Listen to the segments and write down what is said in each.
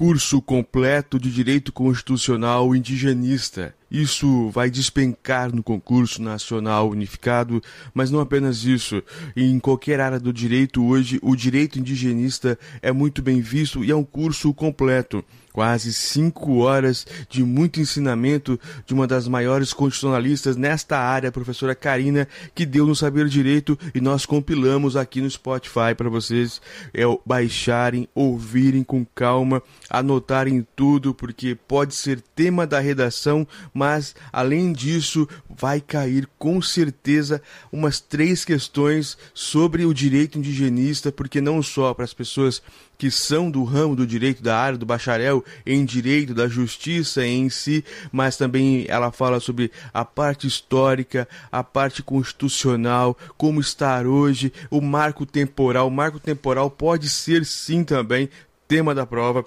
curso completo de Direito Constitucional Indigenista. Isso vai despencar no concurso nacional unificado, mas não apenas isso. Em qualquer área do direito hoje, o direito indigenista é muito bem visto e é um curso completo quase cinco horas de muito ensinamento de uma das maiores constitucionalistas nesta área, a professora Karina, que deu no Saber Direito e nós compilamos aqui no Spotify para vocês é, baixarem, ouvirem com calma, anotarem tudo, porque pode ser tema da redação, mas além disso vai cair com certeza umas três questões sobre o direito indigenista, porque não só para as pessoas que são do ramo do direito da área do bacharel em direito da justiça em si, mas também ela fala sobre a parte histórica, a parte constitucional, como estar hoje, o marco temporal. O marco temporal pode ser sim também tema da prova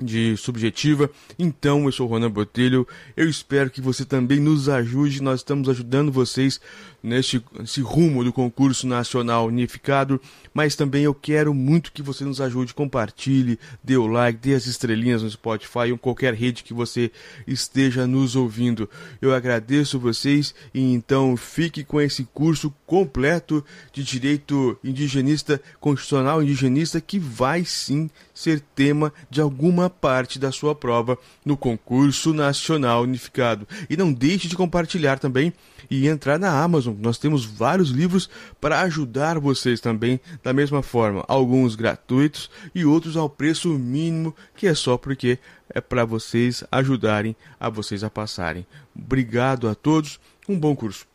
de subjetiva. Então, eu sou o Ronan Botelho. Eu espero que você também nos ajude. Nós estamos ajudando vocês neste, nesse rumo do concurso nacional unificado, mas também eu quero muito que você nos ajude, compartilhe, dê o like, dê as estrelinhas no Spotify ou qualquer rede que você esteja nos ouvindo. Eu agradeço vocês e então fique com esse curso completo de direito indigenista, constitucional indigenista que vai sim ser tema de alguma parte da sua prova no concurso nacional unificado. E não deixe de compartilhar também e entrar na Amazon. Nós temos vários livros para ajudar vocês também da mesma forma, alguns gratuitos e outros ao preço mínimo, que é só porque é para vocês ajudarem a vocês a passarem. Obrigado a todos, um bom curso.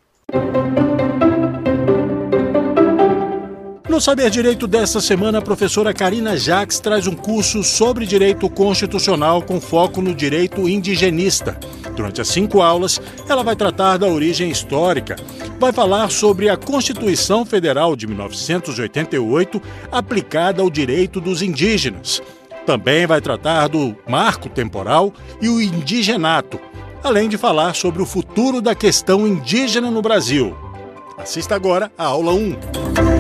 No Saber Direito desta semana, a professora Karina Jacques traz um curso sobre direito constitucional com foco no direito indigenista. Durante as cinco aulas, ela vai tratar da origem histórica, vai falar sobre a Constituição Federal de 1988 aplicada ao direito dos indígenas. Também vai tratar do marco temporal e o indigenato, além de falar sobre o futuro da questão indígena no Brasil. Assista agora a aula 1.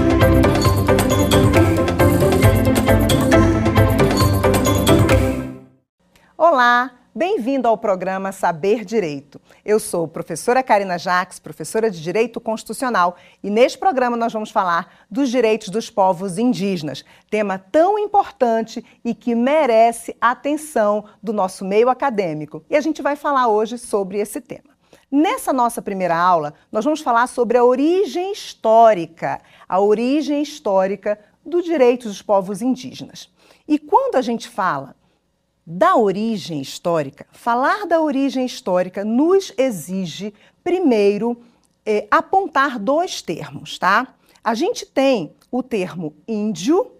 Olá, bem-vindo ao programa Saber Direito. Eu sou professora Karina Jacques, professora de Direito Constitucional, e neste programa nós vamos falar dos direitos dos povos indígenas, tema tão importante e que merece atenção do nosso meio acadêmico. E a gente vai falar hoje sobre esse tema. Nessa nossa primeira aula, nós vamos falar sobre a origem histórica, a origem histórica do direito dos povos indígenas. E quando a gente fala da origem histórica, falar da origem histórica nos exige, primeiro, é, apontar dois termos, tá? A gente tem o termo índio,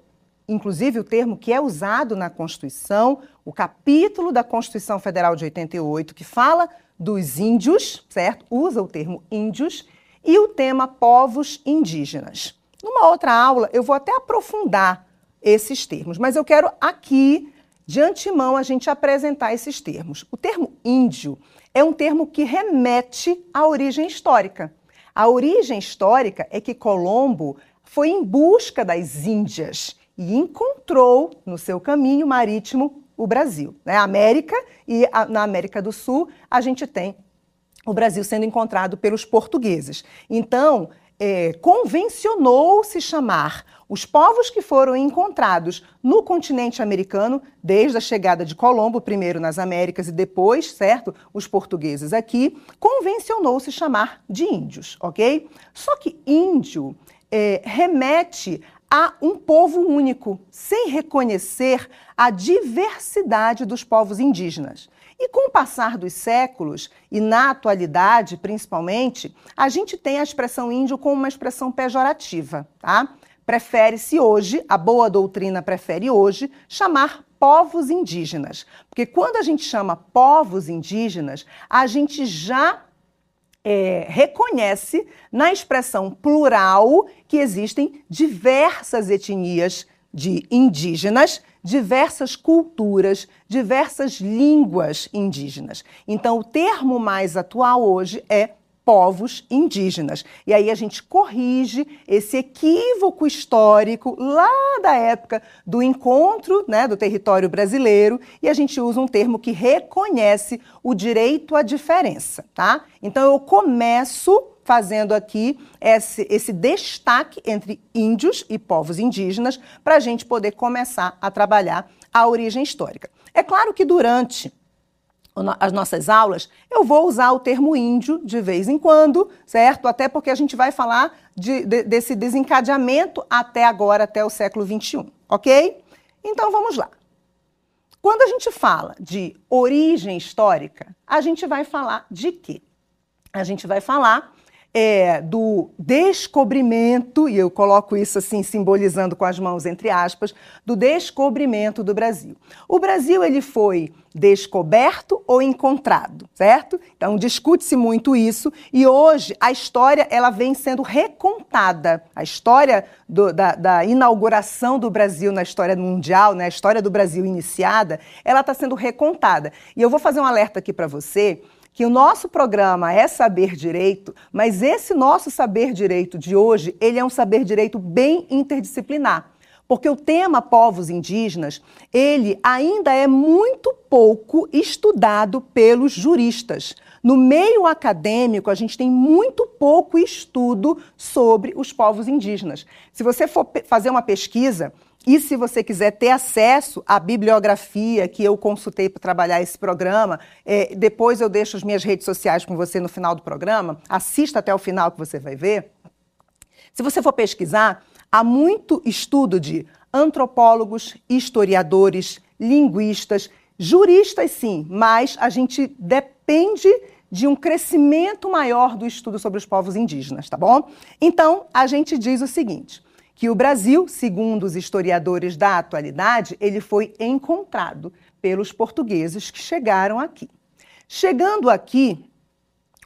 inclusive o termo que é usado na Constituição, o capítulo da Constituição Federal de 88, que fala dos índios, certo? Usa o termo índios, e o tema povos indígenas. Numa outra aula, eu vou até aprofundar esses termos, mas eu quero aqui de antemão a gente apresentar esses termos. O termo índio é um termo que remete à origem histórica. A origem histórica é que Colombo foi em busca das Índias e encontrou no seu caminho marítimo o Brasil. Né? A América e a, na América do Sul a gente tem o Brasil sendo encontrado pelos portugueses. Então, é, convencionou-se chamar os povos que foram encontrados no continente americano, desde a chegada de Colombo, primeiro nas Américas e depois, certo, os portugueses aqui, convencionou-se chamar de índios, ok? Só que índio é, remete a um povo único, sem reconhecer a diversidade dos povos indígenas. E com o passar dos séculos, e na atualidade principalmente, a gente tem a expressão índio como uma expressão pejorativa, tá? prefere-se hoje, a boa doutrina prefere hoje, chamar povos indígenas. Porque quando a gente chama povos indígenas, a gente já é, reconhece na expressão plural que existem diversas etnias de indígenas, diversas culturas, diversas línguas indígenas. Então, o termo mais atual hoje é povos indígenas. E aí a gente corrige esse equívoco histórico lá da época do encontro né, do território brasileiro e a gente usa um termo que reconhece o direito à diferença. Tá? Então eu começo fazendo aqui esse, esse destaque entre índios e povos indígenas para a gente poder começar a trabalhar a origem histórica. É claro que durante as nossas aulas, eu vou usar o termo índio de vez em quando, certo? Até porque a gente vai falar de, de, desse desencadeamento até agora, até o século XXI, ok? Então vamos lá. Quando a gente fala de origem histórica, a gente vai falar de quê? A gente vai falar é, do descobrimento, e eu coloco isso assim, simbolizando com as mãos entre aspas, do descobrimento do Brasil. O Brasil ele foi descoberto ou encontrado, certo? Então discute-se muito isso e hoje a história ela vem sendo recontada. A história do, da, da, inauguração do Brasil na história mundial, né, a história do Brasil iniciada, ela está sendo recontada. E eu vou fazer um alerta aqui para você que o nosso programa é saber direito, mas esse nosso saber direito de hoje, ele é um saber direito bem interdisciplinar. Porque o tema povos indígenas, ele ainda é muito pouco estudado pelos juristas. No meio acadêmico, a gente tem muito pouco estudo sobre os povos indígenas. Se você for fazer uma pesquisa, e se você quiser ter acesso à bibliografia que eu consultei para trabalhar esse programa, é, depois eu deixo as minhas redes sociais com você no final do programa. Assista até o final que você vai ver. Se você for pesquisar, há muito estudo de antropólogos, historiadores, linguistas, juristas, sim, mas a gente depende de um crescimento maior do estudo sobre os povos indígenas, tá bom? Então, a gente diz o seguinte que o Brasil, segundo os historiadores da atualidade, ele foi encontrado pelos portugueses que chegaram aqui. Chegando aqui,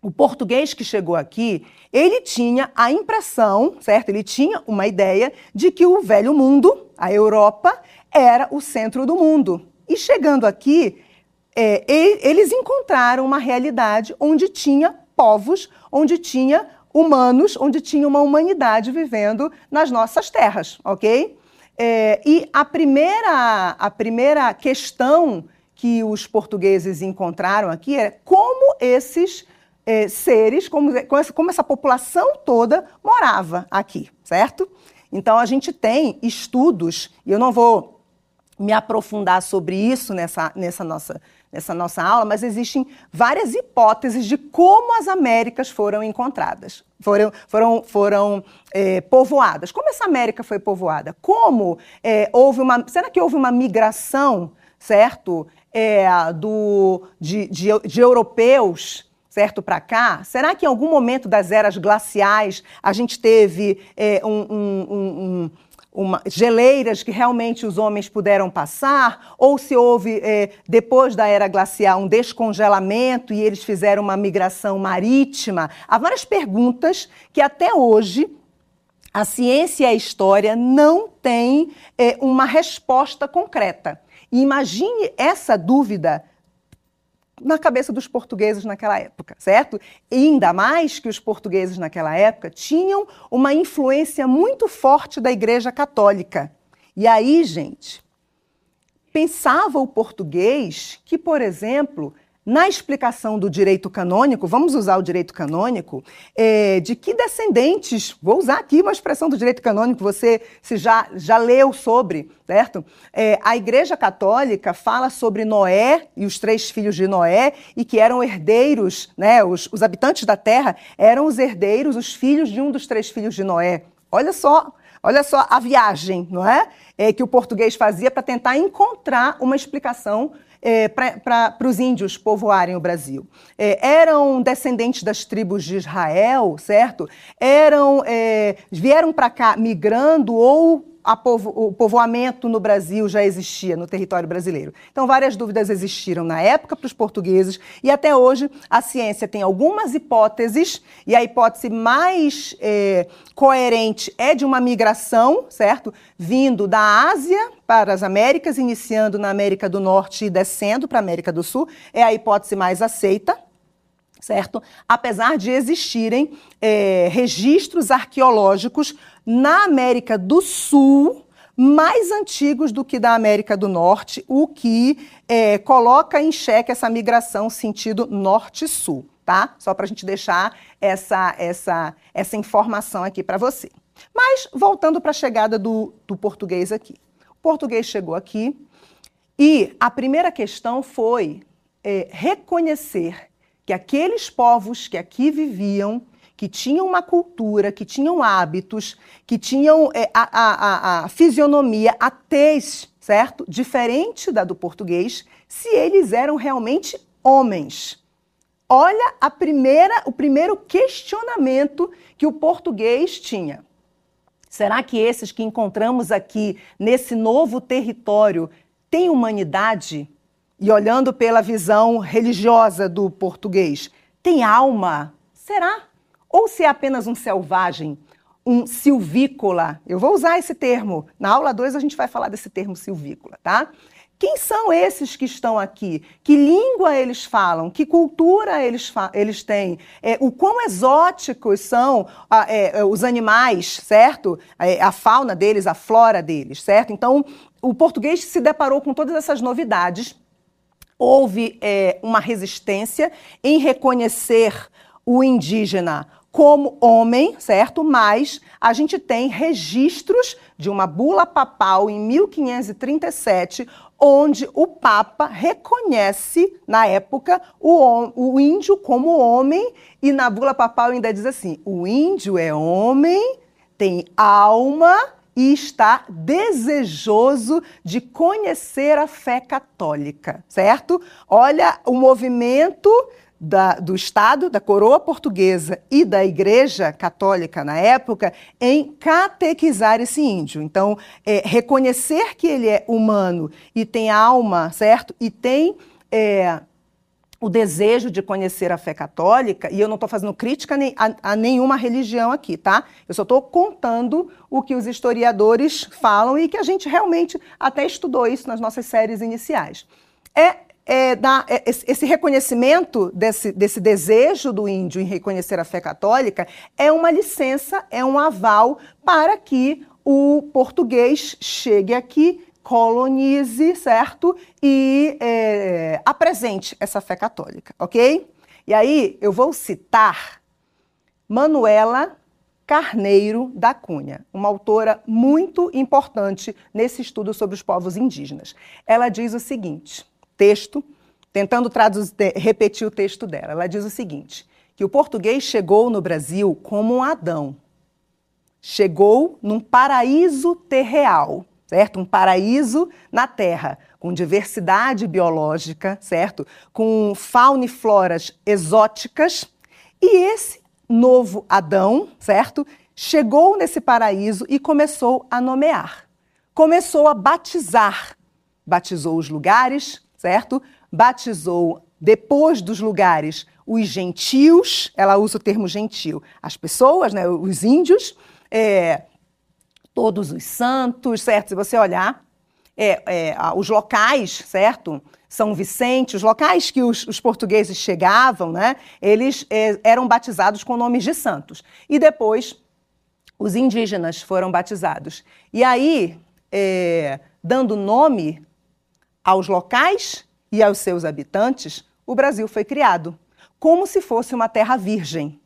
o português que chegou aqui, ele tinha a impressão, certo? Ele tinha uma ideia de que o velho mundo, a Europa, era o centro do mundo. E chegando aqui, é, eles encontraram uma realidade onde tinha povos, onde tinha humanos, onde tinha uma humanidade vivendo nas nossas terras, ok? É, e a primeira, a primeira questão que os portugueses encontraram aqui é como esses é, seres, como, como essa população toda morava aqui, certo? Então a gente tem estudos, e eu não vou me aprofundar sobre isso nessa, nessa nossa nessa nossa aula, mas existem várias hipóteses de como as Américas foram encontradas, foram, foram, foram é, povoadas. Como essa América foi povoada? Como é, houve uma. Será que houve uma migração, certo? É, do, de, de, de europeus certo, para cá? Será que em algum momento das eras glaciais a gente teve é, um, um, um, uma, geleiras que realmente os homens puderam passar, ou se houve, é, depois da era glacial, um descongelamento e eles fizeram uma migração marítima. Há várias perguntas que até hoje a ciência e a história não têm é, uma resposta concreta. E imagine essa dúvida na cabeça dos portugueses naquela época, certo? E ainda mais que os portugueses naquela época tinham uma influência muito forte da Igreja Católica. E aí, gente, pensava o português que, por exemplo, na explicação do direito canônico, vamos usar o direito canônico, é, de que descendentes, vou usar aqui uma expressão do direito canônico, você se já, já leu sobre, certo? É, a Igreja Católica fala sobre Noé e os três filhos de Noé e que eram herdeiros, né? Os, os habitantes da terra eram os herdeiros, os filhos de um dos três filhos de Noé. Olha só, olha só a viagem, não é? é que o português fazia para tentar encontrar uma explicação é, para os índios povoarem o Brasil. É, eram descendentes das tribos de Israel, certo? Eram é, vieram para cá migrando ou Povo, o povoamento no Brasil já existia no território brasileiro. Então, várias dúvidas existiram na época para os portugueses e até hoje a ciência tem algumas hipóteses e a hipótese mais é, coerente é de uma migração, certo? Vindo da Ásia para as Américas, iniciando na América do Norte e descendo para a América do Sul. É a hipótese mais aceita, certo? Apesar de existirem é, registros arqueológicos na América do Sul mais antigos do que da América do Norte, o que é, coloca em xeque essa migração sentido norte-sul, tá? Só para a gente deixar essa, essa, essa informação aqui para você. Mas voltando para a chegada do, do português aqui. O português chegou aqui e a primeira questão foi é, reconhecer que aqueles povos que aqui viviam, que tinham uma cultura, que tinham hábitos, que tinham é, a, a, a, fisionomia, a tez, certo? Diferente da do português, se eles eram realmente homens. Olha a primeira, o primeiro questionamento que o português tinha. Será que esses que encontramos aqui nesse novo território têm humanidade? E olhando pela visão religiosa do português, tem alma? Será? Ou se é apenas um selvagem, um silvícola? Eu vou usar esse termo. Na aula 2 a gente vai falar desse termo silvícola, tá? Quem são esses que estão aqui? Que língua eles falam? Que cultura eles, eles têm? É, o quão exóticos são a, é, é, os animais, certo? É, a fauna deles, a flora deles, certo? Então, o português se deparou com todas essas novidades. Houve é, uma resistência em reconhecer o indígena como homem, certo? Mas a gente tem registros de uma bula papal em 1537, onde o Papa reconhece, na época, o, o índio como homem, e na bula papal ainda diz assim: o índio é homem, tem alma e está desejoso de conhecer a fé católica, certo? Olha o movimento da, do Estado, da coroa portuguesa e da Igreja Católica na época em catequizar esse índio. Então, é, reconhecer que ele é humano e tem alma, certo? E tem. É, o desejo de conhecer a fé católica, e eu não estou fazendo crítica a, a, nenhuma religião aqui, tá? Eu só estou contando o que os historiadores falam e que a gente realmente até estudou isso nas nossas séries iniciais. É é, é, esse reconhecimento desse, desse desejo do índio em reconhecer a fé católica é uma licença, é um aval para que o português chegue aqui, colonize, certo? E é, apresente essa fé católica, ok? E aí eu vou citar Manuela Carneiro da Cunha, uma autora muito importante nesse estudo sobre os povos indígenas. Ela diz o seguinte texto, tentando repetir o texto dela. Ela diz o seguinte: que o português chegou no Brasil como um Adão. Chegou num paraíso terreal, certo? Um paraíso na terra, com diversidade biológica, certo? Com fauna e floras exóticas. E esse novo Adão, certo? Chegou nesse paraíso e começou a nomear. Começou a batizar. Batizou os lugares, certo? Batizou depois dos lugares os gentios, ela usa o termo gentil, as pessoas, né, os índios, é, todos os santos, certo? Se você olhar, é, é, os locais, certo? São Vicente, os locais que os, os portugueses chegavam, né? Eles é, eram batizados com nomes de santos. E depois os indígenas foram batizados. E aí, é, dando nome aos locais e aos seus habitantes, o Brasil foi criado, como se fosse uma terra virgem.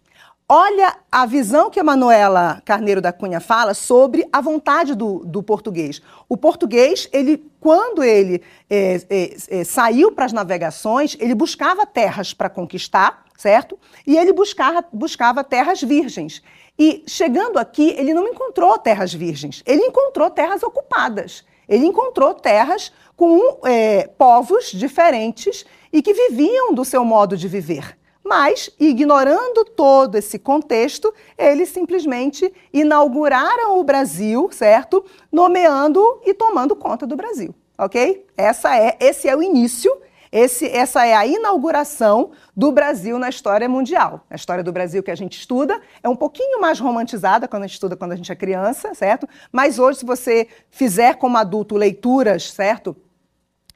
Olha a visão que a Manuela Carneiro da Cunha fala sobre a vontade do, do português. O português, ele, quando ele é, é, é, saiu para as navegações, ele buscava terras para conquistar, certo? E ele buscava, buscava terras virgens. E chegando aqui, ele não encontrou terras virgens, ele encontrou terras ocupadas. Ele encontrou terras com é, povos diferentes e que viviam do seu modo de viver. Mas, ignorando todo esse contexto, eles simplesmente inauguraram o Brasil, certo? Nomeando e tomando conta do Brasil, ok? Essa é, esse é o início esse, essa é a inauguração do Brasil na história mundial. A história do Brasil que a gente estuda é um pouquinho mais romantizada quando a gente estuda quando a gente é criança, certo? Mas hoje, se você fizer como adulto leituras, certo?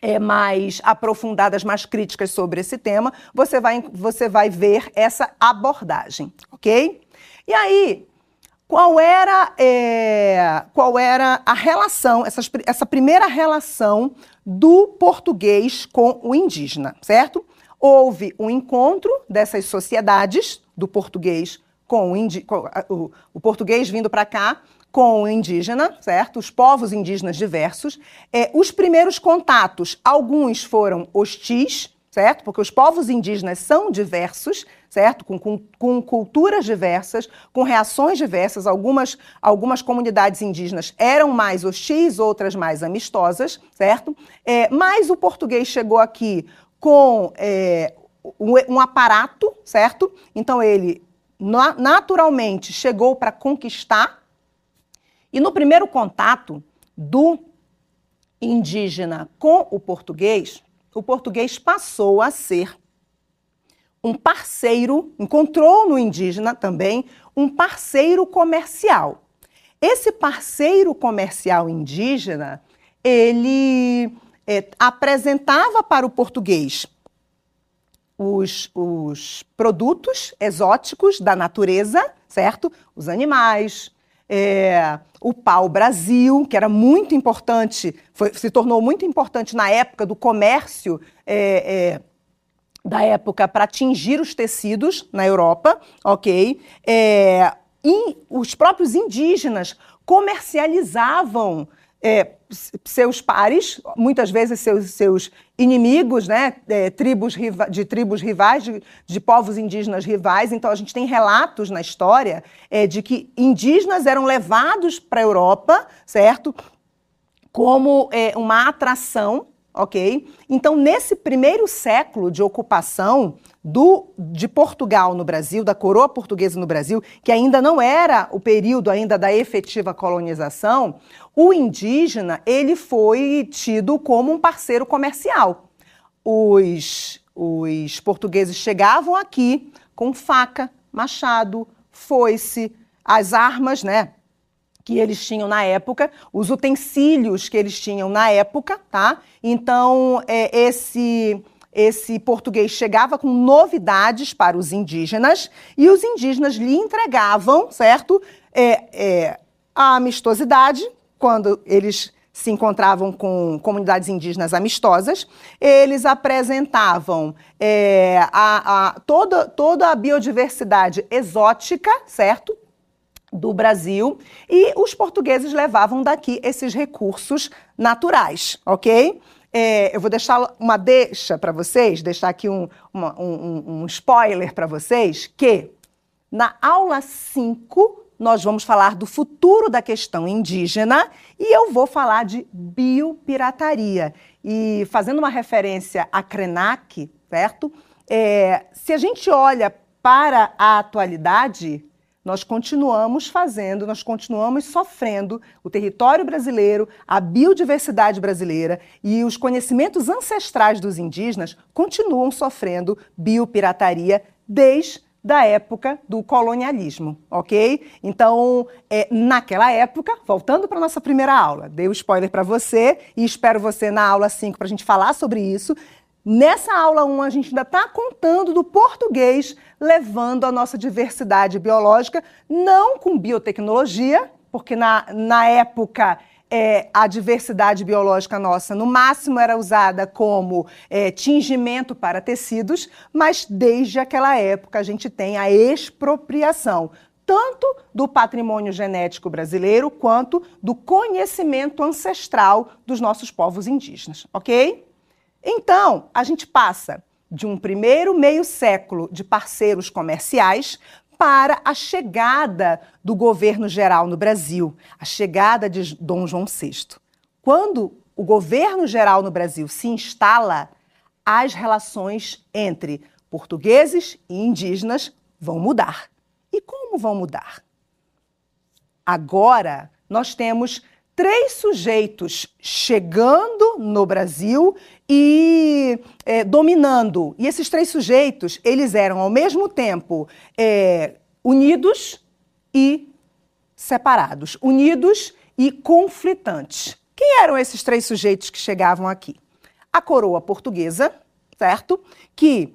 é, mais aprofundadas, mais críticas sobre esse tema, você vai, você vai ver essa abordagem, ok? E aí, qual era, é, qual era a relação, essa, essa primeira relação do português com o indígena, certo? Houve um encontro dessas sociedades, do português com o, indi, com, o, o português vindo para cá, com o indígena, certo? Os povos indígenas diversos. É, os primeiros contatos, alguns foram hostis, certo? Porque os povos indígenas são diversos, certo? Com, com, com, culturas diversas, com reações diversas. Algumas, algumas comunidades indígenas eram mais hostis, outras mais amistosas, certo? É, mas o português chegou aqui com é, um, um aparato, certo? Então ele naturalmente chegou para conquistar e no primeiro contato do indígena com o português, o português passou a ser um parceiro, encontrou no indígena também um parceiro comercial. Esse parceiro comercial indígena, ele é, apresentava para o português os, os produtos exóticos da natureza, certo? Os animais, é, o pau-brasil, que era muito importante, foi, se tornou muito importante na época do comércio é, é, da época para atingir os tecidos na Europa, ok? É, e os próprios indígenas comercializavam é, seus pares, muitas vezes seus, seus inimigos, né, é, tribos de tribos rivais, de, de, povos indígenas rivais. Então a gente tem relatos na história é, de que indígenas eram levados para a Europa, certo, como é, uma atração, ok? Então nesse primeiro século de ocupação do, de Portugal no Brasil, da coroa portuguesa no Brasil, que ainda não era o período ainda da efetiva colonização, o indígena ele foi tido como um parceiro comercial. Os, os portugueses chegavam aqui com faca, machado, foice, as armas, né? que eles tinham na época, os utensílios que eles tinham na época, tá? Então, é, esse esse português chegava com novidades para os indígenas e os indígenas lhe entregavam, certo? É, é, a amistosidade, quando eles se encontravam com comunidades indígenas amistosas, eles apresentavam é, a, a, toda, toda a biodiversidade exótica, certo? Do Brasil, e os portugueses levavam daqui esses recursos naturais, ok? É, eu vou deixar uma deixa para vocês, deixar aqui um, uma, um, um spoiler para vocês, que na aula 5 nós vamos falar do futuro da questão indígena e eu vou falar de biopirataria. E fazendo uma referência a Krenak, certo? É, se a gente olha para a atualidade, nós continuamos fazendo, nós continuamos sofrendo o território brasileiro, a biodiversidade brasileira e os conhecimentos ancestrais dos indígenas continuam sofrendo biopirataria desde da época do colonialismo, ok? Então, é, naquela época, voltando para nossa primeira aula, dei o um spoiler para você e espero você na aula 5 para a gente falar sobre isso. Nessa aula 1, a gente ainda está contando do português levando a nossa diversidade biológica, não com biotecnologia, porque na, na época é, a diversidade biológica nossa, no máximo, era usada como é, tingimento para tecidos, mas desde aquela época a gente tem a expropriação tanto do patrimônio genético brasileiro quanto do conhecimento ancestral dos nossos povos indígenas, ok? Então, a gente passa de um primeiro meio século de parceiros comerciais para a chegada do governo geral no Brasil, a chegada de Dom João VI. Quando o governo geral no Brasil se instala, as relações entre portugueses e indígenas vão mudar. E como vão mudar? Agora nós temos três sujeitos chegando no Brasil e é, dominando. E esses três sujeitos, eles eram ao mesmo tempo é, unidos e separados, unidos e conflitantes. Quem eram esses três sujeitos que chegavam aqui? a coroa portuguesa, certo? Que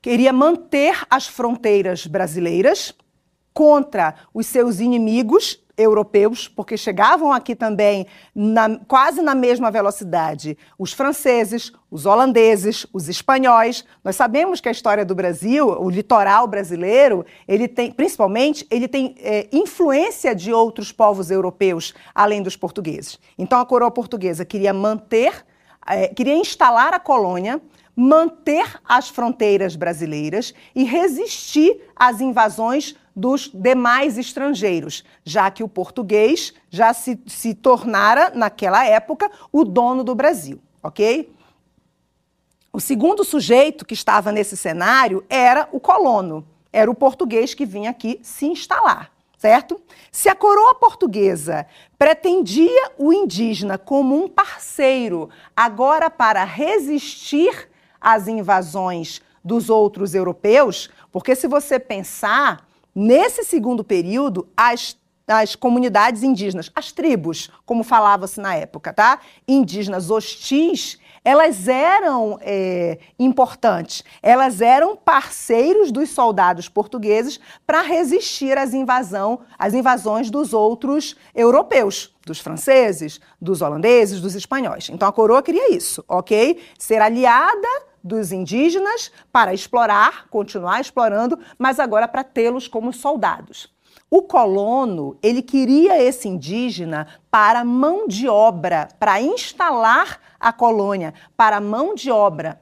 queria manter as fronteiras brasileiras contra os seus inimigos europeus, porque chegavam aqui também na, quase na mesma velocidade os franceses, os holandeses, os espanhóis. Nós sabemos que a história do Brasil, o litoral brasileiro, ele tem, principalmente, ele tem é, influência de outros povos europeus além dos portugueses. Então a coroa portuguesa queria manter, é, queria instalar a colônia manter as fronteiras brasileiras e resistir às invasões dos demais estrangeiros, já que o português já se, se tornara, naquela época, o dono do Brasil, ok? O segundo sujeito que estava nesse cenário era o colono, era o português que vinha aqui se instalar, certo? Se a coroa portuguesa pretendia o indígena como um parceiro agora para resistir às invasões dos outros europeus, porque se você pensar, Nesse segundo período, as, as comunidades indígenas, as tribos, como falava-se na época, tá? Indígenas hostis, elas eram é, importantes, elas eram parceiros dos soldados portugueses para resistir às, invasão, às invasões dos outros europeus, dos franceses, dos holandeses, dos espanhóis. Então a coroa queria isso, ok? Ser aliada dos indígenas para explorar, continuar explorando, mas agora para tê-los como soldados. O colono, ele queria esse indígena para mão de obra, para instalar a colônia, para mão de obra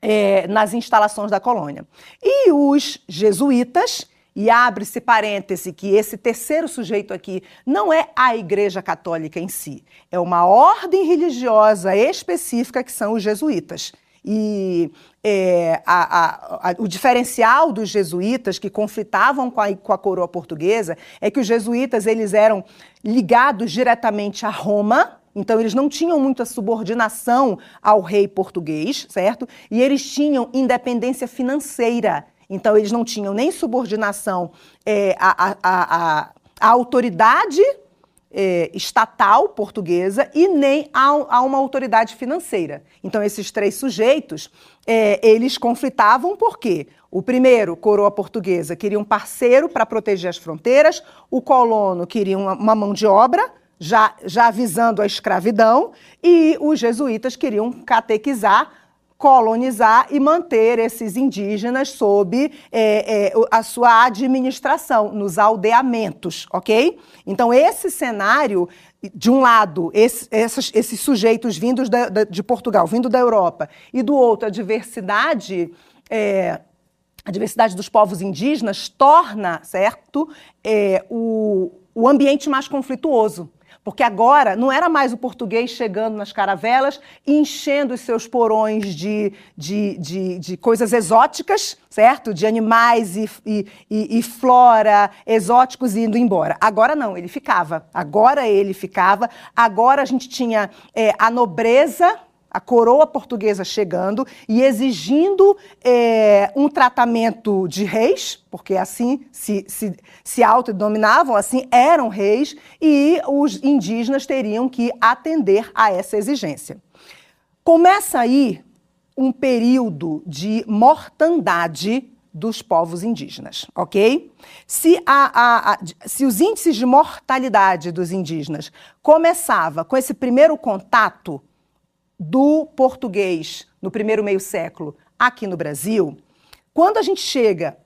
é, nas instalações da colônia. E os jesuítas, e abre-se parêntese que esse terceiro sujeito aqui não é a Igreja Católica em si, é uma ordem religiosa específica que são os jesuítas. E é, a, a, a, o diferencial dos jesuítas que conflitavam com a, com a coroa portuguesa é que os jesuítas eles eram ligados diretamente a Roma, então, eles não tinham muita subordinação ao rei português, certo? E eles tinham independência financeira. Então, eles não tinham nem subordinação é, à, à, à, à autoridade é, estatal portuguesa e nem a, a, uma autoridade financeira. Então, esses três sujeitos, é, eles conflitavam por quê? O primeiro, coroa portuguesa, queria um parceiro para proteger as fronteiras, o colono queria uma, uma mão de obra, já, já visando a escravidão, e os jesuítas queriam catequizar colonizar e manter esses indígenas sob é, é, a sua administração, nos aldeamentos, ok? Então, esse cenário, de um lado, esse, esses, esses, sujeitos vindos da, da, de Portugal, vindo da Europa, e do outro, a diversidade. É, a diversidade dos povos indígenas torna, certo, é, o, o ambiente mais conflituoso. Porque agora não era mais o português chegando nas caravelas e enchendo os seus porões de, de, de, de coisas exóticas, certo? De animais e, e, e, flora exóticos indo embora. Agora não, ele ficava. Agora ele ficava. Agora a gente tinha é, a nobreza a coroa portuguesa chegando e exigindo é, um tratamento de reis, porque assim se, se, se autodenominavam, assim eram reis, e os indígenas teriam que atender a essa exigência. Começa aí um período de mortandade dos povos indígenas, ok? Se, a, a, a, se os índices de mortalidade dos indígenas começava com esse primeiro contato do português no primeiro meio século aqui no Brasil, quando a gente chega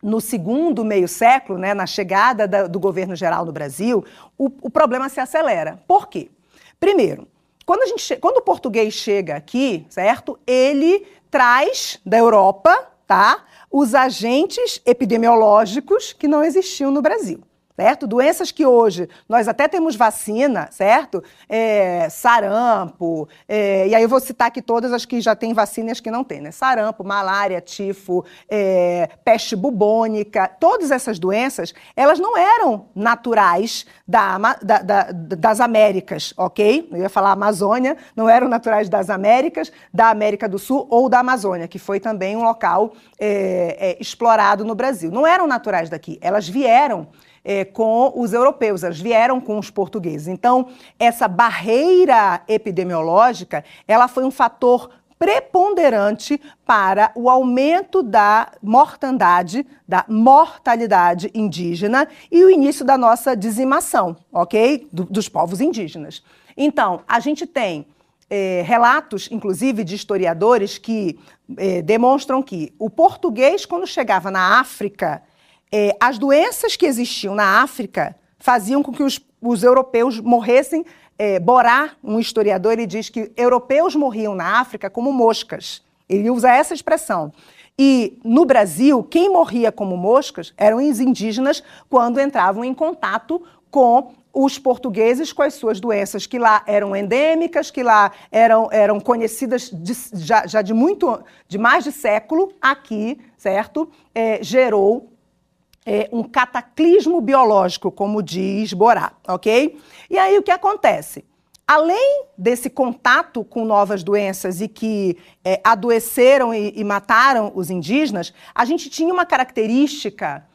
no segundo meio século, né, na chegada da, do governo geral no Brasil, o, o, problema se acelera. Por quê? Primeiro, quando, a gente, quando o português chega aqui, certo? Ele traz da Europa, tá? Os agentes epidemiológicos que não existiam no Brasil certo? Doenças que hoje nós até temos vacina, certo? É, sarampo, é, e aí eu vou citar aqui todas as que já têm vacina e as que não têm, né? Sarampo, malária, tifo, é, peste bubônica, todas essas doenças, elas não eram naturais da, da, da, das Américas, ok? Eu ia falar Amazônia, não eram naturais das Américas, da América do Sul ou da Amazônia, que foi também um local é, é, explorado no Brasil. Não eram naturais daqui, elas vieram é, com os europeus, elas vieram com os portugueses. Então, essa barreira epidemiológica, ela foi um fator preponderante para o aumento da mortandade, da mortalidade indígena e o início da nossa dizimação, ok? Do, dos povos indígenas. Então, a gente tem é, relatos, inclusive, de historiadores que é, demonstram que o português, quando chegava na África, é, as doenças que existiam na África faziam com que os, os europeus morressem. É, Borá, um historiador, ele diz que europeus morriam na África como moscas. Ele usa essa expressão. E no Brasil, quem morria como moscas eram os indígenas quando entravam em contato com os portugueses com as suas doenças, que lá eram endêmicas, que lá eram, eram conhecidas de, já, já, de muito, de mais de século, aqui, certo? É, gerou é, um cataclismo biológico, como diz Borá, ok? E aí o que acontece? Além desse contato com novas doenças e que é, adoeceram e, e mataram os indígenas, a gente tinha uma característica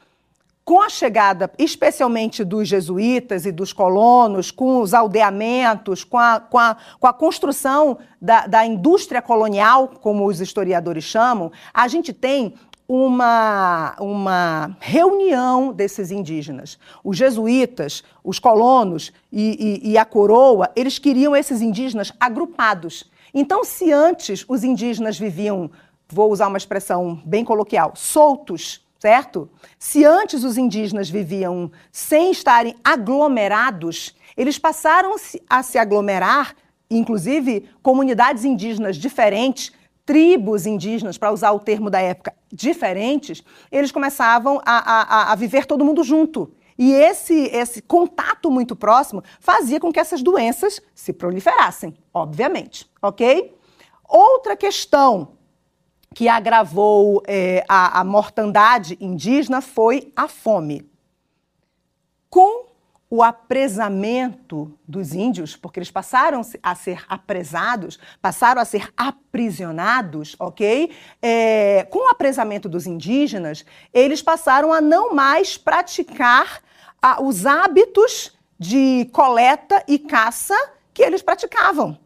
com a chegada, especialmente dos jesuítas e dos colonos, com os aldeamentos, com a, com a, com a construção da, da indústria colonial, como os historiadores chamam, a gente tem uma, uma reunião desses indígenas. Os jesuítas, os colonos e, e, e, a coroa, eles queriam esses indígenas agrupados. Então, se antes os indígenas viviam, vou usar uma expressão bem coloquial, soltos, certo? Se antes os indígenas viviam sem estarem aglomerados, eles passaram a se aglomerar, inclusive comunidades indígenas diferentes, tribos indígenas, para usar o termo da época, diferentes, eles começavam a, a, a viver todo mundo junto. E esse, esse contato muito próximo fazia com que essas doenças se proliferassem, obviamente, ok? Outra questão que agravou é, a, a mortandade indígena foi a fome. Com o apresamento dos índios, porque eles passaram a ser apresados, passaram a ser aprisionados, ok? É, com o apresamento dos indígenas, eles passaram a não mais praticar a, os hábitos de coleta e caça que eles praticavam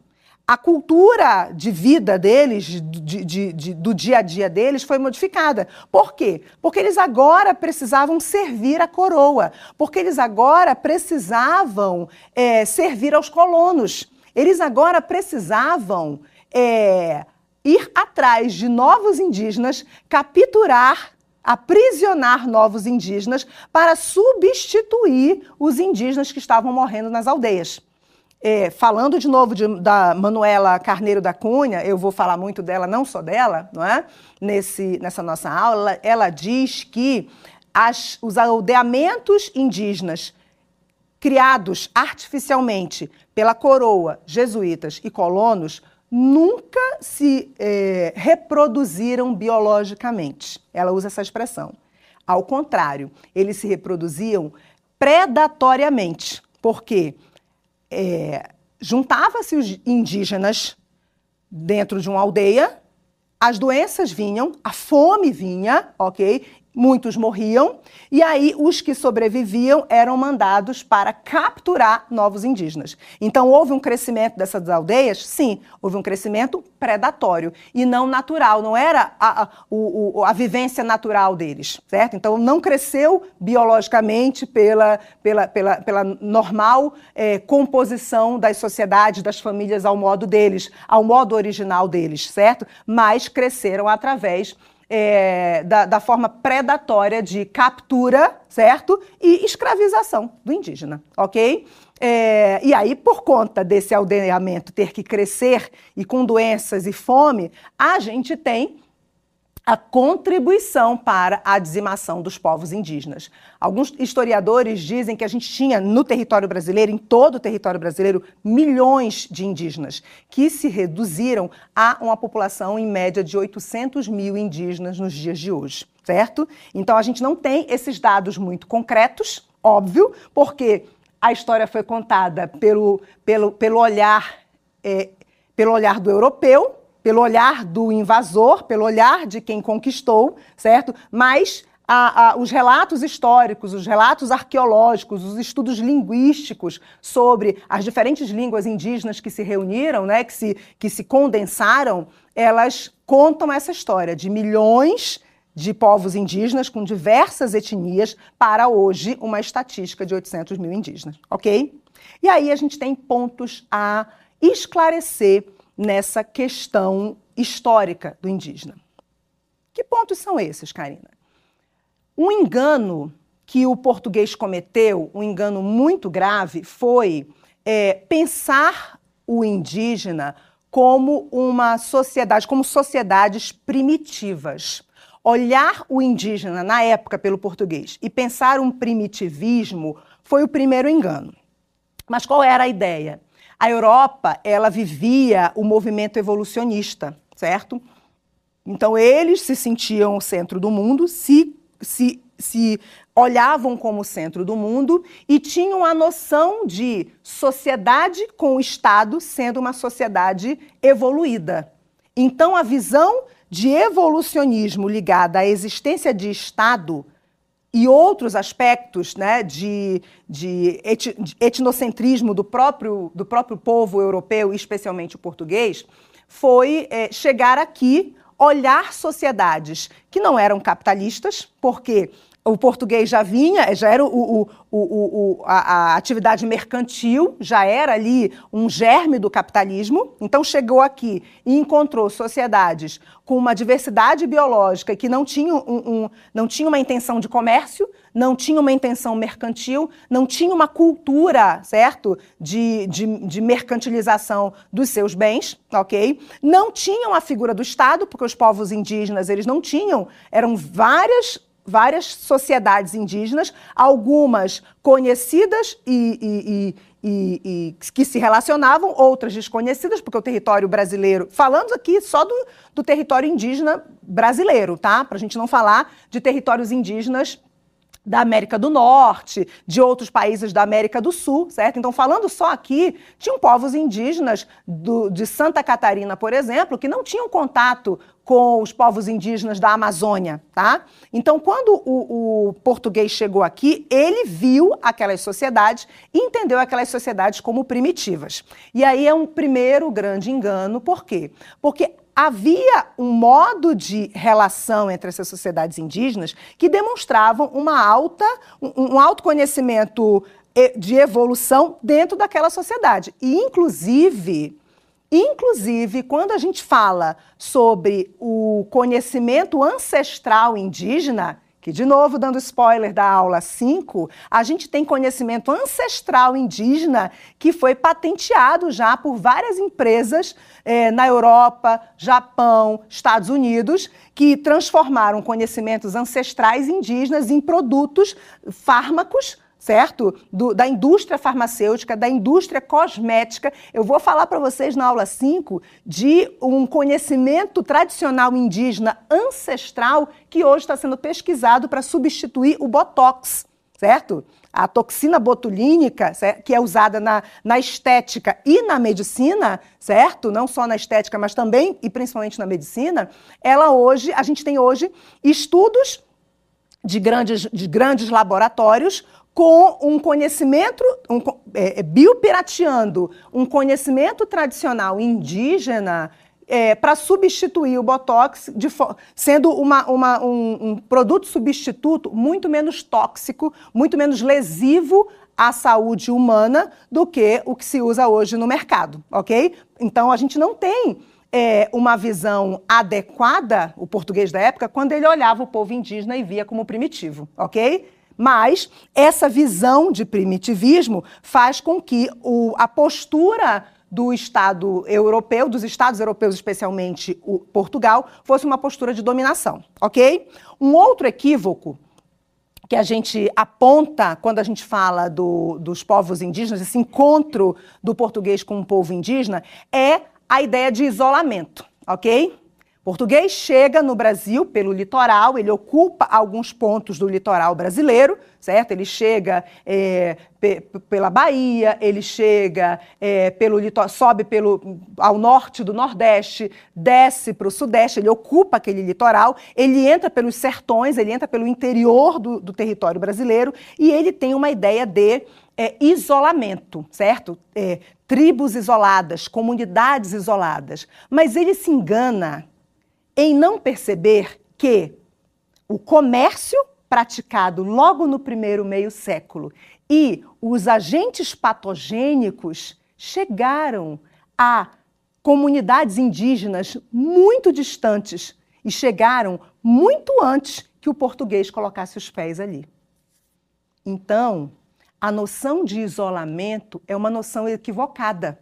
a cultura de vida deles, de, de, de, do dia a dia deles, foi modificada. Por quê? Porque eles agora precisavam servir a coroa, porque eles agora precisavam é, servir aos colonos, eles agora precisavam é, ir atrás de novos indígenas, capturar aprisionar novos indígenas para substituir os indígenas que estavam morrendo nas aldeias. É, falando de novo de, da Manuela Carneiro da Cunha, eu vou falar muito dela, não só dela, não é? Nesse, nessa nossa aula, ela diz que as, os aldeamentos indígenas criados artificialmente pela coroa, jesuítas e colonos nunca se é, reproduziram biologicamente. Ela usa essa expressão. Ao contrário, eles se reproduziam predatoriamente. Por quê? É, juntava-se os indígenas dentro de uma aldeia, as doenças vinham, a fome vinha, ok? Muitos morriam, e aí os que sobreviviam eram mandados para capturar novos indígenas. Então houve um crescimento dessas aldeias? Sim, houve um crescimento predatório e não natural, não era a, a, o, a vivência natural deles, certo? Então não cresceu biologicamente pela, pela, pela, pela normal é, composição das sociedades, das famílias ao modo deles, ao modo original deles, certo? Mas cresceram através é, da, da, forma predatória de captura, certo? E escravização do indígena, ok? É, e aí, por conta desse aldeamento ter que crescer e com doenças e fome, a gente tem a contribuição para a dizimação dos povos indígenas. Alguns historiadores dizem que a gente tinha no território brasileiro, em todo o território brasileiro, milhões de indígenas, que se reduziram a uma população em média de 800 mil indígenas nos dias de hoje, certo? Então a gente não tem esses dados muito concretos, óbvio, porque a história foi contada pelo, pelo, pelo olhar. É, pelo olhar do europeu, pelo olhar do invasor, pelo olhar de quem conquistou, certo? Mas a, a, os relatos históricos, os relatos arqueológicos, os estudos linguísticos sobre as diferentes línguas indígenas que se reuniram, né, que, se, que se condensaram, elas contam essa história de milhões de povos indígenas com diversas etnias para hoje uma estatística de 800 mil indígenas, ok? E aí a gente tem pontos a esclarecer nessa questão histórica do indígena. Que pontos são esses, Karina? Um engano que o português cometeu, um engano muito grave, foi é, pensar o indígena como uma sociedade, como sociedades primitivas. Olhar o indígena na época pelo português e pensar um primitivismo foi o primeiro engano. Mas qual era a ideia? A Europa, ela vivia o movimento evolucionista, certo? Então eles se sentiam o centro do mundo, se se, se olhavam como o centro do mundo e tinham a noção de sociedade com o Estado sendo uma sociedade evoluída. Então, a visão de evolucionismo ligada à existência de Estado e outros aspectos né, de, de, etnocentrismo do próprio, do próprio povo europeu, especialmente o português, foi é, chegar aqui olhar sociedades que não eram capitalistas, porque o português já vinha, já era o, o, o, a, a, atividade mercantil, já era ali um germe do capitalismo. Então chegou aqui e encontrou sociedades com uma diversidade biológica que não tinham um, um, não tinha uma intenção de comércio, não tinha uma intenção mercantil, não tinha uma cultura, certo, de, de, de mercantilização dos seus bens, ok? Não tinham a figura do Estado, porque os povos indígenas eles não tinham, eram várias várias sociedades indígenas, algumas conhecidas e, e, e, e, que se relacionavam, outras desconhecidas, porque o território brasileiro, falando aqui só do, do território indígena brasileiro, tá? Para a gente não falar de territórios indígenas da América do Norte, de outros países da América do Sul, certo? Então, falando só aqui, tinham povos indígenas do, de Santa Catarina, por exemplo, que não tinham contato com os povos indígenas da Amazônia, tá? Então, quando o, o, português chegou aqui, ele viu aquelas sociedades e entendeu aquelas sociedades como primitivas. E aí é um primeiro grande engano, por quê? Porque havia um modo de relação entre essas sociedades indígenas que demonstravam uma alta, um, um autoconhecimento de evolução dentro daquela sociedade. E, inclusive, Inclusive, quando a gente fala sobre o conhecimento ancestral indígena, que, de novo, dando spoiler da aula 5, a gente tem conhecimento ancestral indígena que foi patenteado já por várias empresas eh, na Europa, Japão, Estados Unidos, que transformaram conhecimentos ancestrais indígenas em produtos fármacos certo? Do, da indústria farmacêutica, da indústria cosmética. Eu vou falar para vocês na aula 5 de um conhecimento tradicional indígena ancestral que hoje está sendo pesquisado para substituir o Botox, certo? A toxina botulínica, que é usada na, na estética e na medicina, certo? Não só na estética, mas também e principalmente na medicina, ela hoje, a gente tem hoje estudos de grandes, de grandes laboratórios com um conhecimento, um, é, é, biopirateando um conhecimento tradicional indígena é, para substituir o Botox, de, sendo uma, uma, um, um, produto substituto muito menos tóxico, muito menos lesivo à saúde humana do que o que se usa hoje no mercado, ok? Então a gente não tem é, uma visão adequada, o português da época, quando ele olhava o povo indígena e via como primitivo, ok? Mas essa visão de primitivismo faz com que o, a postura do Estado europeu, dos Estados europeus, especialmente o Portugal, fosse uma postura de dominação, ok? Um outro equívoco que a gente aponta quando a gente fala do, dos povos indígenas, esse encontro do português com o povo indígena, é a ideia de isolamento, ok? Português chega no Brasil pelo litoral, ele ocupa alguns pontos do litoral brasileiro, certo? Ele chega é, pela Bahia, ele chega é, pelo sobe pelo ao norte do Nordeste, desce para o Sudeste, ele ocupa aquele litoral, ele entra pelos sertões, ele entra pelo interior do, do território brasileiro e ele tem uma ideia de é, isolamento, certo? É, tribos isoladas, comunidades isoladas. Mas ele se engana em não perceber que o comércio praticado logo no primeiro meio século e os agentes patogênicos chegaram a comunidades indígenas muito distantes e chegaram muito antes que o português colocasse os pés ali. Então, a noção de isolamento é uma noção equivocada.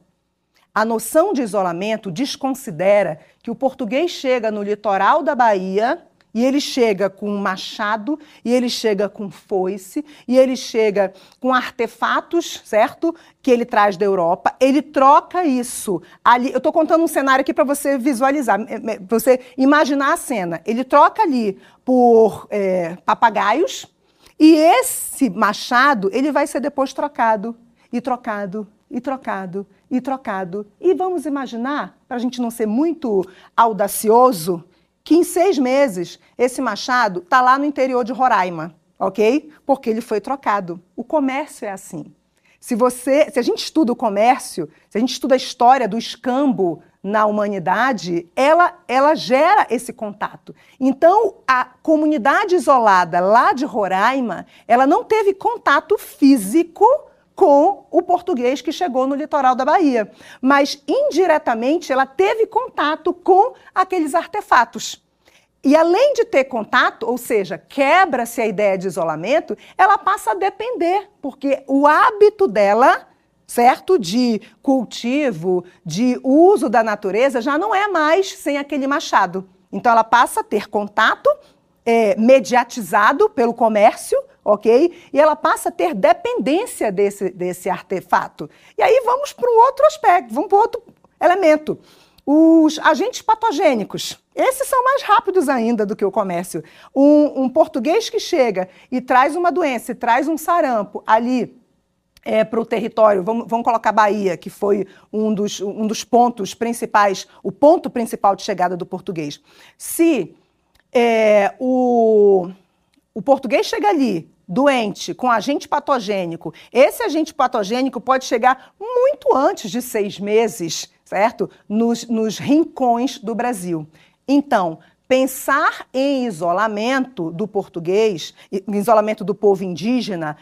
A noção de isolamento desconsidera que o português chega no litoral da Bahia e ele chega com um machado, e ele chega com foice, e ele chega com artefatos, certo? Que ele traz da Europa. Ele troca isso ali. Eu estou contando um cenário aqui para você visualizar, você imaginar a cena. Ele troca ali por é, papagaios, e esse machado ele vai ser depois trocado, e trocado, e trocado, e trocado. E vamos imaginar, para a gente não ser muito audacioso, que em seis meses esse machado está lá no interior de Roraima, ok? Porque ele foi trocado. O comércio é assim. Se você, se a gente estuda o comércio, se a gente estuda a história do escambo na humanidade, ela, ela gera esse contato. Então, a comunidade isolada lá de Roraima, ela não teve contato físico com o português que chegou no litoral da Bahia. Mas, indiretamente, ela teve contato com aqueles artefatos. E além de ter contato, ou seja, quebra-se a ideia de isolamento, ela passa a depender, porque o hábito dela, certo, de cultivo, de uso da natureza, já não é mais sem aquele machado. Então ela passa a ter contato é, mediatizado pelo comércio, ok? E ela passa a ter dependência desse, desse artefato. E aí vamos para um outro aspecto, vamos para outro elemento. Os agentes patogênicos. Esses são mais rápidos ainda do que o comércio. Um, um português que chega e traz uma doença, traz um sarampo ali é, para o território, vamos, vamos, colocar Bahia, que foi um dos, um dos pontos principais, o ponto principal de chegada do português. Se é, o, o português chega ali, doente, com agente patogênico, esse agente patogênico pode chegar muito antes de seis meses, certo? Nos, nos rincões do Brasil. Então, pensar em isolamento do português, isolamento do povo indígena,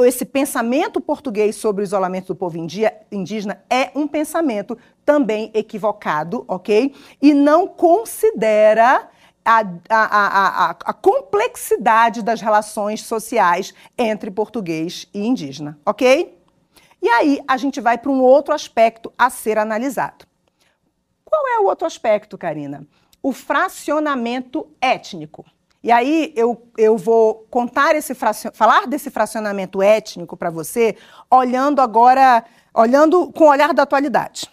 esse pensamento português sobre o isolamento do povo indígena é um pensamento também equivocado, ok? E não considera a, a, a, a, complexidade das relações sociais entre português e indígena, ok? E aí a gente vai para um outro aspecto a ser analisado. Qual é o outro aspecto, Karina? O fracionamento étnico. E aí eu, eu vou contar esse falar desse fracionamento étnico para você, olhando agora, olhando com o olhar da atualidade.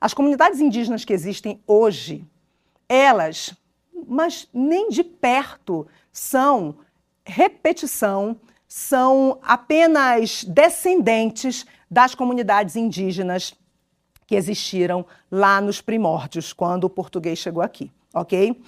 As comunidades indígenas que existem hoje, elas mas nem de perto são repetição, são apenas descendentes das comunidades indígenas que existiram lá nos primórdios, quando o português chegou aqui, ok?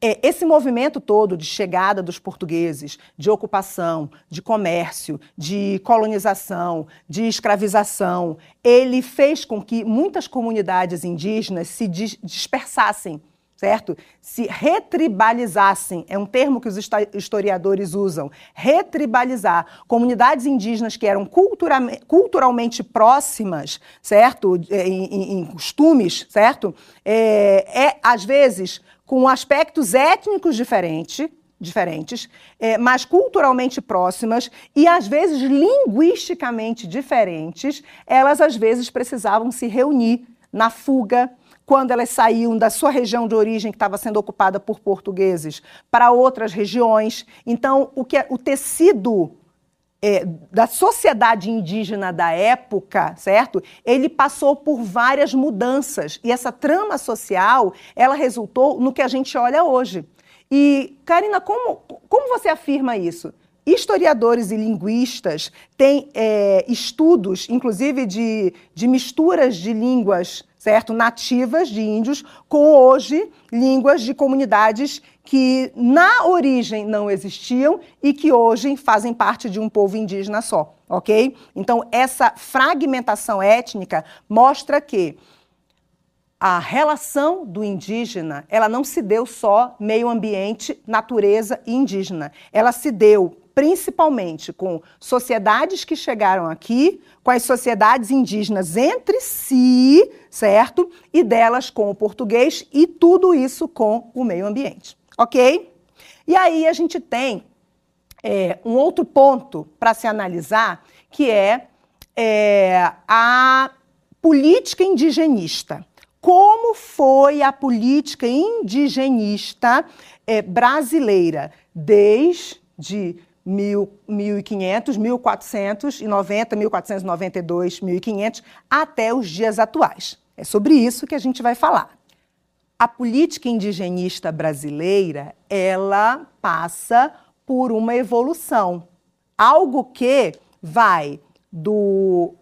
É, esse movimento todo de chegada dos portugueses, de ocupação, de comércio, de colonização, de escravização, ele fez com que muitas comunidades indígenas se dispersassem certo? Se retribalizassem, é um termo que os historiadores usam, retribalizar comunidades indígenas que eram cultura, culturalmente próximas, certo? É, em, em, costumes, certo? É, é, às vezes, com aspectos étnicos diferentes, diferentes, é, mas culturalmente próximas e às vezes linguisticamente diferentes, elas às vezes precisavam se reunir na fuga, quando elas saíam da sua região de origem, que estava sendo ocupada por portugueses, para outras regiões. Então, o, que é, o tecido é, da sociedade indígena da época, certo? Ele passou por várias mudanças e essa trama social, ela resultou no que a gente olha hoje. E, Karina, como, como você afirma isso? Historiadores e linguistas têm é, estudos, inclusive de, de misturas de línguas certo, nativas de índios com hoje línguas de comunidades que na origem não existiam e que hoje fazem parte de um povo indígena só, ok? Então essa fragmentação étnica mostra que a relação do indígena, ela não se deu só meio ambiente, natureza e indígena. Ela se deu principalmente com sociedades que chegaram aqui, com as sociedades indígenas entre si, certo? E delas com o português e tudo isso com o meio ambiente, ok? E aí a gente tem é, um outro ponto para se analisar, que é, é a política indigenista. Como foi a política indigenista é, brasileira desde 1500, 1490, 1492, 1500, até os dias atuais. É sobre isso que a gente vai falar. A política indigenista brasileira, ela passa por uma evolução. Algo que vai do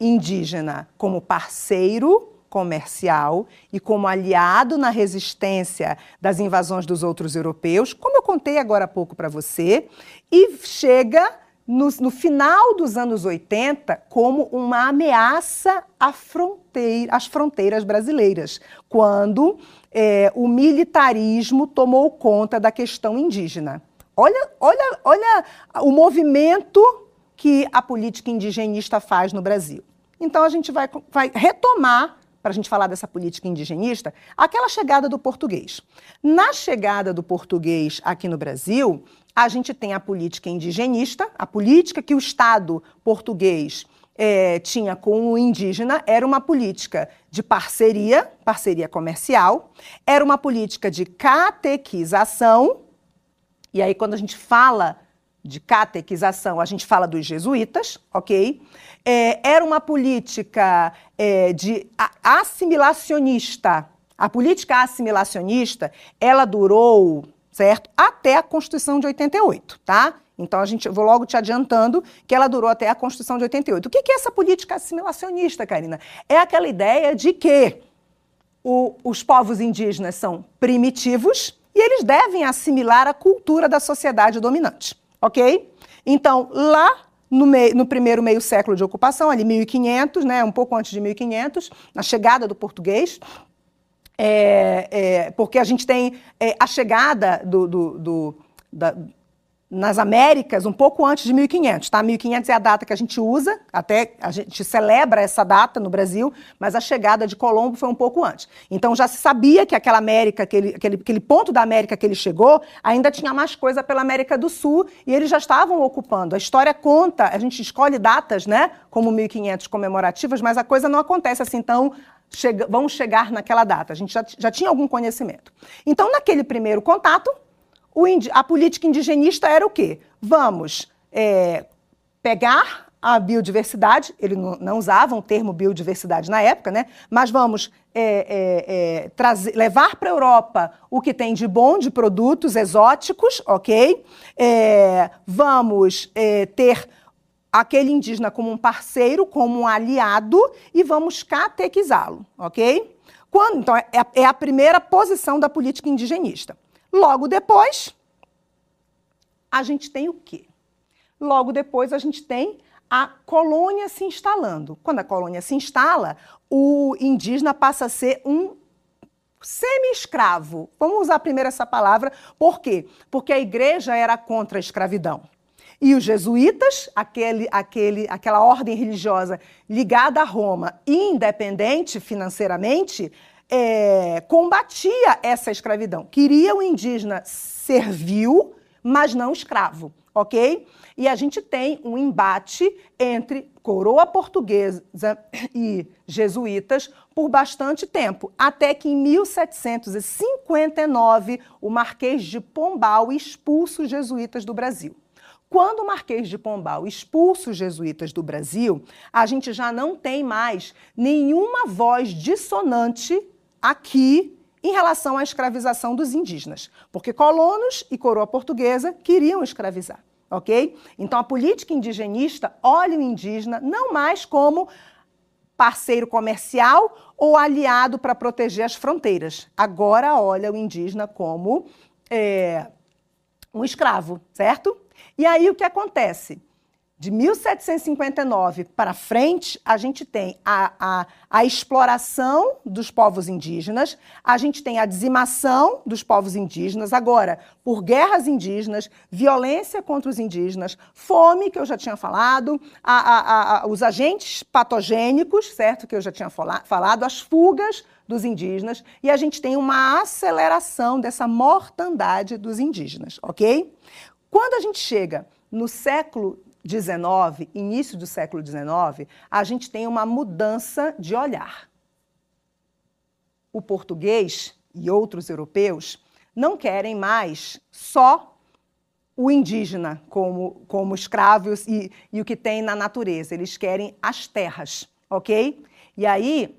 indígena como parceiro comercial e como aliado na resistência das invasões dos outros europeus, como eu contei agora há pouco para você, e chega no, no, final dos anos 80 como uma ameaça à fronteira, às fronteiras brasileiras, quando é, o militarismo tomou conta da questão indígena. Olha, olha, olha o movimento que a política indigenista faz no Brasil. Então a gente vai, vai retomar para a gente falar dessa política indigenista, aquela chegada do português. Na chegada do português aqui no Brasil, a gente tem a política indigenista, a política que o Estado português é, tinha com o indígena era uma política de parceria, parceria comercial, era uma política de catequização, e aí quando a gente fala de catequização, a gente fala dos jesuítas, ok? É, era uma política é, de assimilacionista. A política assimilacionista, ela durou, certo? Até a Constituição de 88, tá? Então, a gente, vou logo te adiantando que ela durou até a Constituição de 88. O que é essa política assimilacionista, Karina? É aquela ideia de que o, os povos indígenas são primitivos e eles devem assimilar a cultura da sociedade dominante ok? Então, lá no, meio, no, primeiro meio século de ocupação, ali 1500, né, um pouco antes de 1500, na chegada do português, é, é, porque a gente tem é, a chegada do, do, do da, nas Américas um pouco antes de 1500, tá? 1500 é a data que a gente usa, até a gente celebra essa data no Brasil, mas a chegada de Colombo foi um pouco antes. Então já se sabia que aquela América, aquele, aquele, aquele ponto da América que ele chegou, ainda tinha mais coisa pela América do Sul e eles já estavam ocupando. A história conta, a gente escolhe datas, né, como 1500 comemorativas, mas a coisa não acontece assim tão Chega, vamos chegar naquela data. A gente já, já tinha algum conhecimento. Então, naquele primeiro contato, a política indigenista era o quê? Vamos é, pegar a biodiversidade, ele não, não usava o termo biodiversidade na época, né? mas vamos é, é, é trazer, levar para a Europa o que tem de bom de produtos exóticos, ok? É, vamos é, ter aquele indígena como um parceiro, como um aliado e vamos catequizá-lo, ok? Quando, então, é a primeira posição da política indigenista. Logo depois, a gente tem o quê? Logo depois, a gente tem a colônia se instalando. Quando a colônia se instala, o indígena passa a ser um semi-escravo. Vamos usar primeiro essa palavra, por quê? Porque a igreja era contra a escravidão. E os jesuítas, aquele, aquele, aquela ordem religiosa ligada a Roma, independente financeiramente, é, combatia essa escravidão. Queria o indígena servil, mas não escravo, ok? E a gente tem um embate entre coroa portuguesa e jesuítas por bastante tempo, até que em 1759 o Marquês de Pombal expulsa os jesuítas do Brasil. quando o Marquês de Pombal expulsa os jesuítas do Brasil, a gente já não tem mais nenhuma voz dissonante aqui em relação à escravização dos indígenas, porque colonos e coroa portuguesa queriam escravizar, ok? Então a política indigenista olha o indígena não mais como parceiro comercial ou aliado para proteger as fronteiras. Agora olha o indígena como é, um escravo, certo? E aí o que acontece? De 1759 para frente, a gente tem a, a, a, exploração dos povos indígenas, a gente tem a dizimação dos povos indígenas, agora, por guerras indígenas, violência contra os indígenas, fome, que eu já tinha falado, a, os agentes patogênicos, certo, que eu já tinha falado, as fugas dos indígenas, e a gente tem uma aceleração dessa mortandade dos indígenas, ok? Quando a gente chega no século XIX, início do século XIX, a gente tem uma mudança de olhar. O português e outros europeus não querem mais só o indígena como, como escravos e, e o que tem na natureza. Eles querem as terras, ok? E aí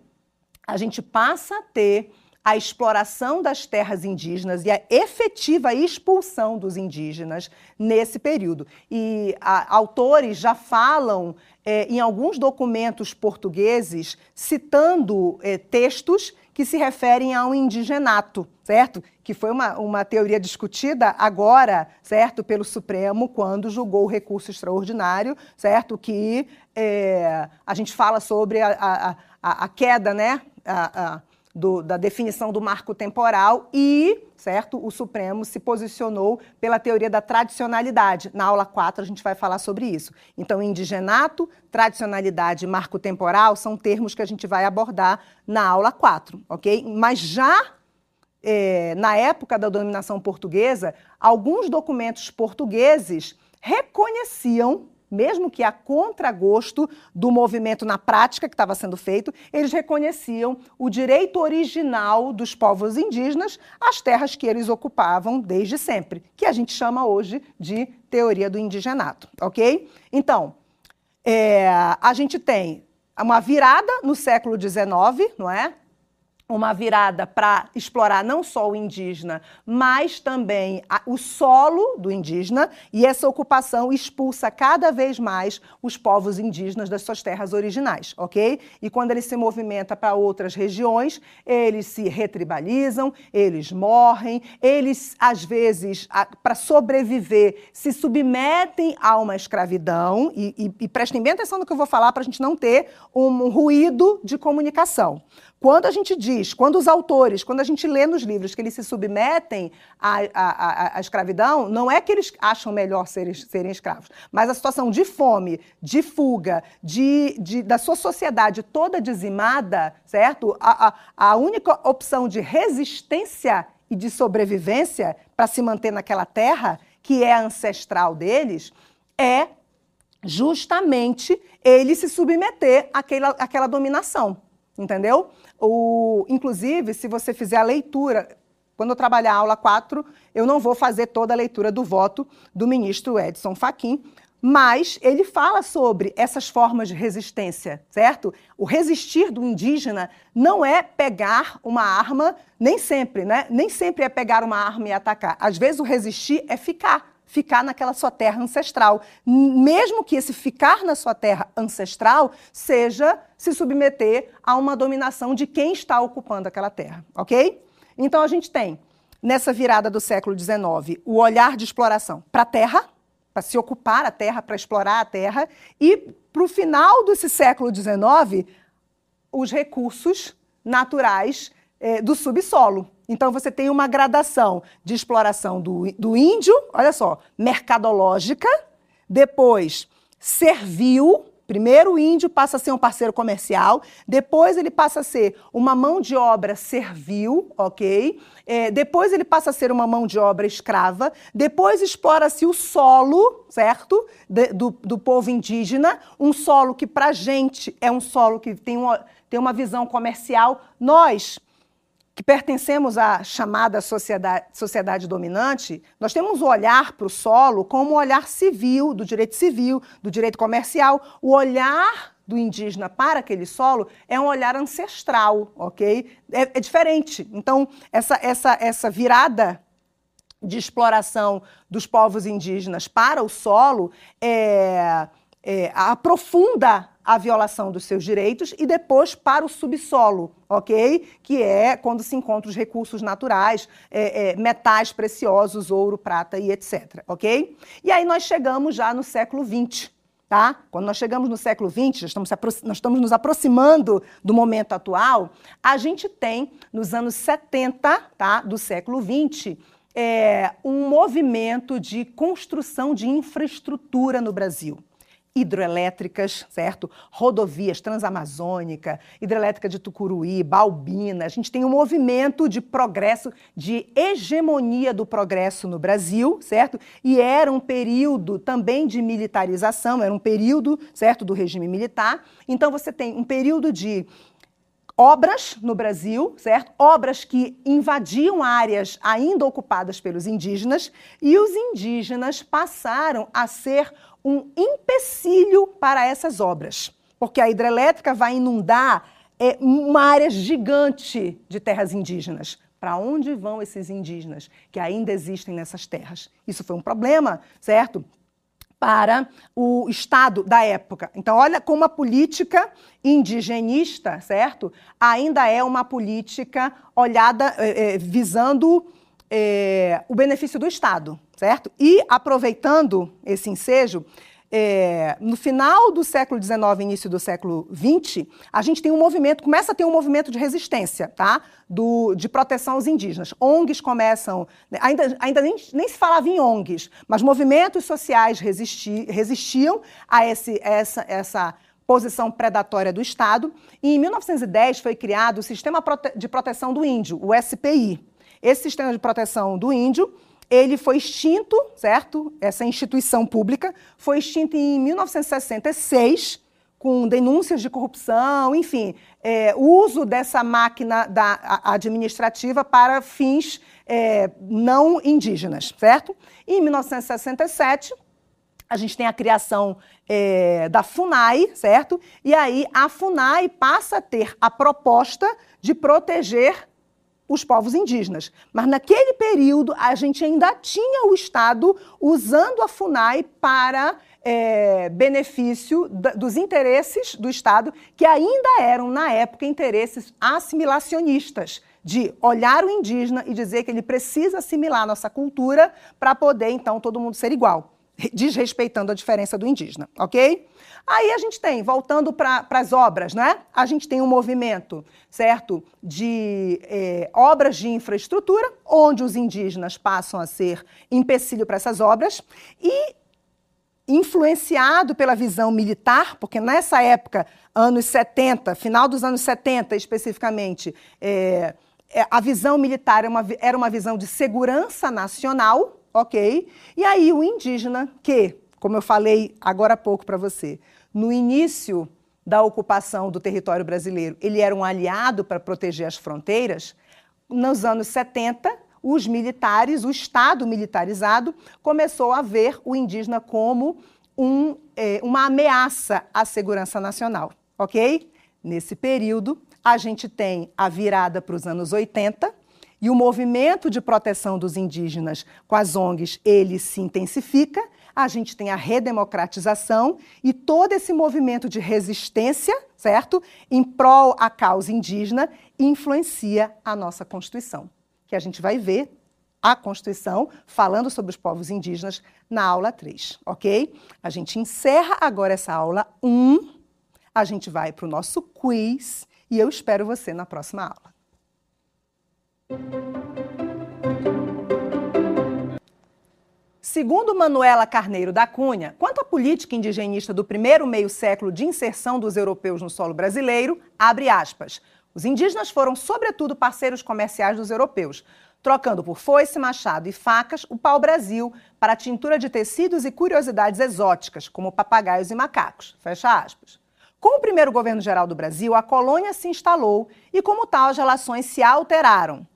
a gente passa a ter a exploração das terras indígenas e a efetiva expulsão dos indígenas nesse período. E a, autores já falam é, em alguns documentos portugueses, citando é, textos que se referem ao indigenato, certo? Que foi uma, uma teoria discutida agora, certo, pelo Supremo, quando julgou o recurso extraordinário, certo? Que é, a gente fala sobre a, a, a, a queda, né? A, do, da definição do marco temporal e, certo, o Supremo se posicionou pela teoria da tradicionalidade. Na aula 4 a gente vai falar sobre isso. Então, indigenato, tradicionalidade e marco temporal são termos que a gente vai abordar na aula 4, ok? Mas já é, na época da dominação portuguesa, alguns documentos portugueses reconheciam mesmo que a contragosto do movimento na prática que estava sendo feito, eles reconheciam o direito original dos povos indígenas às terras que eles ocupavam desde sempre, que a gente chama hoje de teoria do indigenato, ok? Então, é, a gente tem uma virada no século XIX, não é? Uma virada para explorar não só o indígena, mas também a, o solo do indígena, e essa ocupação expulsa cada vez mais os povos indígenas das suas terras originais, ok? E quando ele se movimenta para outras regiões, eles se retribalizam, eles morrem, eles, às vezes, para sobreviver, se submetem a uma escravidão, e, e, e prestem bem atenção no que eu vou falar para a gente não ter um ruído de comunicação. Quando a gente diz, quando os autores, quando a gente lê nos livros que eles se submetem à, à, à, escravidão, não é que eles acham melhor serem, serem escravos, mas a situação de fome, de fuga, de, de da sua sociedade toda dizimada, certo? A, a, a única opção de resistência e de sobrevivência para se manter naquela terra, que é ancestral deles, é justamente ele se submeter àquela, àquela dominação, entendeu? O, inclusive, se você fizer a leitura, quando eu trabalhar a aula 4, eu não vou fazer toda a leitura do voto do ministro Edson Fachin, mas ele fala sobre essas formas de resistência, certo? O resistir do indígena não é pegar uma arma, nem sempre, né? Nem sempre é pegar uma arma e atacar. Às vezes o resistir é ficar ficar naquela sua terra ancestral. Mesmo que esse ficar na sua terra ancestral seja se submeter a uma dominação de quem está ocupando aquela terra, ok? Então a gente tem, nessa virada do século XIX, o olhar de exploração para a terra, para se ocupar a terra, para explorar a terra, e para o final desse século XIX, os recursos naturais eh, do subsolo, então, você tem uma gradação de exploração do, do índio, olha só, mercadológica, depois servil, Primeiro o índio passa a ser um parceiro comercial, depois ele passa a ser uma mão de obra servil, ok? É, depois ele passa a ser uma mão de obra escrava, depois explora-se o solo, certo? De, do, do povo indígena, um solo que para a gente é um solo que tem uma, tem uma visão comercial. Nós, que pertencemos à chamada sociedade, sociedade dominante, nós temos o olhar para o solo como o olhar civil, do direito civil, do direito comercial. O olhar do indígena para aquele solo é um olhar ancestral, ok? É, é diferente. Então, essa, essa, essa virada de exploração dos povos indígenas para o solo é, é, aprofunda a violação dos seus direitos e depois para o subsolo, ok? Que é quando se encontram os recursos naturais, é, é, metais preciosos, ouro, prata e etc, ok? E aí nós chegamos já no século XX, tá? Quando nós chegamos no século XX, estamos nós estamos nos aproximando do momento atual, a gente tem, nos anos 70 tá, do século XX, é, um movimento de construção de infraestrutura no Brasil hidroelétricas, certo? Rodovias transamazônica, hidrelétrica de Tucuruí, Balbina. A gente tem um movimento de progresso, de hegemonia do progresso no Brasil, certo? E era um período também de militarização, era um período, certo, do regime militar. Então você tem um período de obras no Brasil, certo? Obras que invadiam áreas ainda ocupadas pelos indígenas e os indígenas passaram a ser um empecilho para essas obras, porque a hidrelétrica vai inundar é, uma área gigante de terras indígenas. Para onde vão esses indígenas que ainda existem nessas terras? Isso foi um problema, certo? Para o Estado da época. Então, olha como a política indigenista, certo? Ainda é uma política olhada, é, é, visando é, o benefício do Estado, certo? E aproveitando esse ensejo, é, no final do século XIX, início do século XX, a gente tem um movimento, começa a ter um movimento de resistência, tá? Do, de proteção aos indígenas. ONGs começam, né, ainda, ainda nem, nem se falava em ONGs, mas movimentos sociais resisti, resistiam a esse, essa, essa posição predatória do Estado. E em 1910 foi criado o Sistema de Proteção do Índio, o SPI. Esse sistema de proteção do índio, ele foi extinto, certo? Essa instituição pública foi extinta em 1966, com denúncias de corrupção, enfim, é, uso dessa máquina da, administrativa para fins é, não indígenas, certo? E em 1967, a gente tem a criação é, da FUNAI, certo? E aí a FUNAI passa a ter a proposta de proteger os povos indígenas. Mas naquele período, a gente ainda tinha o Estado usando a FUNAI para é, benefício dos interesses do Estado, que ainda eram, na época, interesses assimilacionistas, de olhar o indígena e dizer que ele precisa assimilar a nossa cultura para poder, então, todo mundo ser igual, desrespeitando a diferença do indígena, ok? Aí a gente tem, voltando para as obras, né? A gente tem um movimento, certo, de é, obras de infraestrutura, onde os indígenas passam a ser empecilho para essas obras, e influenciado pela visão militar, porque nessa época, anos 70, final dos anos 70 especificamente, é, a visão militar era uma, era uma visão de segurança nacional, ok? E aí o indígena, que, como eu falei agora há pouco para você, no início da ocupação do território brasileiro, ele era um aliado para proteger as fronteiras. Nos anos 70, os militares, o Estado militarizado, começou a ver o indígena como um, é, uma ameaça à segurança nacional, ok? Nesse período, a gente tem a virada para os anos 80 e o movimento de proteção dos indígenas com as ONGs, ele se intensifica a gente tem a redemocratização e todo esse movimento de resistência, certo? Em prol à causa indígena, influencia a nossa Constituição, que a gente vai ver a Constituição falando sobre os povos indígenas na aula 3, ok? A gente encerra agora essa aula 1, a gente vai para o nosso quiz e eu espero você na próxima aula. Segundo Manuela Carneiro da Cunha, quanto à política indigenista do primeiro meio século de inserção dos europeus no solo brasileiro, abre aspas, os indígenas foram, sobretudo, parceiros comerciais dos europeus, trocando por foice, machado e facas o pau-brasil para tintura de tecidos e curiosidades exóticas, como papagaios e macacos. Fecha aspas. Com o primeiro governo geral do Brasil, a colônia se instalou e, como tal, as relações se alteraram.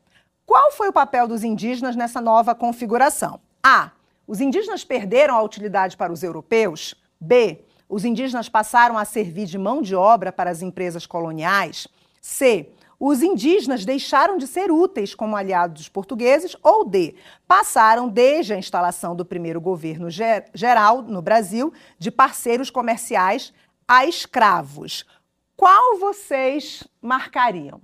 Qual foi o papel dos indígenas nessa nova configuração? A. Os indígenas perderam a utilidade para os europeus? B. Os indígenas passaram a servir de mão de obra para as empresas coloniais? C. Os indígenas deixaram de ser úteis como aliados dos portugueses? Ou D. Passaram, desde a instalação do primeiro governo geral no Brasil, de parceiros comerciais a escravos. Qual vocês marcariam?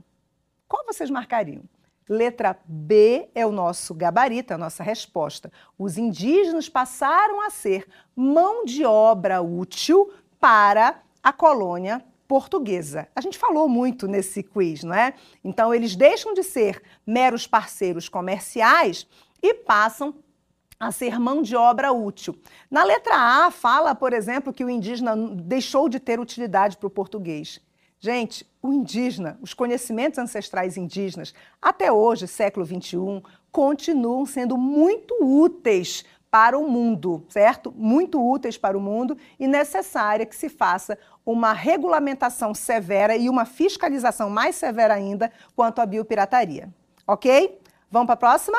Qual vocês marcariam? Letra B é o nosso gabarito, a nossa resposta. Os indígenas passaram a ser mão de obra útil para a colônia portuguesa. A gente falou muito nesse quiz, não é? Então, eles deixam de ser meros parceiros comerciais e passam a ser mão de obra útil. Na letra A, fala, por exemplo, que o indígena deixou de ter utilidade para o português. Gente, o indígena, os conhecimentos ancestrais indígenas, até hoje, século XXI, continuam sendo muito úteis para o mundo, certo? Muito úteis para o mundo e necessária que se faça uma regulamentação severa e uma fiscalização mais severa ainda quanto à biopirataria. Ok? Vamos para a próxima?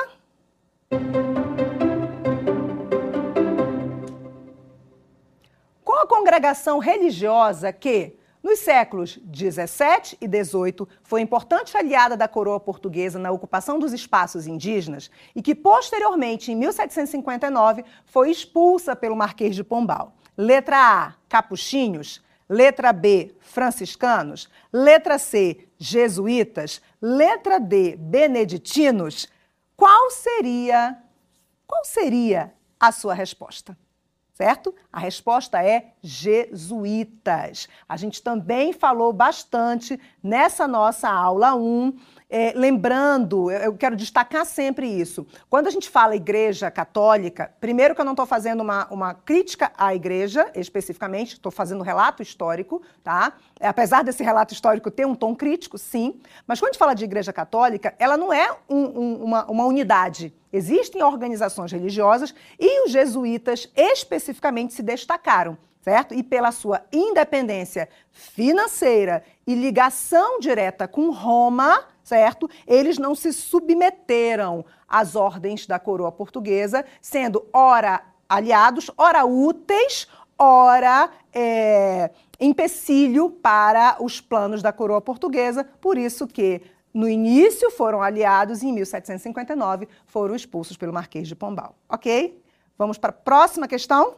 Qual a congregação religiosa que, nos séculos 17 e 18, foi importante aliada da coroa portuguesa na ocupação dos espaços indígenas e que, posteriormente, em 1759, foi expulsa pelo Marquês de Pombal. Letra A, Capuchinhos. Letra B, franciscanos. Letra C, jesuítas. Letra D, beneditinos. Qual seria, qual seria a sua resposta? Certo? A resposta é jesuítas. A gente também falou bastante nessa nossa aula 1 é, lembrando, eu quero destacar sempre isso. Quando a gente fala igreja católica, primeiro que eu não estou fazendo uma, uma crítica à igreja especificamente, estou fazendo um relato histórico, tá? É, apesar desse relato histórico ter um tom crítico, sim. Mas quando a gente fala de igreja católica, ela não é um, um, uma, uma unidade. Existem organizações religiosas e os jesuítas especificamente se destacaram certo? E pela sua independência financeira e ligação direta com Roma, certo? Eles não se submeteram às ordens da coroa portuguesa, sendo ora aliados, ora úteis, ora é, empecilho para os planos da coroa portuguesa. Por isso que no início foram aliados e em 1759 foram expulsos pelo Marquês de Pombal. Ok? Vamos para a próxima questão.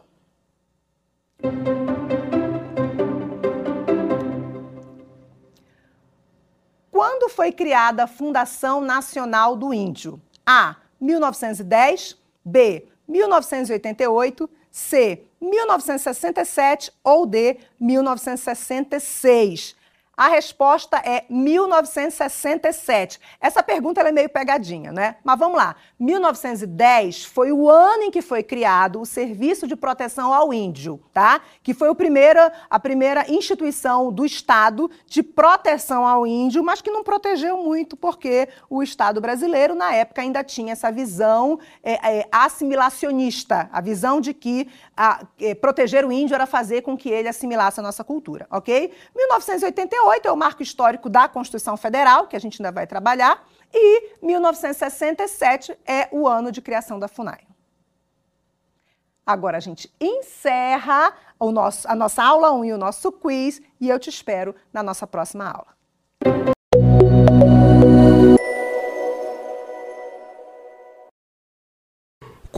Quando foi criada a Fundação Nacional do Índio? A. 1910, B. 1988, C. 1967 ou D. 1966. A resposta é 1967. Essa pergunta é meio pegadinha, né? Mas vamos lá. 1910 foi o ano em que foi criado o Serviço de Proteção ao Índio, tá? Que foi primeiro, a primeira instituição do Estado de proteção ao índio, mas que não protegeu muito porque o Estado brasileiro, na época, ainda tinha essa visão é, é, assimilacionista, a visão de que a, é, proteger o índio era fazer com que ele assimilasse a nossa cultura, ok? 1988 1968 é o marco histórico da Constituição Federal, que a gente ainda vai trabalhar, e 1967 é o ano de criação da FUNAI. Agora a gente encerra o nosso, a nossa aula 1 e o nosso quiz, e eu te espero na nossa próxima aula.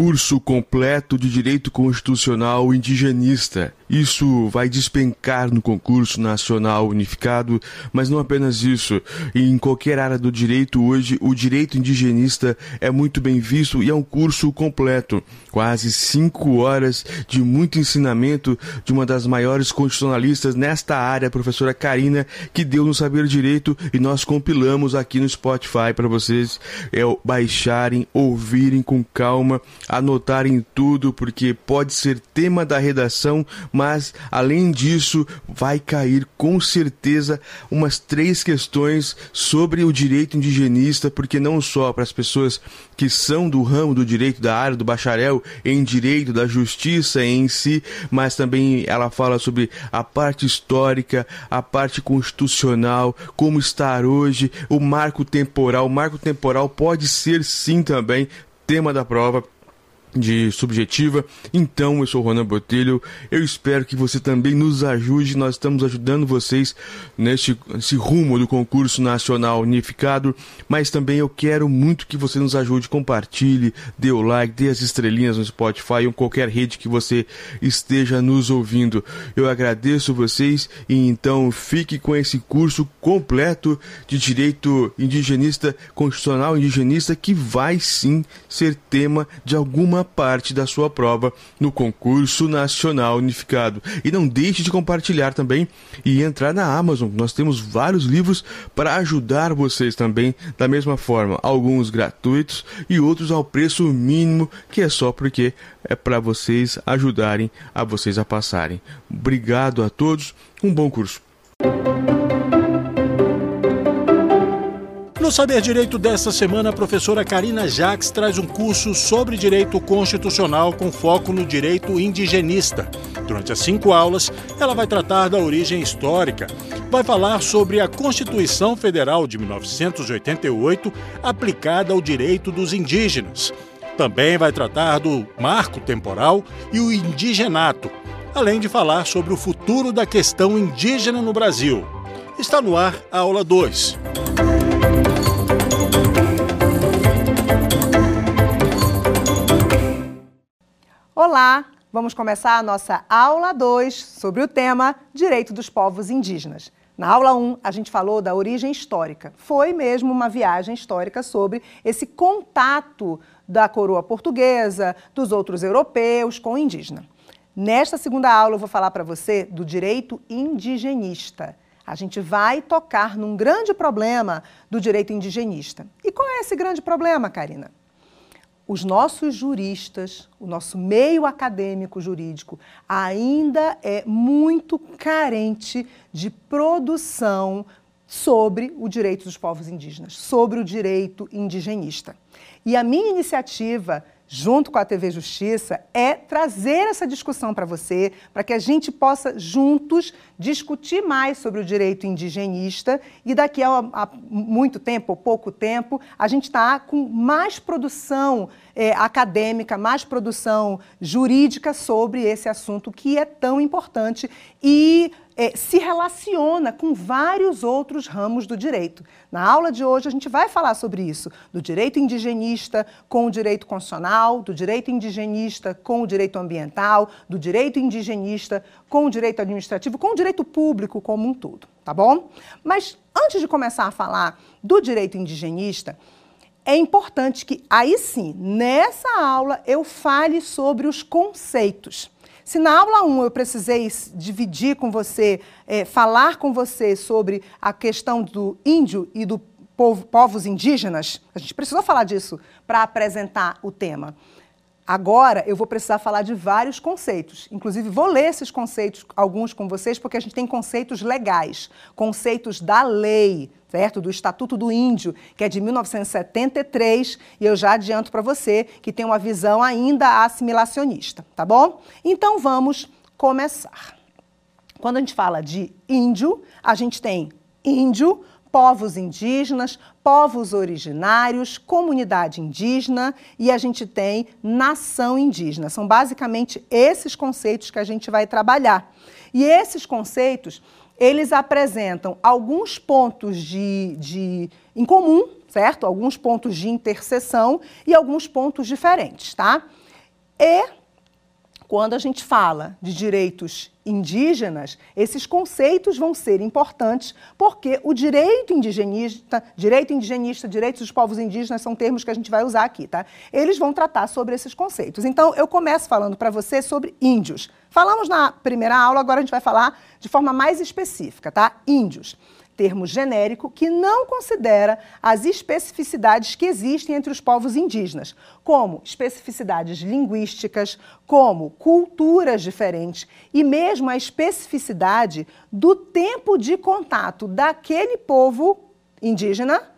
Curso completo de Direito Constitucional Indigenista isso vai despencar no concurso nacional unificado, mas não apenas isso. Em qualquer área do direito hoje, o direito indigenista é muito bem visto e é um curso completo. Quase cinco horas de muito ensinamento de uma das maiores constitucionalistas nesta área, a professora Karina, que deu no Saber Direito e nós compilamos aqui no Spotify para vocês é, baixarem, ouvirem com calma, anotarem tudo, porque pode ser tema da redação, mas além disso, vai cair com certeza umas três questões sobre o direito indigenista, porque não só para as pessoas que são do ramo do direito da área do bacharel em direito da justiça em si, mas também ela fala sobre a parte histórica, a parte constitucional, como estar hoje, o marco temporal. O marco temporal pode ser sim também tema da prova de subjetiva. Então, eu sou o Ronan Botelho. Eu espero que você também nos ajude. Nós estamos ajudando vocês neste, rumo do concurso nacional unificado. Mas também eu quero muito que você nos ajude. Compartilhe, dê o like, dê as estrelinhas no Spotify ou qualquer rede que você esteja nos ouvindo. Eu agradeço vocês e então fique com esse curso completo de direito indigenista, constitucional indigenista, que vai sim ser tema de alguma parte da sua prova no concurso nacional unificado. E não deixe de compartilhar também e entrar na Amazon. Nós temos vários livros para ajudar vocês também da mesma forma, alguns gratuitos e outros ao preço mínimo, que é só porque é para vocês ajudarem a vocês a passarem. Obrigado a todos. Um bom curso. No Saber Direito desta semana, a professora Karina Jacques traz um curso sobre direito constitucional com foco no direito indigenista. Durante as cinco aulas, ela vai tratar da origem histórica, vai falar sobre a Constituição Federal de 1988 aplicada ao direito dos indígenas. Também vai tratar do marco temporal e o indigenato, além de falar sobre o futuro da questão indígena no Brasil. Está no ar a aula 2. Olá! Vamos começar a nossa aula 2 sobre o tema Direito dos Povos Indígenas. Na aula 1, um, a gente falou da origem histórica. Foi mesmo uma viagem histórica sobre esse contato da coroa portuguesa, dos outros europeus com o indígena. Nesta segunda aula, eu vou falar para você do direito indigenista. A gente vai tocar num grande problema do direito indigenista. E qual é esse grande problema, Karina? Os nossos juristas, o nosso meio acadêmico jurídico ainda é muito carente de produção sobre o direito dos povos indígenas, sobre o direito indigenista. E a minha iniciativa junto com a TV Justiça, é trazer essa discussão para você, para que a gente possa juntos discutir mais sobre o direito indigenista e daqui a, a muito tempo, ou pouco tempo, a gente está com mais produção é, acadêmica, mais produção jurídica sobre esse assunto que é tão importante e é, se relaciona com vários outros ramos do direito. Na aula de hoje, a gente vai falar sobre isso: do direito indigenista com o direito constitucional, do direito indigenista com o direito ambiental, do direito indigenista com o direito administrativo, com o direito público como um todo, tá bom? Mas antes de começar a falar do direito indigenista, é importante que, aí sim, nessa aula, eu fale sobre os conceitos. Se na aula 1 eu precisei dividir com você, é, falar com você sobre a questão do índio e do povo, povos indígenas, a gente precisou falar disso para apresentar o tema. Agora eu vou precisar falar de vários conceitos. Inclusive, vou ler esses conceitos, alguns com vocês, porque a gente tem conceitos legais, conceitos da lei, certo? Do Estatuto do Índio, que é de 1973, e eu já adianto para você que tem uma visão ainda assimilacionista, tá bom? Então vamos começar. Quando a gente fala de índio, a gente tem índio, povos indígenas, povos originários, comunidade indígena e a gente tem nação indígena. São basicamente esses conceitos que a gente vai trabalhar. E esses conceitos, eles apresentam alguns pontos de, de em comum, certo? Alguns pontos de interseção e alguns pontos diferentes, tá? E quando a gente fala de direitos indígenas, esses conceitos vão ser importantes porque o direito indigenista, direito indigenista, direitos dos povos indígenas são termos que a gente vai usar aqui, tá? Eles vão tratar sobre esses conceitos. Então, eu começo falando para você sobre índios. Falamos na primeira aula, agora a gente vai falar de forma mais específica, tá? Índios. Termo genérico que não considera as especificidades que existem entre os povos indígenas, como especificidades linguísticas, como culturas diferentes e mesmo a especificidade do tempo de contato daquele povo indígena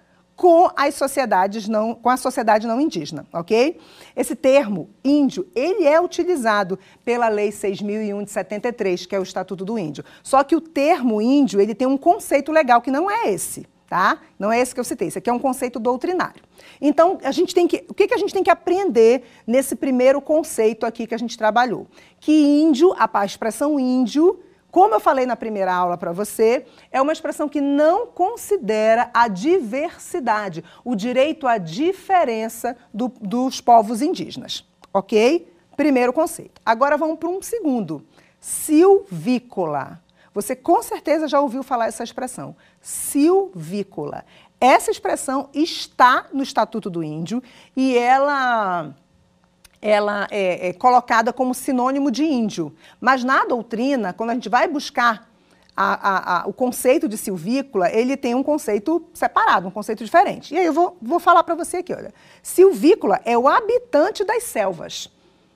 com as sociedades não, com a sociedade não indígena, ok? Esse termo índio, ele é utilizado pela Lei 6.001 de 73, que é o Estatuto do Índio. Só que o termo índio, ele tem um conceito legal que não é esse, tá? Não é esse que eu citei, esse aqui é um conceito doutrinário. Então, a gente tem que, o que, que a gente tem que aprender nesse primeiro conceito aqui que a gente trabalhou? Que índio, a expressão índio, como eu falei na primeira aula para você, é uma expressão que não considera a diversidade, o direito à diferença do, dos povos indígenas. Ok? Primeiro conceito. Agora vamos para um segundo. Silvícola. Você com certeza já ouviu falar essa expressão. Silvícola. Essa expressão está no Estatuto do Índio e ela ela é, é, colocada como sinônimo de índio. Mas na doutrina, quando a gente vai buscar a, a, a, o conceito de silvícola, ele tem um conceito separado, um conceito diferente. E aí eu vou, vou falar para você aqui, olha. Silvícola é o habitante das selvas,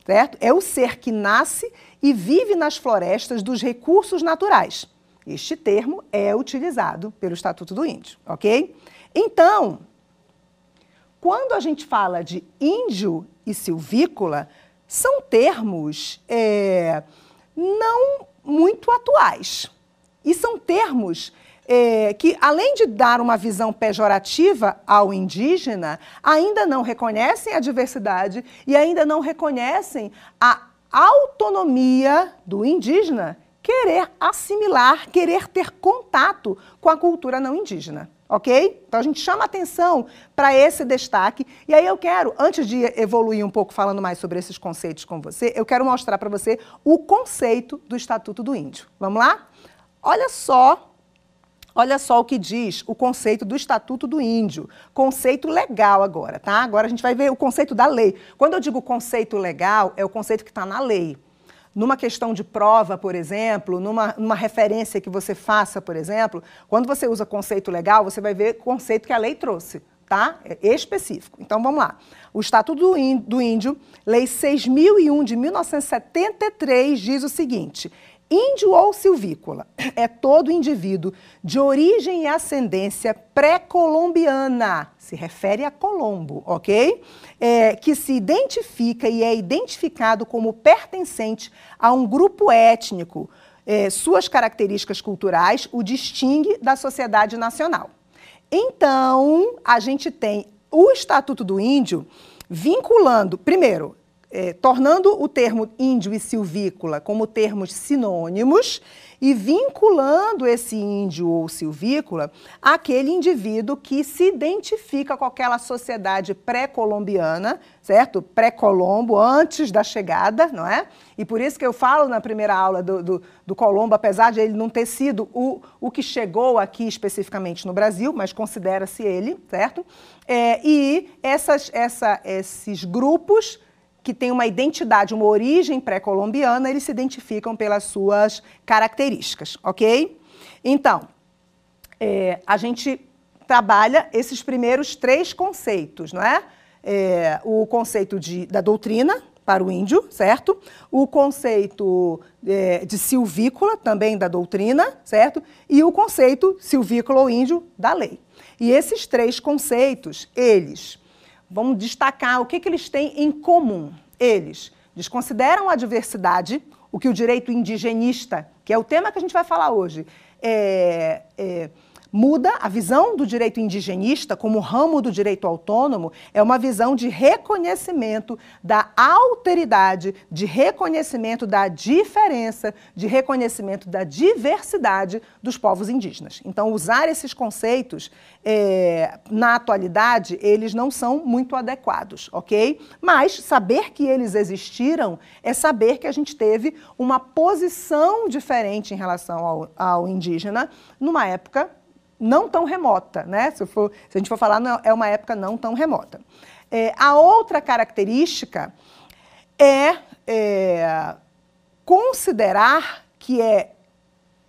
certo? É o ser que nasce e vive nas florestas dos recursos naturais. Este termo é utilizado pelo Estatuto do Índio, ok? Então, quando a gente fala de índio e silvícola, são termos é, não muito atuais. E são termos é, que, além de dar uma visão pejorativa ao indígena, ainda não reconhecem a diversidade e ainda não reconhecem a autonomia do indígena querer assimilar, querer ter contato com a cultura não indígena ok? Então a gente chama atenção para esse destaque. E aí eu quero, antes de evoluir um pouco falando mais sobre esses conceitos com você, eu quero mostrar para você o conceito do Estatuto do Índio. Vamos lá? Olha só, olha só o que diz o conceito do Estatuto do Índio. Conceito legal agora, tá? Agora a gente vai ver o conceito da lei. Quando eu digo conceito legal, é o conceito que está na lei numa questão de prova, por exemplo, numa, numa referência que você faça, por exemplo, quando você usa conceito legal, você vai ver conceito que a lei trouxe, tá? É específico. Então vamos lá. O Estatuto do Índio, Lei 6001 de 1973, diz o seguinte: Índio ou silvícola é todo indivíduo de origem e ascendência pré-colombiana, se refere a Colombo, ok? É, que se identifica e é identificado como pertencente a um grupo étnico. É, suas características culturais o distingue da sociedade nacional. Então, a gente tem o Estatuto do Índio vinculando, primeiro, é, tornando o termo índio e silvícola como termos sinônimos e vinculando esse índio ou silvícola àquele indivíduo que se identifica com aquela sociedade pré-colombiana, certo? Pré-Colombo, antes da chegada, não é? E por isso que eu falo na primeira aula do, do, do Colombo, apesar de ele não ter sido o, o que chegou aqui especificamente no Brasil, mas considera-se ele, certo? É, e essas, essa, esses grupos que têm uma identidade, uma origem pré-colombiana, eles se identificam pelas suas características, ok? Então, é, a gente trabalha esses primeiros três conceitos, não é? é o conceito de, da doutrina para o índio, certo? O conceito é, de silvícola, também da doutrina, certo? E o conceito silvícola ou índio da lei. E esses três conceitos, eles vamos destacar o que, que eles têm em comum. Eles desconsideram a diversidade, o que o direito indigenista, que é o tema que a gente vai falar hoje, é, é muda a visão do direito indigenista como ramo do direito autônomo é uma visão de reconhecimento da alteridade, de reconhecimento da diferença, de reconhecimento da diversidade dos povos indígenas. Então, usar esses conceitos é, na atualidade, eles não são muito adequados, ok? Mas saber que eles existiram é saber que a gente teve uma posição diferente em relação ao, ao indígena numa época não tão remota, né? Se, for, se a gente for falar, é uma época não tão remota. É, a outra característica é, é considerar que é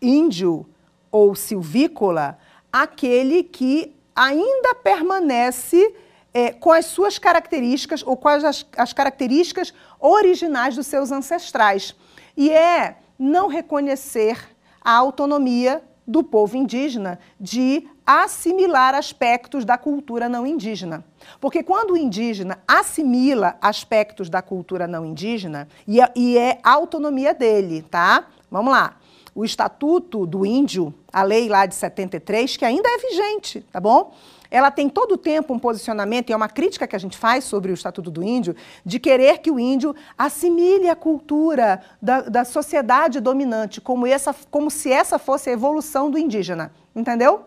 índio ou silvícola aquele que ainda permanece é, com as suas características ou com as, as características originais dos seus ancestrais. E é não reconhecer a autonomia do povo indígena de assimilar aspectos da cultura não indígena. Porque quando o indígena assimila aspectos da cultura não indígena, e é, e é autonomia dele, tá? Vamos lá. O Estatuto do Índio, a lei lá de 73, que ainda é vigente, tá bom? Ela tem todo o tempo um posicionamento, e é uma crítica que a gente faz sobre o Estatuto do Índio, de querer que o índio assimile a cultura da, da sociedade dominante, como, essa, como se essa fosse a evolução do indígena. Entendeu?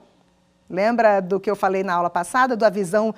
Lembra do que eu falei na aula passada, da visão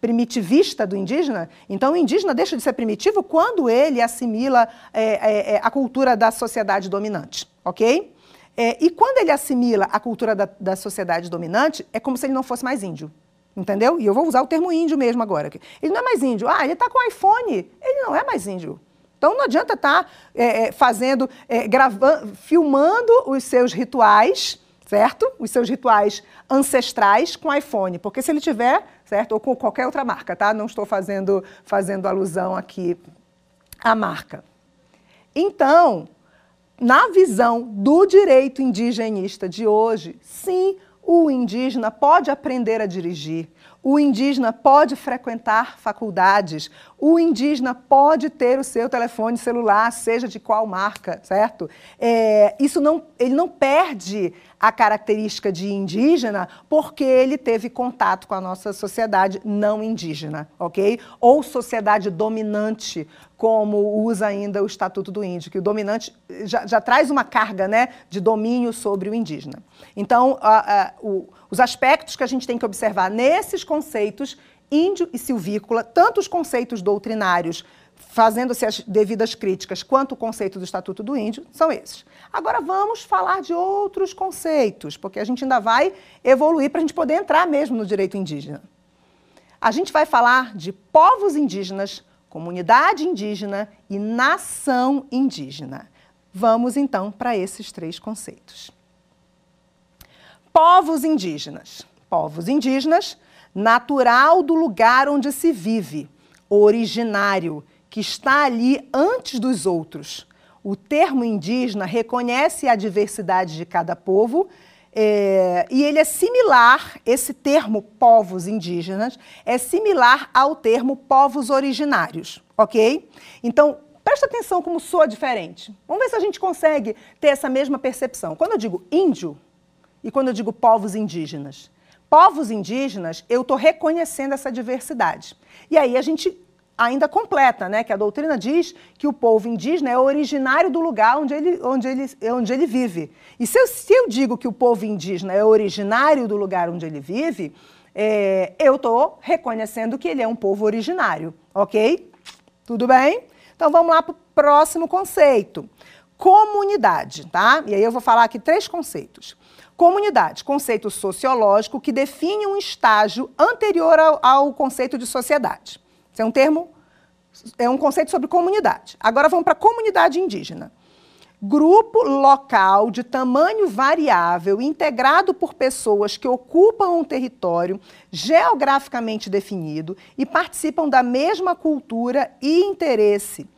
primitivista do indígena? Então, o indígena deixa de ser primitivo quando ele assimila é, é, é a cultura da sociedade dominante, ok? É, e quando ele assimila a cultura da, da, sociedade dominante, é como se ele não fosse mais índio. Entendeu? E eu vou usar o termo índio mesmo agora. Ele não é mais índio. Ah, ele está com iPhone. Ele não é mais índio. Então não adianta estar tá, é, é, fazendo, é, gravando, filmando os seus rituais, certo? Os seus rituais ancestrais com iPhone, porque se ele tiver, certo? Ou com qualquer outra marca, tá? Não estou fazendo, fazendo alusão aqui à marca. Então, na visão do direito indigenista de hoje, sim, o indígena pode aprender a dirigir, o indígena pode frequentar faculdades, o indígena pode ter o seu telefone celular, seja de qual marca, certo? É, isso não, ele não perde a característica de indígena porque ele teve contato com a nossa sociedade não indígena, ok? Ou sociedade dominante, como usa ainda o Estatuto do Índio, que o dominante já, já traz uma carga né, de domínio sobre o indígena. Então, a, a, o, os aspectos que a gente tem que observar nesses conceitos, índio e silvícola, tanto os conceitos doutrinários fazendo-se as devidas críticas, quanto o conceito do Estatuto do Índio, são esses. Agora vamos falar de outros conceitos, porque a gente ainda vai evoluir para a gente poder entrar mesmo no direito indígena. A gente vai falar de povos indígenas, comunidade indígena e nação indígena. Vamos então para esses três conceitos. Povos indígenas. Povos indígenas, natural do lugar onde se vive, originário, que está ali antes dos outros. O termo indígena reconhece a diversidade de cada povo é, e ele é similar, esse termo povos indígenas, é similar ao termo povos originários, ok? Então, presta atenção como soa diferente. Vamos ver se a gente consegue ter essa mesma percepção. Quando eu digo índio e quando eu digo povos indígenas, povos indígenas, eu estou reconhecendo essa diversidade. E aí a gente ainda completa, né? Que a doutrina diz que o povo indígena é originário do lugar onde ele, onde ele, onde ele vive. E se eu, se eu digo que o povo indígena é originário do lugar onde ele vive, é, eu estou reconhecendo que ele é um povo originário, ok? Tudo bem? Então vamos lá para o próximo conceito. Comunidade, tá? E aí eu vou falar aqui três conceitos. Comunidade, conceito sociológico que define um estágio anterior ao, ao conceito de sociedade. Isso é um termo, é um conceito sobre comunidade. Agora vamos para comunidade indígena. Grupo local de tamanho variável, integrado por pessoas que ocupam um território geograficamente definido e participam da mesma cultura e interesse.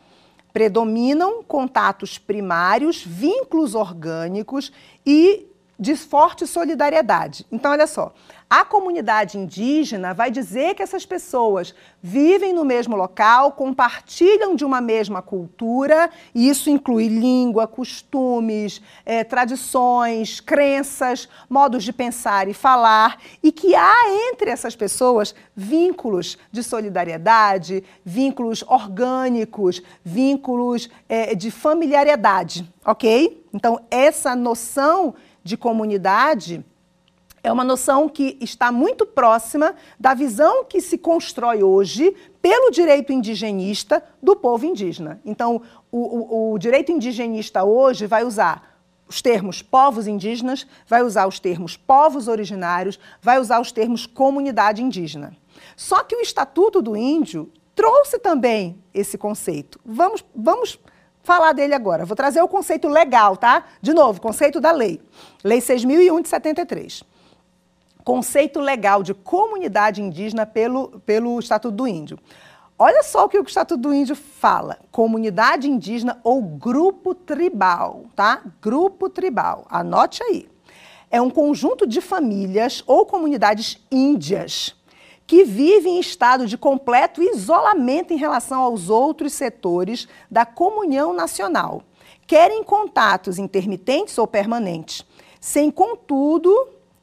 Predominam contatos primários, vínculos orgânicos e de forte solidariedade. Então, olha só, a comunidade indígena vai dizer que essas pessoas vivem no mesmo local, compartilham de uma mesma cultura, e isso inclui língua, costumes, é, tradições, crenças, modos de pensar e falar, e que há entre essas pessoas vínculos de solidariedade, vínculos orgânicos, vínculos é, de familiaridade, ok? Então, essa noção de comunidade é uma noção que está muito próxima da visão que se constrói hoje pelo direito indigenista do povo indígena. Então, o, o, o direito indigenista hoje vai usar os termos povos indígenas, vai usar os termos povos originários, vai usar os termos comunidade indígena. Só que o Estatuto do Índio trouxe também esse conceito. Vamos, vamos falar dele agora. Vou trazer o conceito legal, tá? De novo, conceito da lei. Lei 6001 de 73. conceito legal de comunidade indígena pelo, pelo Estatuto do Índio. Olha só o que o Estatuto do Índio fala: comunidade indígena ou grupo tribal, tá? Grupo tribal. Anote aí. É um conjunto de famílias ou comunidades índias que vivem em estado de completo isolamento em relação aos outros setores da comunhão nacional, querem contatos intermitentes ou permanentes, sem, contudo,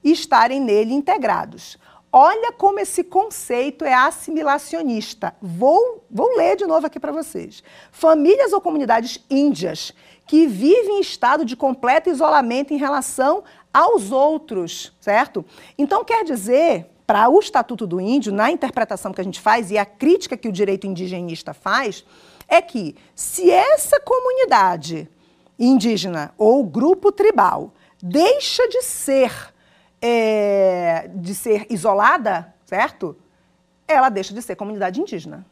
estarem nele integrados. Olha como esse conceito é assimilacionista. Vou, vou ler de novo aqui para vocês. Famílias ou comunidades índias que vivem em estado de completo isolamento em relação aos outros, certo? Então quer dizer, para o Estatuto do Índio, na interpretação que a gente faz e a crítica que o direito indigenista faz, é que se essa comunidade indígena ou grupo tribal deixa de ser é, de ser isolada, certo? Ela deixa de ser comunidade indígena.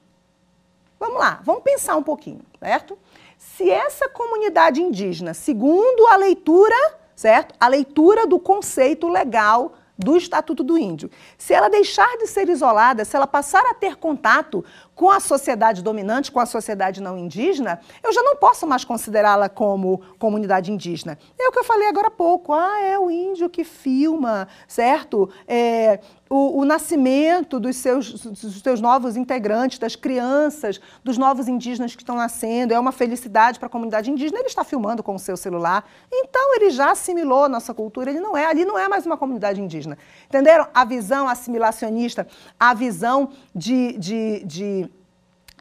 Vamos lá, vamos pensar um pouquinho, certo? Se essa comunidade indígena, segundo a leitura, certo? A leitura do conceito legal do Estatuto do Índio. Se ela deixar de ser isolada, se ela passar a ter contato com a sociedade dominante, com a sociedade não indígena, eu já não posso mais considerá-la como comunidade indígena. É o que eu falei agora há pouco. Ah, é o índio que filma, certo? É, o, o, nascimento dos seus, dos seus novos integrantes, das crianças, dos novos indígenas que estão nascendo, é uma felicidade para a comunidade indígena, ele está filmando com o seu celular. Então, ele já assimilou a nossa cultura, ele não é, ali não é mais uma comunidade indígena. Entenderam? A visão assimilacionista, a visão de, de, de,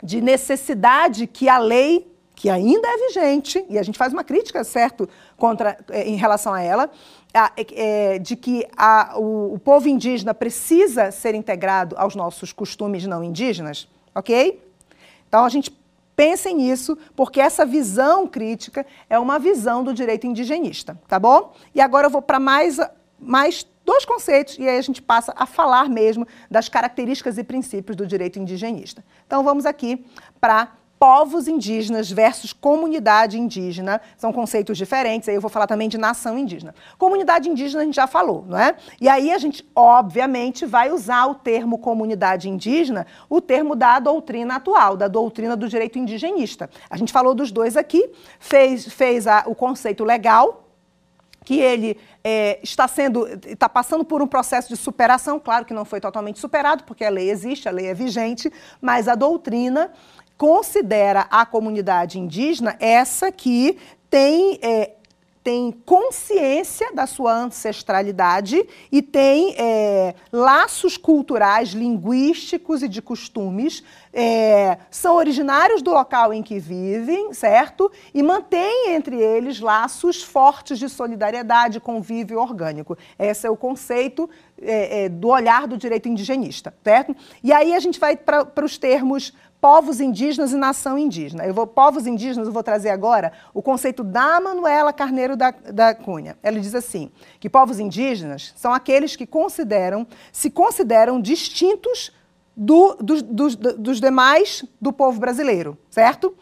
de necessidade que a lei que ainda é vigente, e a gente faz uma crítica, certo, contra, eh, em relação a ela, é, de que a, o, o, povo indígena precisa ser integrado aos nossos costumes não indígenas, ok? Então a gente pense nisso, porque essa visão crítica é uma visão do direito indigenista, tá bom? E agora eu vou para mais, mais dois conceitos e aí a gente passa a falar mesmo das características e princípios do direito indigenista. Então vamos aqui para povos indígenas versus comunidade indígena, são conceitos diferentes, aí eu vou falar também de nação indígena. Comunidade indígena a gente já falou, não é? E aí a gente, obviamente, vai usar o termo comunidade indígena, o termo da doutrina atual, da doutrina do direito indigenista. A gente falou dos dois aqui, fez, fez a, o conceito legal, que ele é, está sendo, está passando por um processo de superação, claro que não foi totalmente superado, porque a lei existe, a lei é vigente, mas a doutrina considera a comunidade indígena essa que tem, é, tem consciência da sua ancestralidade e tem é, laços culturais, linguísticos e de costumes, é, são originários do local em que vivem, certo? E mantém entre eles laços fortes de solidariedade, convívio orgânico. Esse é o conceito é, é, do olhar do direito indigenista, certo? E aí a gente vai para os termos povos indígenas e nação indígena. Eu vou, povos indígenas, eu vou trazer agora o conceito da Manuela Carneiro da, da Cunha. Ela diz assim, que povos indígenas são aqueles que consideram, se consideram distintos do, do, dos, dos demais do povo brasileiro, certo?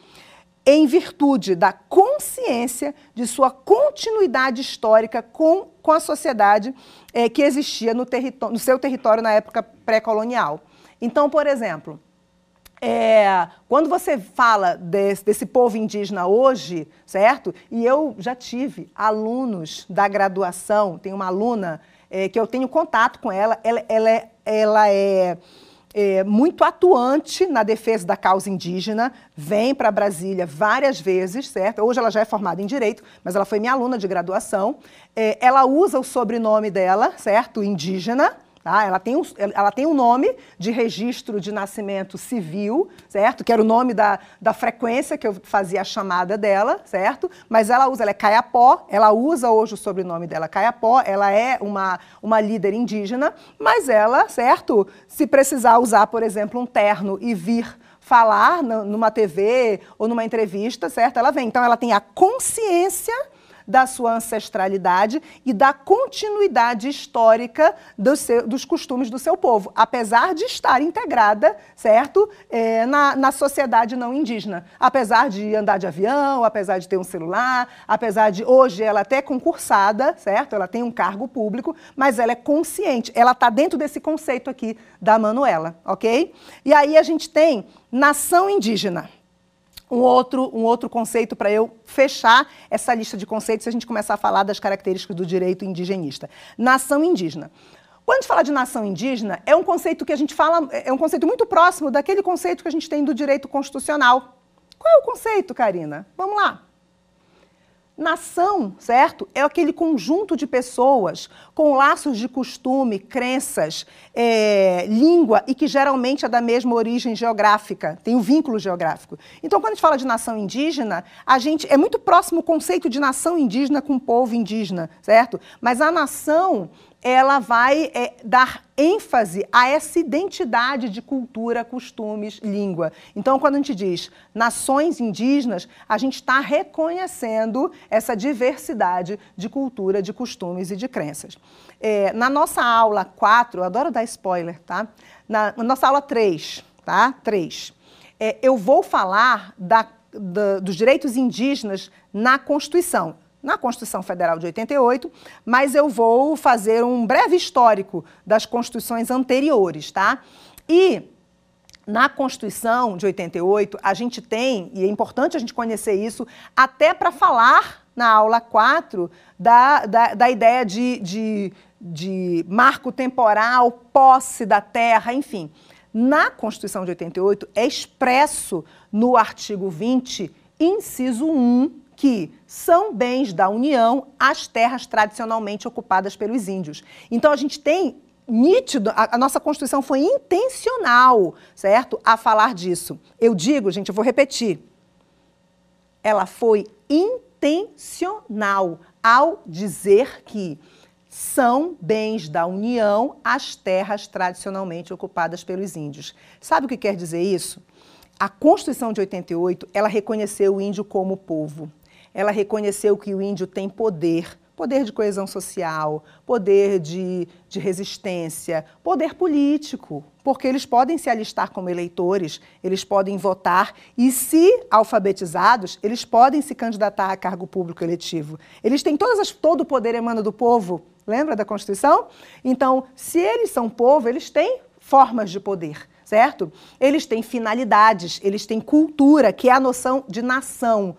Em virtude da consciência de sua continuidade histórica com, com a sociedade é, que existia no, no seu território na época pré-colonial. Então, por exemplo, é, quando você fala desse, desse, povo indígena hoje, certo? E eu já tive alunos da graduação, tem uma aluna é, que eu tenho contato com ela, ela, ela é, ela é, é muito atuante na defesa da causa indígena, vem para Brasília várias vezes, certo? Hoje ela já é formada em Direito, mas ela foi minha aluna de graduação. É, ela usa o sobrenome dela, certo? Indígena, Tá? Ela, tem um, ela tem um nome de registro de nascimento civil, certo? Que era o nome da, da frequência que eu fazia a chamada dela, certo? Mas ela usa, ela é Caiapó, ela usa hoje o sobrenome dela Caiapó, ela é uma, uma líder indígena, mas ela, certo? Se precisar usar, por exemplo, um terno e vir falar numa TV ou numa entrevista, certo? Ela vem. Então, ela tem a consciência da sua ancestralidade e da continuidade histórica do seu, dos costumes do seu povo, apesar de estar integrada, certo, é, na, na sociedade não indígena. Apesar de andar de avião, apesar de ter um celular, apesar de hoje ela até é concursada, certo? Ela tem um cargo público, mas ela é consciente, ela está dentro desse conceito aqui da Manuela, ok? E aí a gente tem nação indígena um outro, um outro conceito para eu fechar essa lista de conceitos se a gente começar a falar das características do direito indigenista. Nação indígena. Quando a gente fala de nação indígena, é um conceito que a gente fala, é um conceito muito próximo daquele conceito que a gente tem do direito constitucional. Qual é o conceito, Karina? Vamos lá. Nação, certo? É aquele conjunto de pessoas com laços de costume, crenças, é, língua e que geralmente é da mesma origem geográfica, tem um vínculo geográfico. Então, quando a gente fala de nação indígena, a gente é muito próximo o conceito de nação indígena com povo indígena, certo? Mas a nação ela vai é, dar ênfase a essa identidade de cultura, costumes, língua. Então, quando a gente diz nações indígenas, a gente está reconhecendo essa diversidade de cultura, de costumes e de crenças. É, na nossa aula 4, eu adoro dar spoiler, tá? Na, na nossa aula 3, tá? 3, é, eu vou falar da, da, dos direitos indígenas na Constituição na Constituição Federal de 88, mas eu vou fazer um breve histórico das constituições anteriores, tá? E na Constituição de 88, a gente tem, e é importante a gente conhecer isso, até para falar na aula 4 da, da, da ideia de, de, de marco temporal, posse da terra, enfim. Na Constituição de 88, é expresso no artigo 20, inciso 1, que são bens da União as terras tradicionalmente ocupadas pelos índios. Então a gente tem nítido, a, a, nossa Constituição foi intencional, certo? A falar disso. Eu digo, gente, eu vou repetir. Ela foi intencional ao dizer que são bens da União as terras tradicionalmente ocupadas pelos índios. Sabe o que quer dizer isso? A Constituição de 88, ela reconheceu o índio como povo ela reconheceu que o índio tem poder, poder de coesão social, poder de, de resistência, poder político, porque eles podem se alistar como eleitores, eles podem votar e, se alfabetizados, eles podem se candidatar a cargo público eletivo. Eles têm todas as, todo o poder emana do povo, lembra da Constituição? Então, se eles são povo, eles têm formas de poder certo? Eles têm finalidades, eles têm cultura, que é a noção de nação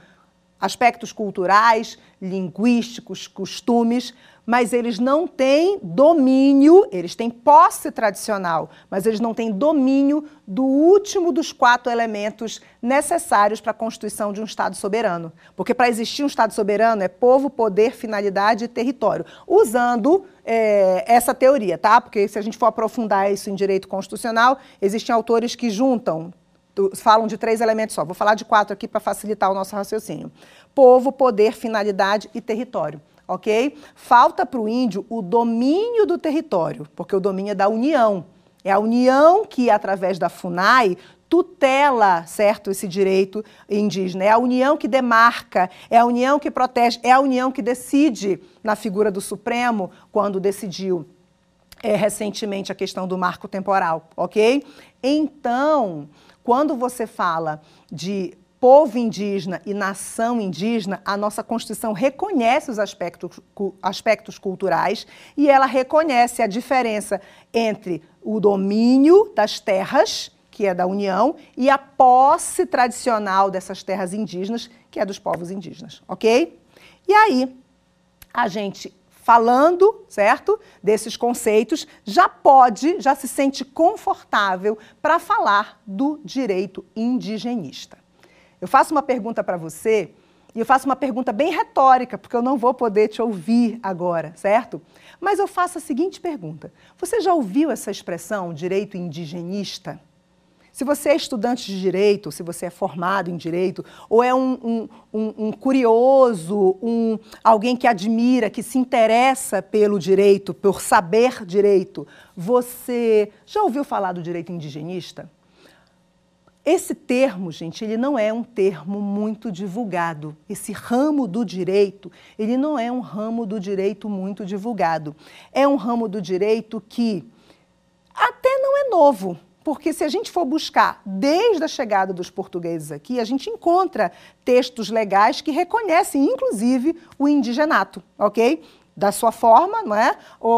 aspectos culturais, linguísticos, costumes, mas eles não têm domínio, eles têm posse tradicional, mas eles não têm domínio do último dos quatro elementos necessários para a constituição de um Estado soberano. Porque para existir um Estado soberano é povo, poder, finalidade e território. Usando é, essa teoria, tá? Porque se a gente for aprofundar isso em direito constitucional, existem autores que juntam falam de três elementos só. Vou falar de quatro aqui para facilitar o nosso raciocínio: povo, poder, finalidade e território. Ok? Falta para o índio o domínio do território, porque o domínio é da União. É a União que, através da FUNAI, tutela, certo, esse direito indígena. É a União que demarca, é a União que protege, é a União que decide na figura do Supremo, quando decidiu é, recentemente a questão do marco temporal, ok? Então, quando você fala de povo indígena e nação indígena, a nossa Constituição reconhece os aspectos, aspectos culturais e ela reconhece a diferença entre o domínio das terras, que é da União, e a posse tradicional dessas terras indígenas, que é dos povos indígenas, ok? E aí, a gente falando, certo? Desses conceitos, já pode, já se sente confortável para falar do direito indigenista. Eu faço uma pergunta para você, e eu faço uma pergunta bem retórica, porque eu não vou poder te ouvir agora, certo? Mas eu faço a seguinte pergunta: Você já ouviu essa expressão direito indigenista? Se você é estudante de direito, se você é formado em direito, ou é um, um, um, um curioso, um, alguém que admira, que se interessa pelo direito, por saber direito, você já ouviu falar do direito indigenista? Esse termo, gente, ele não é um termo muito divulgado. Esse ramo do direito, ele não é um ramo do direito muito divulgado. É um ramo do direito que até não é novo, porque se a gente for buscar desde a chegada dos portugueses aqui, a gente encontra textos legais que reconhecem, inclusive, o indigenato, ok? da sua forma, não é?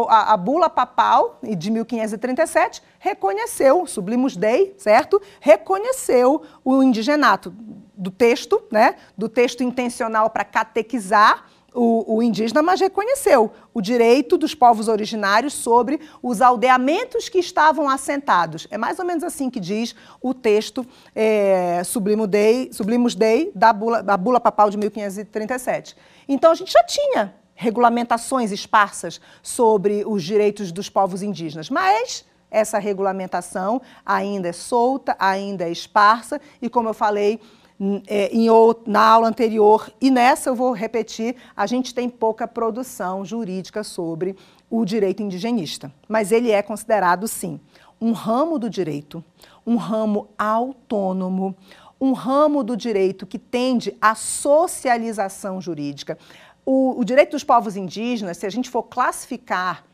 a, a, bula papal de 1537 reconheceu, Sublimus Dei, certo? Reconheceu o indigenato do texto, né? Do texto intencional para catequizar o, o, indígena, mas reconheceu o direito dos povos originários sobre os aldeamentos que estavam assentados. É mais ou menos assim que diz o texto é, Sublimus Dei, Sublimus Dei da bula, da bula papal de 1537. Então a gente já tinha regulamentações esparsas sobre os direitos dos povos indígenas, mas essa regulamentação ainda é solta, ainda é esparsa, e como eu falei em, na aula anterior. E nessa eu vou repetir, a gente tem pouca produção jurídica sobre o direito indigenista, mas ele é considerado, sim, um ramo do direito, um ramo autônomo, um ramo do direito que tende à socialização jurídica. O, o direito dos povos indígenas, se a gente for classificar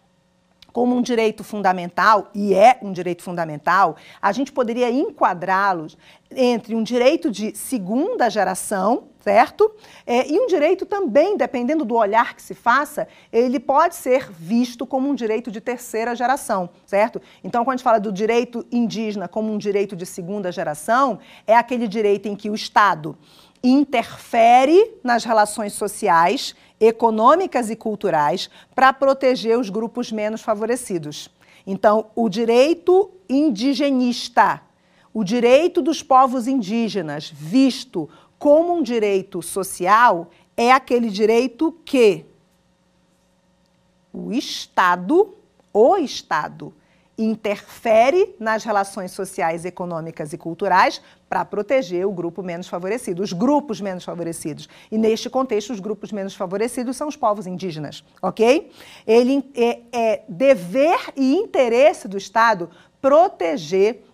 como um direito fundamental, e é um direito fundamental, a gente poderia enquadrá-los entre um direito de segunda geração, certo? É, e um direito também, dependendo do olhar que se faça, ele pode ser visto como um direito de terceira geração, certo? Então, quando a gente fala do direito indígena como um direito de segunda geração, é aquele direito em que o Estado interfere nas relações sociais, econômicas e culturais para proteger os grupos menos favorecidos. Então, o direito indigenista, o direito dos povos indígenas, visto como um direito social, é aquele direito que o Estado, o Estado, interfere nas relações sociais, econômicas e culturais para proteger o grupo menos favorecido, os grupos menos favorecidos. E neste contexto, os grupos menos favorecidos são os povos indígenas, ok? Ele é, é dever e interesse do Estado proteger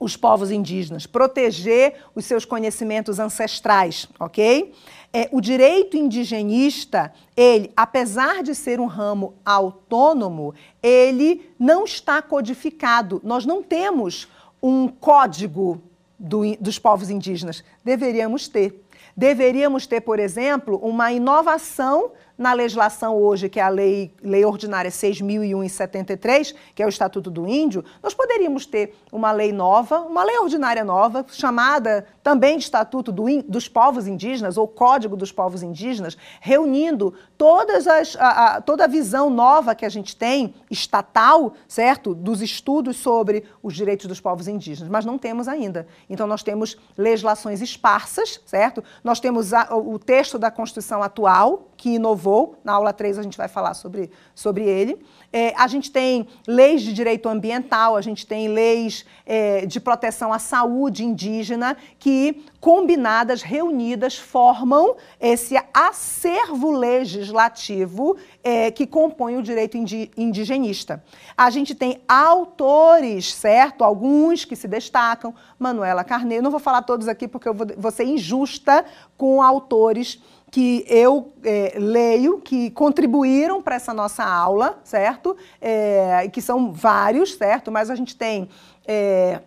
os povos indígenas, proteger os seus conhecimentos ancestrais, ok? É, o direito indigenista, ele, apesar de ser um ramo autônomo, ele não está codificado. Nós não temos um código do, dos povos indígenas. Deveríamos ter. Deveríamos ter, por exemplo, uma inovação na legislação hoje, que é a Lei, lei Ordinária 6.001 e 73, que é o Estatuto do Índio, nós poderíamos ter uma lei nova, uma lei ordinária nova, chamada também de Estatuto do, dos Povos Indígenas, ou Código dos Povos Indígenas, reunindo todas as, a, a, toda a visão nova que a gente tem, estatal, certo, dos estudos sobre os direitos dos povos indígenas, mas não temos ainda. Então, nós temos legislações esparsas, certo? Nós temos a, o texto da Constituição atual, que inovou. Na aula 3 a gente vai falar sobre, sobre ele. É, a gente tem leis de direito ambiental, a gente tem leis é, de proteção à saúde indígena que, combinadas, reunidas, formam esse acervo legislativo é, que compõe o direito indi indigenista. A gente tem autores, certo? Alguns que se destacam. Manuela Carneiro, não vou falar todos aqui porque eu vou, vou ser injusta com autores que eu é, leio, que contribuíram para essa nossa aula, certo? É, que são vários, certo? Mas a gente tem. É,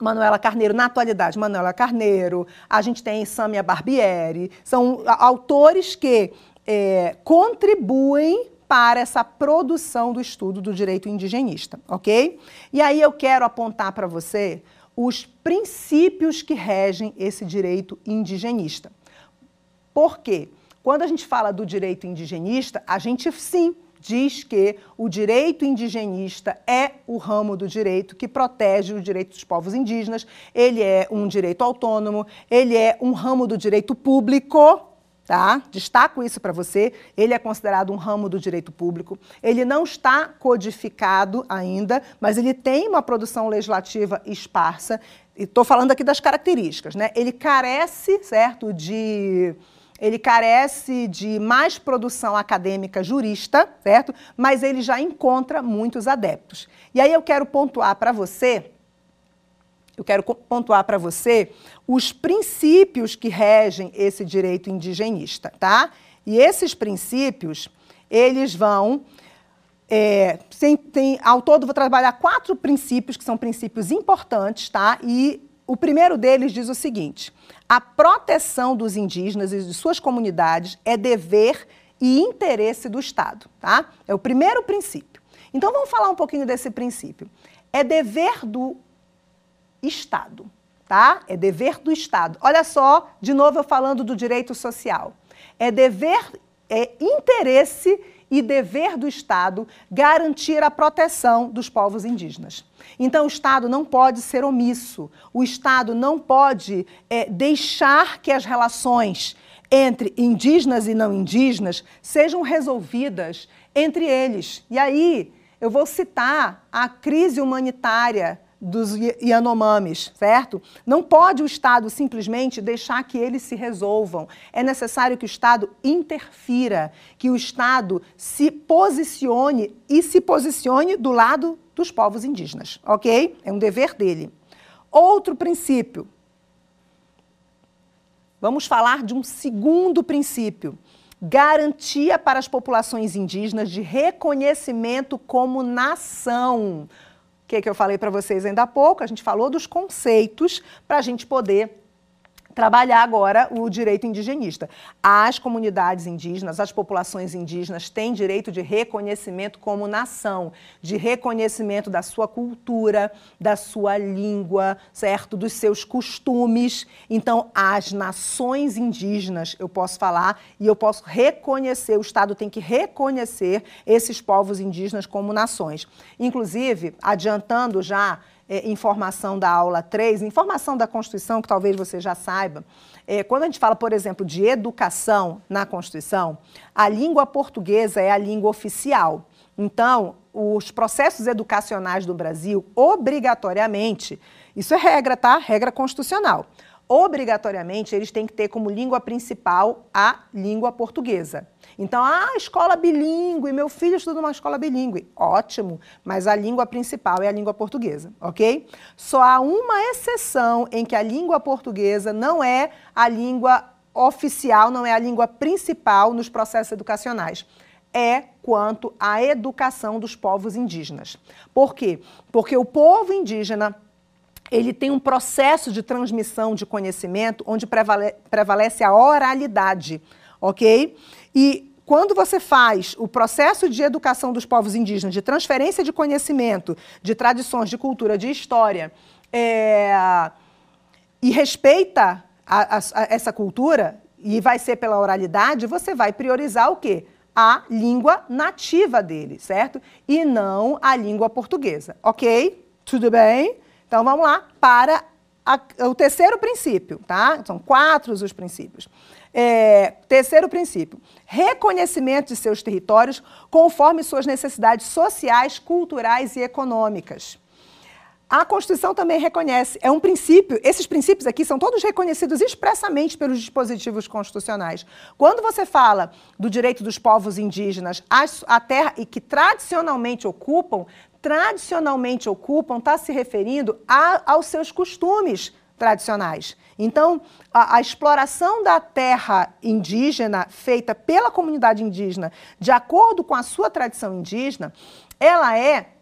Manuela Carneiro, na atualidade, Manuela Carneiro, a gente tem Samia Barbieri, são autores que é, contribuem para essa produção do estudo do direito indigenista, ok? E aí eu quero apontar para você os princípios que regem esse direito indigenista. Por quê? Quando a gente fala do direito indigenista, a gente sim diz que o direito indigenista é o ramo do direito que protege o direito dos povos indígenas, ele é um direito autônomo, ele é um ramo do direito público, tá? Destaco isso para você. Ele é considerado um ramo do direito público. Ele não está codificado ainda, mas ele tem uma produção legislativa esparsa. E estou falando aqui das características, né? Ele carece, certo, de ele carece de mais produção acadêmica jurista, certo? Mas ele já encontra muitos adeptos. E aí eu quero pontuar para você eu quero pontuar para você os princípios que regem esse direito indigenista, tá? E esses princípios, eles vão é, tem, tem, ao todo, vou trabalhar quatro princípios, que são princípios importantes, tá? E o primeiro deles diz o seguinte: a proteção dos indígenas e de suas comunidades é dever e interesse do Estado, tá? É o primeiro princípio. Então vamos falar um pouquinho desse princípio. É dever do Estado, tá? É dever do Estado. Olha só, de novo eu falando do direito social. É dever, é interesse e dever do Estado garantir a proteção dos povos indígenas. Então, o Estado não pode ser omisso, o Estado não pode é, deixar que as relações entre indígenas e não indígenas sejam resolvidas entre eles. E aí, eu vou citar a crise humanitária dos Yanomamis, certo? Não pode o Estado simplesmente deixar que eles se resolvam. É necessário que o Estado interfira, que o Estado se posicione e se posicione do lado dos povos indígenas, ok? É um dever dele. Outro princípio. Vamos falar de um segundo princípio. Garantia para as populações indígenas de reconhecimento como nação que, que eu falei para vocês ainda há pouco, a gente falou dos conceitos para a gente poder trabalhar agora o direito indigenista. As comunidades indígenas, as populações indígenas têm direito de reconhecimento como nação, de reconhecimento da sua cultura, da sua língua, certo? Dos seus costumes. Então, as nações indígenas, eu posso falar e eu posso reconhecer, o Estado tem que reconhecer esses povos indígenas como nações. Inclusive, adiantando já é, informação da aula 3, informação da Constituição, que talvez você já saiba, é, quando a gente fala, por exemplo, de educação na Constituição, a língua portuguesa é a língua oficial. Então, os processos educacionais do Brasil, obrigatoriamente, isso é regra, tá? Regra constitucional obrigatoriamente eles têm que ter como língua principal a língua portuguesa. Então, ah, escola bilíngue, meu filho estuda numa escola bilíngue. Ótimo, mas a língua principal é a língua portuguesa, ok? Só há uma exceção em que a língua portuguesa não é a língua oficial, não é a língua principal nos processos educacionais. É quanto à educação dos povos indígenas. Por quê? Porque o povo indígena ele tem um processo de transmissão de conhecimento onde prevale prevalece a oralidade, ok? E quando você faz o processo de educação dos povos indígenas, de transferência de conhecimento, de tradições, de cultura, de história, é, e respeita a, a, a essa cultura, e vai ser pela oralidade, você vai priorizar o quê? A língua nativa dele, certo? E não a língua portuguesa, ok? Tudo bem? Então vamos lá para a, o terceiro princípio, tá? São quatro os princípios. É, terceiro princípio: reconhecimento de seus territórios conforme suas necessidades sociais, culturais e econômicas. A Constituição também reconhece, é um princípio, esses princípios aqui são todos reconhecidos expressamente pelos dispositivos constitucionais. Quando você fala do direito dos povos indígenas à terra e que tradicionalmente ocupam, tradicionalmente ocupam está se referindo a, aos seus costumes tradicionais. Então, a, a, exploração da terra indígena feita pela comunidade indígena, de acordo com a sua tradição indígena, ela é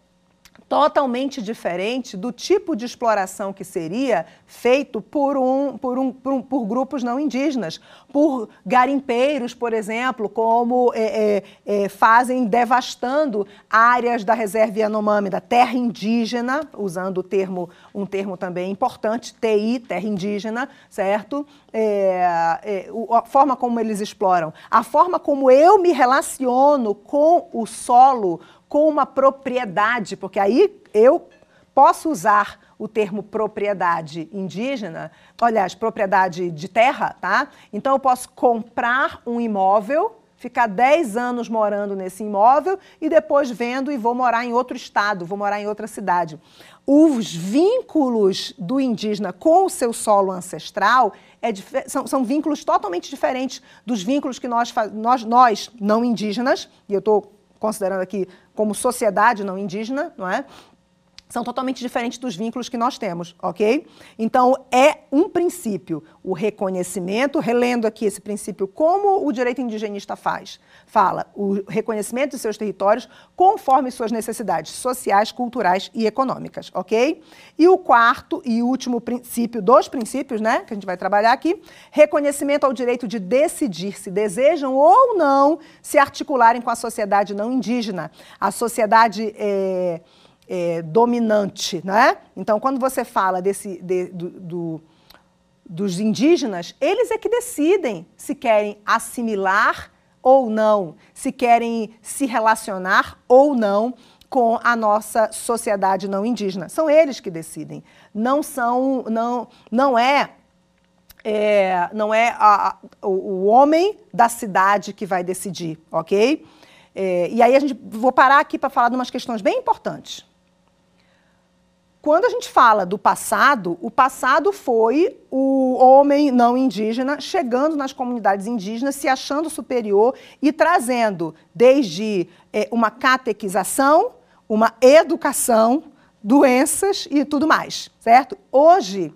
totalmente diferente do tipo de exploração que seria feito por, um, por, um, por, um, por grupos não indígenas, por garimpeiros, por exemplo, como é, é, é, fazem devastando áreas da reserva Yanomami, da terra indígena, usando o termo, um termo também importante, TI, terra indígena, certo? É, é, a forma como eles exploram, a forma como eu me relaciono com o solo, com uma propriedade, porque aí eu posso usar o termo propriedade indígena, aliás, propriedade de terra, tá? Então eu posso comprar um imóvel, ficar 10 anos morando nesse imóvel e depois vendo e vou morar em outro estado, vou morar em outra cidade. Os vínculos do indígena com o seu solo ancestral é, são, são, vínculos totalmente diferentes dos vínculos que nós, nós, nós não indígenas, e eu estou considerando aqui como sociedade não indígena, não é? São totalmente diferentes dos vínculos que nós temos, ok? Então, é um princípio, o reconhecimento, relendo aqui esse princípio, como o direito indigenista faz? Fala, o reconhecimento de seus territórios conforme suas necessidades sociais, culturais e econômicas, ok? E o quarto e último princípio, dos princípios, né, que a gente vai trabalhar aqui, reconhecimento ao direito de decidir se desejam ou não se articularem com a sociedade não indígena. A sociedade. É, é, dominante, né? Então, quando você fala desse, de, do, do, dos indígenas, eles é que decidem se querem assimilar ou não, se querem se relacionar ou não com a nossa sociedade não indígena. São eles que decidem. Não são, não, não é, é não é a, a, o, homem da cidade que vai decidir, ok? É, e aí a gente vou parar aqui para falar de umas questões bem importantes. Quando a gente fala do passado, o passado foi o homem não indígena chegando nas comunidades indígenas, se achando superior e trazendo desde é, uma catequização, uma educação, doenças e tudo mais, certo? Hoje,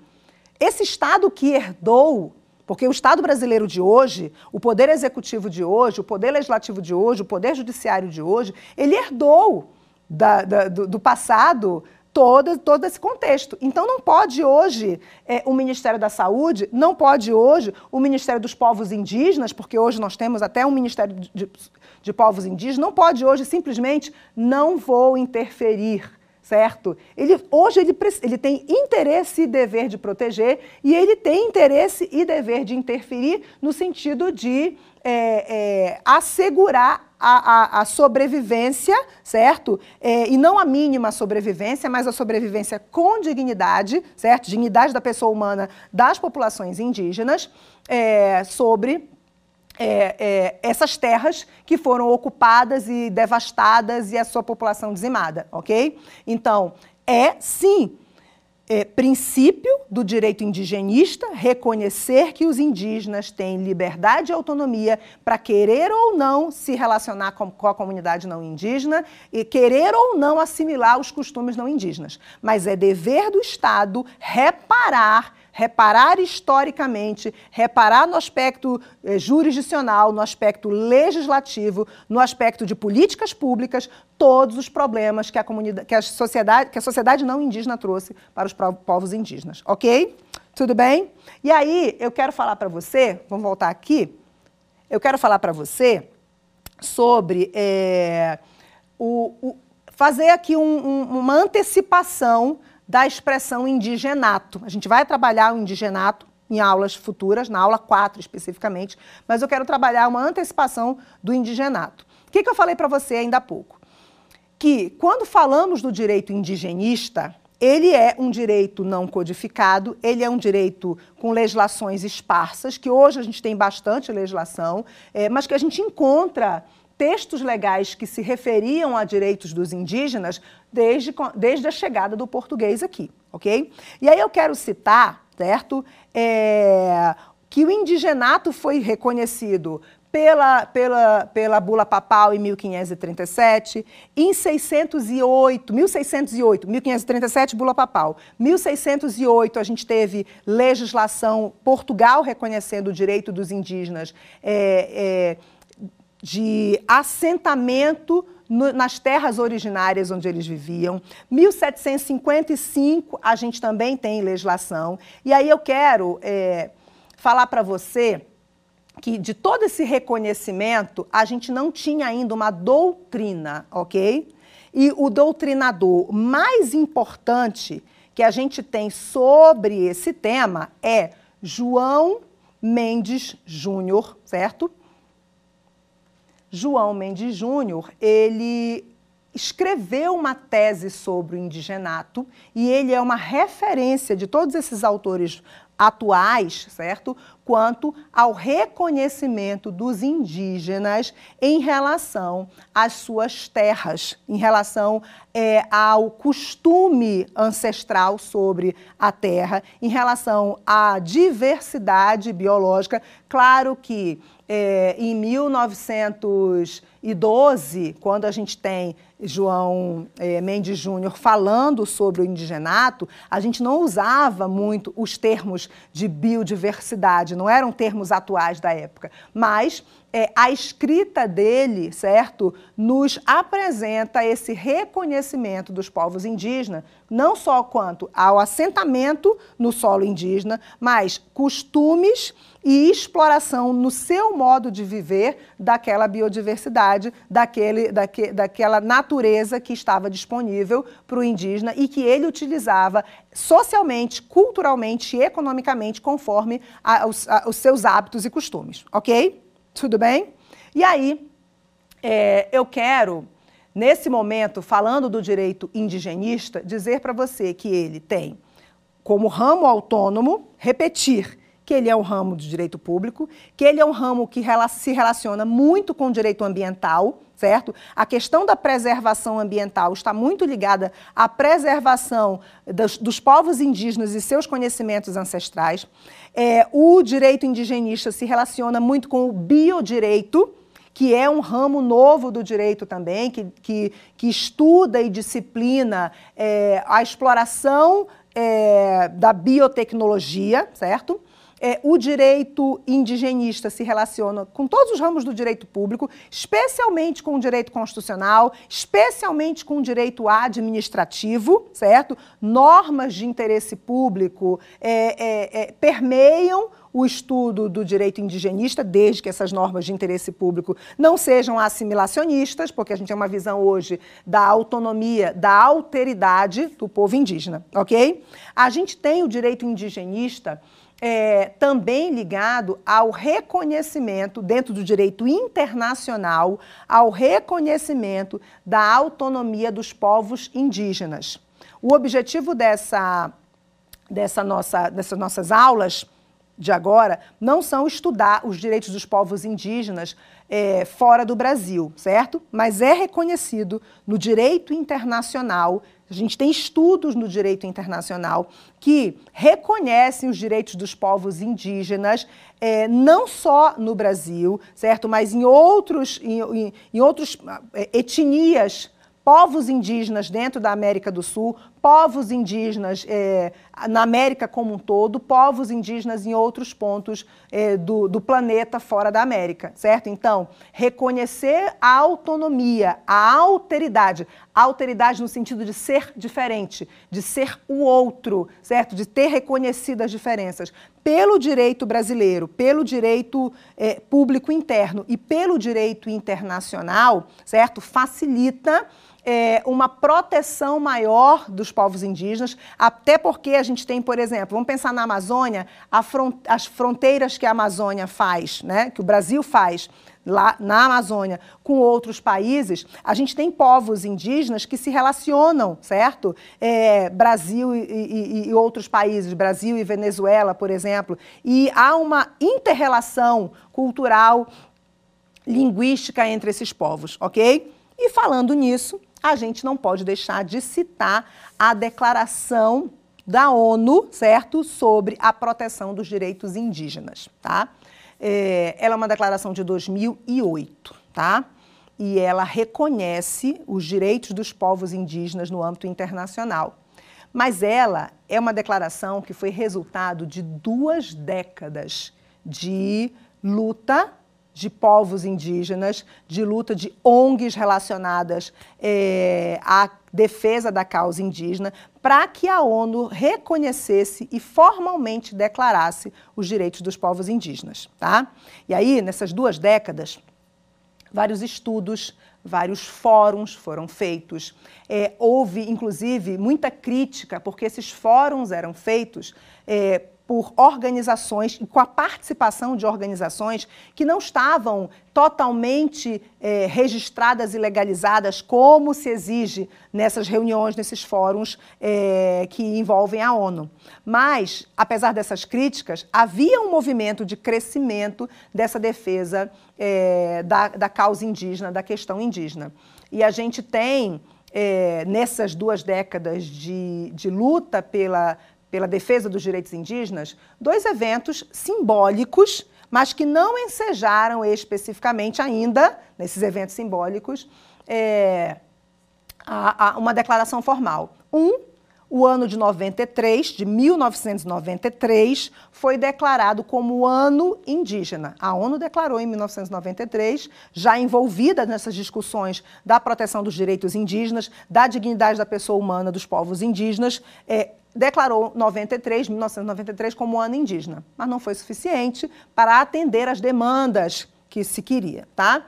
esse Estado que herdou porque o Estado brasileiro de hoje, o poder executivo de hoje, o poder legislativo de hoje, o poder judiciário de hoje, ele herdou da, da, do, do, passado todo, todo esse contexto. Então, não pode hoje é, o Ministério da Saúde, não pode hoje o Ministério dos Povos Indígenas, porque hoje nós temos até um Ministério de, de, Povos Indígenas, não pode hoje simplesmente não vou interferir certo? Ele, hoje ele, ele tem interesse e dever de proteger e ele tem interesse e dever de interferir no sentido de é, é, assegurar a, a, a, sobrevivência, certo? É, e não a mínima sobrevivência, mas a sobrevivência com dignidade, certo? Dignidade da pessoa humana das populações indígenas é, sobre é, é, essas terras que foram ocupadas e devastadas e a sua população dizimada, ok? Então, é sim é, princípio do direito indigenista reconhecer que os indígenas têm liberdade e autonomia para querer ou não se relacionar com, com, a comunidade não indígena e querer ou não assimilar os costumes não indígenas. Mas é dever do Estado reparar reparar historicamente, reparar no aspecto eh, jurisdicional, no aspecto legislativo, no aspecto de políticas públicas, todos os problemas que a, comunidade, que a, sociedade, que a sociedade não indígena trouxe para os povos indígenas. Ok? Tudo bem? E aí, eu quero falar para você, vamos voltar aqui, eu quero falar para você sobre é, o, o, fazer aqui um, um, uma antecipação da expressão indigenato. A gente vai trabalhar o indigenato em aulas futuras, na aula 4 especificamente, mas eu quero trabalhar uma antecipação do indigenato. O que, que eu falei para você ainda há pouco? Que quando falamos do direito indigenista, ele é um direito não codificado, ele é um direito com legislações esparsas, que hoje a gente tem bastante legislação, é, mas que a gente encontra textos legais que se referiam a direitos dos indígenas desde, desde a chegada do português aqui, ok? E aí eu quero citar, certo, é, que o indigenato foi reconhecido pela, pela, pela bula papal em 1537, em 608, 1608, 1537, bula papal. 1608, a gente teve legislação, Portugal reconhecendo o direito dos indígenas é, é, de assentamento no, nas terras originárias onde eles viviam. 1755, a gente também tem legislação. E aí eu quero é, falar para você que de todo esse reconhecimento, a gente não tinha ainda uma doutrina, ok? E o doutrinador mais importante que a gente tem sobre esse tema é João Mendes Júnior, certo? João Mendes Júnior, ele escreveu uma tese sobre o indigenato e ele é uma referência de todos esses autores atuais, certo? Quanto ao reconhecimento dos indígenas em relação às suas terras, em relação é, ao costume ancestral sobre a terra, em relação à diversidade biológica. Claro que é, em 1912, quando a gente tem João é, Mendes Júnior falando sobre o indigenato, a gente não usava muito os termos de biodiversidade, não eram termos atuais da época, mas é, a escrita dele, certo, nos apresenta esse reconhecimento dos povos indígenas, não só quanto ao assentamento no solo indígena, mas costumes e exploração no seu modo de viver daquela biodiversidade, daquele, daque, daquela natureza que estava disponível para o indígena e que ele utilizava socialmente, culturalmente e economicamente conforme a, os, a, os seus hábitos e costumes, ok? Tudo bem? E aí, é, eu quero, nesse momento, falando do direito indigenista, dizer para você que ele tem como ramo autônomo, repetir que ele é um ramo de direito público, que ele é um ramo que se relaciona muito com o direito ambiental, certo? A questão da preservação ambiental está muito ligada à preservação dos, dos povos indígenas e seus conhecimentos ancestrais. É, o direito indigenista se relaciona muito com o biodireito, que é um ramo novo do direito também, que, que, que estuda e disciplina é, a exploração é, da biotecnologia, certo? É, o direito indigenista se relaciona com todos os ramos do direito público, especialmente com o direito constitucional, especialmente com o direito administrativo, certo? Normas de interesse público é, é, é permeiam o estudo do direito indigenista, desde que essas normas de interesse público não sejam assimilacionistas, porque a gente tem uma visão hoje da autonomia, da alteridade do povo indígena, ok? A gente tem o direito indigenista é, também ligado ao reconhecimento, dentro do direito internacional, ao reconhecimento da autonomia dos povos indígenas. O objetivo dessa, dessa nossa, dessas nossas aulas de agora não são estudar os direitos dos povos indígenas é, fora do Brasil, certo? Mas é reconhecido no direito internacional a gente tem estudos no direito internacional que reconhecem os direitos dos povos indígenas, é, não só no Brasil, certo, mas em outros, em, em, em outros é, etnias povos indígenas dentro da América do Sul, povos indígenas é, na América como um todo, povos indígenas em outros pontos é, do, do, planeta fora da América, certo? Então, reconhecer a autonomia, a alteridade, a alteridade no sentido de ser diferente, de ser o outro, certo? De ter reconhecido as diferenças pelo direito brasileiro, pelo direito é, público interno e pelo direito internacional, certo? Facilita é, uma proteção maior dos povos indígenas, até porque a gente tem, por exemplo, vamos pensar na Amazônia, as fronteiras que a Amazônia faz, né, que o Brasil faz lá na Amazônia com outros países, a gente tem povos indígenas que se relacionam, certo? É, Brasil e, e, e, outros países, Brasil e Venezuela, por exemplo, e há uma interrelação cultural, linguística entre esses povos, ok? E falando nisso, a gente não pode deixar de citar a declaração da ONU, certo, sobre a proteção dos direitos indígenas, tá? É, ela é uma declaração de 2008, tá? E ela reconhece os direitos dos povos indígenas no âmbito internacional. Mas ela é uma declaração que foi resultado de duas décadas de luta de povos indígenas, de luta de ONGs relacionadas é, à defesa da causa indígena, para que a ONU reconhecesse e formalmente declarasse os direitos dos povos indígenas. Tá? E aí, nessas duas décadas, vários estudos, vários fóruns foram feitos. É, houve, inclusive, muita crítica, porque esses fóruns eram feitos é, por organizações e com a participação de organizações que não estavam totalmente é, registradas e legalizadas, como se exige nessas reuniões, nesses fóruns é, que envolvem a ONU. Mas, apesar dessas críticas, havia um movimento de crescimento dessa defesa é, da, da causa indígena, da questão indígena. E a gente tem. É, nessas duas décadas de, de luta pela, pela defesa dos direitos indígenas, dois eventos simbólicos, mas que não ensejaram especificamente ainda, nesses eventos simbólicos, é, a, a uma declaração formal. Um o ano de 93, de 1993, foi declarado como ano indígena. A ONU declarou em 1993, já envolvida nessas discussões da proteção dos direitos indígenas, da dignidade da pessoa humana dos povos indígenas, é, declarou 93, 1993 como ano indígena, mas não foi suficiente para atender às demandas que se queria, tá?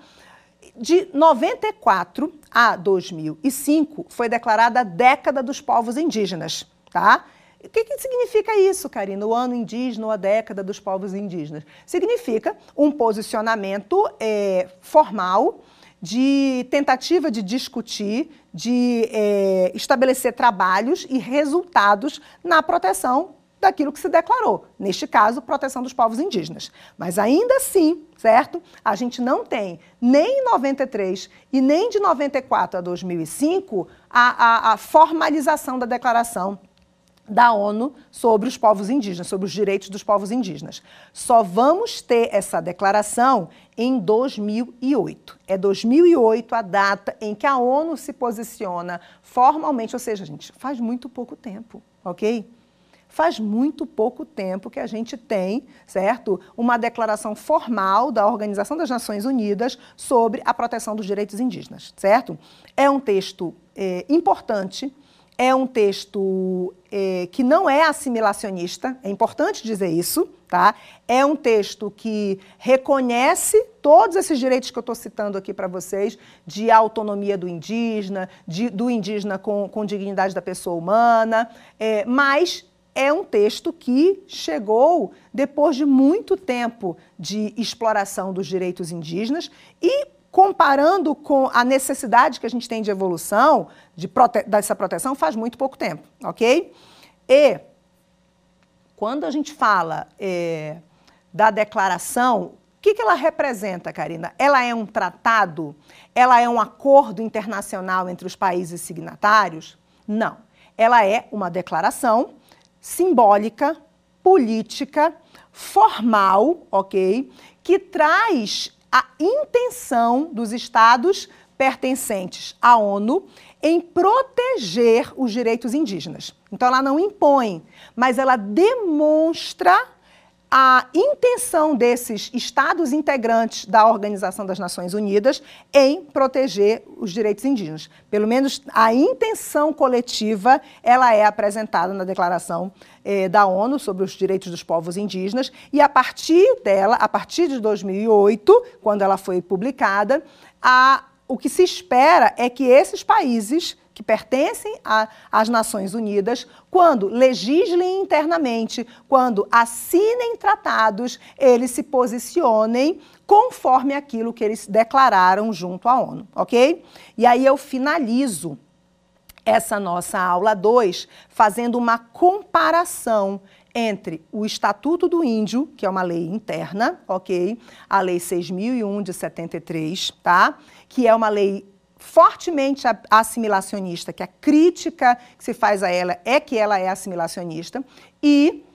De 94 a 2005 foi declarada a década dos povos indígenas, tá? O que, que, significa isso, Karina? O ano indígena ou a década dos povos indígenas? Significa um posicionamento é, formal de tentativa de discutir, de é, estabelecer trabalhos e resultados na proteção daquilo que se declarou, neste caso, proteção dos povos indígenas. Mas ainda assim, certo? A gente não tem nem em 93 e nem de 94 a 2005 a, a, a formalização da declaração da ONU sobre os povos indígenas, sobre os direitos dos povos indígenas. Só vamos ter essa declaração em 2008. É 2008 a data em que a ONU se posiciona formalmente, ou seja, gente, faz muito pouco tempo, ok? Faz muito pouco tempo que a gente tem, certo, uma declaração formal da Organização das Nações Unidas sobre a proteção dos direitos indígenas, certo? É um texto é, importante, é um texto é, que não é assimilacionista, é importante dizer isso, tá? É um texto que reconhece todos esses direitos que eu estou citando aqui para vocês, de autonomia do indígena, de, do indígena com, com dignidade da pessoa humana, é, mas é um texto que chegou depois de muito tempo de exploração dos direitos indígenas e comparando com a necessidade que a gente tem de evolução, de prote dessa proteção, faz muito pouco tempo, ok? E quando a gente fala é, da declaração, o que, que ela representa, Karina? Ela é um tratado? Ela é um acordo internacional entre os países signatários? Não. Ela é uma declaração simbólica, política, formal, ok? Que traz a intenção dos estados pertencentes à ONU em proteger os direitos indígenas. Então, ela não impõe, mas ela demonstra a intenção desses estados integrantes da Organização das Nações Unidas em proteger os direitos indígenas. Pelo menos a intenção coletiva, ela é apresentada na Declaração eh, da ONU sobre os direitos dos povos indígenas e a partir dela, a partir de 2008, quando ela foi publicada, a, o que se espera é que esses países que pertencem às Nações Unidas, quando legislem internamente, quando assinem tratados, eles se posicionem conforme aquilo que eles declararam junto à ONU, ok? E aí eu finalizo essa nossa aula 2 fazendo uma comparação entre o Estatuto do Índio, que é uma lei interna, ok? A Lei 6001 de 73, tá? Que é uma lei fortemente assimilacionista, que a crítica que se faz a ela é que ela é assimilacionista, e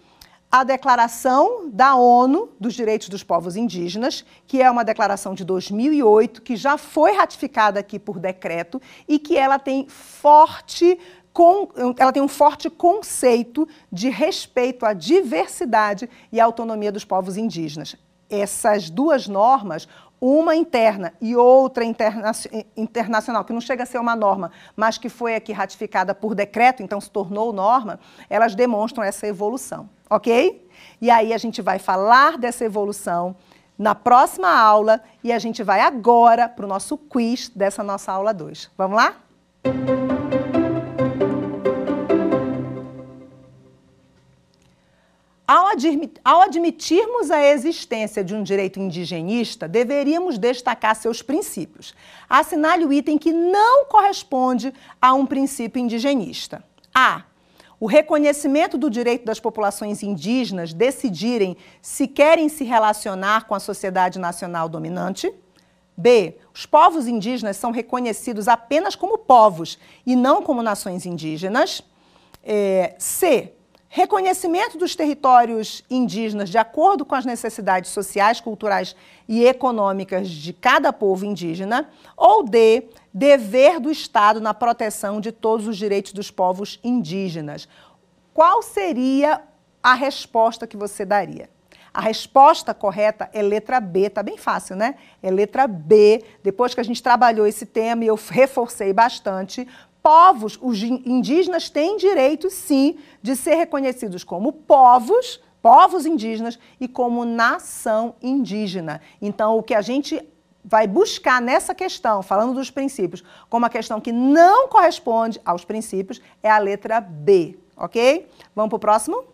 a Declaração da ONU dos Direitos dos Povos Indígenas, que é uma declaração de 2008, que já foi ratificada aqui por decreto e que ela tem forte com, ela tem um forte conceito de respeito à diversidade e à autonomia dos povos indígenas. Essas duas normas uma interna e outra interna internacional, que não chega a ser uma norma, mas que foi aqui ratificada por decreto, então se tornou norma, elas demonstram essa evolução, ok? E aí a gente vai falar dessa evolução na próxima aula e a gente vai agora para o nosso quiz dessa nossa aula 2. Vamos lá? Ao ao admitirmos a existência de um direito indigenista, deveríamos destacar seus princípios. Assinale o item que não corresponde a um princípio indigenista. A. O reconhecimento do direito das populações indígenas decidirem se querem se relacionar com a sociedade nacional dominante. B. Os povos indígenas são reconhecidos apenas como povos e não como nações indígenas. É, C. Reconhecimento dos territórios indígenas de acordo com as necessidades sociais, culturais e econômicas de cada povo indígena. Ou D. Dever do Estado na proteção de todos os direitos dos povos indígenas. Qual seria a resposta que você daria? A resposta correta é letra B, tá bem fácil, né? É letra B. Depois que a gente trabalhou esse tema e eu reforcei bastante, povos, os indígenas têm direito, sim, de ser reconhecidos como povos, povos indígenas e como nação indígena. Então, o que a gente vai buscar nessa questão, falando dos princípios, como a questão que não corresponde aos princípios, é a letra B, ok? Vamos para o próximo?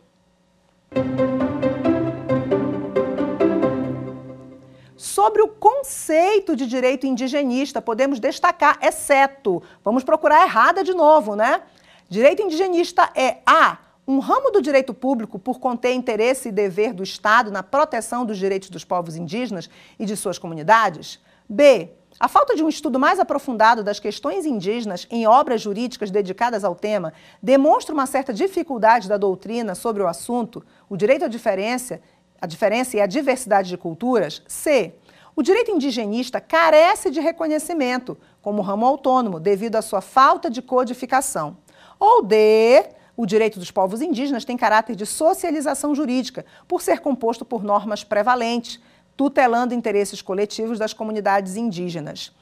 Sobre o conceito de direito indigenista, podemos destacar, exceto, vamos procurar errada de novo, né? Direito indigenista é A. Um ramo do direito público por conter interesse e dever do Estado na proteção dos direitos dos povos indígenas e de suas comunidades. B. A falta de um estudo mais aprofundado das questões indígenas em obras jurídicas dedicadas ao tema demonstra uma certa dificuldade da doutrina sobre o assunto, o direito à diferença, a diferença e a diversidade de culturas. C. O direito indigenista carece de reconhecimento como ramo autônomo devido à sua falta de codificação. Ou D, o direito dos povos indígenas tem caráter de socialização jurídica, por ser composto por normas prevalentes, tutelando interesses coletivos das comunidades indígenas.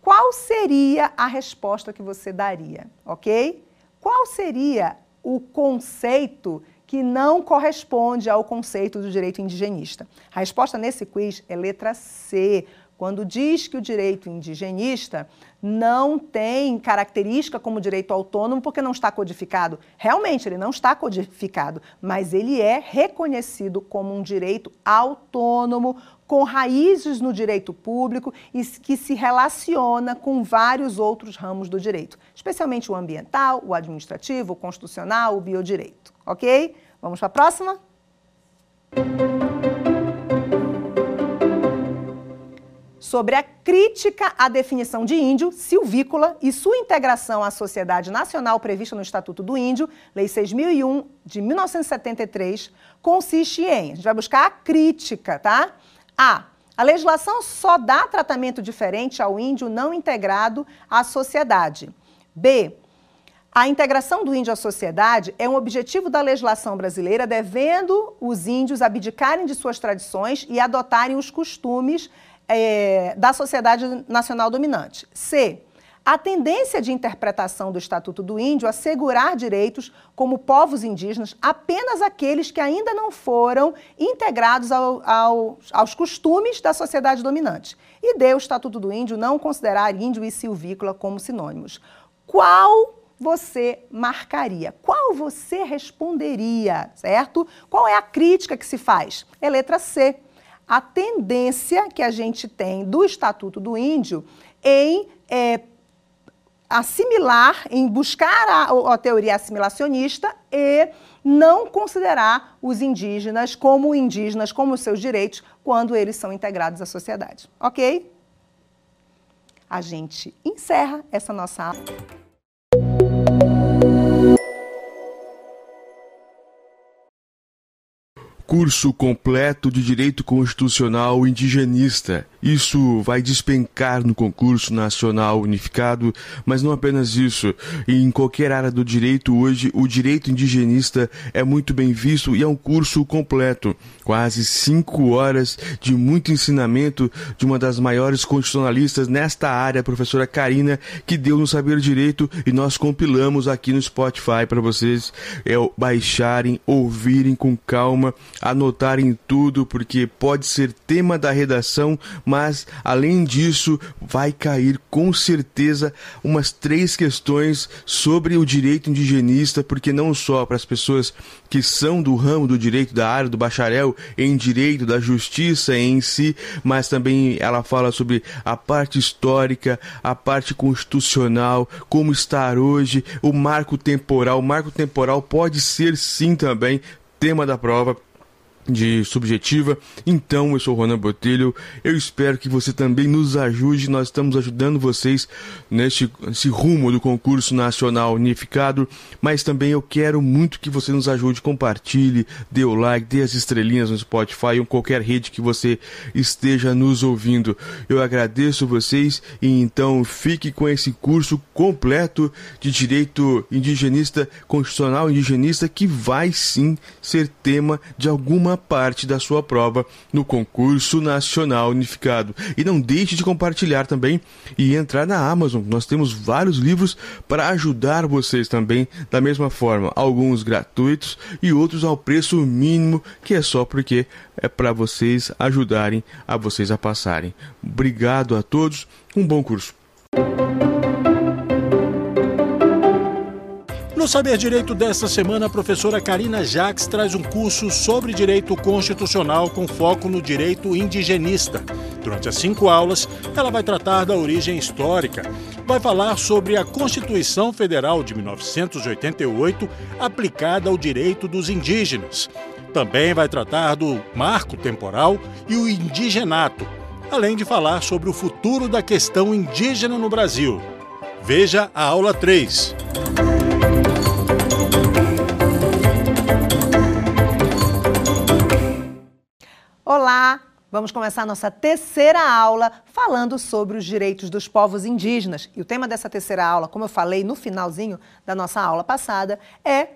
Qual seria a resposta que você daria, ok? Qual seria o conceito que não corresponde ao conceito do direito indigenista? A resposta nesse quiz é letra C, quando diz que o direito indigenista não tem característica como direito autônomo porque não está codificado. Realmente, ele não está codificado, mas ele é reconhecido como um direito autônomo, com raízes no direito público e que se relaciona com vários outros ramos do direito, especialmente o ambiental, o administrativo, o constitucional, o biodireito ok? Vamos para a próxima? Sobre a crítica à definição de índio, silvícola e sua integração à sociedade nacional prevista no Estatuto do Índio, Lei 6001 de 1973, consiste em, a gente vai buscar a crítica, tá? A. A legislação só dá tratamento diferente ao índio não integrado à sociedade. B. A integração do índio à sociedade é um objetivo da legislação brasileira, devendo os índios abdicarem de suas tradições e adotarem os costumes é, da sociedade nacional dominante. C. A tendência de interpretação do Estatuto do Índio assegurar direitos como povos indígenas apenas aqueles que ainda não foram integrados ao, ao, aos costumes da sociedade dominante. E D. O Estatuto do Índio não considerar índio e silvícola como sinônimos. Qual você marcaria? Qual você responderia, certo? Qual é a crítica que se faz? É letra C. A tendência que a gente tem do Estatuto do Índio em é, assimilar, em buscar a, a teoria assimilacionista e não considerar os indígenas como indígenas, como seus direitos, quando eles são integrados à sociedade. Ok? A gente encerra essa nossa aula. Curso completo de Direito Constitucional Indigenista isso vai despencar no concurso nacional unificado, mas não apenas isso. Em qualquer área do direito hoje, o direito indigenista é muito bem visto e é um curso completo. Quase cinco horas de muito ensinamento de uma das maiores constitucionalistas nesta área, a professora Karina, que deu no Saber Direito e nós compilamos aqui no Spotify para vocês é, baixarem, ouvirem com calma, anotarem tudo, porque pode ser tema da redação, mas além disso, vai cair com certeza umas três questões sobre o direito indigenista, porque não só para as pessoas que são do ramo do direito da área do bacharel em direito da justiça em si, mas também ela fala sobre a parte histórica, a parte constitucional, como estar hoje, o marco temporal. O marco temporal pode ser sim também tema da prova de subjetiva. Então, eu sou o Ronan Botelho. Eu espero que você também nos ajude. Nós estamos ajudando vocês neste, rumo do concurso nacional unificado. Mas também eu quero muito que você nos ajude. Compartilhe, dê o like, dê as estrelinhas no Spotify ou qualquer rede que você esteja nos ouvindo. Eu agradeço vocês e então fique com esse curso completo de direito indigenista, constitucional indigenista, que vai sim ser tema de alguma uma parte da sua prova no concurso nacional unificado. E não deixe de compartilhar também e entrar na Amazon. Nós temos vários livros para ajudar vocês também da mesma forma, alguns gratuitos e outros ao preço mínimo, que é só porque é para vocês ajudarem a vocês a passarem. Obrigado a todos. Um bom curso. No Saber Direito desta semana, a professora Karina Jacques traz um curso sobre direito constitucional com foco no direito indigenista. Durante as cinco aulas, ela vai tratar da origem histórica, vai falar sobre a Constituição Federal de 1988 aplicada ao direito dos indígenas. Também vai tratar do marco temporal e o indigenato, além de falar sobre o futuro da questão indígena no Brasil. Veja a aula 3. Olá! Vamos começar nossa terceira aula falando sobre os direitos dos povos indígenas. E o tema dessa terceira aula, como eu falei no finalzinho da nossa aula passada, é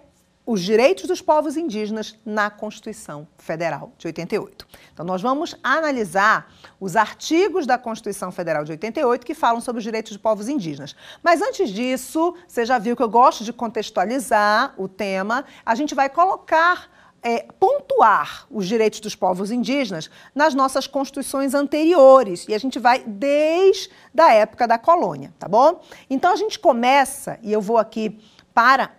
os direitos dos povos indígenas na Constituição Federal de 88. Então, nós vamos analisar os artigos da Constituição Federal de 88 que falam sobre os direitos dos povos indígenas. Mas antes disso, você já viu que eu gosto de contextualizar o tema, a gente vai colocar é, pontuar os direitos dos povos indígenas nas nossas constituições anteriores. E a gente vai desde a época da colônia, tá bom? Então a gente começa, e eu vou aqui para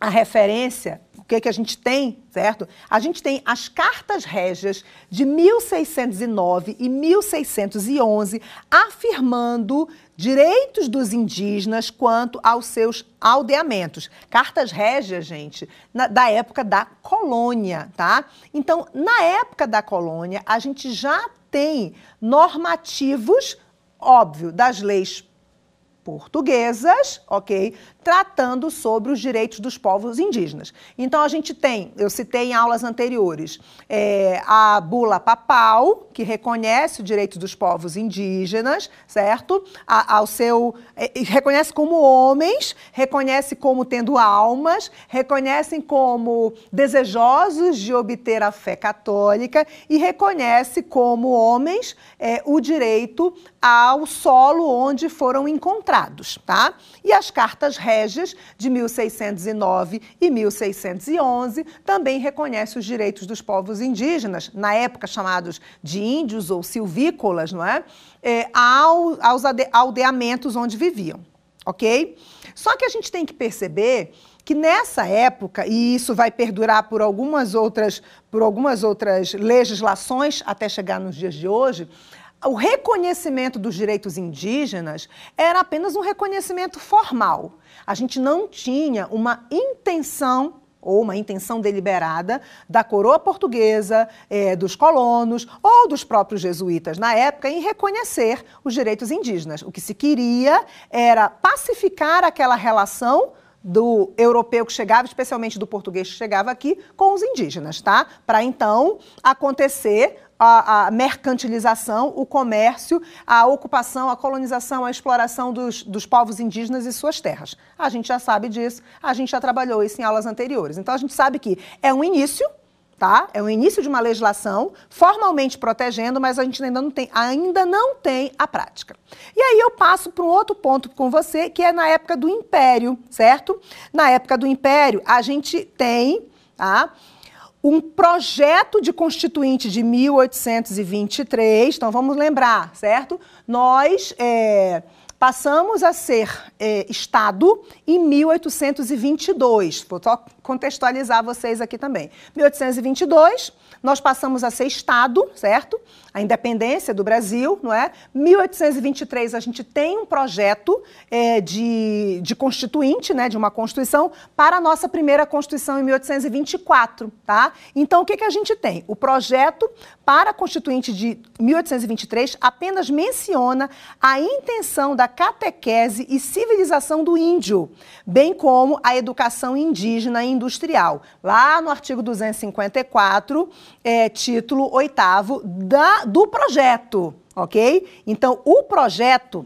a referência, o que, que a gente tem, certo? A gente tem as cartas régias de 1609 e 1611 afirmando direitos dos indígenas quanto aos seus aldeamentos. Cartas régias, gente, na, da época da colônia, tá? Então, na época da colônia, a gente já tem normativos, óbvio, das leis portuguesas, ok? Tratando sobre os direitos dos povos indígenas. Então, a gente tem, eu citei em aulas anteriores, é, a bula papal, que reconhece o direito dos povos indígenas, certo? A, ao seu. É, reconhece como homens, reconhece como tendo almas, reconhecem como desejosos de obter a fé católica e reconhece como homens é, o direito ao solo onde foram encontrados, tá? E as cartas régias de 1609 e 1611 também reconhecem os direitos dos povos indígenas, na época chamados de índios ou silvícolas, não é? é ao, aos aldeamentos onde viviam, ok? Só que a gente tem que perceber que nessa época, e isso vai perdurar por algumas outras, por algumas outras legislações até chegar nos dias de hoje, o reconhecimento dos direitos indígenas era apenas um reconhecimento formal. A gente não tinha uma intenção ou uma intenção deliberada da coroa portuguesa, é, dos colonos ou dos próprios jesuítas na época em reconhecer os direitos indígenas. O que se queria era pacificar aquela relação do europeu que chegava, especialmente do português que chegava aqui, com os indígenas, tá? Para então acontecer a, a, mercantilização, o comércio, a ocupação, a colonização, a exploração dos, dos povos indígenas e suas terras. A gente já sabe disso, a gente já trabalhou isso em aulas anteriores. Então a gente sabe que é um início, tá? É o início de uma legislação formalmente protegendo, mas a gente ainda não tem, ainda não tem a prática. E aí eu passo para um outro ponto com você, que é na época do Império, certo? Na época do Império, a gente tem, tá? Um projeto de constituinte de 1823. Então vamos lembrar, certo? Nós é, passamos a ser é, Estado em 1822. Vou só contextualizar vocês aqui também. 1822, nós passamos a ser Estado, certo? a independência do Brasil, não é? 1823 a gente tem um projeto é, de, de constituinte, né, de uma constituição para a nossa primeira constituição em 1824, tá? Então o que que a gente tem? O projeto para a constituinte de 1823 apenas menciona a intenção da catequese e civilização do índio, bem como a educação indígena e industrial. Lá no artigo 254, é, título oitavo da do projeto, ok? Então, o projeto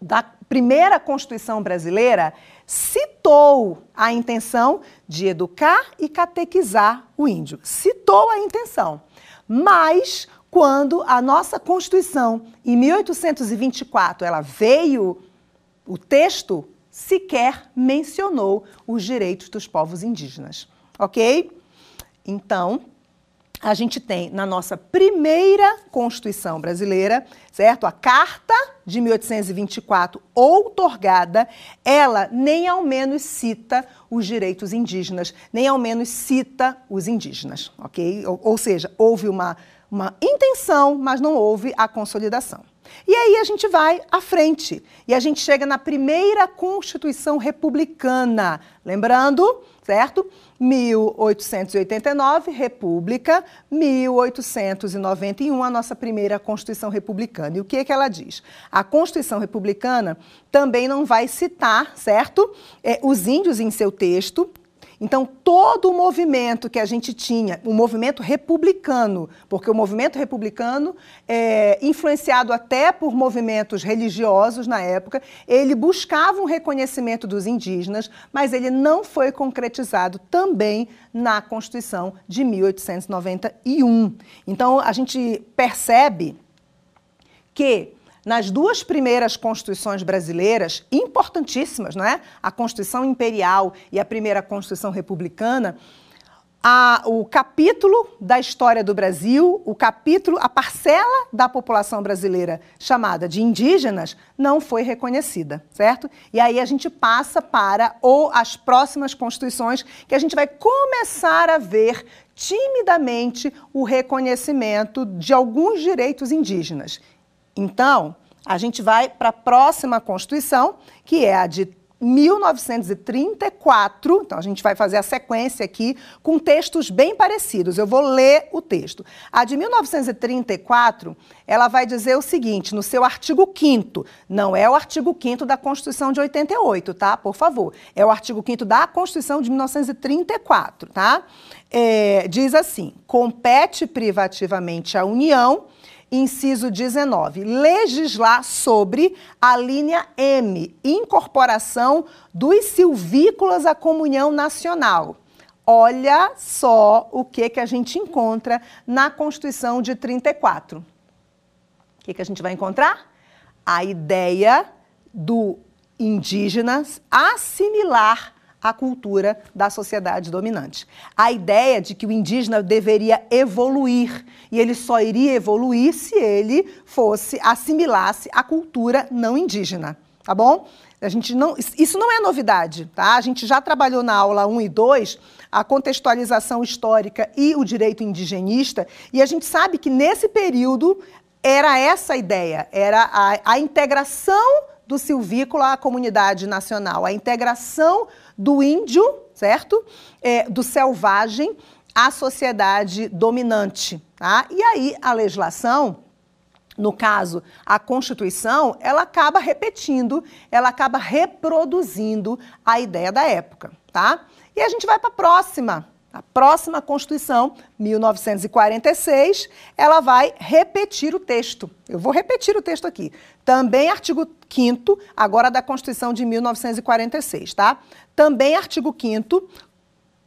da primeira Constituição brasileira citou a intenção de educar e catequizar o índio. Citou a intenção. Mas, quando a nossa Constituição, em 1824, ela veio, o texto sequer mencionou os direitos dos povos indígenas. Ok? Então, a gente tem na nossa primeira Constituição brasileira, certo? A Carta de 1824, outorgada, ela nem ao menos cita os direitos indígenas, nem ao menos cita os indígenas, ok? Ou, ou seja, houve uma, uma intenção, mas não houve a consolidação. E aí a gente vai à frente e a gente chega na primeira Constituição republicana, lembrando, certo? 1889, República, 1891, a nossa primeira Constituição Republicana. E o que, é que ela diz? A Constituição Republicana também não vai citar, certo? É, os índios em seu texto, então, todo o movimento que a gente tinha, o movimento republicano, porque o movimento republicano, é, influenciado até por movimentos religiosos na época, ele buscava um reconhecimento dos indígenas, mas ele não foi concretizado também na Constituição de 1891. Então, a gente percebe que nas duas primeiras constituições brasileiras, importantíssimas, não é? A Constituição Imperial e a primeira Constituição Republicana, a, o capítulo da história do Brasil, o capítulo, a parcela da população brasileira chamada de indígenas, não foi reconhecida, certo? E aí a gente passa para ou as próximas constituições, que a gente vai começar a ver timidamente o reconhecimento de alguns direitos indígenas. Então, a gente vai para a próxima Constituição, que é a de 1934. Então, a gente vai fazer a sequência aqui com textos bem parecidos. Eu vou ler o texto. A de 1934, ela vai dizer o seguinte, no seu artigo 5 não é o artigo 5 da Constituição de 88, tá? Por favor. É o artigo 5 da Constituição de 1934, tá? É, diz assim: compete privativamente à União Inciso 19. Legislar sobre a linha M, incorporação dos silvícolas à comunhão nacional. Olha só o que, que a gente encontra na Constituição de 34. O que, que a gente vai encontrar? A ideia do indígenas assimilar a cultura da sociedade dominante. A ideia de que o indígena deveria evoluir e ele só iria evoluir se ele fosse assimilasse a cultura não indígena, tá bom? A gente não, isso não é novidade, tá? A gente já trabalhou na aula 1 e 2 a contextualização histórica e o direito indigenista, e a gente sabe que nesse período era essa a ideia, era a, a integração do silvícola à comunidade nacional, a integração do índio, certo? É, do selvagem à sociedade dominante. Tá? E aí a legislação, no caso a Constituição, ela acaba repetindo, ela acaba reproduzindo a ideia da época. Tá? E a gente vai para a próxima. A próxima Constituição, 1946, ela vai repetir o texto. Eu vou repetir o texto aqui. Também artigo 5 agora da Constituição de 1946, tá? Também artigo 5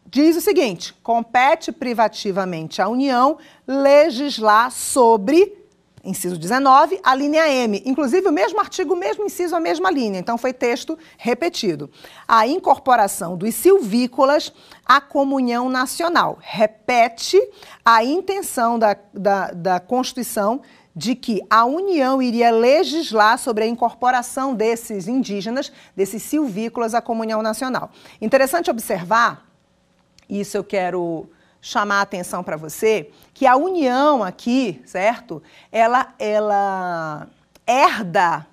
diz o seguinte: compete privativamente à União legislar sobre Inciso 19, a linha M. Inclusive, o mesmo artigo, o mesmo inciso, a mesma linha. Então, foi texto repetido. A incorporação dos silvícolas à comunhão nacional. Repete a intenção da, da, da Constituição de que a União iria legislar sobre a incorporação desses indígenas, desses silvícolas à comunhão nacional. Interessante observar, isso eu quero chamar a atenção para você, que a União aqui, certo? Ela, ela herda,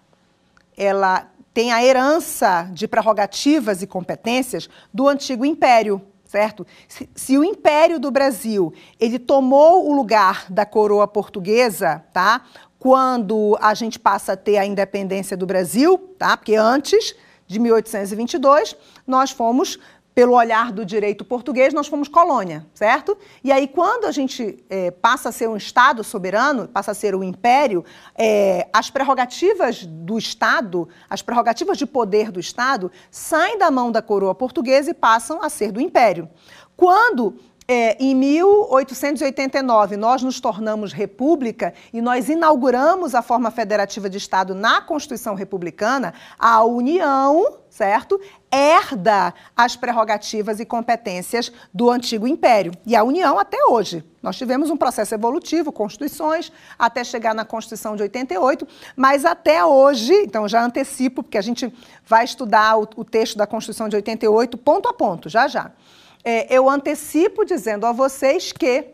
ela tem a herança de prerrogativas e competências do antigo império certo? Se, se, o Império do Brasil ele tomou o lugar da coroa portuguesa, tá? Quando a gente passa a ter a independência do Brasil, tá? Porque antes de 1822 nós fomos pelo olhar do direito português, nós fomos colônia, certo? E aí, quando a gente é, passa a ser um Estado soberano, passa a ser um império, é, as prerrogativas do Estado, as prerrogativas de poder do Estado, saem da mão da coroa portuguesa e passam a ser do império. Quando é, em 1889, nós nos tornamos república e nós inauguramos a forma federativa de Estado na Constituição Republicana, a União, certo? Herda as prerrogativas e competências do antigo império. E a União até hoje. Nós tivemos um processo evolutivo, constituições, até chegar na Constituição de 88, mas até hoje, então já antecipo, porque a gente vai estudar o, o texto da Constituição de 88 ponto a ponto, já já é, eu antecipo dizendo a vocês que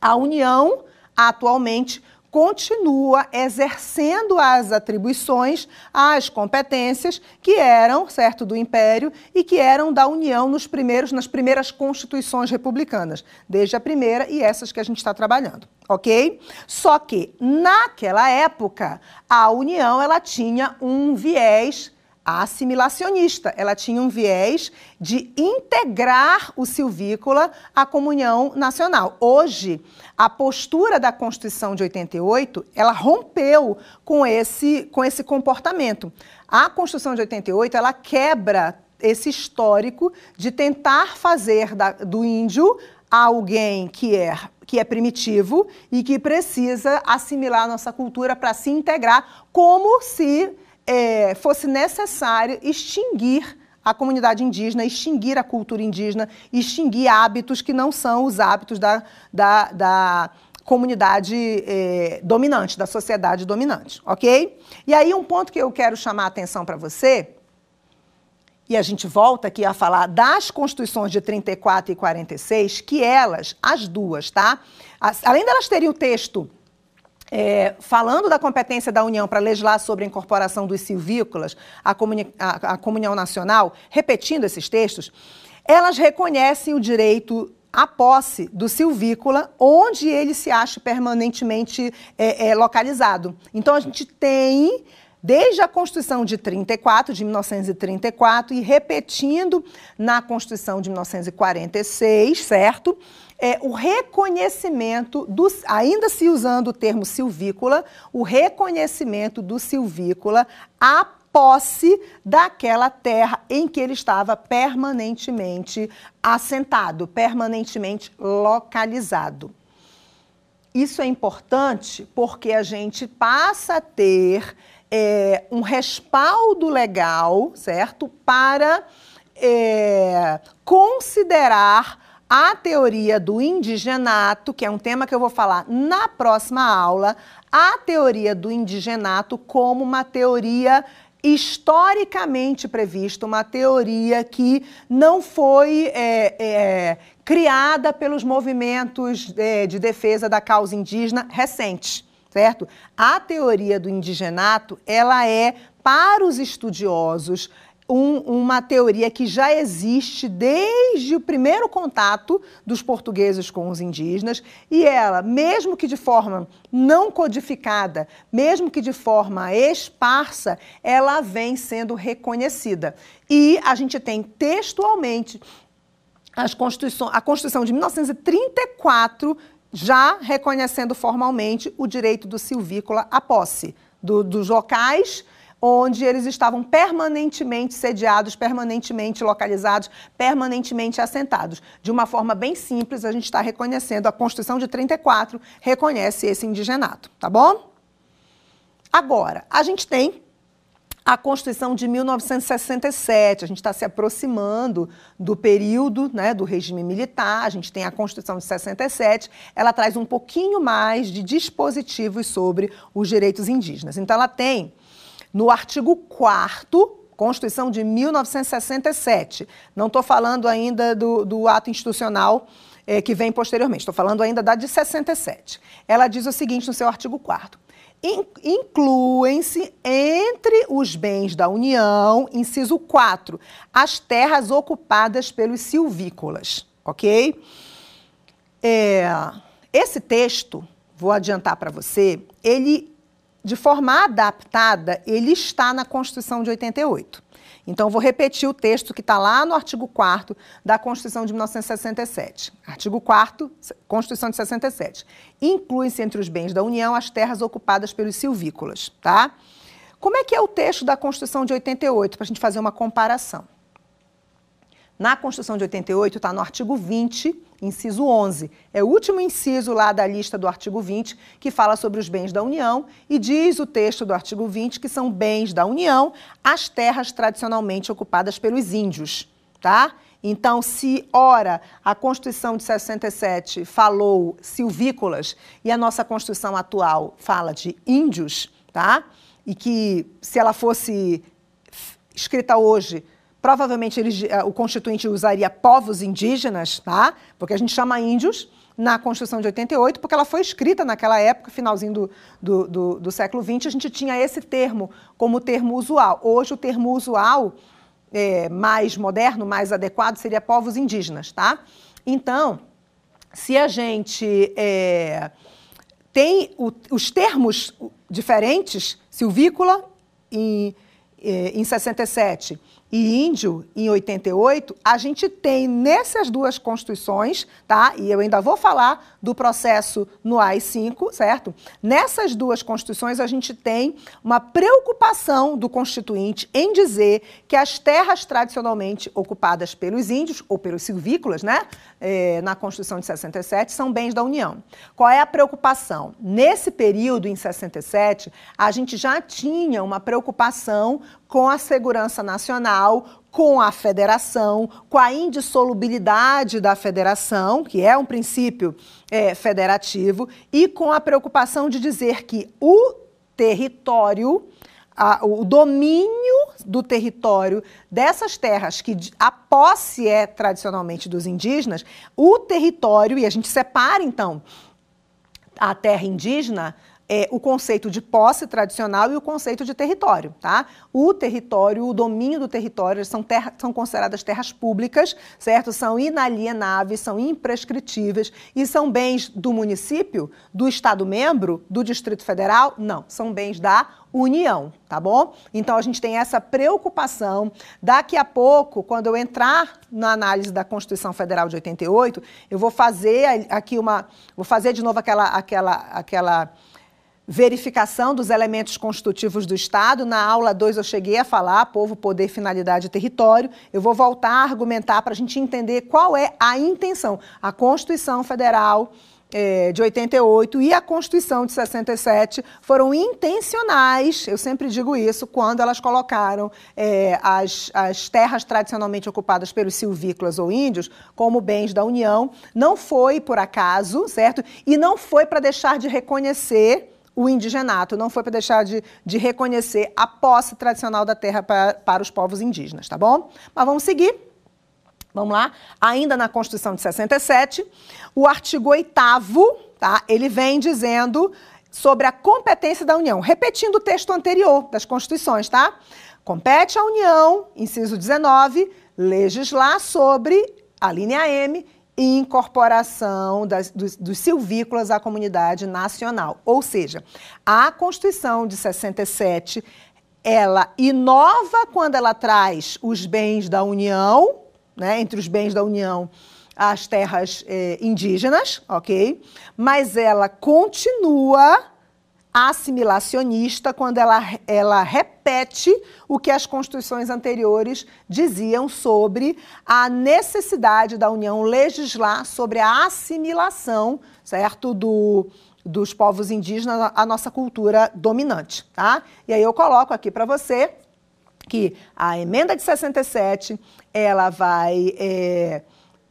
a União atualmente continua exercendo as atribuições, as competências que eram, certo, do Império e que eram da União nos primeiros, nas primeiras constituições republicanas, desde a primeira e essas que a gente está trabalhando, ok? Só que naquela época a União ela tinha um viés assimilacionista. Ela tinha um viés de integrar o silvícola à comunhão nacional. Hoje, a postura da Constituição de 88, ela rompeu com esse, com esse comportamento. A Constituição de 88, ela quebra esse histórico de tentar fazer da, do índio alguém que é que é primitivo e que precisa assimilar a nossa cultura para se integrar, como se é, fosse necessário extinguir a comunidade indígena, extinguir a cultura indígena, extinguir hábitos que não são os hábitos da, da, da comunidade é, dominante, da sociedade dominante, ok? E aí um ponto que eu quero chamar a atenção para você, e a gente volta aqui a falar das constituições de 34 e 46, que elas, as duas, tá? Além delas terem o texto é, falando da competência da União para legislar sobre a incorporação dos silvícolas à, comuni à, à comunhão nacional, repetindo esses textos, elas reconhecem o direito à posse do silvícola, onde ele se acha permanentemente é, é, localizado. Então, a gente tem desde a Constituição de 34, de 1934, e repetindo na Constituição de 1946, certo? É, o reconhecimento, do, ainda se usando o termo silvícola, o reconhecimento do silvícola à posse daquela terra em que ele estava permanentemente assentado, permanentemente localizado. Isso é importante porque a gente passa a ter é, um respaldo legal, certo? Para é, considerar a teoria do indigenato, que é um tema que eu vou falar na próxima aula, a teoria do indigenato como uma teoria historicamente prevista, uma teoria que não foi é, é, criada pelos movimentos é, de defesa da causa indígena recentes, certo? A teoria do indigenato, ela é para os estudiosos um, uma teoria que já existe desde o primeiro contato dos portugueses com os indígenas, e ela, mesmo que de forma não codificada, mesmo que de forma esparsa, ela vem sendo reconhecida. E a gente tem textualmente as a Constituição de 1934 já reconhecendo formalmente o direito do silvícola à posse do, dos locais onde eles estavam permanentemente sediados, permanentemente localizados, permanentemente assentados. De uma forma bem simples, a gente está reconhecendo, a Constituição de 34 reconhece esse indigenato, tá bom? Agora, a gente tem a Constituição de 1967, a gente está se aproximando do período né, do regime militar, a gente tem a Constituição de 67, ela traz um pouquinho mais de dispositivos sobre os direitos indígenas. Então, ela tem no artigo 4 Constituição de 1967. Não estou falando ainda do, do ato institucional é, que vem posteriormente, estou falando ainda da de 67. Ela diz o seguinte no seu artigo 4 incluem-se entre os bens da União, inciso 4, as terras ocupadas pelos silvícolas, ok? É, esse texto, vou adiantar para você, ele, de forma adaptada, ele está na Constituição de 88. Então, vou repetir o texto que está lá no artigo 4 da Constituição de 1967. Artigo 4 Constituição de 67. Inclui-se entre os bens da União as terras ocupadas pelos silvícolas, tá? Como é que é o texto da Constituição de 88, para a gente fazer uma comparação? Na Constituição de 88 está no artigo 20, inciso 11. É o último inciso lá da lista do artigo 20 que fala sobre os bens da União e diz o texto do artigo 20 que são bens da União as terras tradicionalmente ocupadas pelos índios, tá? Então, se ora a Constituição de 67 falou silvícolas e a nossa Constituição atual fala de índios, tá? E que se ela fosse escrita hoje Provavelmente ele, eh, o constituinte usaria povos indígenas, tá? Porque a gente chama índios na Constituição de 88, porque ela foi escrita naquela época, finalzinho do, do, do, do século XX, a gente tinha esse termo como termo usual. Hoje o termo usual é, mais moderno, mais adequado, seria povos indígenas, tá? Então, se a gente é, tem o, os termos diferentes, silvícola em, em 67 e índio em 88, a gente tem nessas duas constituições, tá? E eu ainda vou falar do processo no AI-5, certo? Nessas duas constituições a gente tem uma preocupação do constituinte em dizer que as terras tradicionalmente ocupadas pelos índios ou pelos silvícolas, né, é, na Constituição de 67, são bens da União. Qual é a preocupação? Nesse período, em 67, a gente já tinha uma preocupação com a segurança nacional, com a federação, com a indissolubilidade da federação, que é um princípio é, federativo, e com a preocupação de dizer que o território, a, o domínio do território dessas terras, que a posse é tradicionalmente dos indígenas, o território, e a gente separa então a terra indígena é, o conceito de posse tradicional e o conceito de território. Tá? O território, o domínio do território são, terra, são consideradas terras públicas, certo? São inalienáveis, são imprescritíveis e são bens do município, do Estado-membro, do Distrito Federal? Não, são bens da União, tá bom? Então a gente tem essa preocupação. Daqui a pouco, quando eu entrar na análise da Constituição Federal de 88, eu vou fazer aqui uma, vou fazer de novo aquela aquela aquela verificação dos elementos constitutivos do Estado. Na aula 2 eu cheguei a falar povo, poder, finalidade e território. Eu vou voltar a argumentar para a gente entender qual é a intenção. A Constituição Federal é, de 88 e a Constituição de 67 foram intencionais, eu sempre digo isso, quando elas colocaram é, as, as terras tradicionalmente ocupadas pelos silvícolas ou índios como bens da União. Não foi por acaso, certo? E não foi para deixar de reconhecer o indigenato, não foi para deixar de, de reconhecer a posse tradicional da terra para, para os povos indígenas, tá bom? Mas vamos seguir. Vamos lá. Ainda na Constituição de 67, o artigo 8 tá? Ele vem dizendo sobre a competência da União, repetindo o texto anterior das Constituições, tá? Compete à União, inciso 19, legislar sobre a linha M incorporação das, dos, dos, silvícolas à comunidade nacional. Ou seja, a Constituição de 67, ela inova quando ela traz os bens da União, né, entre os bens da União, as terras eh, indígenas, ok? Mas ela continua assimilacionista quando ela, ela repete o que as constituições anteriores diziam sobre a necessidade da União legislar sobre a assimilação, certo, do, dos povos indígenas a nossa cultura dominante, tá? E aí eu coloco aqui para você que a emenda de 67 ela vai é,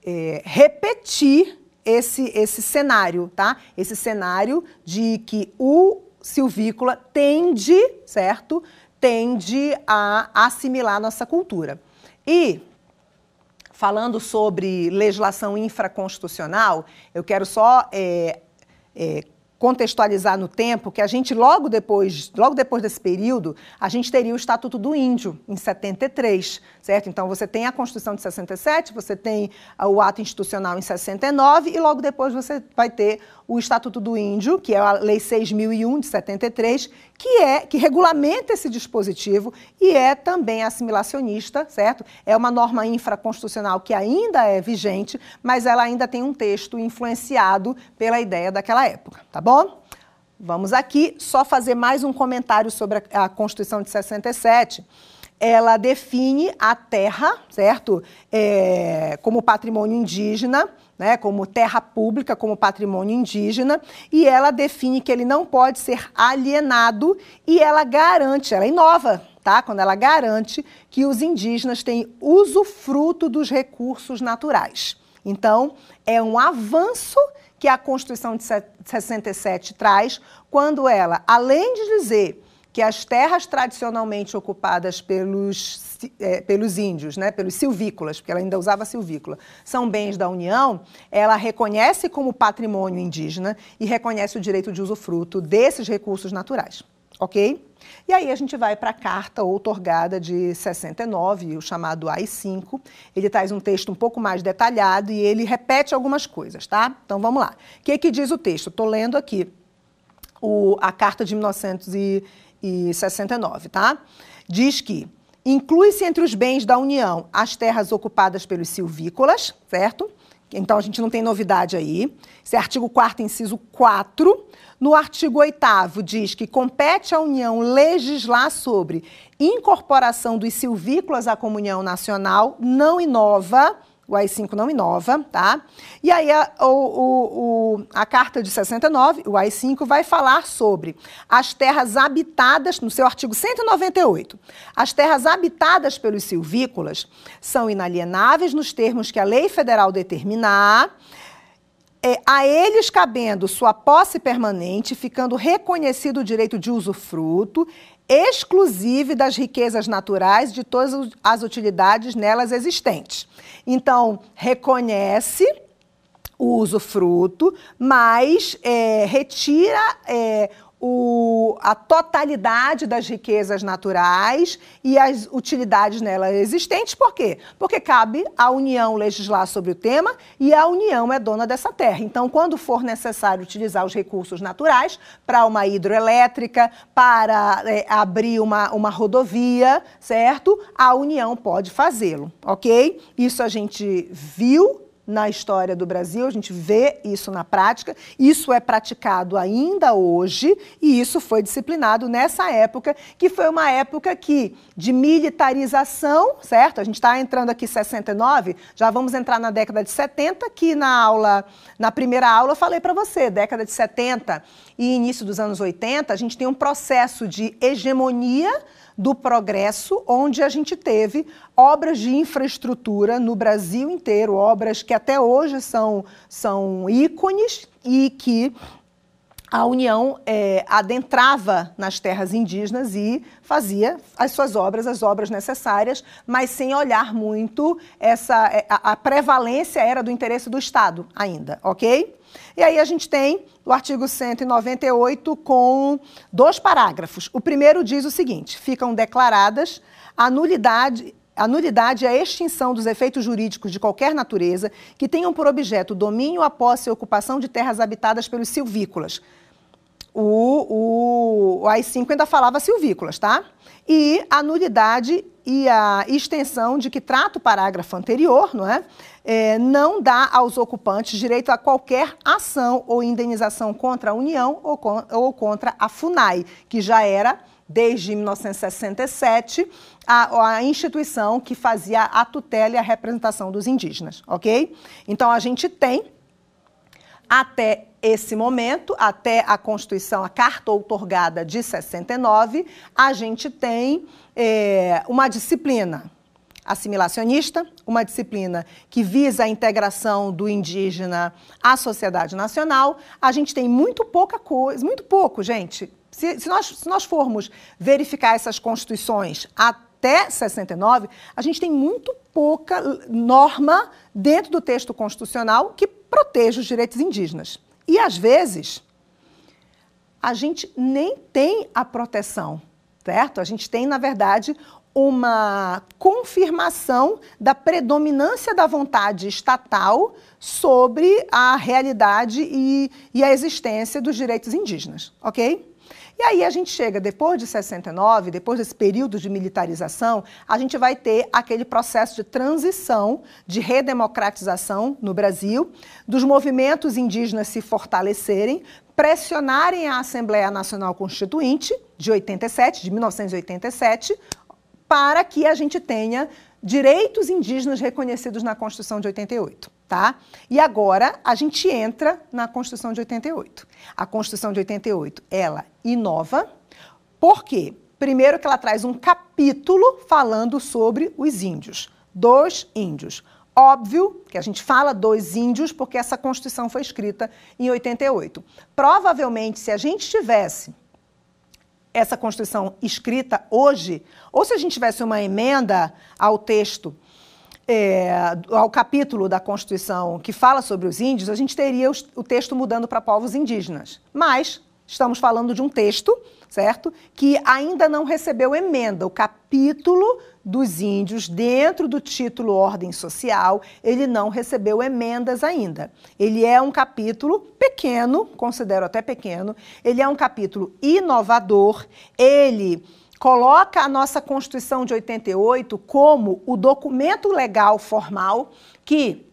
é, repetir esse, esse cenário, tá? Esse cenário de que o silvícola tende, certo? Tende a assimilar nossa cultura. E falando sobre legislação infraconstitucional, eu quero só é, é, contextualizar no tempo que a gente logo depois, logo depois desse período, a gente teria o Estatuto do Índio em 73, certo? Então você tem a Constituição de 67, você tem o ato institucional em 69 e logo depois você vai ter o Estatuto do Índio, que é a Lei 6001 de 73, que é que regulamenta esse dispositivo e é também assimilacionista, certo? É uma norma infraconstitucional que ainda é vigente, mas ela ainda tem um texto influenciado pela ideia daquela época, tá bom? Vamos aqui só fazer mais um comentário sobre a, a Constituição de 67 ela define a terra, certo? É, como patrimônio indígena, né, como terra pública, como patrimônio indígena, e ela define que ele não pode ser alienado e ela garante, ela inova, tá? Quando ela garante que os indígenas têm usufruto dos recursos naturais. Então, é um avanço que a Constituição de 67 traz, quando ela, além de dizer que as terras tradicionalmente ocupadas pelos, é, pelos índios, né, pelos silvícolas, porque ela ainda usava silvícola, são bens da União, ela reconhece como patrimônio indígena e reconhece o direito de usufruto desses recursos naturais. Ok? E aí a gente vai para a carta outorgada de 69, o chamado AI-5. Ele traz um texto um pouco mais detalhado e ele repete algumas coisas, tá? Então vamos lá. O que, que diz o texto? Estou lendo aqui o, a carta de 1900 e e 69, tá? Diz que inclui-se entre os bens da União as terras ocupadas pelos silvícolas, certo? Então a gente não tem novidade aí. Esse é artigo 4 inciso 4. No artigo 8 diz que compete à União legislar sobre incorporação dos silvícolas à comunhão nacional, não inova o AI-5 não inova, tá? E aí a, o, o, a carta de 69, o AI-5, vai falar sobre as terras habitadas, no seu artigo 198. As terras habitadas pelos silvícolas são inalienáveis nos termos que a lei federal determinar, é, a eles cabendo sua posse permanente, ficando reconhecido o direito de usufruto, exclusive das riquezas naturais de todas as utilidades nelas existentes. Então, reconhece o usufruto, mas é, retira é, o, a totalidade das riquezas naturais e as utilidades nela existentes. Por quê? Porque cabe à União legislar sobre o tema e a União é dona dessa terra. Então, quando for necessário utilizar os recursos naturais para uma hidroelétrica, para é, abrir uma, uma rodovia, certo? A União pode fazê-lo, ok? Isso a gente viu na história do Brasil, a gente vê isso na prática, isso é praticado ainda hoje e isso foi disciplinado nessa época, que foi uma época que de militarização, certo? A gente está entrando aqui 69, já vamos entrar na década de 70, que na aula, na primeira aula eu falei para você, década de 70 e início dos anos 80, a gente tem um processo de hegemonia do progresso, onde a gente teve obras de infraestrutura no Brasil inteiro, obras que até hoje são, são ícones e que a União é, adentrava nas terras indígenas e fazia as suas obras, as obras necessárias, mas sem olhar muito essa é, a, a prevalência era do interesse do Estado ainda, ok? E aí a gente tem o artigo 198 com dois parágrafos. O primeiro diz o seguinte: ficam declaradas a nulidade a nulidade e a extinção dos efeitos jurídicos de qualquer natureza que tenham por objeto domínio, a posse e ocupação de terras habitadas pelos silvícolas. O, o, o AI-5 ainda falava silvícolas, tá? E a nulidade e a extensão de que trata o parágrafo anterior, não é? É? não dá aos ocupantes direito a qualquer ação ou indenização contra a União ou, ou contra a FUNAI, que já era, desde 1967, a, a, instituição que fazia a tutela e a representação dos indígenas, ok? Então, a gente tem Até esse momento, até a Constituição, a Carta Outorgada de 69, a gente tem é, uma disciplina assimilacionista, uma disciplina que visa a integração do indígena à sociedade nacional. A gente tem muito pouca coisa, muito pouco, gente. Se, se, nós, se nós formos verificar essas constituições até 69, a gente tem muito pouca norma dentro do texto constitucional que protege os direitos indígenas. E, às vezes, a gente nem tem a proteção, certo? A gente tem, na verdade, uma confirmação da predominância da vontade estatal sobre a realidade e, e a existência dos direitos indígenas, ok? E aí a gente chega, depois de 69, depois desse período de militarização, a gente vai ter aquele processo de transição, de redemocratização no Brasil, dos movimentos indígenas se fortalecerem, pressionarem a Assembleia Nacional Constituinte de 87, de 1987, para que a gente tenha direitos indígenas reconhecidos na Constituição de 88, tá? E agora a gente entra na Constituição de 88. A Constituição de 88, ela inova. Por quê? Primeiro que ela traz um capítulo falando sobre os índios, dos índios. Óbvio que a gente fala dos índios porque essa Constituição foi escrita em 88. Provavelmente, se a gente tivesse essa Constituição escrita hoje, ou se a gente tivesse uma emenda ao texto, é, ao capítulo da Constituição que fala sobre os índios, a gente teria o texto mudando para povos indígenas. Mas estamos falando de um texto, certo? Que ainda não recebeu emenda. O capítulo dos índios, dentro do título Ordem Social, ele não recebeu emendas ainda. Ele é um capítulo pequeno, considero até pequeno, ele é um capítulo inovador, ele coloca a nossa Constituição de 88 como o documento legal formal que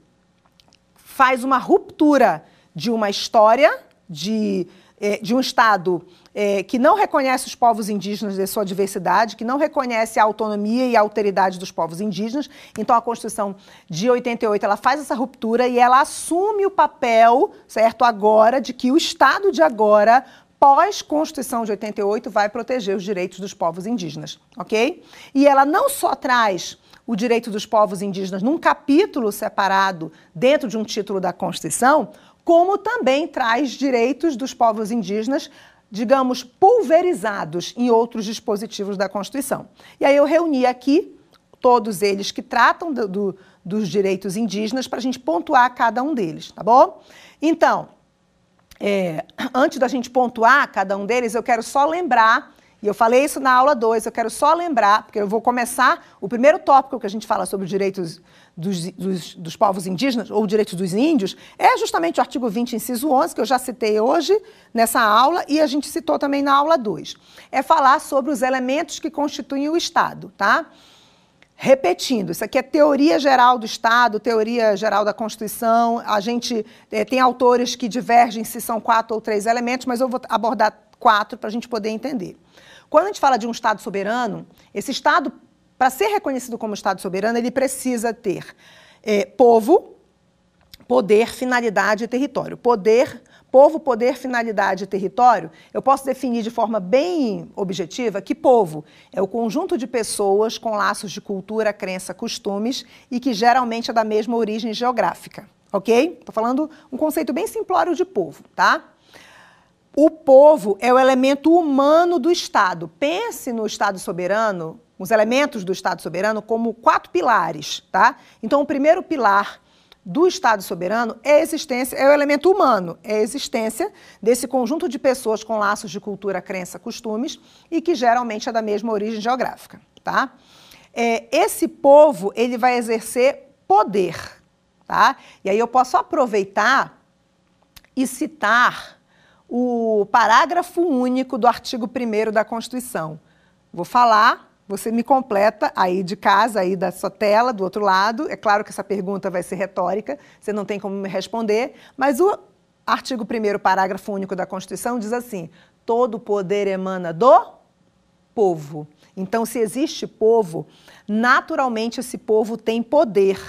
faz uma ruptura de uma história, de, eh, de um Estado é, que não reconhece os povos indígenas de sua diversidade, que não reconhece a autonomia e a alteridade dos povos indígenas. Então, a Constituição de 88 ela faz essa ruptura e ela assume o papel, certo, agora, de que o Estado de agora pós-Constituição de 88 vai proteger os direitos dos povos indígenas, ok? E ela não só traz o direito dos povos indígenas num capítulo separado dentro de um título da Constituição, como também traz direitos dos povos indígenas digamos, pulverizados em outros dispositivos da Constituição. E aí eu reuni aqui todos eles que tratam do, do, dos direitos indígenas para a gente pontuar cada um deles, tá bom? Então, é, antes da gente pontuar cada um deles, eu quero só lembrar e eu falei isso na aula 2, eu quero só lembrar, porque eu vou começar o primeiro tópico que a gente fala sobre os direitos dos, dos, dos, povos indígenas, ou direitos dos índios, é justamente o artigo 20, inciso 11, que eu já citei hoje nessa aula, e a gente citou também na aula 2. É falar sobre os elementos que constituem o Estado, tá? Repetindo, isso aqui é teoria geral do Estado, teoria geral da Constituição. A gente é, tem autores que divergem se são quatro ou três elementos, mas eu vou abordar quatro para a gente poder entender. Quando a gente fala de um Estado soberano, esse Estado, para ser reconhecido como Estado soberano, ele precisa ter é, povo, poder, finalidade e território. Poder, povo, poder, finalidade e território, eu posso definir de forma bem objetiva que povo é o conjunto de pessoas com laços de cultura, crença, costumes e que geralmente é da mesma origem geográfica, ok? Estou falando um conceito bem simplório de povo, tá? O povo é o elemento humano do Estado. Pense no Estado soberano, os elementos do Estado soberano, como quatro pilares, tá? Então, o primeiro pilar do Estado soberano é a existência, é o elemento humano, é a existência desse conjunto de pessoas com laços de cultura, crença, costumes e que geralmente é da mesma origem geográfica, tá? É, esse povo ele vai exercer poder, tá? E aí eu posso aproveitar e citar o parágrafo único do artigo 1 da Constituição. Vou falar, você me completa aí de casa, aí da sua tela, do outro lado. É claro que essa pergunta vai ser retórica, você não tem como me responder, mas o artigo 1 parágrafo único da Constituição diz assim: todo poder emana do povo. Então, se existe povo, naturalmente esse povo tem poder.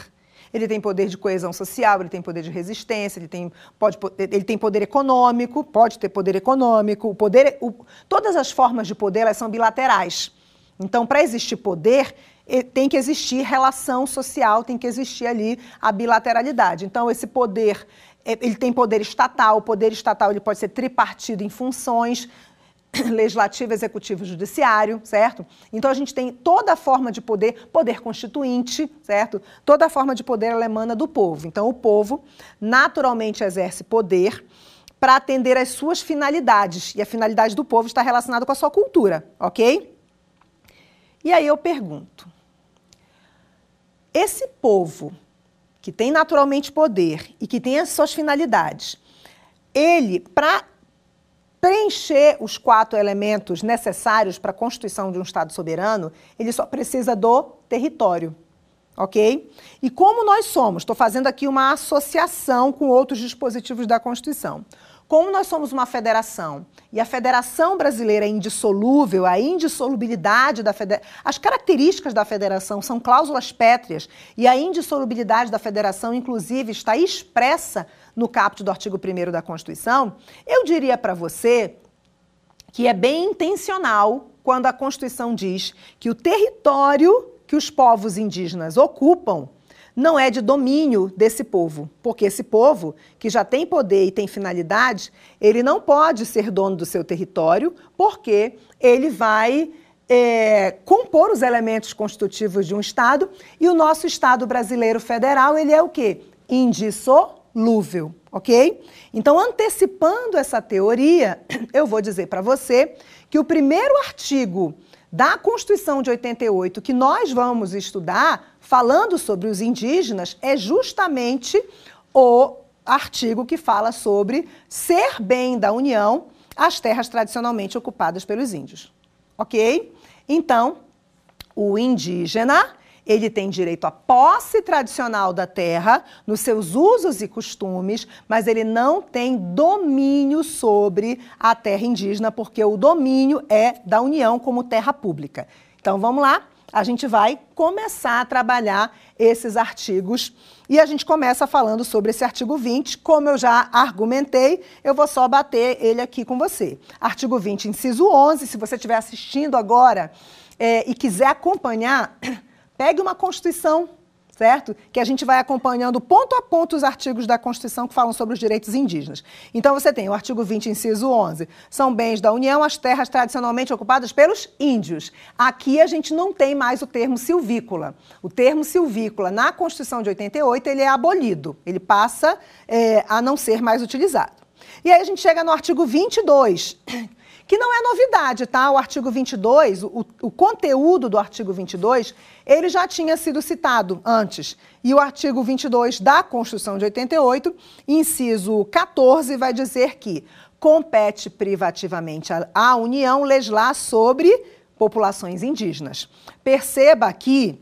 ele tem poder de coesão social, ele tem poder de resistência, ele tem, pode, ele tem poder econômico, pode ter poder econômico. O poder, o, todas as formas de poder elas são bilaterais. Então, para existir poder, tem que existir relação social, tem que existir ali a bilateralidade. Então, esse poder, ele tem poder estatal, o poder estatal ele pode ser tripartido em funções, legislativo, executivo, judiciário, certo? Então a gente tem toda a forma de poder, poder constituinte, certo? Toda a forma de poder ela emana do povo. Então o povo naturalmente exerce poder para atender às suas finalidades. E a finalidade do povo está relacionada com a sua cultura, ok? E aí eu pergunto: esse povo que tem naturalmente poder e que tem as suas finalidades, ele, para preencher os quatro elementos necessários para a constituição de um Estado soberano, ele só precisa do território. Ok? E como nós somos, estou fazendo aqui uma associação com outros dispositivos da Constituição. Como nós somos uma federação e a federação brasileira é indissolúvel, a indissolubilidade da federação, as características da federação são cláusulas pétreas e a indissolubilidade da federação, inclusive, está expressa no caput do artigo 1 da Constituição, eu diria para você que é bem intencional quando a Constituição diz que o território que os povos indígenas ocupam não é de domínio desse povo, porque esse povo, que já tem poder e tem finalidade, ele não pode ser dono do seu território, porque ele vai é, compor os elementos constitutivos de um Estado, e o nosso Estado brasileiro federal, ele é o quê? Indissolúvel lúvel, ok? Então, antecipando essa teoria, eu vou dizer para você que o primeiro artigo da Constituição de 88 que nós vamos estudar, falando sobre os indígenas, é justamente o artigo que fala sobre ser bem da União as terras tradicionalmente ocupadas pelos índios. Ok? Então, o indígena ele tem direito à posse tradicional da terra, nos seus usos e costumes, mas ele não tem domínio sobre a terra indígena, porque o domínio é da União como terra pública. Então vamos lá, a gente vai começar a trabalhar esses artigos. E a gente começa falando sobre esse artigo 20. Como eu já argumentei, eu vou só bater ele aqui com você. Artigo 20, inciso 11. Se você estiver assistindo agora é, e quiser acompanhar, Pegue uma Constituição, certo? Que a gente vai acompanhando ponto a ponto os artigos da Constituição que falam sobre os direitos indígenas. Então você tem o artigo 20, inciso 11. São bens da União as terras tradicionalmente ocupadas pelos índios. Aqui a gente não tem mais o termo silvícola. O termo silvícola na Constituição de 88 ele é abolido. Ele passa é, a não ser mais utilizado. E aí a gente chega no artigo 22, que não é novidade, tá? O artigo 22, o, o conteúdo do artigo 22, ele já tinha sido citado antes. E o artigo 22 da Constituição de 88, inciso 14, vai dizer que compete privativamente à União legislar sobre populações indígenas. Perceba aqui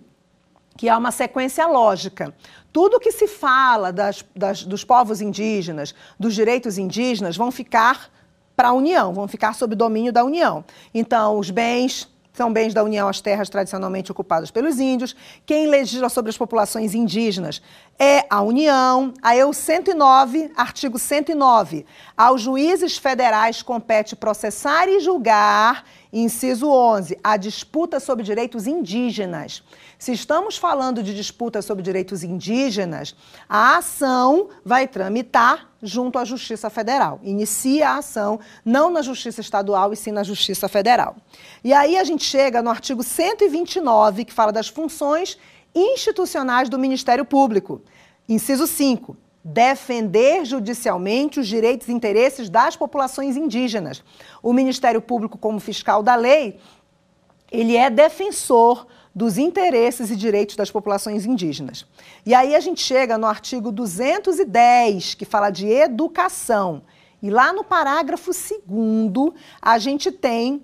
que há uma sequência lógica. Tudo que se fala das, das, dos povos indígenas, dos direitos indígenas, vão ficar para a União, vão ficar sob domínio da União. Então, os bens são bens da União as terras tradicionalmente ocupadas pelos índios. Quem legisla sobre as populações indígenas é a União. Aí o 109, artigo 109. Aos juízes federais compete processar e julgar, inciso 11, a disputa sobre direitos indígenas. Se estamos falando de disputa sobre direitos indígenas, a ação vai tramitar junto à Justiça Federal. Inicia a ação não na Justiça Estadual e sim na Justiça Federal. E aí a gente chega no artigo 129, que fala das funções institucionais do Ministério Público. Inciso 5 defender judicialmente os direitos e interesses das populações indígenas. O Ministério Público, como fiscal da lei, ele é defensor dos interesses e direitos das populações indígenas. E aí a gente chega no artigo 210, que fala de educação. E lá no parágrafo 2 a gente tem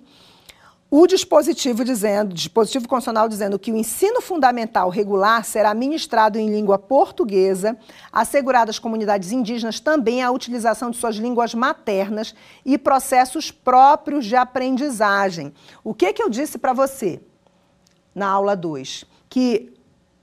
o dispositivo dizendo, dispositivo constitucional dizendo que o ensino fundamental regular será ministrado em língua portuguesa, assegurado às comunidades indígenas também a utilização de suas línguas maternas e processos próprios de aprendizagem. O que que eu disse para você? Na aula 2, que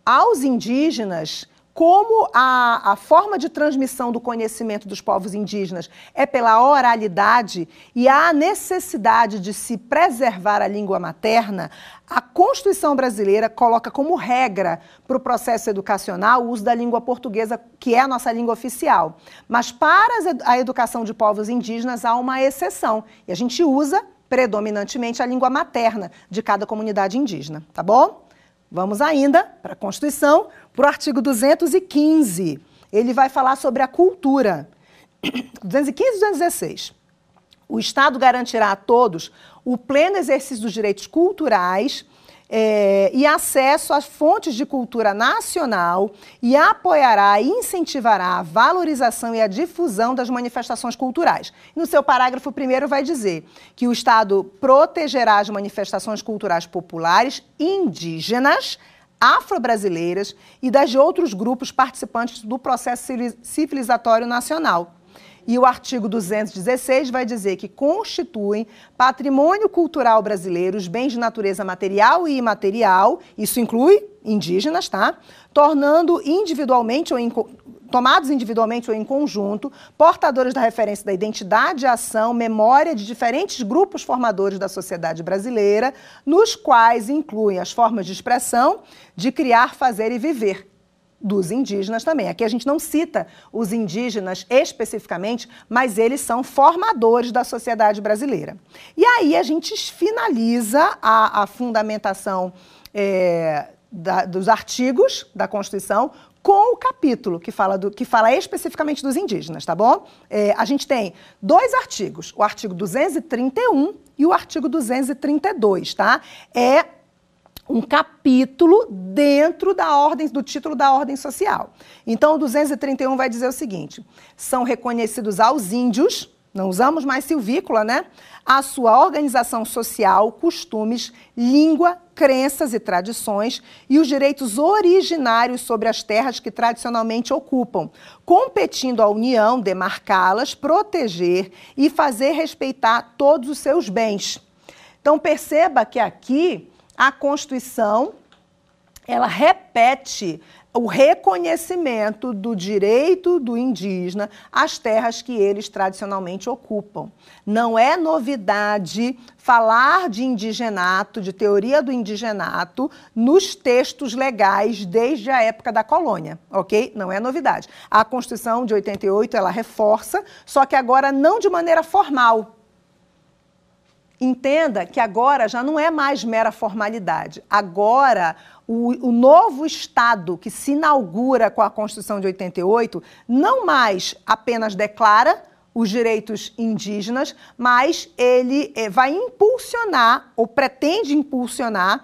aos indígenas como a, a, forma de transmissão do conhecimento dos povos indígenas é pela oralidade e há necessidade de se preservar a língua materna, a Constituição brasileira coloca como regra para o processo educacional o uso da língua portuguesa, que é a nossa língua oficial. Mas para a educação de povos indígenas há uma exceção, e a gente usa predominantemente a língua materna de cada comunidade indígena, tá bom? Vamos ainda para a Constituição, para o artigo 215. Ele vai falar sobre a cultura. 215 e 216. O Estado garantirá a todos o pleno exercício dos direitos culturais é, e acesso às fontes de cultura nacional e apoiará e incentivará a valorização e a difusão das manifestações culturais. No seu parágrafo primeiro vai dizer que o Estado protegerá as manifestações culturais populares indígenas, afro-brasileiras e das de outros grupos participantes do processo civilizatório nacional e o artigo 216 vai dizer que constituem patrimônio cultural brasileiro os bens de natureza material e imaterial, isso inclui indígenas, tá? Tornando individualmente ou em, tomados individualmente ou em conjunto, portadores da referência da identidade, ação, memória de diferentes grupos formadores da sociedade brasileira, nos quais incluem as formas de expressão de criar, fazer e viver, dos indígenas também. Aqui a gente não cita os indígenas especificamente, mas eles são formadores da sociedade brasileira. E aí a gente finaliza a, a fundamentação é, da, dos artigos da Constituição com o capítulo que fala, do, que fala especificamente dos indígenas, tá bom? É, a gente tem dois artigos, o artigo 231 e o artigo 232, tá? É um capítulo dentro da ordem do título da ordem social. Então, o 231 vai dizer o seguinte: são reconhecidos aos índios, não usamos mais silvícola, né? A sua organização social, costumes, língua, crenças e tradições e os direitos originários sobre as terras que tradicionalmente ocupam, competindo à União demarcá-las, proteger e fazer respeitar todos os seus bens. Então perceba que aqui a Constituição ela repete o reconhecimento do direito do indígena às terras que eles tradicionalmente ocupam. Não é novidade falar de indigenato, de teoria do indigenato, nos textos legais desde a época da colônia, ok? Não é novidade. A Constituição de 88 ela reforça, só que agora não de maneira formal, entenda que agora já não é mais mera formalidade. Agora, o, o, novo Estado que se inaugura com a Constituição de 88 não mais apenas declara os direitos indígenas, mas ele eh, vai impulsionar, ou pretende impulsionar,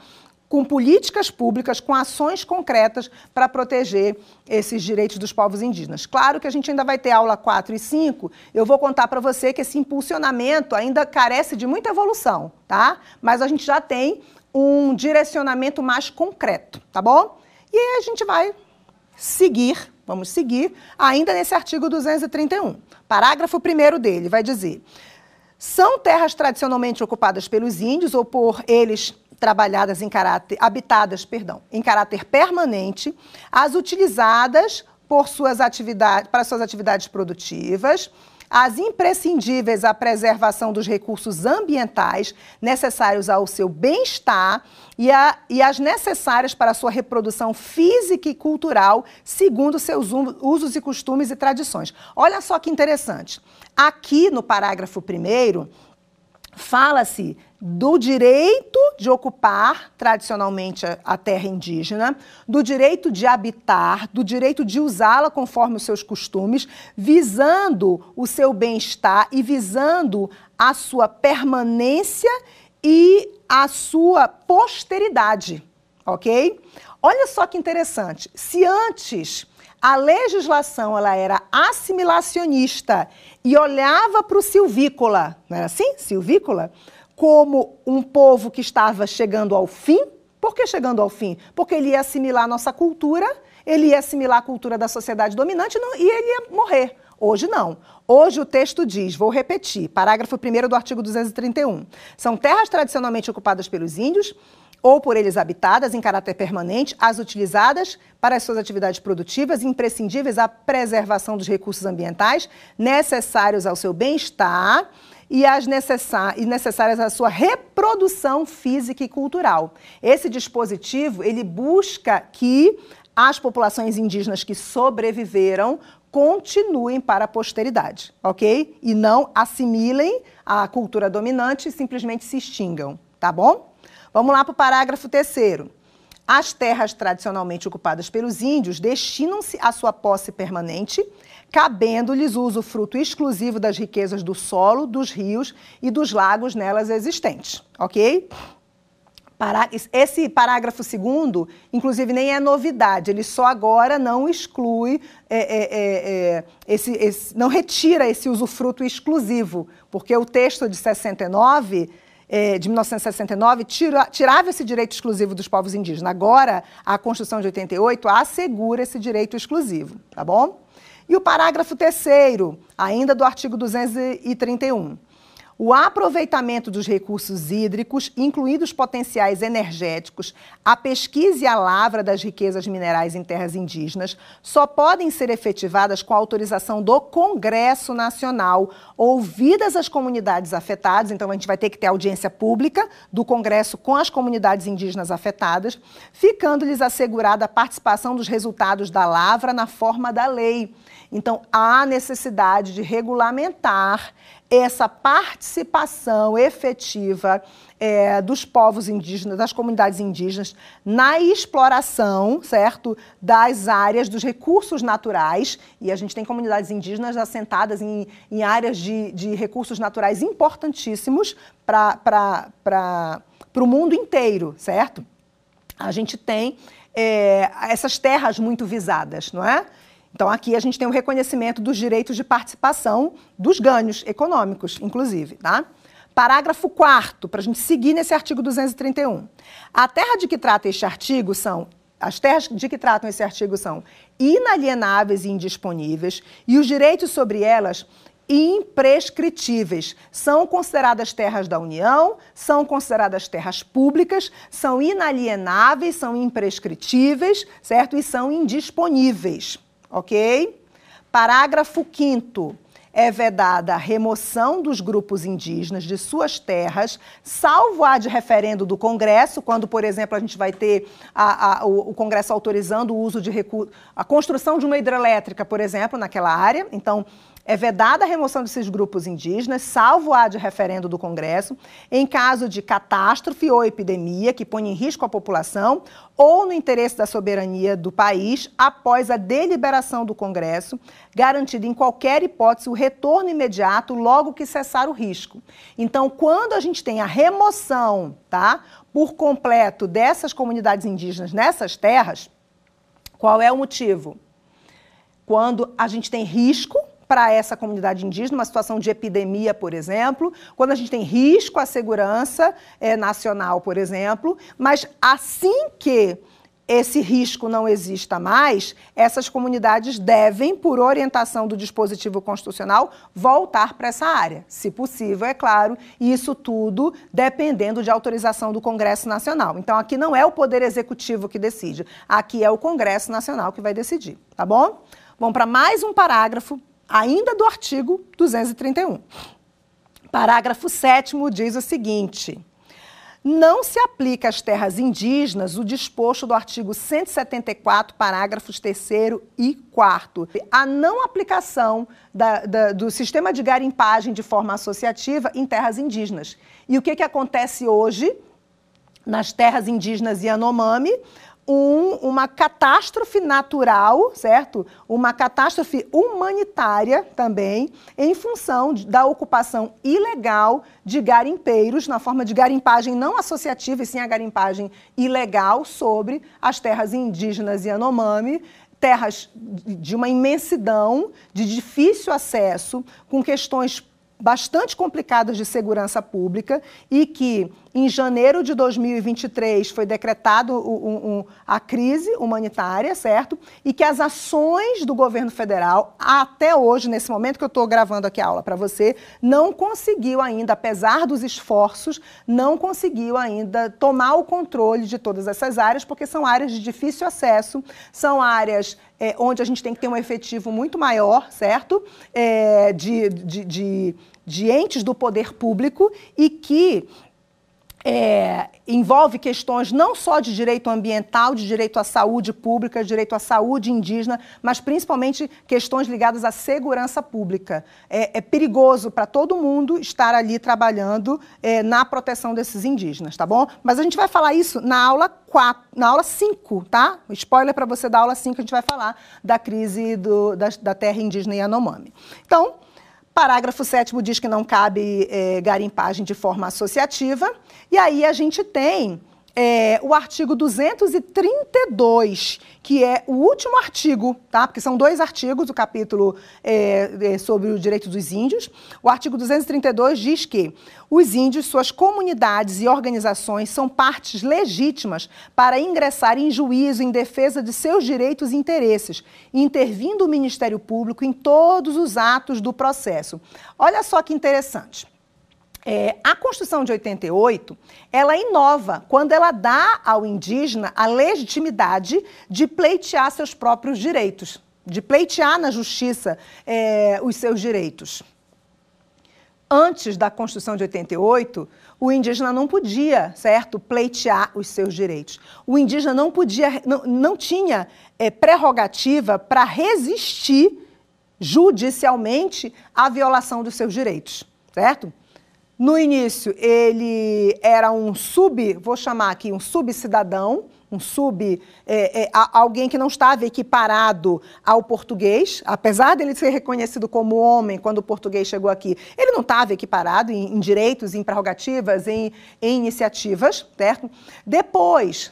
com políticas públicas, com ações concretas para proteger esses direitos dos povos indígenas. Claro que a gente ainda vai ter aula 4 e 5, eu vou contar para você que esse impulsionamento ainda carece de muita evolução, tá? Mas a gente já tem um direcionamento mais concreto, tá bom? E aí a gente vai seguir, vamos seguir, ainda nesse artigo 231. Parágrafo 1 dele vai dizer: são terras tradicionalmente ocupadas pelos índios ou por eles trabalhadas em caráter, habitadas, perdão, em caráter permanente, as utilizadas por suas atividades, para suas atividades produtivas, as imprescindíveis à preservação dos recursos ambientais necessários ao seu bem-estar e, e, as necessárias para a sua reprodução física e cultural, segundo seus usos e costumes e tradições. Olha só que interessante. Aqui no parágrafo primeiro, fala-se do direito de ocupar tradicionalmente a terra indígena, do direito de habitar, do direito de usá-la conforme os seus costumes, visando o seu bem-estar e visando a sua permanência e a sua posteridade, ok? Olha só que interessante. Se antes a legislação ela era assimilacionista e olhava para o silvícola, não era assim? Silvícola? Como um povo que estava chegando ao fim. Por que chegando ao fim? Porque ele ia assimilar a nossa cultura, ele ia assimilar a cultura da sociedade dominante e ele ia morrer. Hoje não. Hoje o texto diz, vou repetir, parágrafo 1 do artigo 231. São terras tradicionalmente ocupadas pelos índios, ou por eles habitadas em caráter permanente, as utilizadas para as suas atividades produtivas, imprescindíveis à preservação dos recursos ambientais necessários ao seu bem-estar e as necessá necessárias à sua reprodução física e cultural. Esse dispositivo, ele busca que as populações indígenas que sobreviveram continuem para a posteridade, ok? E não assimilem a cultura dominante e simplesmente se extingam, tá bom? Vamos lá para o parágrafo terceiro. As terras tradicionalmente ocupadas pelos índios destinam-se à sua posse permanente, cabendo-lhes o usufruto exclusivo das riquezas do solo, dos rios e dos lagos nelas existentes, ok? Esse parágrafo segundo, inclusive, nem é novidade, ele só agora não exclui, é, é, é, é, esse, esse, não retira esse usufruto exclusivo, porque o texto de 69 é, de 1969 tira, tirava esse direito exclusivo dos povos indígenas. Agora, a Constituição de 88 assegura esse direito exclusivo, tá bom? E o parágrafo terceiro, ainda do artigo 231. O aproveitamento dos recursos hídricos, incluídos potenciais energéticos, a pesquisa e a lavra das riquezas minerais em terras indígenas, só podem ser efetivadas com a autorização do Congresso Nacional, ouvidas as comunidades afetadas. Então, a gente vai ter que ter audiência pública do Congresso com as comunidades indígenas afetadas, ficando-lhes assegurada a participação dos resultados da lavra na forma da lei. Então, há necessidade de regulamentar essa participação efetiva é, dos povos indígenas, das comunidades indígenas, na exploração, certo, das áreas, dos recursos naturais. E a gente tem comunidades indígenas assentadas em, em áreas de, de recursos naturais importantíssimos para o mundo inteiro, certo? A gente tem é, essas terras muito visadas, não é? Então, aqui a gente tem o reconhecimento dos direitos de participação, dos ganhos econômicos, inclusive. Tá? Parágrafo 4 para a gente seguir nesse artigo 231. A terra de que trata este artigo são. As terras de que tratam esse artigo são inalienáveis e indisponíveis, e os direitos sobre elas imprescritíveis. São consideradas terras da União, são consideradas terras públicas, são inalienáveis, são imprescritíveis, certo? E são indisponíveis ok? Parágrafo 5 é vedada a remoção dos grupos indígenas de suas terras, salvo a de referendo do Congresso, quando, por exemplo, a gente vai ter a, a, o, o, Congresso autorizando o uso de recursos, a construção de uma hidrelétrica, por exemplo, naquela área. Então, é vedada a remoção desses grupos indígenas, salvo a de referendo do Congresso, em caso de catástrofe ou epidemia que põe em risco a população ou no interesse da soberania do país após a deliberação do Congresso, garantido em qualquer hipótese o retorno imediato logo que cessar o risco. Então, quando a gente tem a remoção, tá, por completo dessas comunidades indígenas nessas terras, qual é o motivo? Quando a gente tem risco para essa comunidade indígena, uma situação de epidemia, por exemplo, quando a gente tem risco à segurança é, nacional, por exemplo, mas assim que esse risco não exista mais, essas comunidades devem, por orientação do dispositivo constitucional, voltar para essa área, se possível, é claro, e isso tudo dependendo de autorização do Congresso Nacional. Então, aqui não é o Poder Executivo que decide, aqui é o Congresso Nacional que vai decidir, tá bom? Vamos para mais um parágrafo ainda do artigo 231. Parágrafo 7 diz o seguinte: não se aplica às terras indígenas o disposto do artigo 174, parágrafos 3 e 4. A não aplicação da, da, do sistema de garimpagem de forma associativa em terras indígenas. E o que, que acontece hoje nas terras indígenas Yanomami? Um, uma catástrofe natural, certo? Uma catástrofe humanitária também, em função da ocupação ilegal de garimpeiros, na forma de garimpagem não associativa, e sim a garimpagem ilegal sobre as terras indígenas Yanomami, terras de uma imensidão, de difícil acesso, com questões bastante complicadas de segurança pública e que em janeiro de 2023 foi decretado um, um, a crise humanitária, certo? E que as ações do governo federal, até hoje, nesse momento que eu estou gravando aqui a aula para você, não conseguiu ainda, apesar dos esforços, não conseguiu ainda tomar o controle de todas essas áreas, porque são áreas de difícil acesso, são áreas é, onde a gente tem que ter um efetivo muito maior, certo? É, de, de, de, de entes do poder público e que é, envolve questões não só de direito ambiental, de direito à saúde pública, direito à saúde indígena, mas principalmente questões ligadas à segurança pública. É, é perigoso para todo mundo estar ali trabalhando é, na proteção desses indígenas, tá bom? Mas a gente vai falar isso na aula 4, na aula 5, tá? Spoiler para você da aula 5, a gente vai falar da crise do, da, da terra indígena Yanomami. Então, Parágrafo 7 diz que não cabe é, garimpagem de forma associativa. E aí a gente tem é, o artigo 232, que é o último artigo, tá? Porque são dois artigos, o capítulo é, é, sobre o direito dos índios. O artigo 232 diz que os índios, suas comunidades e organizações são partes legítimas para ingressar em juízo em defesa de seus direitos e interesses, intervindo o Ministério Público em todos os atos do processo. Olha só que interessante. É, a Constituição de 88, ela inova quando ela dá ao indígena a legitimidade de pleitear seus próprios direitos, de pleitear na justiça é, os seus direitos. Antes da Constituição de 88, o indígena não podia, certo, pleitear os seus direitos. O indígena não podia, não, não tinha é, prerrogativa para resistir judicialmente à violação dos seus direitos, certo? No início, ele era um sub, vou chamar aqui, um subcidadão, um sub, é, é, alguém que não estava equiparado ao português, apesar dele ser reconhecido como homem quando o português chegou aqui, ele não estava equiparado em, em, direitos, em prerrogativas, em, em iniciativas, certo? Depois,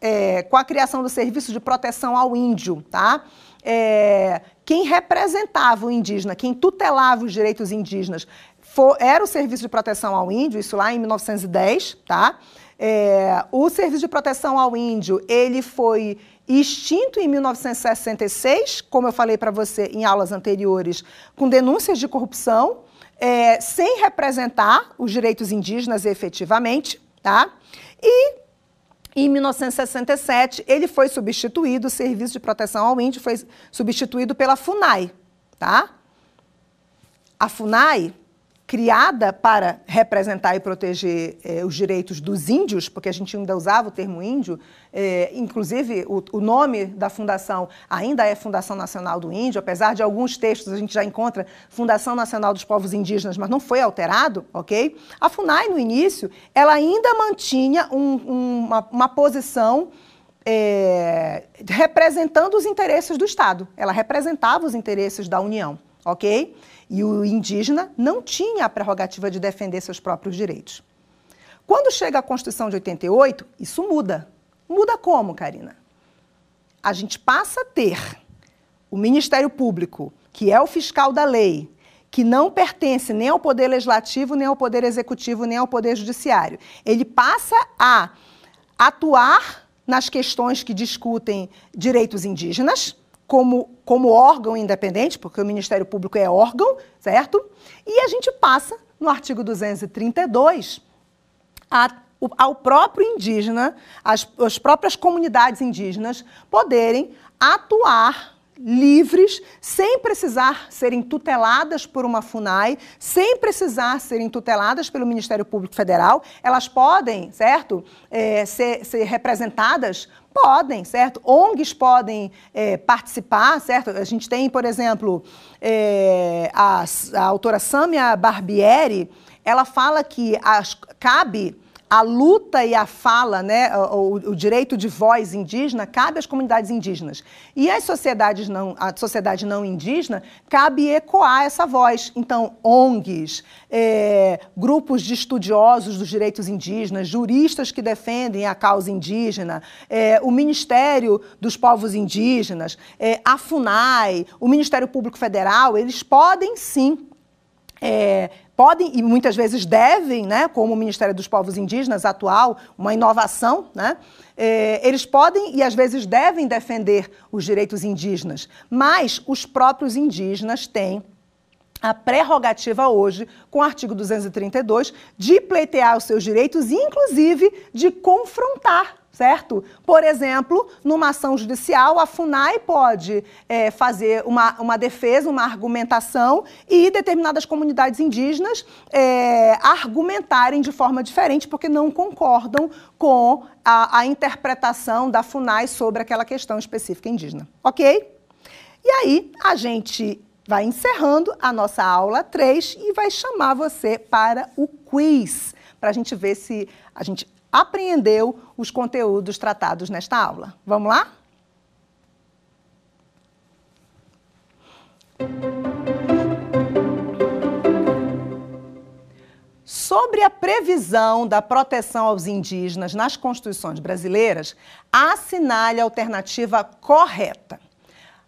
é, com a criação do Serviço de Proteção ao Índio, tá? É, quem representava o indígena, quem tutelava os direitos indígenas, for, era o Serviço de Proteção ao Índio, isso lá em 1910, tá? É, o Serviço de Proteção ao Índio, ele foi extinto em 1966, como eu falei para você em aulas anteriores, com denúncias de corrupção, é, sem representar os direitos indígenas efetivamente, tá? E em 1967 ele foi substituído, o Serviço de Proteção ao Índio foi substituído pela FUNAI, tá? A FUNAI criada para representar e proteger eh, os direitos dos índios, porque a gente ainda usava o termo índio, eh, inclusive o, o, nome da fundação ainda é Fundação Nacional do Índio, apesar de alguns textos a gente já encontra Fundação Nacional dos Povos Indígenas, mas não foi alterado, ok? A FUNAI, no início, ela ainda mantinha um, um, uma, uma, posição eh, representando os interesses do Estado, ela representava os interesses da União, ok? E o indígena não tinha a prerrogativa de defender seus próprios direitos. Quando chega a Constituição de 88, isso muda. Muda como, Karina? A gente passa a ter o Ministério Público, que é o fiscal da lei, que não pertence nem ao Poder Legislativo, nem ao Poder Executivo, nem ao Poder Judiciário. Ele passa a atuar nas questões que discutem direitos indígenas, como, como órgão independente, porque o Ministério Público é órgão, certo? E a gente passa, no artigo 232, a, ao próprio indígena, as, as próprias comunidades indígenas poderem atuar livres, sem precisar serem tuteladas por uma FUNAI, sem precisar serem tuteladas pelo Ministério Público Federal. Elas podem, certo, é, ser, ser, representadas? Podem, certo? ONGs podem é, participar, certo? A gente tem, por exemplo, é, a, a autora Samia Barbieri, ela fala que as, cabe a luta e a fala, né, o, o, direito de voz indígena cabe às comunidades indígenas. E as sociedades não, a sociedade não indígena cabe ecoar essa voz. Então, ONGs, é, grupos de estudiosos dos direitos indígenas, juristas que defendem a causa indígena, é, o Ministério dos Povos Indígenas, é, a FUNAI, o Ministério Público Federal, eles podem sim é, podem e muitas vezes devem, né, como o Ministério dos Povos Indígenas atual, uma inovação, né, é, eles podem e às vezes devem defender os direitos indígenas, mas os próprios indígenas têm a prerrogativa hoje, com o artigo 232, de pleitear os seus direitos, inclusive de confrontar certo? Por exemplo, numa ação judicial, a FUNAI pode é, fazer uma, uma defesa, uma argumentação e determinadas comunidades indígenas é, argumentarem de forma diferente porque não concordam com a, a interpretação da FUNAI sobre aquela questão específica indígena, ok? E aí, a gente vai encerrando a nossa aula 3 e vai chamar você para o quiz, para a gente ver se a gente apreendeu os conteúdos tratados nesta aula. Vamos lá? Sobre a previsão da proteção aos indígenas nas constituições brasileiras, assinale a alternativa correta.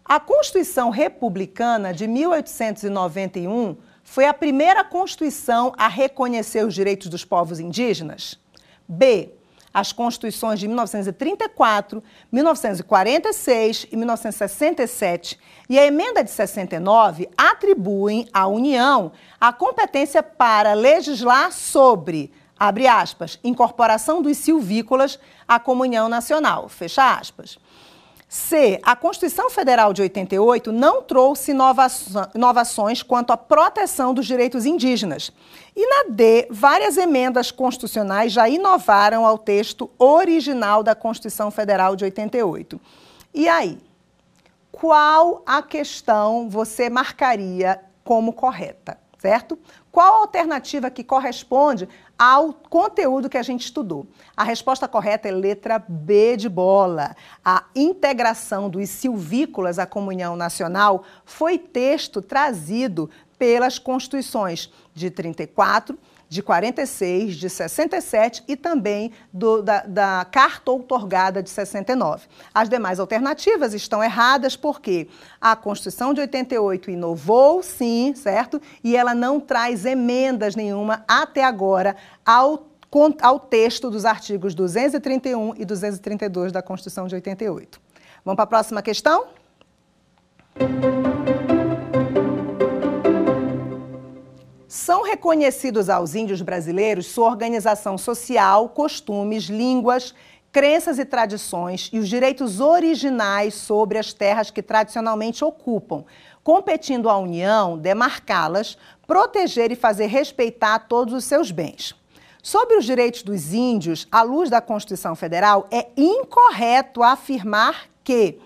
A Constituição Republicana de 1891 foi a primeira Constituição a reconhecer os direitos dos povos indígenas? B. As Constituições de 1934, 1946 e 1967 e a Emenda de 69 atribuem à União a competência para legislar sobre, abre aspas, incorporação dos silvícolas à comunhão nacional, fecha aspas. C. A Constituição Federal de 88 não trouxe inovações quanto à proteção dos direitos indígenas. E na D, várias emendas constitucionais já inovaram ao texto original da Constituição Federal de 88. E aí? Qual a questão você marcaria como correta, certo? Qual a alternativa que corresponde ao conteúdo que a gente estudou? A resposta correta é letra B de bola. A integração dos silvícolas à comunhão nacional foi texto trazido pelas constituições de 34 de 46, de 67 e também do, da, da, carta outorgada de 69. As demais alternativas estão erradas porque a Constituição de 88 inovou, sim, certo? E ela não traz emendas nenhuma até agora ao, ao texto dos artigos 231 e 232 da Constituição de 88. Vamos para a próxima questão? São reconhecidos aos índios brasileiros sua organização social, costumes, línguas, crenças e tradições e os direitos originais sobre as terras que tradicionalmente ocupam, competindo à União demarcá-las, proteger e fazer respeitar todos os seus bens. Sobre os direitos dos índios, à luz da Constituição Federal, é incorreto afirmar que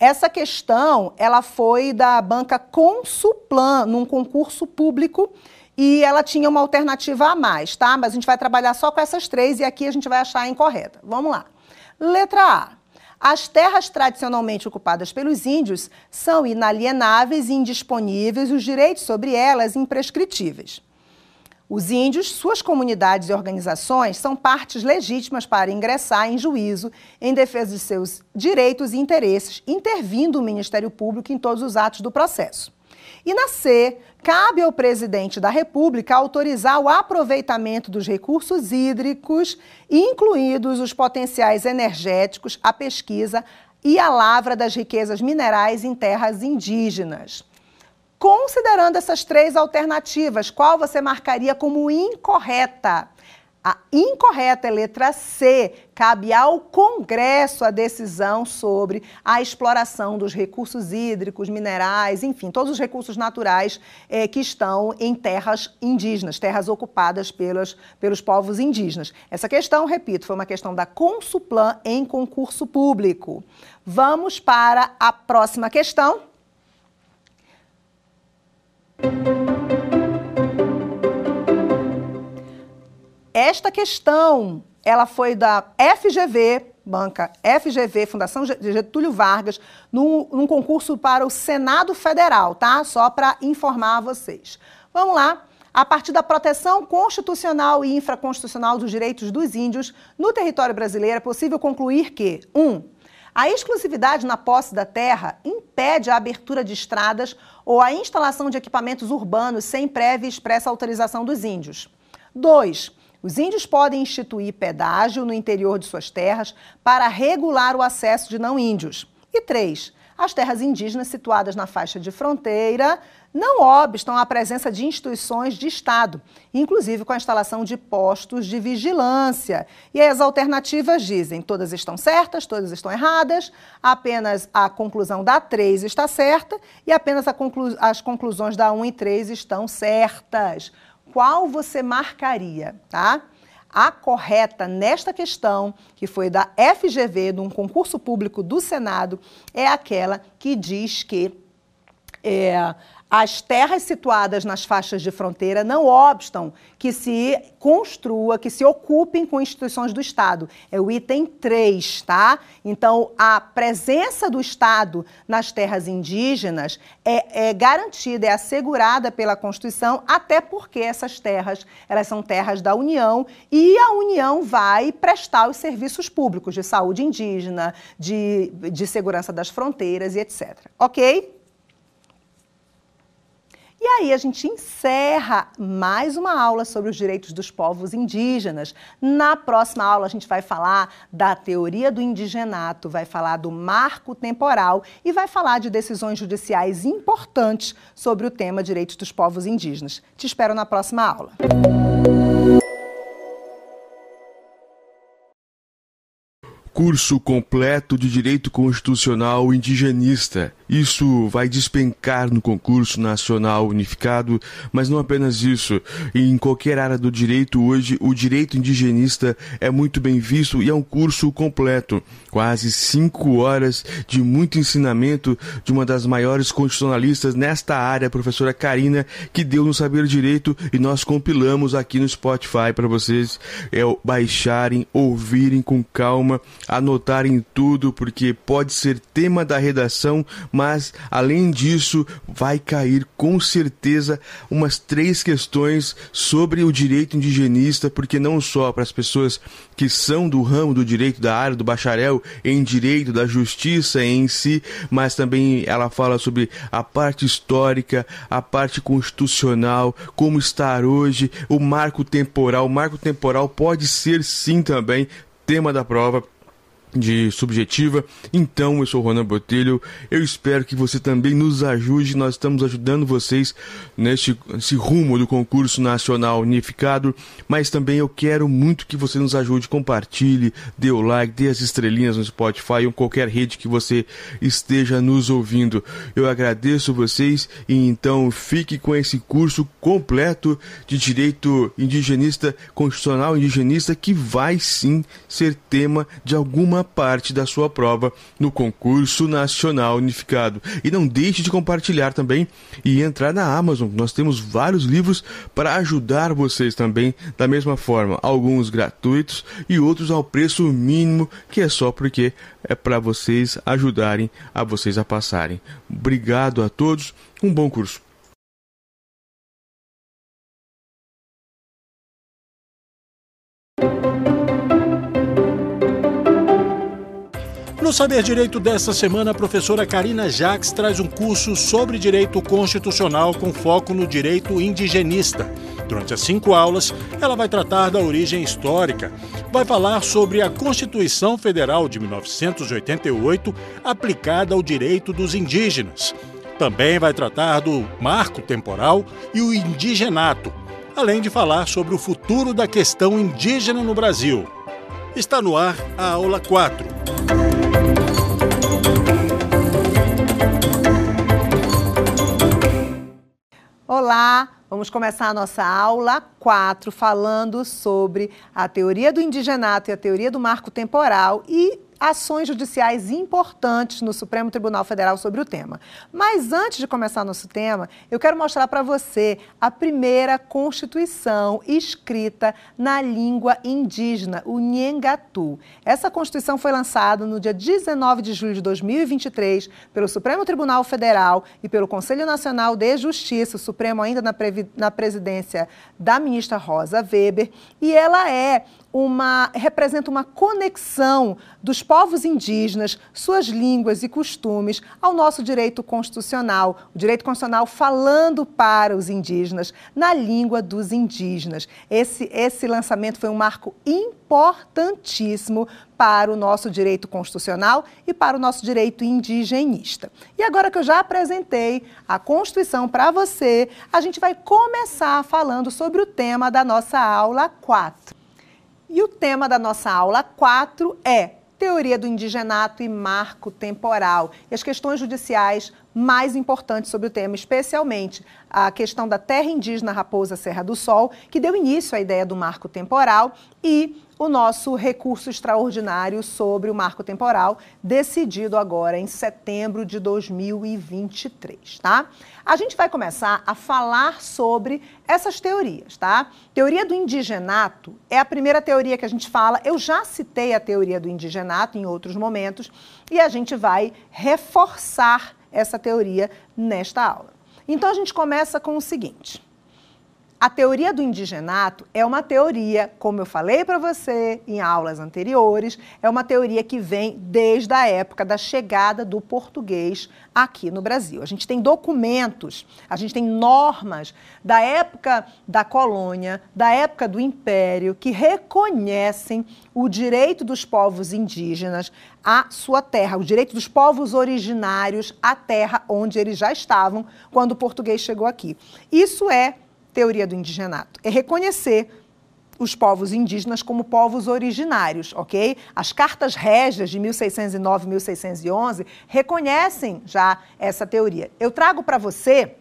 essa questão ela foi da banca Consuplan num concurso público e ela tinha uma alternativa a mais, tá? Mas a gente vai trabalhar só com essas três e aqui a gente vai achar a incorreta. Vamos lá. Letra A. As terras tradicionalmente ocupadas pelos índios são inalienáveis e indisponíveis, os direitos sobre elas imprescritíveis. Os índios, suas comunidades e organizações são partes legítimas para ingressar em juízo em defesa de seus direitos e interesses, intervindo o Ministério Público em todos os atos do processo. E na C, cabe ao presidente da República autorizar o aproveitamento dos recursos hídricos, incluídos os potenciais energéticos, a pesquisa e a lavra das riquezas minerais em terras indígenas. Considerando essas três alternativas, qual você marcaria como incorreta? A incorreta é letra C. Cabe ao Congresso a decisão sobre a exploração dos recursos hídricos, minerais, enfim, todos os recursos naturais eh, que estão em terras indígenas, terras ocupadas pelos, pelos povos indígenas. Essa questão, repito, foi uma questão da Consuplan em concurso público. Vamos para a próxima questão. Esta questão, ela foi da FGV, banca FGV, Fundação Getúlio Vargas, num, num concurso para o Senado Federal, tá? Só para informar vocês. Vamos lá. A partir da proteção constitucional e infraconstitucional dos direitos dos índios no território brasileiro, é possível concluir que 1. Um, a exclusividade na posse da terra impede a abertura de estradas ou a instalação de equipamentos urbanos sem prévia e expressa autorização dos índios. 2. Os índios podem instituir pedágio no interior de suas terras para regular o acesso de não índios. E 3. As terras indígenas situadas na faixa de fronteira não obstam a presença de instituições de Estado, inclusive com a instalação de postos de vigilância. E as alternativas dizem: todas estão certas, todas estão erradas, apenas a conclusão da 3 está certa e apenas conclu as conclusões da 1 e 3 estão certas. Qual você marcaria, tá? A correta nesta questão, que foi da FGV, de um concurso público do Senado, é aquela que diz que é, as terras situadas nas faixas de fronteira não obstam que se construa, que se ocupem com instituições do Estado. É o item 3, tá? Então, a presença do Estado nas terras indígenas é, é garantida, é assegurada pela Constituição, até porque essas terras, elas são terras da União e a União vai prestar os serviços públicos de saúde indígena, de, de segurança das fronteiras e etc. Ok? E aí a gente encerra mais uma aula sobre os direitos dos povos indígenas. Na próxima aula a gente vai falar da teoria do indigenato, vai falar do marco temporal e vai falar de decisões judiciais importantes sobre o tema direitos dos povos indígenas. Te espero na próxima aula. Curso completo de Direito Constitucional Indigenista isso vai despencar no concurso nacional unificado, mas não apenas isso. Em qualquer área do direito hoje, o direito indigenista é muito bem visto e é um curso completo. Quase cinco horas de muito ensinamento de uma das maiores constitucionalistas nesta área, a professora Karina, que deu no Saber Direito e nós compilamos aqui no Spotify para vocês é, baixarem, ouvirem com calma, anotarem tudo, porque pode ser tema da redação mas além disso, vai cair com certeza umas três questões sobre o direito indigenista, porque não só para as pessoas que são do ramo do direito da área do bacharel em direito da justiça em si, mas também ela fala sobre a parte histórica, a parte constitucional, como estar hoje, o marco temporal. O marco temporal pode ser sim também tema da prova de subjetiva. Então, eu sou o Ronan Botelho. Eu espero que você também nos ajude. Nós estamos ajudando vocês neste, rumo do concurso nacional unificado. Mas também eu quero muito que você nos ajude. Compartilhe, dê o like, dê as estrelinhas no Spotify ou qualquer rede que você esteja nos ouvindo. Eu agradeço vocês e então fique com esse curso completo de direito indigenista, constitucional indigenista, que vai sim ser tema de alguma parte da sua prova no concurso nacional unificado. E não deixe de compartilhar também e entrar na Amazon. Nós temos vários livros para ajudar vocês também da mesma forma, alguns gratuitos e outros ao preço mínimo, que é só porque é para vocês ajudarem a vocês a passarem. Obrigado a todos. Um bom curso. No Saber Direito desta semana, a professora Karina Jacques traz um curso sobre direito constitucional com foco no direito indigenista. Durante as cinco aulas, ela vai tratar da origem histórica, vai falar sobre a Constituição Federal de 1988 aplicada ao direito dos indígenas. Também vai tratar do marco temporal e o indigenato, além de falar sobre o futuro da questão indígena no Brasil. Está no ar a aula 4. Olá, vamos começar a nossa aula 4 falando sobre a teoria do indigenato e a teoria do marco temporal e ações judiciais importantes no Supremo Tribunal Federal sobre o tema. Mas antes de começar nosso tema, eu quero mostrar para você a primeira Constituição escrita na língua indígena, o Nhengatu. Essa Constituição foi lançada no dia 19 de julho de 2023 pelo Supremo Tribunal Federal e pelo Conselho Nacional de Justiça, o Supremo ainda na, na presidência da ministra Rosa Weber, e ela é uma representa uma conexão dos povos indígenas, suas línguas e costumes ao nosso direito constitucional, o direito constitucional falando para os indígenas na língua dos indígenas. Esse esse lançamento foi um marco importantíssimo para o nosso direito constitucional e para o nosso direito indigenista. E agora que eu já apresentei a Constituição para você, a gente vai começar falando sobre o tema da nossa aula 4. E o tema da nossa aula 4 é teoria do indigenato e marco temporal. E as questões judiciais mais importantes sobre o tema, especialmente a questão da terra indígena Raposa Serra do Sol, que deu início à ideia do marco temporal, e o nosso recurso extraordinário sobre o marco temporal, decidido agora em setembro de 2023, tá? A gente vai começar a falar sobre essas teorias, tá? Teoria do indigenato é a primeira teoria que a gente fala. Eu já citei a teoria do indigenato em outros momentos e a gente vai reforçar essa teoria nesta aula. Então a gente começa com o seguinte: a teoria do indigenato é uma teoria, como eu falei para você em aulas anteriores, é uma teoria que vem desde a época da chegada do português aqui no Brasil. A gente tem documentos, a gente tem normas da época da colônia, da época do império, que reconhecem o direito dos povos indígenas à sua terra, o direito dos povos originários à terra onde eles já estavam quando o português chegou aqui. Isso é teoria do indigenato? É reconhecer os povos indígenas como povos originários, ok? As cartas régias de 1609 e 1611 reconhecem já essa teoria. Eu trago para você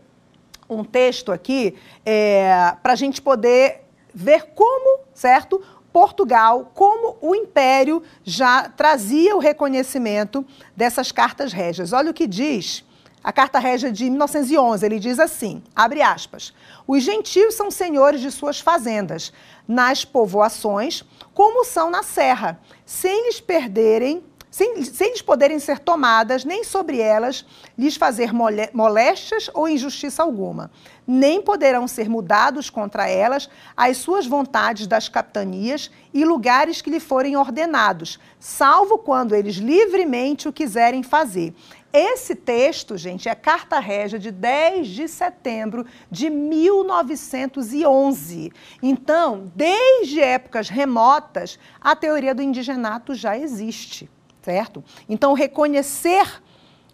um texto aqui é, para a gente poder ver como, certo? Portugal, como o Império já trazia o reconhecimento dessas cartas régias. Olha o que diz a Carta Régia de 1911, ele diz assim, abre aspas, os gentios são senhores de suas fazendas, nas povoações, como são na serra, sem lhes perderem sem, sem lhes poderem ser tomadas, nem sobre elas lhes fazer moléstias ou injustiça alguma. Nem poderão ser mudados contra elas as suas vontades das capitanias e lugares que lhe forem ordenados, salvo quando eles livremente o quiserem fazer. Esse texto, gente, é a Carta Régia de 10 de setembro de 1911. Então, desde épocas remotas, a teoria do indigenato já existe, certo? Então, reconhecer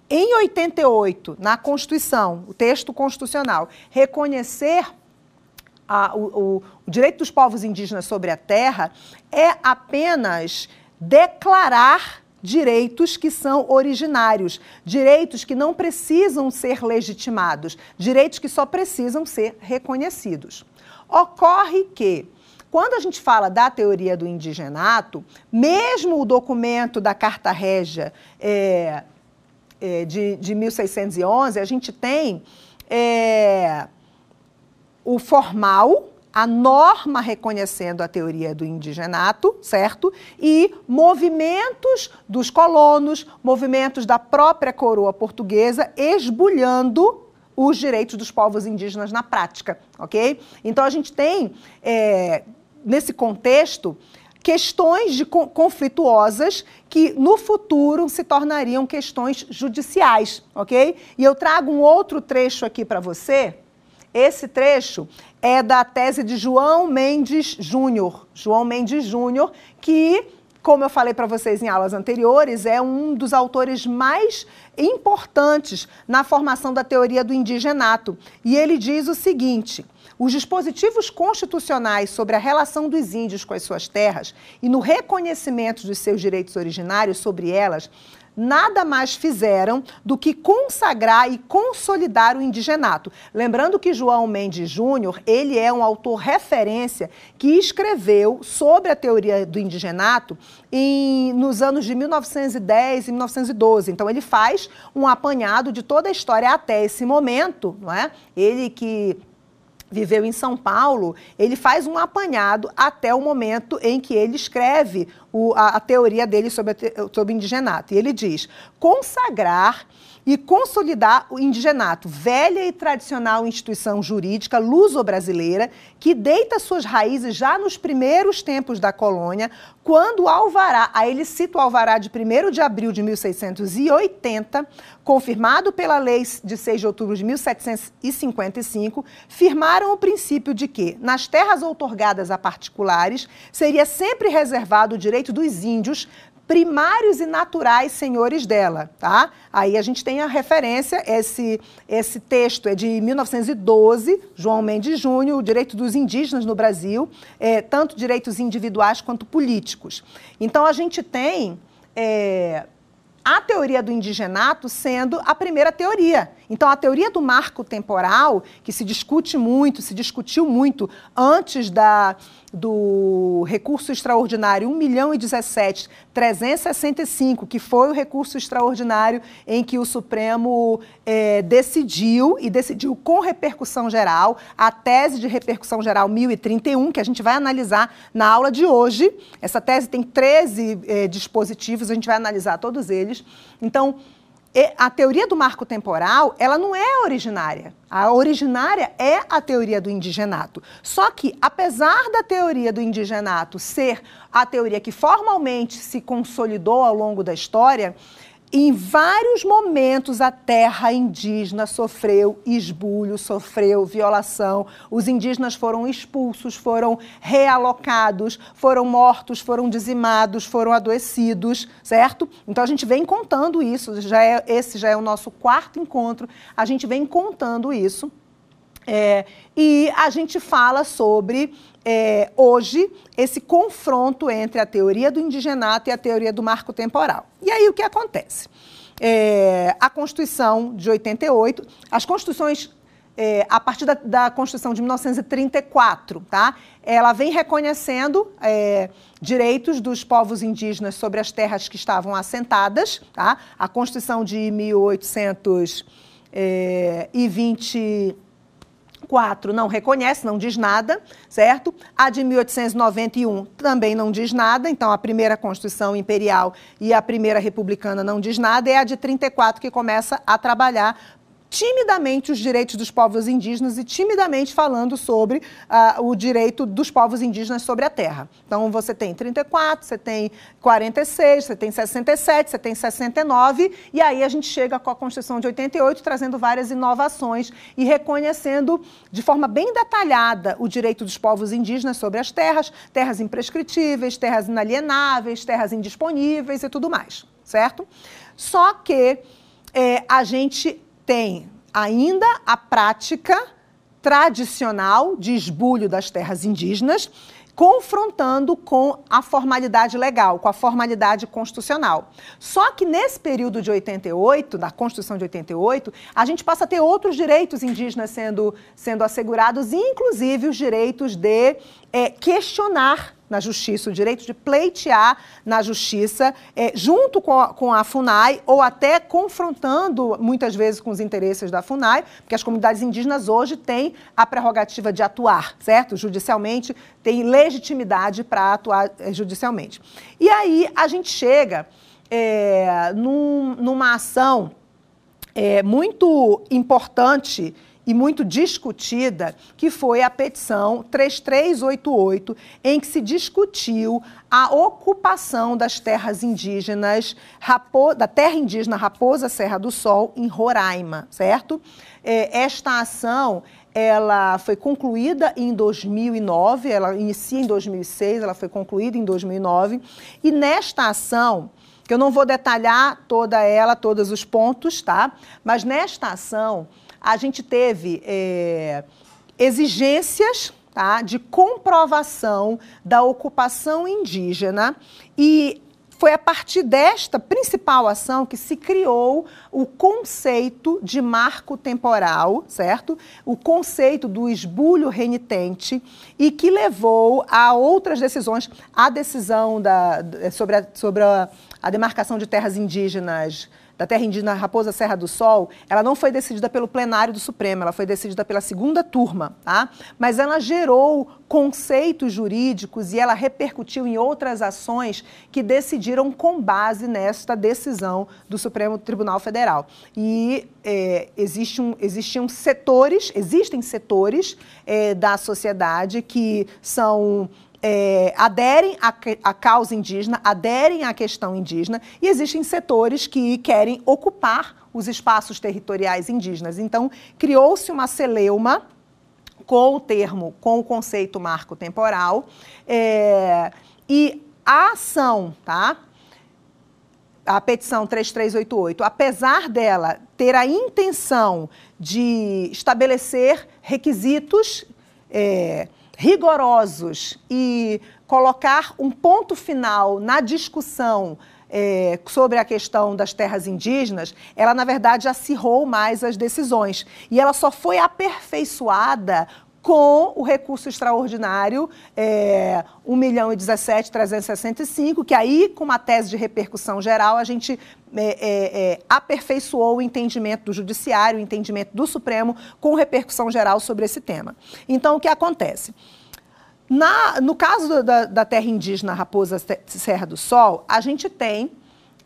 em 88, na Constituição, o texto constitucional, reconhecer a, o, o, direito dos povos indígenas sobre a terra é apenas declarar direitos que são originários, direitos que não precisam ser legitimados, direitos que só precisam ser reconhecidos. Ocorre que, quando a gente fala da teoria do indigenato, mesmo o documento da Carta Régia é, é, de, de 1611, a gente tem é, o formal, a norma reconhecendo a teoria do indigenato, certo? E movimentos dos colonos, movimentos da própria coroa portuguesa esbulhando os direitos dos povos indígenas na prática, ok? Então a gente tem, é, nesse contexto, questões de conflituosas que no futuro se tornariam questões judiciais, ok? E eu trago um outro trecho aqui para você. Esse trecho é da tese de João Mendes Júnior. João Mendes Júnior, que, como eu falei para vocês em aulas anteriores, é um dos autores mais importantes na formação da teoria do indigenato. E ele diz o seguinte: os dispositivos constitucionais sobre a relação dos índios com as suas terras e no reconhecimento dos seus direitos originários sobre elas nada mais fizeram do que consagrar e consolidar o indigenato. Lembrando que João Mendes Júnior, ele é um autor referência que escreveu sobre a teoria do indigenato em, nos anos de 1910 e 1912. Então ele faz um apanhado de toda a história até esse momento, não é? Ele que viveu em São Paulo, ele faz um apanhado até o momento em que ele escreve o, a, a, teoria dele sobre, sobre indigenato. E ele diz: consagrar e consolidar o indigenato, velha e tradicional instituição jurídica luso-brasileira que deita suas raízes já nos primeiros tempos da colônia, quando o alvará, aí ele cita o alvará de 1 de abril de 1680, confirmado pela lei de 6 de outubro de 1755, firmaram o princípio de que, nas terras outorgadas a particulares, seria sempre reservado o direito dos índios primários e naturais senhores dela, tá? Aí a gente tem a referência, esse, esse texto é de 1912, João Mendes Júnior, o direito dos indígenas no Brasil, é, tanto direitos individuais quanto políticos. Então a gente tem é, a teoria do indigenato sendo a primeira teoria. Então, a teoria do marco temporal, que se discute muito, se discutiu muito antes da, do recurso extraordinário 1 milhão e 17 365, que foi o recurso extraordinário em que o Supremo é, decidiu, e decidiu com repercussão geral, a tese de repercussão geral 1031, que a gente vai analisar na aula de hoje. Essa tese tem 13 é, dispositivos, a gente vai analisar todos eles. Então, a teoria do marco temporal, ela não é originária. A originária é a teoria do indigenato. Só que, apesar da teoria do indigenato ser a teoria que formalmente se consolidou ao longo da história, em vários momentos a terra indígena sofreu esbulho, sofreu violação. Os indígenas foram expulsos, foram realocados, foram mortos, foram dizimados, foram adoecidos, certo? Então a gente vem contando isso. Já é, esse já é o nosso quarto encontro. A gente vem contando isso. É, e a gente fala sobre é, hoje esse confronto entre a teoria do indigenato e a teoria do marco temporal. E aí o que acontece? É, a Constituição de 88, as constituições é, a partir da, da, Constituição de 1934, tá? Ela vem reconhecendo é, direitos dos povos indígenas sobre as terras que estavam assentadas, tá? A Constituição de 1820 4 não reconhece, não diz nada, certo? A de 1891 também não diz nada, então a primeira Constituição Imperial e a primeira Republicana não diz nada, é a de 34 que começa a trabalhar timidamente os direitos dos povos indígenas e timidamente falando sobre uh, o direito dos povos indígenas sobre a terra. Então, você tem 34, você tem 46, você tem 67, você tem 69, e aí a gente chega com a Constituição de 88, trazendo várias inovações e reconhecendo de forma bem detalhada o direito dos povos indígenas sobre as terras, terras imprescritíveis, terras inalienáveis, terras indisponíveis e tudo mais, certo? Só que é, a gente tem ainda a prática tradicional de esbulho das terras indígenas, confrontando com a formalidade legal, com a formalidade constitucional. Só que nesse período de 88, da Constituição de 88, a gente passa a ter outros direitos indígenas sendo, sendo assegurados, inclusive os direitos de é, questionar na justiça, o direito de pleitear na justiça, é, junto com a, com a, FUNAI, ou até confrontando muitas vezes com os interesses da FUNAI, porque as comunidades indígenas hoje têm a prerrogativa de atuar, certo? Judicialmente, têm legitimidade para atuar é, judicialmente. E aí a gente chega é, num, numa ação é, muito importante e muito discutida, que foi a petição 3388, em que se discutiu a ocupação das terras indígenas, da terra indígena Raposa Serra do Sol, em Roraima, certo? É, esta ação ela foi concluída em 2009, ela inicia em 2006, ela foi concluída em 2009, e nesta ação, que eu não vou detalhar toda ela, todos os pontos, tá? Mas nesta ação, a gente teve é, exigências tá, de comprovação da ocupação indígena e foi a partir desta principal ação que se criou o conceito de marco temporal, certo? O conceito do esbulho renitente e que levou a outras decisões, a decisão da, sobre, a, sobre a, a demarcação de terras indígenas da terra indígena Raposa Serra do Sol, ela não foi decidida pelo plenário do Supremo, ela foi decidida pela segunda turma, tá? Mas ela gerou conceitos jurídicos e ela repercutiu em outras ações que decidiram com base nesta decisão do Supremo Tribunal Federal. E é, existe um, existiam setores, existem setores é, da sociedade que são é, aderem à, à, causa indígena, aderem à questão indígena, e existem setores que querem ocupar os espaços territoriais indígenas. Então, criou-se uma celeuma com o termo, com o conceito marco temporal, é, e a ação, tá? A petição 3388, apesar dela ter a intenção de estabelecer requisitos é, rigorosos e colocar um ponto final na discussão é, sobre a questão das terras indígenas, ela, na verdade, acirrou mais as decisões. E ela só foi aperfeiçoada com o recurso extraordinário é, 1 milhão e 17, 365, que aí, com uma tese de repercussão geral, a gente é, é, é, aperfeiçoou o entendimento do Judiciário, o entendimento do Supremo, com repercussão geral sobre esse tema. Então, o que acontece? Na, no caso da, da, terra indígena Raposa Serra do Sol, a gente tem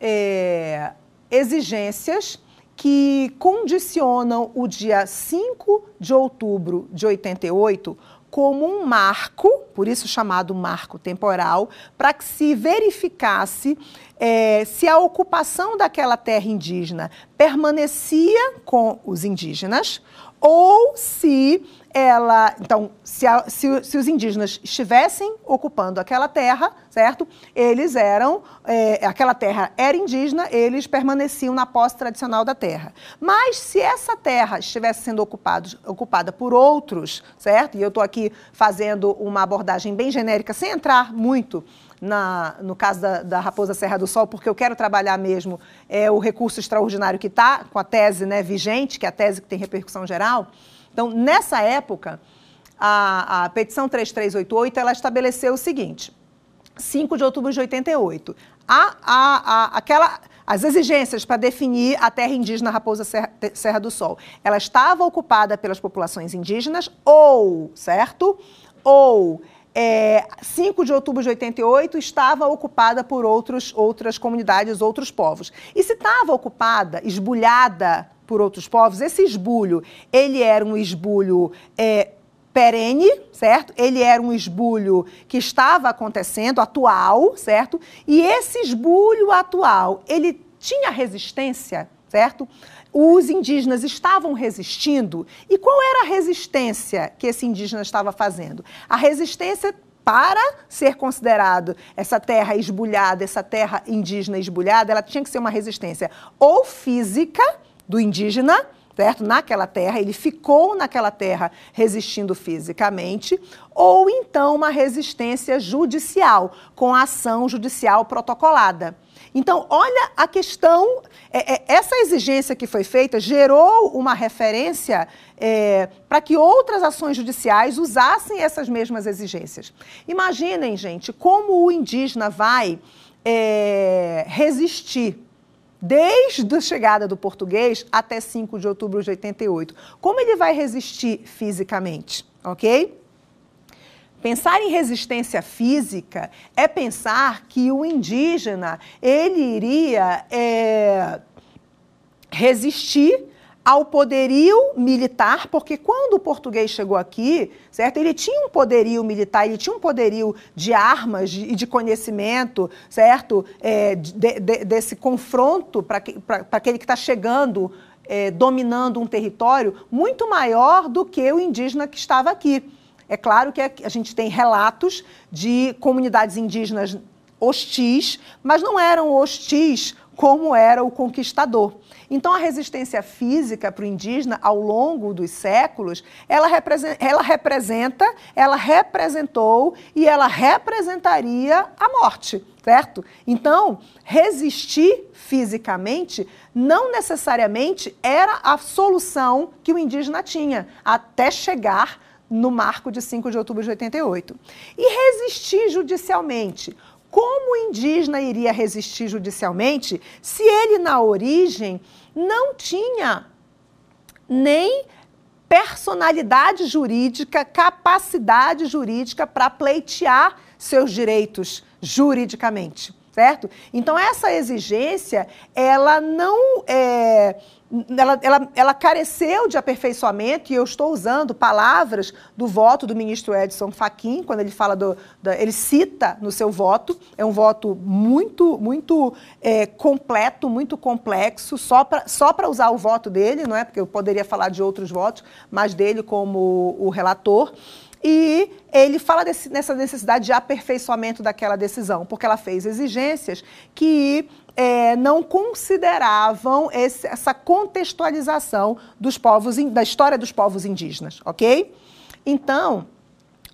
é, exigências que condicionam o dia 5 de outubro de 88 como um marco, por isso chamado marco temporal, para que se verificasse é, se a ocupação daquela terra indígena permanecia com os indígenas ou se ela, então, se, a, se, se, os indígenas estivessem ocupando aquela terra, certo? Eles eram, é, aquela terra era indígena, eles permaneciam na posse tradicional da terra. Mas se essa terra estivesse sendo ocupado, ocupada por outros, certo? E eu estou aqui fazendo uma abordagem bem genérica, sem entrar muito na, no caso da, da, Raposa Serra do Sol, porque eu quero trabalhar mesmo é, o recurso extraordinário que está com a tese né, vigente, que é a tese que tem repercussão geral. Então, nessa época, a, a petição 3388 ela estabeleceu o seguinte: 5 de outubro de 88. A, a, a, aquela, as exigências para definir a terra indígena Raposa Serra, Serra do Sol. Ela estava ocupada pelas populações indígenas ou, certo? Ou é, 5 de outubro de 88 estava ocupada por outros, outras comunidades, outros povos. E se estava ocupada, esbulhada por outros povos, esse esbulho, ele era um esbulho é, perene, certo? Ele era um esbulho que estava acontecendo, atual, certo? E esse esbulho atual, ele tinha resistência, certo? Os indígenas estavam resistindo. E qual era a resistência que esse indígena estava fazendo? A resistência para ser considerado essa terra esbulhada, essa terra indígena esbulhada, ela tinha que ser uma resistência ou física, do indígena, certo? Naquela terra, ele ficou naquela terra resistindo fisicamente, ou então uma resistência judicial, com a ação judicial protocolada. Então, olha a questão, é, é, essa exigência que foi feita gerou uma referência é, para que outras ações judiciais usassem essas mesmas exigências. Imaginem, gente, como o indígena vai é, resistir desde a chegada do português até 5 de outubro de 88. Como ele vai resistir fisicamente, ok? Pensar em resistência física é pensar que o indígena ele iria é, resistir ao poderio militar, porque quando o português chegou aqui, certo? Ele tinha um poderio militar, ele tinha um poderio de armas e de, de, conhecimento, certo? É, de, de, desse confronto para aquele que está chegando, é, dominando um território, muito maior do que o indígena que estava aqui. É claro que a gente tem relatos de comunidades indígenas hostis, mas não eram hostis como era o conquistador. Então, a resistência física para o indígena, ao longo dos séculos, ela representa, ela representa, ela representou e ela representaria a morte, certo? Então, resistir fisicamente não necessariamente era a solução que o indígena tinha, até chegar no marco de 5 de outubro de 88. E resistir judicialmente como o indígena iria resistir judicialmente se ele, na origem, não tinha nem personalidade jurídica, capacidade jurídica para pleitear seus direitos juridicamente, certo? Então essa exigência, ela não é, ela, ela, ela careceu de aperfeiçoamento, e eu estou usando palavras do voto do ministro Edson Fachin, quando ele fala do. Ele cita no seu voto, é um voto muito, muito é, completo, muito complexo, só para só usar o voto dele, não é? Porque eu poderia falar de outros votos, mas dele como o relator. E ele fala desse, nessa necessidade de aperfeiçoamento daquela decisão, porque ela fez exigências que é, não consideravam esse, essa contextualização dos povos, da história dos povos indígenas, ok? Então,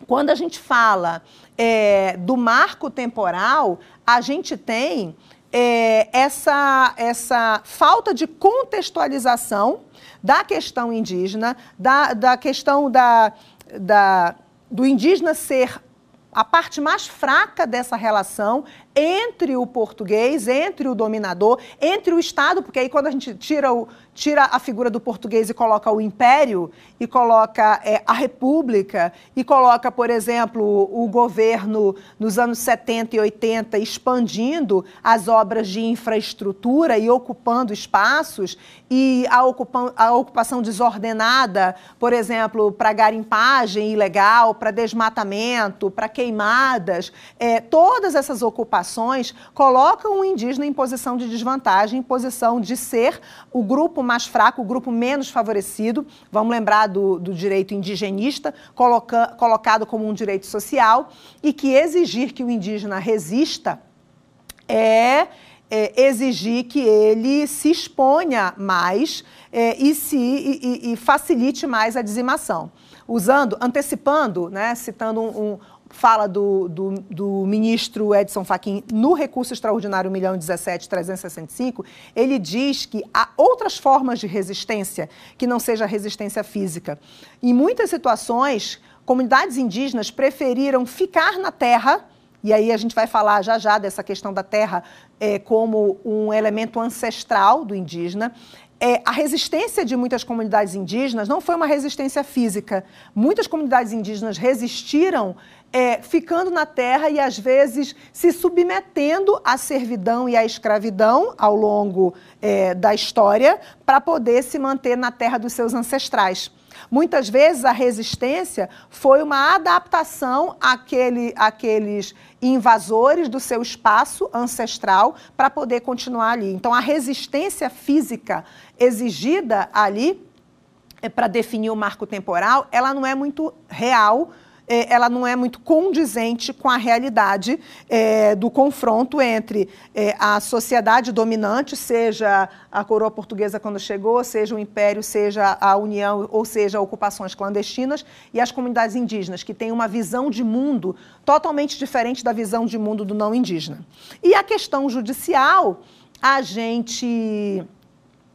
quando a gente fala é, do marco temporal, a gente tem é, essa, essa falta de contextualização da questão indígena, da, da questão da, da, do indígena ser a parte mais fraca dessa relação entre o português, entre o dominador, entre o Estado, porque aí quando a gente tira, o, tira a figura do português e coloca o império, e coloca é, a república, e coloca, por exemplo, o governo nos anos 70 e 80 expandindo as obras de infraestrutura e ocupando espaços, e a, ocupa a ocupação desordenada, por exemplo, para garimpagem ilegal, para desmatamento, para queimadas, é, todas essas ocupações colocam o indígena em posição de desvantagem, em posição de ser o grupo mais fraco, o grupo menos favorecido. Vamos lembrar do, do direito indigenista, coloca, colocado como um direito social, e que exigir que o indígena resista é, é exigir que ele se exponha mais é, e, se, e, e, facilite mais a dizimação. Usando, antecipando, né, citando um, fala do, do, do, ministro Edson Fachin no recurso extraordinário 1 milhão 365, ele diz que há outras formas de resistência que não seja resistência física. Em muitas situações, comunidades indígenas preferiram ficar na terra, e aí a gente vai falar já já dessa questão da terra é, como um elemento ancestral do indígena, é, a resistência de muitas comunidades indígenas não foi uma resistência física. Muitas comunidades indígenas resistiram é, ficando na terra e, às vezes, se submetendo à servidão e à escravidão ao longo é, da história para poder se manter na terra dos seus ancestrais. Muitas vezes a resistência foi uma adaptação àquele, àqueles invasores do seu espaço ancestral para poder continuar ali. Então, a resistência física exigida ali é, para definir o marco temporal, ela não é muito real é, ela não é muito condizente com a realidade é, do confronto entre é, a sociedade dominante, seja a coroa portuguesa quando chegou, seja o império, seja a União, ou seja, ocupações clandestinas, e as comunidades indígenas, que têm uma visão de mundo totalmente diferente da visão de mundo do não indígena. E a questão judicial, a gente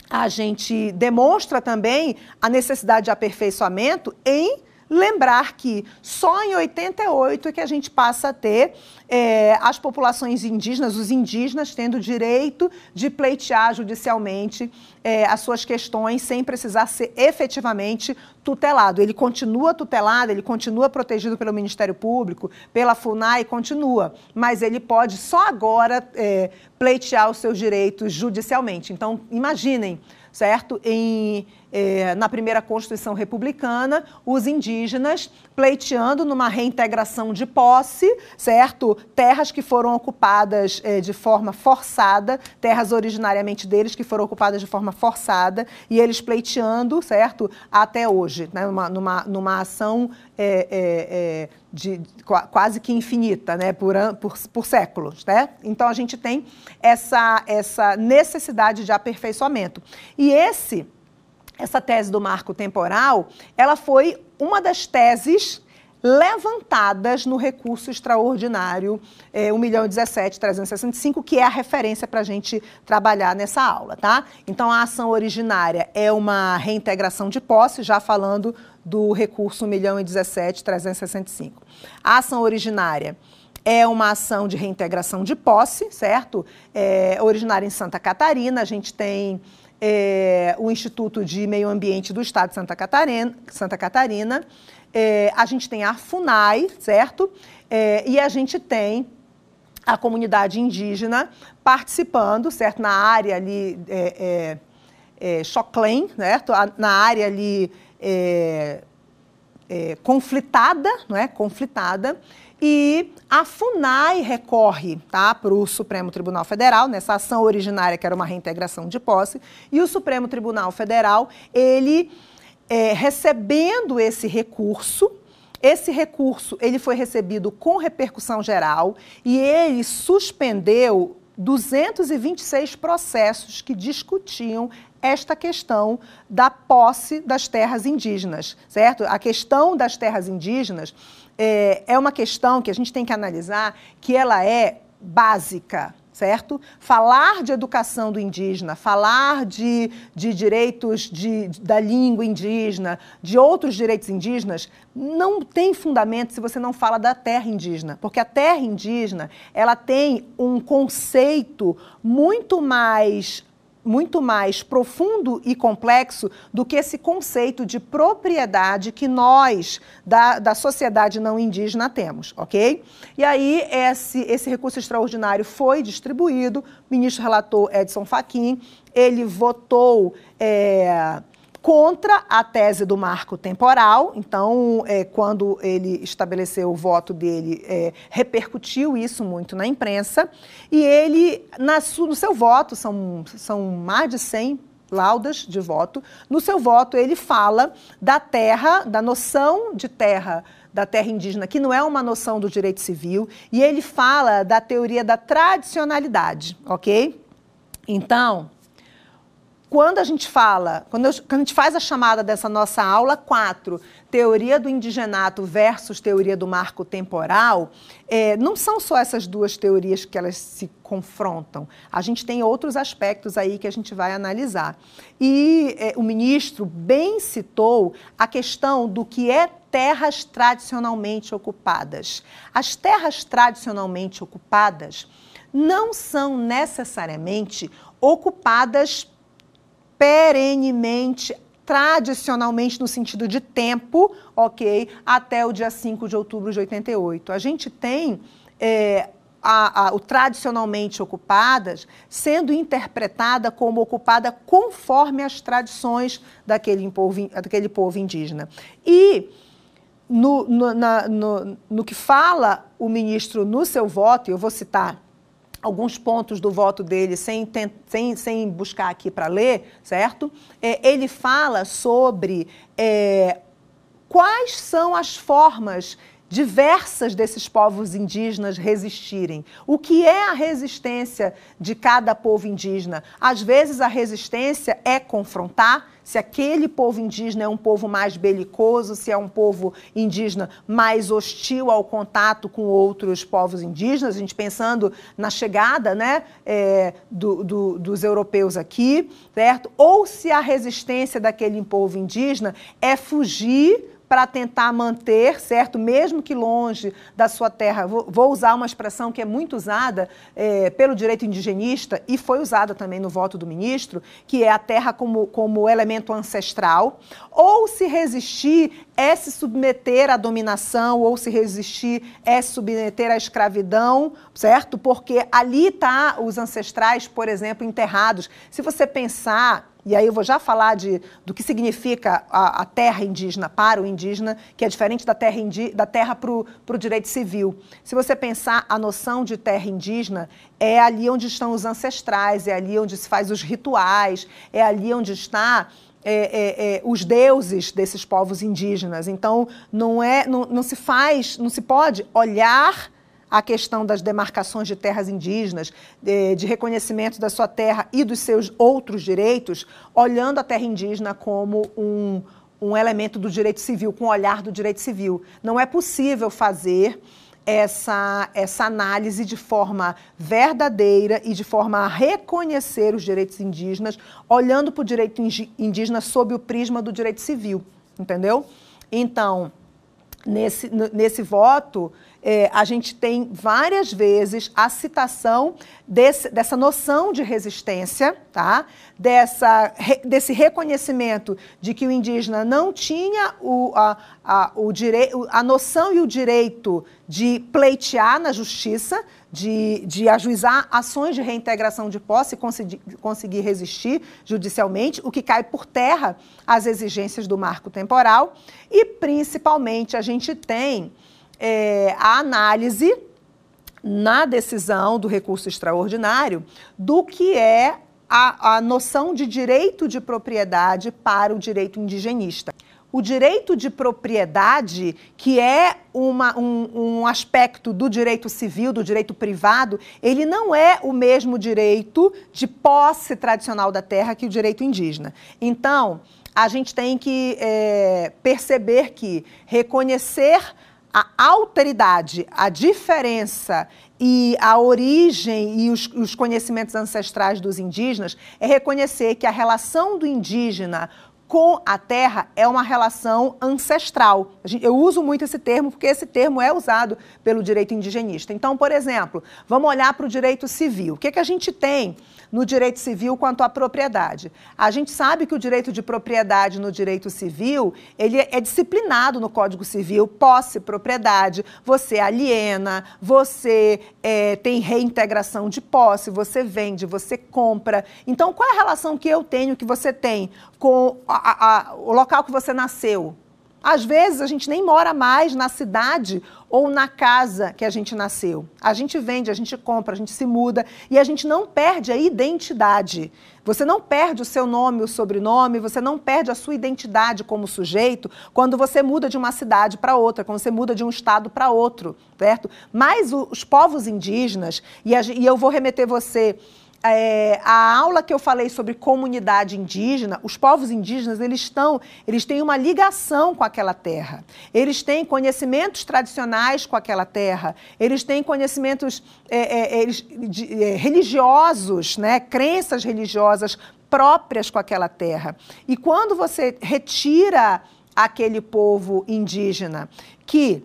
a gente demonstra também a necessidade de aperfeiçoamento em Lembrar que só em 88 é que a gente passa a ter é, as populações indígenas, os indígenas, tendo direito de pleitear judicialmente é, as suas questões sem precisar ser efetivamente tutelado. Ele continua tutelado, ele continua protegido pelo Ministério Público, pela FUNAI, continua, mas ele pode só agora é, pleitear os seus direitos judicialmente. Então, imaginem certo? Em, eh, na primeira Constituição Republicana, os indígenas pleiteando numa reintegração de posse, certo? Terras que foram ocupadas eh, de forma forçada, terras originariamente deles que foram ocupadas de forma forçada, e eles pleiteando, certo? Até hoje, né? numa, numa, numa ação é, de, de, quase que infinita, né? por, por, por séculos. Né? Então, a gente tem essa, essa necessidade de aperfeiçoamento. E esse essa tese do marco temporal, ela foi uma das teses levantadas no recurso extraordinário é, 1 milhão 17 365, que é a referência para a gente trabalhar nessa aula, tá? Então, a ação originária é uma reintegração de posse, já falando do recurso 1 milhão 17 365. A ação originária é uma ação de reintegração de posse, certo? É, originária em Santa Catarina, a gente tem é, o Instituto de Meio Ambiente do Estado de Santa Catarina, Santa Catarina é, a gente tem a FUNAI, certo? É, e a gente tem a comunidade indígena participando, certo? Na área ali, é, é, é Choclen, certo? Na área ali é, é, conflitada, não é? Conflitada. E a FUNAI recorre tá, para o Supremo Tribunal Federal, nessa ação originária que era uma reintegração de posse, e o Supremo Tribunal Federal, ele é, recebendo esse recurso, esse recurso ele foi recebido com repercussão geral e ele suspendeu 226 processos que discutiam esta questão da posse das terras indígenas, certo? A questão das terras indígenas é, é uma questão que a gente tem que analisar que ela é básica, certo? Falar de educação do indígena, falar de, de direitos de, da língua indígena, de outros direitos indígenas, não tem fundamento se você não fala da terra indígena, porque a terra indígena ela tem um conceito muito mais muito mais profundo e complexo do que esse conceito de propriedade que nós, da, da sociedade não indígena, temos, ok? E aí, esse, esse recurso extraordinário foi distribuído, o ministro relator Edson Fachin, ele votou. É, contra a tese do marco temporal. Então, é, quando ele estabeleceu o voto dele, é, repercutiu isso muito na imprensa. E ele, na, no seu voto, são, são mais de 100 laudas de voto, no seu voto ele fala da terra, da noção de terra da terra indígena, que não é uma noção do direito civil, e ele fala da teoria da tradicionalidade, ok? Então, quando a gente fala, quando, eu, quando, a gente faz a chamada dessa nossa aula 4, teoria do indigenato versus teoria do marco temporal, é, não são só essas duas teorias que elas se confrontam. A gente tem outros aspectos aí que a gente vai analisar. E é, o ministro bem citou a questão do que é terras tradicionalmente ocupadas. As terras tradicionalmente ocupadas não são necessariamente ocupadas perenemente, tradicionalmente no sentido de tempo, ok, até o dia 5 de outubro de 88. A gente tem é, a, a, o tradicionalmente ocupadas sendo interpretada como ocupada conforme as tradições daquele povo, daquele povo indígena. E no, no, na, no, no que fala o ministro no seu voto, eu vou citar alguns pontos do voto dele sem, sem, sem buscar aqui para ler, certo? É, ele fala sobre é, quais são as formas diversas desses povos indígenas resistirem. O que é a resistência de cada povo indígena? Às vezes a resistência é confrontar se aquele povo indígena é um povo mais belicoso, se é um povo indígena mais hostil ao contato com outros povos indígenas, a gente pensando na chegada né, é, do, do, dos europeus aqui, certo? Ou se a resistência daquele povo indígena é fugir para tentar manter, certo? Mesmo que longe da sua terra. Vou, usar uma expressão que é muito usada é, pelo direito indigenista e foi usada também no voto do ministro, que é a terra como, como elemento ancestral. Ou se resistir é se submeter à dominação, ou se resistir é se submeter à escravidão, certo? Porque ali tá os ancestrais, por exemplo, enterrados. Se você pensar e aí eu vou já falar de, do que significa a, a terra indígena para o indígena, que é diferente da terra, indi, da terra para o direito civil. Se você pensar a noção de terra indígena, é ali onde estão os ancestrais, é ali onde se faz os rituais, é ali onde está é, é, é, os deuses desses povos indígenas. Então, não, é, não, não se faz, não se pode olhar a questão das demarcações de terras indígenas, de, de, reconhecimento da sua terra e dos seus outros direitos, olhando a terra indígena como um, um elemento do direito civil, com o olhar do direito civil. Não é possível fazer essa, essa análise de forma verdadeira e de forma a reconhecer os direitos indígenas, olhando para o direito indígena sob o prisma do direito civil, entendeu? Então, nesse, nesse voto, é, a gente tem várias vezes a citação desse, dessa noção de resistência, tá? Dessa, desse reconhecimento de que o indígena não tinha o, a, a, o direi, a noção e o direito de pleitear na justiça, de, de ajuizar ações de reintegração de posse e conseguir, conseguir resistir judicialmente, o que cai por terra as exigências do marco temporal. E, principalmente, a gente tem é, a análise na decisão do recurso extraordinário do que é a, a noção de direito de propriedade para o direito indigenista o direito de propriedade, que é uma, um, um, aspecto do direito civil, do direito privado, ele não é o mesmo direito de posse tradicional da terra que o direito indígena. Então, a gente tem que é, perceber que reconhecer a alteridade, a diferença e a origem e os, os, conhecimentos ancestrais dos indígenas é reconhecer que a relação do indígena com a terra é uma relação ancestral. Eu uso muito esse termo porque esse termo é usado pelo direito indigenista. Então, por exemplo, vamos olhar para o direito civil. O que, que a gente tem no direito civil quanto à propriedade? A gente sabe que o direito de propriedade no direito civil ele é disciplinado no Código Civil, posse, propriedade, você aliena, você é, tem reintegração de posse, você vende, você compra. Então, qual é a relação que eu tenho, que você tem com a, a, o local que você nasceu. Às vezes a gente nem mora mais na cidade ou na casa que a gente nasceu. A gente vende, a gente compra, a gente se muda e a gente não perde a identidade. Você não perde o seu nome, o sobrenome, você não perde a sua identidade como sujeito quando você muda de uma cidade para outra, quando você muda de um estado para outro, certo? Mas os povos indígenas, e, eu vou remeter você é, a aula que eu falei sobre comunidade indígena, os povos indígenas eles estão, eles têm uma ligação com aquela terra. Eles têm conhecimentos tradicionais com aquela terra. Eles têm conhecimentos é, é, de, é, religiosos, né, crenças religiosas próprias com aquela terra. E quando você retira aquele povo indígena que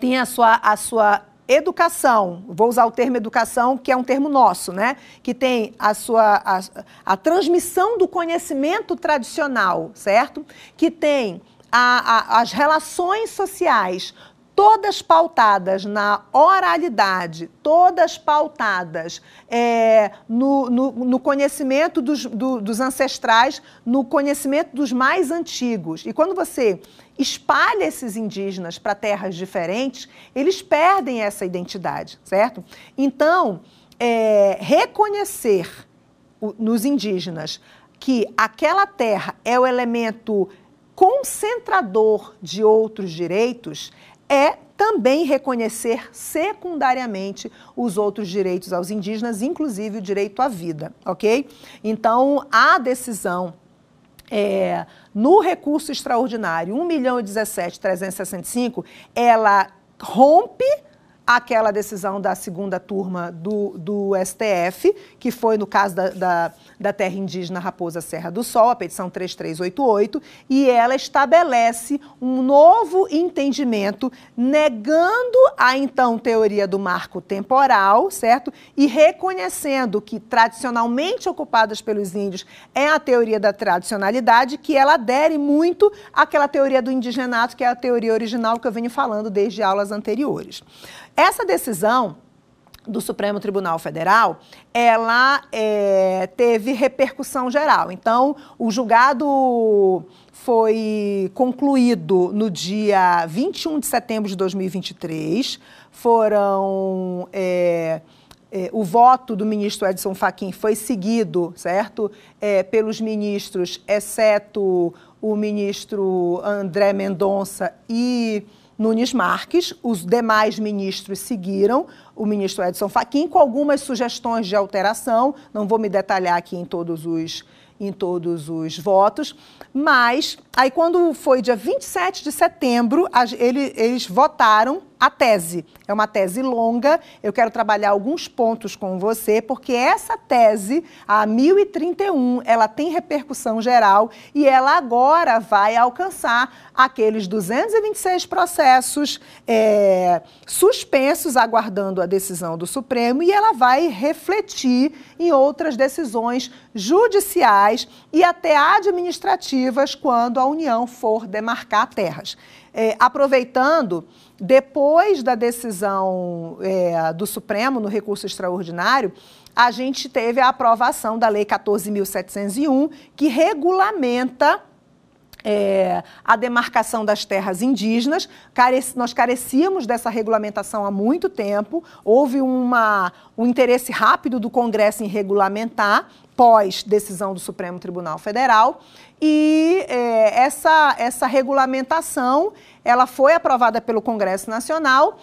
tem a sua, a sua educação, vou usar o termo educação, que é um termo nosso, né? Que tem a sua a, a transmissão do conhecimento tradicional, certo? Que tem a, a, as relações sociais todas pautadas na oralidade, todas pautadas é, no, no, no, conhecimento dos, do, dos ancestrais, no conhecimento dos mais antigos. E quando você espalha esses indígenas para terras diferentes, eles perdem essa identidade, certo? Então, é, reconhecer o, nos indígenas que aquela terra é o elemento concentrador de outros direitos é também reconhecer secundariamente os outros direitos aos indígenas, inclusive o direito à vida, ok? Então, a decisão é, no recurso extraordinário 1 milhão e 17 365, ela rompe aquela decisão da segunda turma do, do STF, que foi no caso da, da, da, terra indígena Raposa Serra do Sol, a petição 3388, e ela estabelece um novo entendimento, negando a então teoria do marco temporal, certo? E reconhecendo que tradicionalmente ocupadas pelos índios é a teoria da tradicionalidade, que ela adere muito àquela teoria do indigenato, que é a teoria original que eu venho falando desde aulas anteriores. Essa decisão do Supremo Tribunal Federal, ela é, teve repercussão geral. Então, o julgado foi concluído no dia 21 de setembro de 2023. Foram. É, é, o voto do ministro Edson Fachin foi seguido, certo? É, pelos ministros, exceto o ministro André Mendonça e Nunes Marques. Os demais ministros seguiram o ministro Edson Fachin com algumas sugestões de alteração. Não vou me detalhar aqui em todos os em todos os votos, mas aí quando foi dia 27 de setembro, eles votaram a tese. É uma tese longa, eu quero trabalhar alguns pontos com você, porque essa tese, a 1031, ela tem repercussão geral e ela agora vai alcançar aqueles 226 processos é, suspensos aguardando a decisão do Supremo e ela vai refletir em outras decisões judiciais e até administrativas quando a União for demarcar terras. É, aproveitando, depois da decisão é, do Supremo no recurso extraordinário, a gente teve a aprovação da Lei 14.701, que regulamenta é, a demarcação das terras indígenas. Careci, nós carecíamos dessa regulamentação há muito tempo. Houve uma, um interesse rápido do Congresso em regulamentar, pós decisão do Supremo Tribunal Federal. E é, essa, essa regulamentação ela foi aprovada pelo Congresso Nacional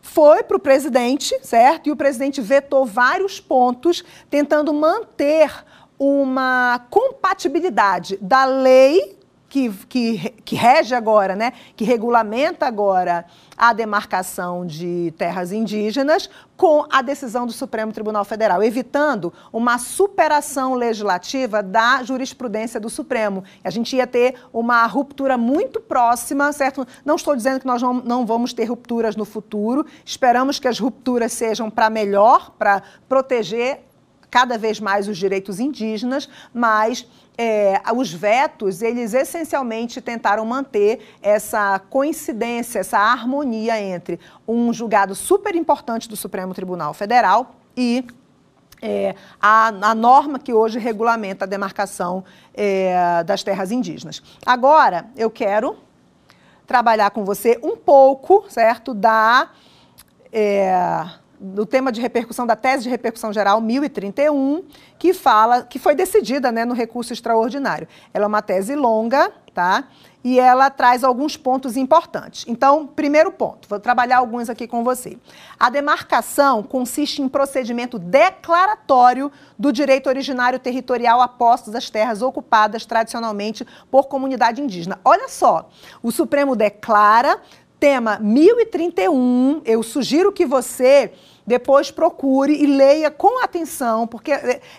foi para o presidente, certo? E o presidente vetou vários pontos, tentando manter uma compatibilidade da lei que, que, que rege agora, né, que regulamenta agora a demarcação de terras indígenas com a decisão do Supremo Tribunal Federal, evitando uma superação legislativa da jurisprudência do Supremo. A gente ia ter uma ruptura muito próxima, certo? Não estou dizendo que nós não, não vamos ter rupturas no futuro, esperamos que as rupturas sejam para melhor, para proteger cada vez mais os direitos indígenas, mas é, os vetos, eles essencialmente tentaram manter essa coincidência, essa harmonia entre um julgado super importante do Supremo Tribunal Federal e é, a, a, norma que hoje regulamenta a demarcação é, das terras indígenas. Agora, eu quero trabalhar com você um pouco, certo, da. É, do tema de repercussão da tese de repercussão geral 1031, que fala, que foi decidida né, no recurso extraordinário. Ela é uma tese longa, tá? E ela traz alguns pontos importantes. Então, primeiro ponto, vou trabalhar alguns aqui com você. A demarcação consiste em procedimento declaratório do direito originário territorial a postos das terras ocupadas tradicionalmente por comunidade indígena. Olha só, o Supremo declara tema 1031. Eu sugiro que você depois procure e leia com atenção, porque,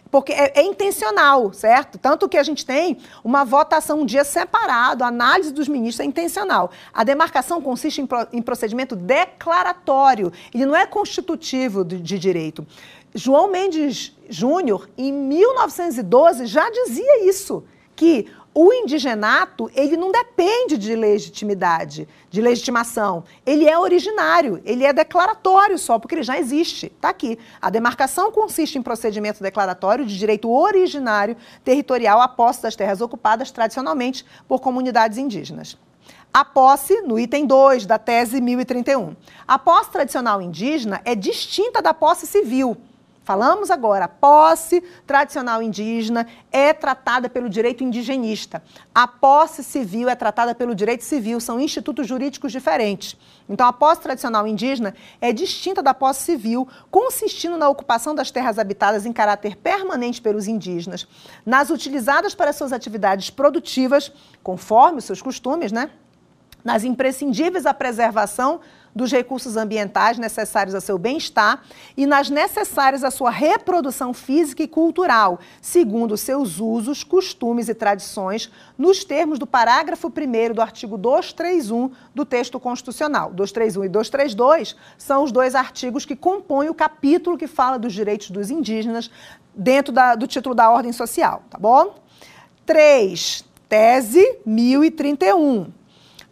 porque é, é, intencional, certo? Tanto que a gente tem uma votação um dia separado, a análise dos ministros é intencional. A demarcação consiste em, em procedimento declaratório, ele não é constitutivo de, de direito. João Mendes Júnior, em 1912, já dizia isso, que o indigenato, ele não depende de legitimidade, de legitimação. Ele é originário, ele é declaratório só, porque ele já existe. Está aqui. A demarcação consiste em procedimento declaratório de direito originário territorial à posse das terras ocupadas tradicionalmente por comunidades indígenas. A posse, no item 2 da tese 1031. A posse tradicional indígena é distinta da posse civil Falamos agora, a posse tradicional indígena é tratada pelo direito indigenista. A posse civil é tratada pelo direito civil, são institutos jurídicos diferentes. Então, a posse tradicional indígena é distinta da posse civil, consistindo na ocupação das terras habitadas em caráter permanente pelos indígenas, nas utilizadas para suas atividades produtivas, conforme os seus costumes, né? Nas imprescindíveis à preservação dos recursos ambientais necessários ao seu bem-estar e nas necessárias à sua reprodução física e cultural, segundo seus usos, costumes e tradições, nos termos do parágrafo 1 do artigo 231 do texto constitucional. 231 e 232 são os dois artigos que compõem o capítulo que fala dos direitos dos indígenas dentro da, do título da ordem social, tá bom? 3. Tese 1031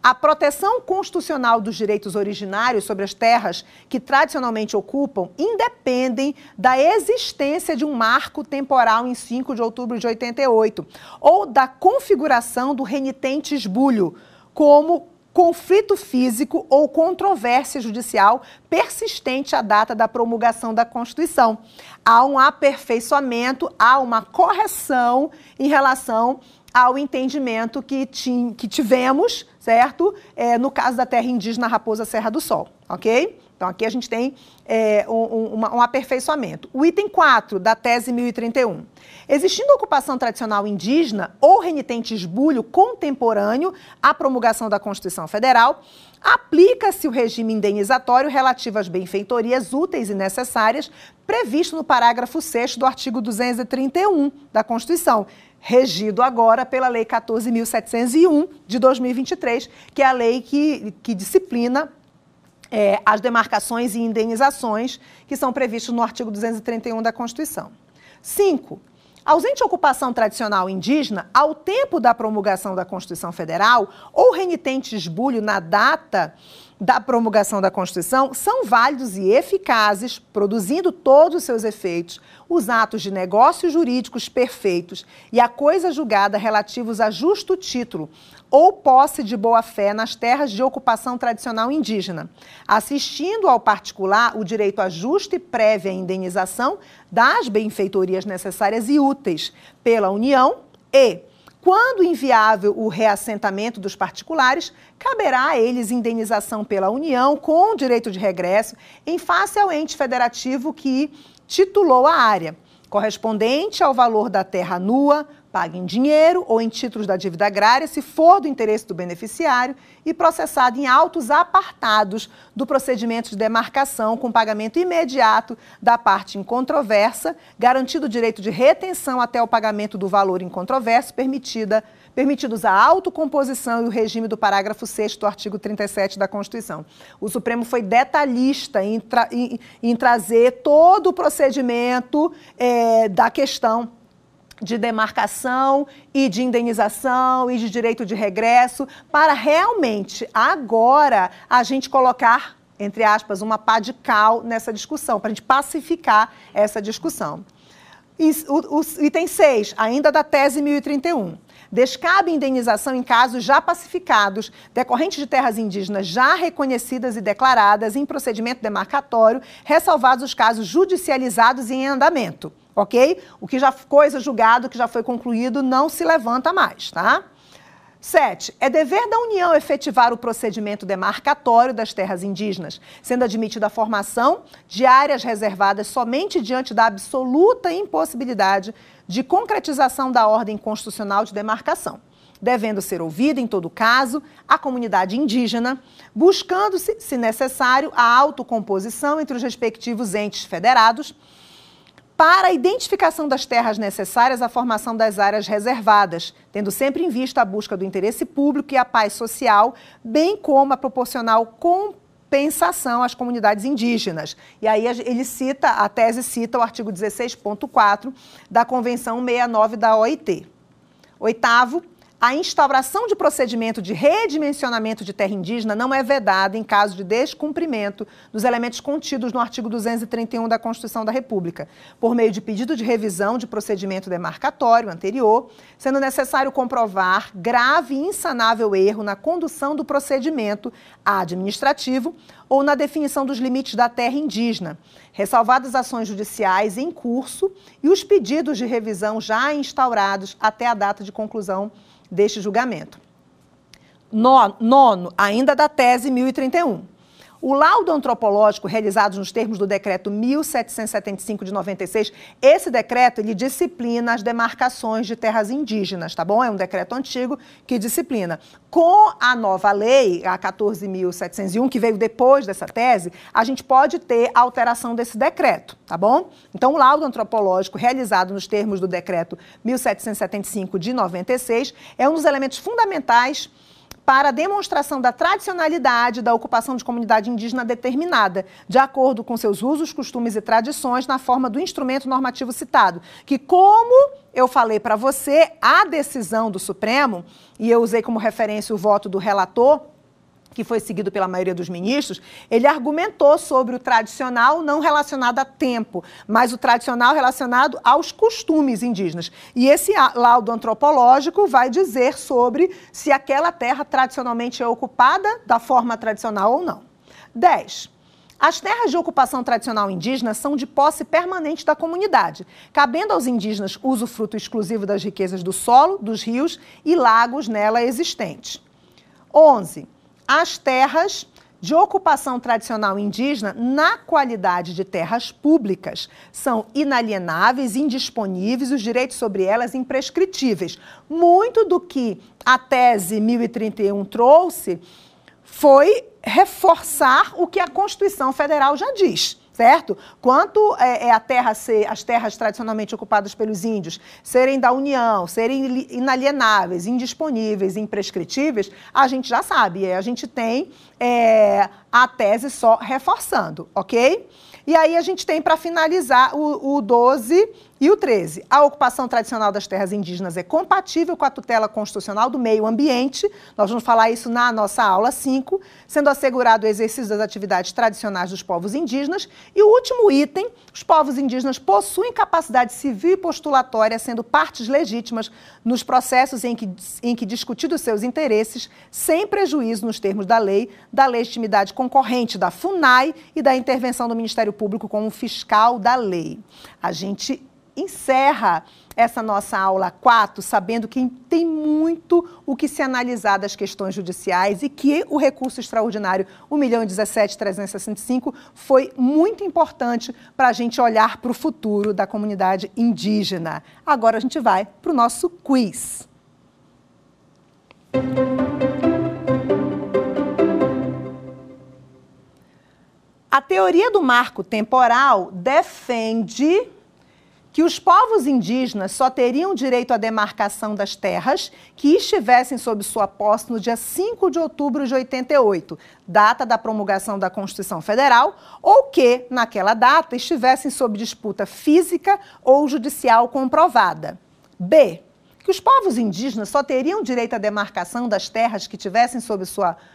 a proteção constitucional dos direitos originários sobre as terras que tradicionalmente ocupam independem da existência de um marco temporal em 5 de outubro de 88 ou da configuração do renitente esbulho como conflito físico ou controvérsia judicial persistente à data da promulgação da Constituição. Há um aperfeiçoamento, há uma correção em relação ao entendimento que, que tivemos, certo? É, no caso da terra indígena Raposa Serra do Sol, ok? Então, aqui a gente tem é, um, um, um, aperfeiçoamento. O item 4 da tese 1031. Existindo ocupação tradicional indígena ou renitente esbulho contemporâneo à promulgação da Constituição Federal, aplica-se o regime indenizatório relativo às benfeitorias úteis e necessárias previsto no parágrafo 6 do artigo 231 da Constituição, regido agora pela Lei 14.701 de 2023, que é a lei que, que disciplina é, as demarcações e indenizações que são previstos no artigo 231 da Constituição. 5. Ausente ocupação tradicional indígena, ao tempo da promulgação da Constituição Federal, ou renitente esbulho na data da promulgação da Constituição, são válidos e eficazes, produzindo todos os seus efeitos, os atos de negócios jurídicos perfeitos e a coisa julgada relativos a justo título, ou posse de boa-fé nas terras de ocupação tradicional indígena, assistindo ao particular o direito a justa e prévia indenização das benfeitorias necessárias e úteis pela União e, quando inviável o reassentamento dos particulares, caberá a eles indenização pela União com direito de regresso em face ao ente federativo que titulou a área, correspondente ao valor da terra nua, paga em dinheiro ou em títulos da dívida agrária, se for do interesse do beneficiário, e processado em autos apartados do procedimento de demarcação com pagamento imediato da parte incontroversa, garantido o direito de retenção até o pagamento do valor incontroverso, permitida permitidos a autocomposição e o regime do parágrafo 6 do artigo 37 da Constituição. O Supremo foi detalhista em, tra em, em trazer todo o procedimento é, da questão de demarcação e de indenização e de direito de regresso, para realmente agora a gente colocar, entre aspas, uma pá de cal nessa discussão, para a gente pacificar essa discussão. O, o item 6, ainda da tese 1031. Descabe indenização em casos já pacificados, decorrentes de terras indígenas já reconhecidas e declaradas em procedimento demarcatório, ressalvados os casos judicializados e em andamento ok? O que já coisa julgado, que já foi concluído, não se levanta mais, tá? Sete, é dever da União efetivar o procedimento demarcatório das terras indígenas, sendo admitida a formação de áreas reservadas somente diante da absoluta impossibilidade de concretização da ordem constitucional de demarcação, devendo ser ouvida, em todo caso, a comunidade indígena, buscando-se, se necessário, a autocomposição entre os respectivos entes federados para a identificação das terras necessárias à formação das áreas reservadas, tendo sempre em vista a busca do interesse público e a paz social, bem como a proporcional compensação às comunidades indígenas. E aí ele cita, a tese cita o artigo 16.4 da Convenção 69 da OIT. Oitavo, a instauração de procedimento de redimensionamento de terra indígena não é vedada em caso de descumprimento dos elementos contidos no artigo 231 da Constituição da República, por meio de pedido de revisão de procedimento demarcatório anterior, sendo necessário comprovar grave e insanável erro na condução do procedimento administrativo ou na definição dos limites da terra indígena, ressalvadas ações judiciais em curso e os pedidos de revisão já instaurados até a data de conclusão deste julgamento. Nono, ainda da tese 1031. O laudo antropológico realizado nos termos do decreto 1775 de 96, esse decreto ele disciplina as demarcações de terras indígenas, tá bom? É um decreto antigo que disciplina. Com a nova lei, a 14.701, que veio depois dessa tese, a gente pode ter alteração desse decreto, tá bom? Então, o laudo antropológico realizado nos termos do decreto 1775 de 96 é um dos elementos fundamentais para a demonstração da tradicionalidade da ocupação de comunidade indígena determinada, de acordo com seus usos, costumes e tradições, na forma do instrumento normativo citado, que, como eu falei para você, a decisão do Supremo, e eu usei como referência o voto do relator, que foi seguido pela maioria dos ministros, ele argumentou sobre o tradicional não relacionado a tempo, mas o tradicional relacionado aos costumes indígenas. E esse laudo antropológico vai dizer sobre se aquela terra tradicionalmente é ocupada da forma tradicional ou não. 10. As terras de ocupação tradicional indígena são de posse permanente da comunidade, cabendo aos indígenas usufruto exclusivo das riquezas do solo, dos rios e lagos nela existentes. 11 as terras de ocupação tradicional indígena na qualidade de terras públicas são inalienáveis, indisponíveis, os direitos sobre elas imprescritíveis. Muito do que a tese 1031 trouxe foi reforçar o que a Constituição Federal já diz certo? Quanto é, é, a terra ser, as terras tradicionalmente ocupadas pelos índios serem da União, serem inalienáveis, indisponíveis, imprescritíveis, a gente já sabe. A gente tem é, a tese só reforçando, ok? E aí a gente tem para finalizar o, o 12 e o 13, a ocupação tradicional das terras indígenas é compatível com a tutela constitucional do meio ambiente. Nós vamos falar isso na nossa aula 5, sendo assegurado o exercício das atividades tradicionais dos povos indígenas. E o último item, os povos indígenas possuem capacidade civil e postulatória, sendo partes legítimas nos processos em que, em que discutidos seus interesses, sem prejuízo nos termos da lei, da legitimidade concorrente da FUNAI e da intervenção do Ministério Público como fiscal da lei. A gente encerra essa nossa aula 4 sabendo que tem muito o que se analisar das questões judiciais e que o recurso extraordinário 1 milhão e 17.365 foi muito importante para a gente olhar para o futuro da comunidade indígena. Agora a gente vai para o nosso quiz. A teoria do marco temporal defende que os povos indígenas só teriam direito à demarcação das terras que estivessem sob sua posse no dia 5 de outubro de 88, data da promulgação da Constituição Federal, ou que, naquela data, estivessem sob disputa física ou judicial comprovada. B. Que os povos indígenas só teriam direito à demarcação das terras que tivessem sob sua posse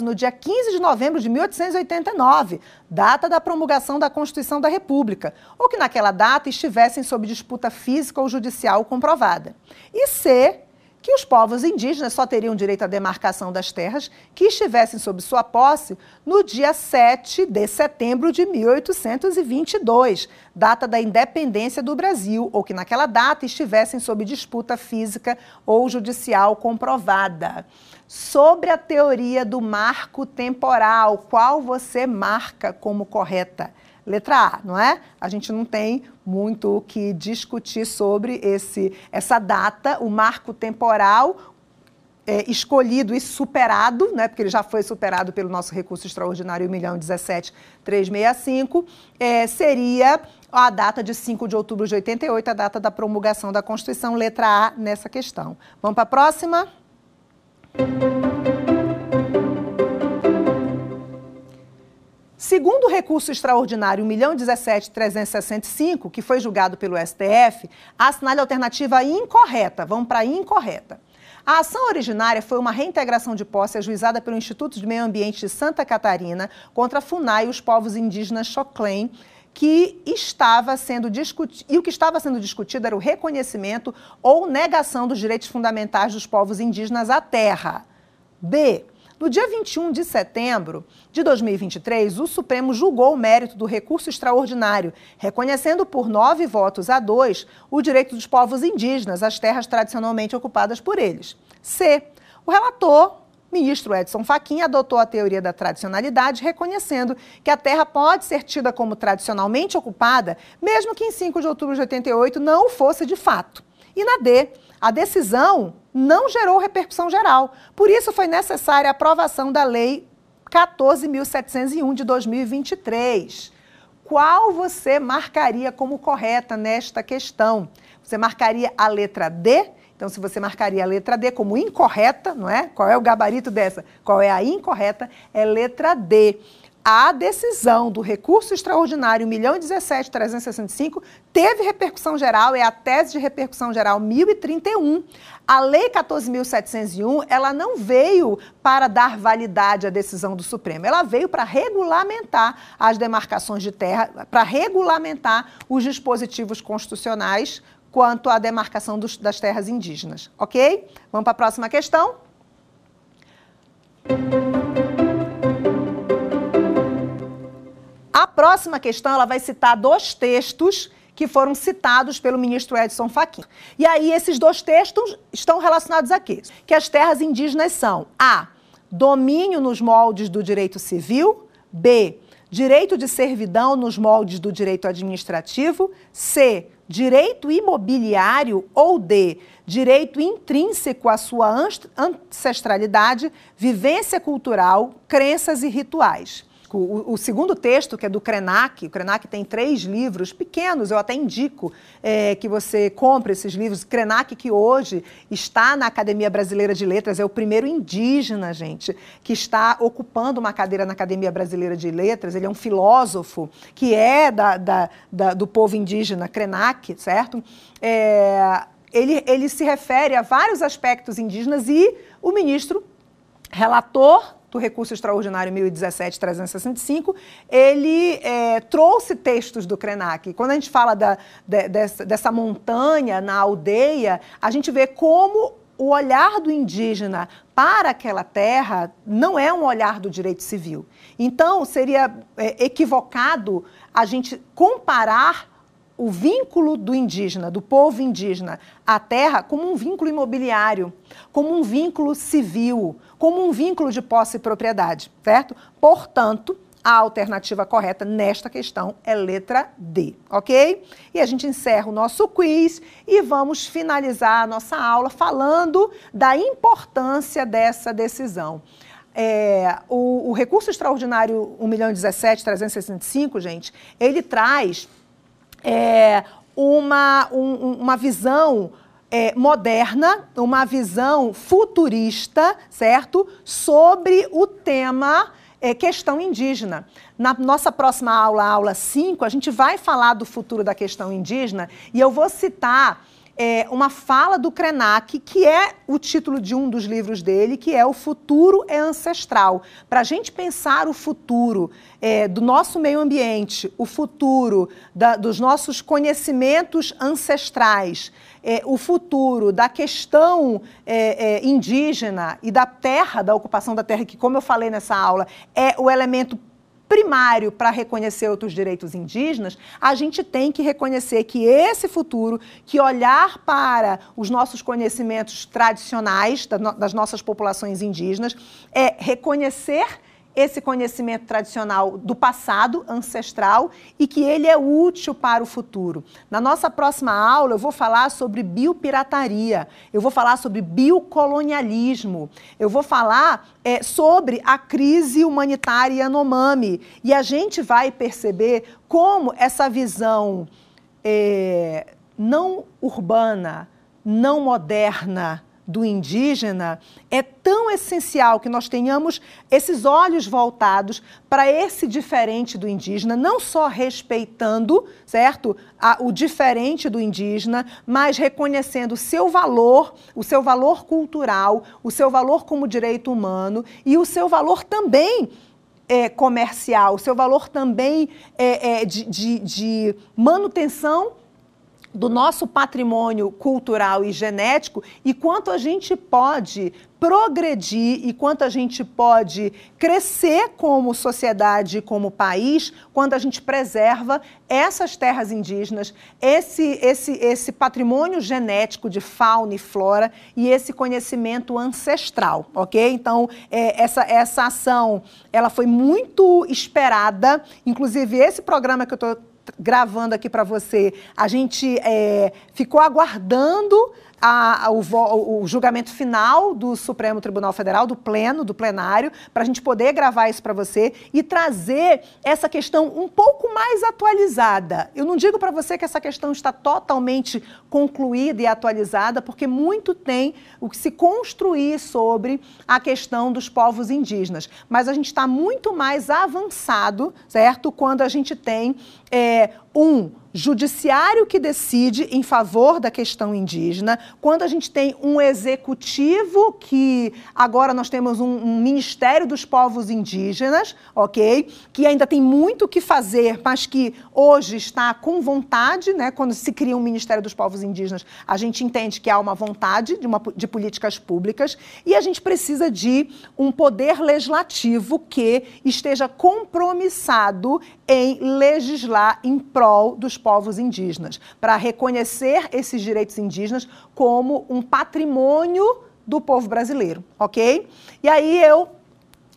no dia 15 de novembro de 1889, data da promulgação da Constituição da República, ou que naquela data estivessem sob disputa física ou judicial comprovada. E C, que os povos indígenas só teriam direito à demarcação das terras que estivessem sob sua posse no dia 7 de setembro de 1822, data da independência do Brasil, ou que naquela data estivessem sob disputa física ou judicial comprovada sobre a teoria do marco temporal, qual você marca como correta? Letra A, não é? A gente não tem muito o que discutir sobre esse, essa data, o marco temporal é, escolhido e superado, né, porque ele já foi superado pelo nosso recurso extraordinário 1 milhão 17,365, é, seria a data de 5 de outubro de 88, a data da promulgação da Constituição, letra A nessa questão. Vamos para a próxima? Segundo o recurso extraordinário 1.017.365, que foi julgado pelo STF, assinale a alternativa incorreta. Vamos para a incorreta. A ação originária foi uma reintegração de posse ajuizada pelo Instituto de Meio Ambiente de Santa Catarina contra a FUNAI e os povos indígenas Choclen, que estava sendo discutido, e o que estava sendo discutido era o reconhecimento ou negação dos direitos fundamentais dos povos indígenas à terra. B. No dia 21 de setembro de 2023, o Supremo julgou o mérito do recurso extraordinário, reconhecendo por nove votos a dois o direito dos povos indígenas às terras tradicionalmente ocupadas por eles. C. O relator ministro Edson Fachin adotou a teoria da tradicionalidade, reconhecendo que a terra pode ser tida como tradicionalmente ocupada, mesmo que em 5 de outubro de 88 não fosse de fato. E na D, a decisão não gerou repercussão geral. Por isso foi necessária a aprovação da Lei 14.701 de 2023. Qual você marcaria como correta nesta questão? Você marcaria a letra D? Então, se você marcaria a letra D como incorreta, não é? Qual é o gabarito dessa? Qual é a incorreta? É letra D a decisão do recurso extraordinário 1.017.365 teve repercussão geral, é a tese de repercussão geral 1031. A Lei 14.701, ela não veio para dar validade à decisão do Supremo, ela veio para regulamentar as demarcações de terra, para regulamentar os dispositivos constitucionais quanto à demarcação dos, das terras indígenas, ok? Vamos para a próxima questão? A próxima questão ela vai citar dois textos que foram citados pelo ministro Edson Fachin. E aí esses dois textos estão relacionados a quê? Que as terras indígenas são A, domínio nos moldes do direito civil. B. Direito de servidão nos moldes do direito administrativo. C. Direito imobiliário. Ou D. Direito intrínseco à sua ancestralidade, vivência cultural, crenças e rituais. O, o, segundo texto, que é do Krenak, o Krenak tem três livros pequenos, eu até indico é, que você compre esses livros. Krenak, que hoje está na Academia Brasileira de Letras, é o primeiro indígena, gente, que está ocupando uma cadeira na Academia Brasileira de Letras. Ele é um filósofo que é da, da, da do povo indígena Krenak, certo? É, ele, ele se refere a vários aspectos indígenas e o ministro relator do recurso extraordinário 1017-365, ele é, trouxe textos do Krenak. Quando a gente fala da, de, dessa, dessa montanha na aldeia, a gente vê como o olhar do indígena para aquela terra não é um olhar do direito civil. Então, seria é, equivocado a gente comparar o vínculo do indígena, do povo indígena, à terra como um vínculo imobiliário, como um vínculo civil, como um vínculo de posse e propriedade, certo? Portanto, a alternativa correta nesta questão é letra D, ok? E a gente encerra o nosso quiz e vamos finalizar a nossa aula falando da importância dessa decisão. É, o, o, recurso extraordinário 1 milhão 17, 365, gente, ele traz é, uma, um, uma visão é, moderna, uma visão futurista, certo? Sobre o tema é, questão indígena. Na nossa próxima aula, aula 5, a gente vai falar do futuro da questão indígena e eu vou citar é, uma fala do Krenak, que é o título de um dos livros dele, que é O Futuro é Ancestral. Para a gente pensar o futuro é, do nosso meio ambiente, o futuro da, dos nossos conhecimentos ancestrais, é, o futuro da questão é, é, indígena e da terra, da ocupação da terra, que, como eu falei nessa aula, é o elemento primário para reconhecer outros direitos indígenas, a gente tem que reconhecer que esse futuro, que olhar para os nossos conhecimentos tradicionais das nossas populações indígenas, é reconhecer esse conhecimento tradicional do passado, ancestral, e que ele é útil para o futuro. Na nossa próxima aula, eu vou falar sobre biopirataria, eu vou falar sobre biocolonialismo, eu vou falar é, sobre a crise humanitária Yanomami, e a gente vai perceber como essa visão é, não urbana, não moderna, do indígena, é tão essencial que nós tenhamos esses olhos voltados para esse diferente do indígena, não só respeitando, certo, a, o diferente do indígena, mas reconhecendo o seu valor, o seu valor cultural, o seu valor como direito humano e o seu valor também é, comercial, o seu valor também é, é, de, de, de manutenção do nosso patrimônio cultural e genético e quanto a gente pode progredir e quanto a gente pode crescer como sociedade como país quando a gente preserva essas terras indígenas, esse, esse, esse patrimônio genético de fauna e flora e esse conhecimento ancestral, ok? Então, é, essa, essa ação, ela foi muito esperada, inclusive esse programa que eu estou gravando aqui para você, a gente é, ficou aguardando a, a, o, o, julgamento final do Supremo Tribunal Federal, do Pleno, do plenário, para a gente poder gravar isso para você e trazer essa questão um pouco mais atualizada. Eu não digo para você que essa questão está totalmente concluída e atualizada, porque muito tem o que se construir sobre a questão dos povos indígenas, mas a gente está muito mais avançado, certo? Quando a gente tem é, um judiciário que decide em favor da questão indígena, quando a gente tem um executivo que agora nós temos um, um, Ministério dos Povos Indígenas, ok? Que ainda tem muito que fazer, mas que hoje está com vontade, né? Quando se cria um Ministério dos Povos Indígenas, a gente entende que há uma vontade de, uma, de políticas públicas e a gente precisa de um poder legislativo que esteja compromissado em legislar em prol dos povos indígenas, para reconhecer esses direitos indígenas como um patrimônio do povo brasileiro, ok? E aí eu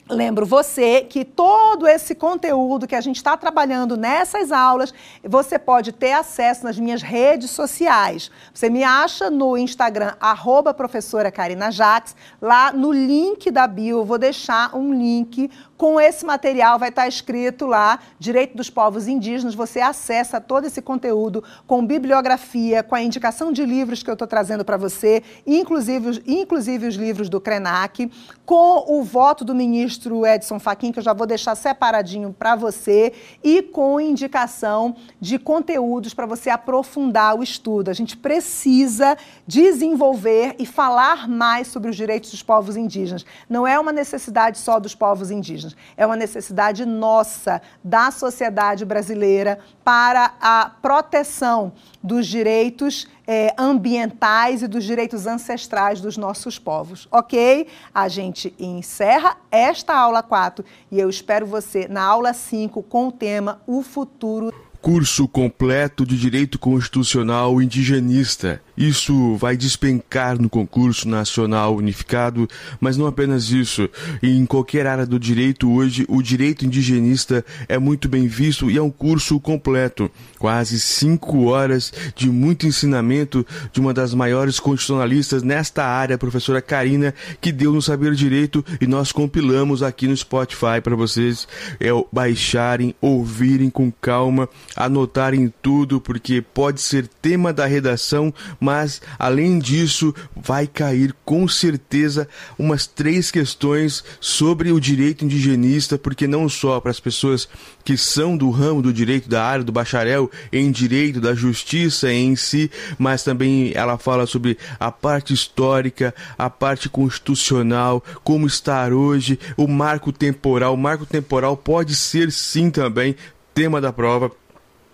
Lembro você que todo esse conteúdo que a gente está trabalhando nessas aulas, você pode ter acesso nas minhas redes sociais. Você me acha no Instagram, arroba professora Karina Jax. Lá no link da bio, eu vou deixar um link com esse material, vai estar escrito lá, Direito dos Povos Indígenas. Você acessa todo esse conteúdo com bibliografia, com a indicação de livros que eu estou trazendo para você, inclusive, inclusive os livros do Krenak, com o voto do ministro Edson Fachin, que eu já vou deixar separadinho para você, e com indicação de conteúdos para você aprofundar o estudo. A gente precisa desenvolver e falar mais sobre os direitos dos povos indígenas. Não é uma necessidade só dos povos indígenas, é uma necessidade nossa, da sociedade brasileira, para a proteção dos direitos é, ambientais e dos direitos ancestrais dos nossos povos. Ok? A gente encerra esta aula 4 e eu espero você na aula 5 com o tema O Futuro. Curso completo de Direito Constitucional Indigenista isso vai despencar no concurso nacional unificado, mas não apenas isso. Em qualquer área do direito hoje, o direito indigenista é muito bem visto e é um curso completo. Quase cinco horas de muito ensinamento de uma das maiores constitucionalistas nesta área, a professora Karina, que deu no Saber Direito e nós compilamos aqui no Spotify para vocês é, baixarem, ouvirem com calma, anotarem tudo, porque pode ser tema da redação mas além disso, vai cair com certeza umas três questões sobre o direito indigenista, porque não só para as pessoas que são do ramo do direito da área do bacharel em direito da justiça em si, mas também ela fala sobre a parte histórica, a parte constitucional, como estar hoje, o marco temporal. O marco temporal pode ser sim também tema da prova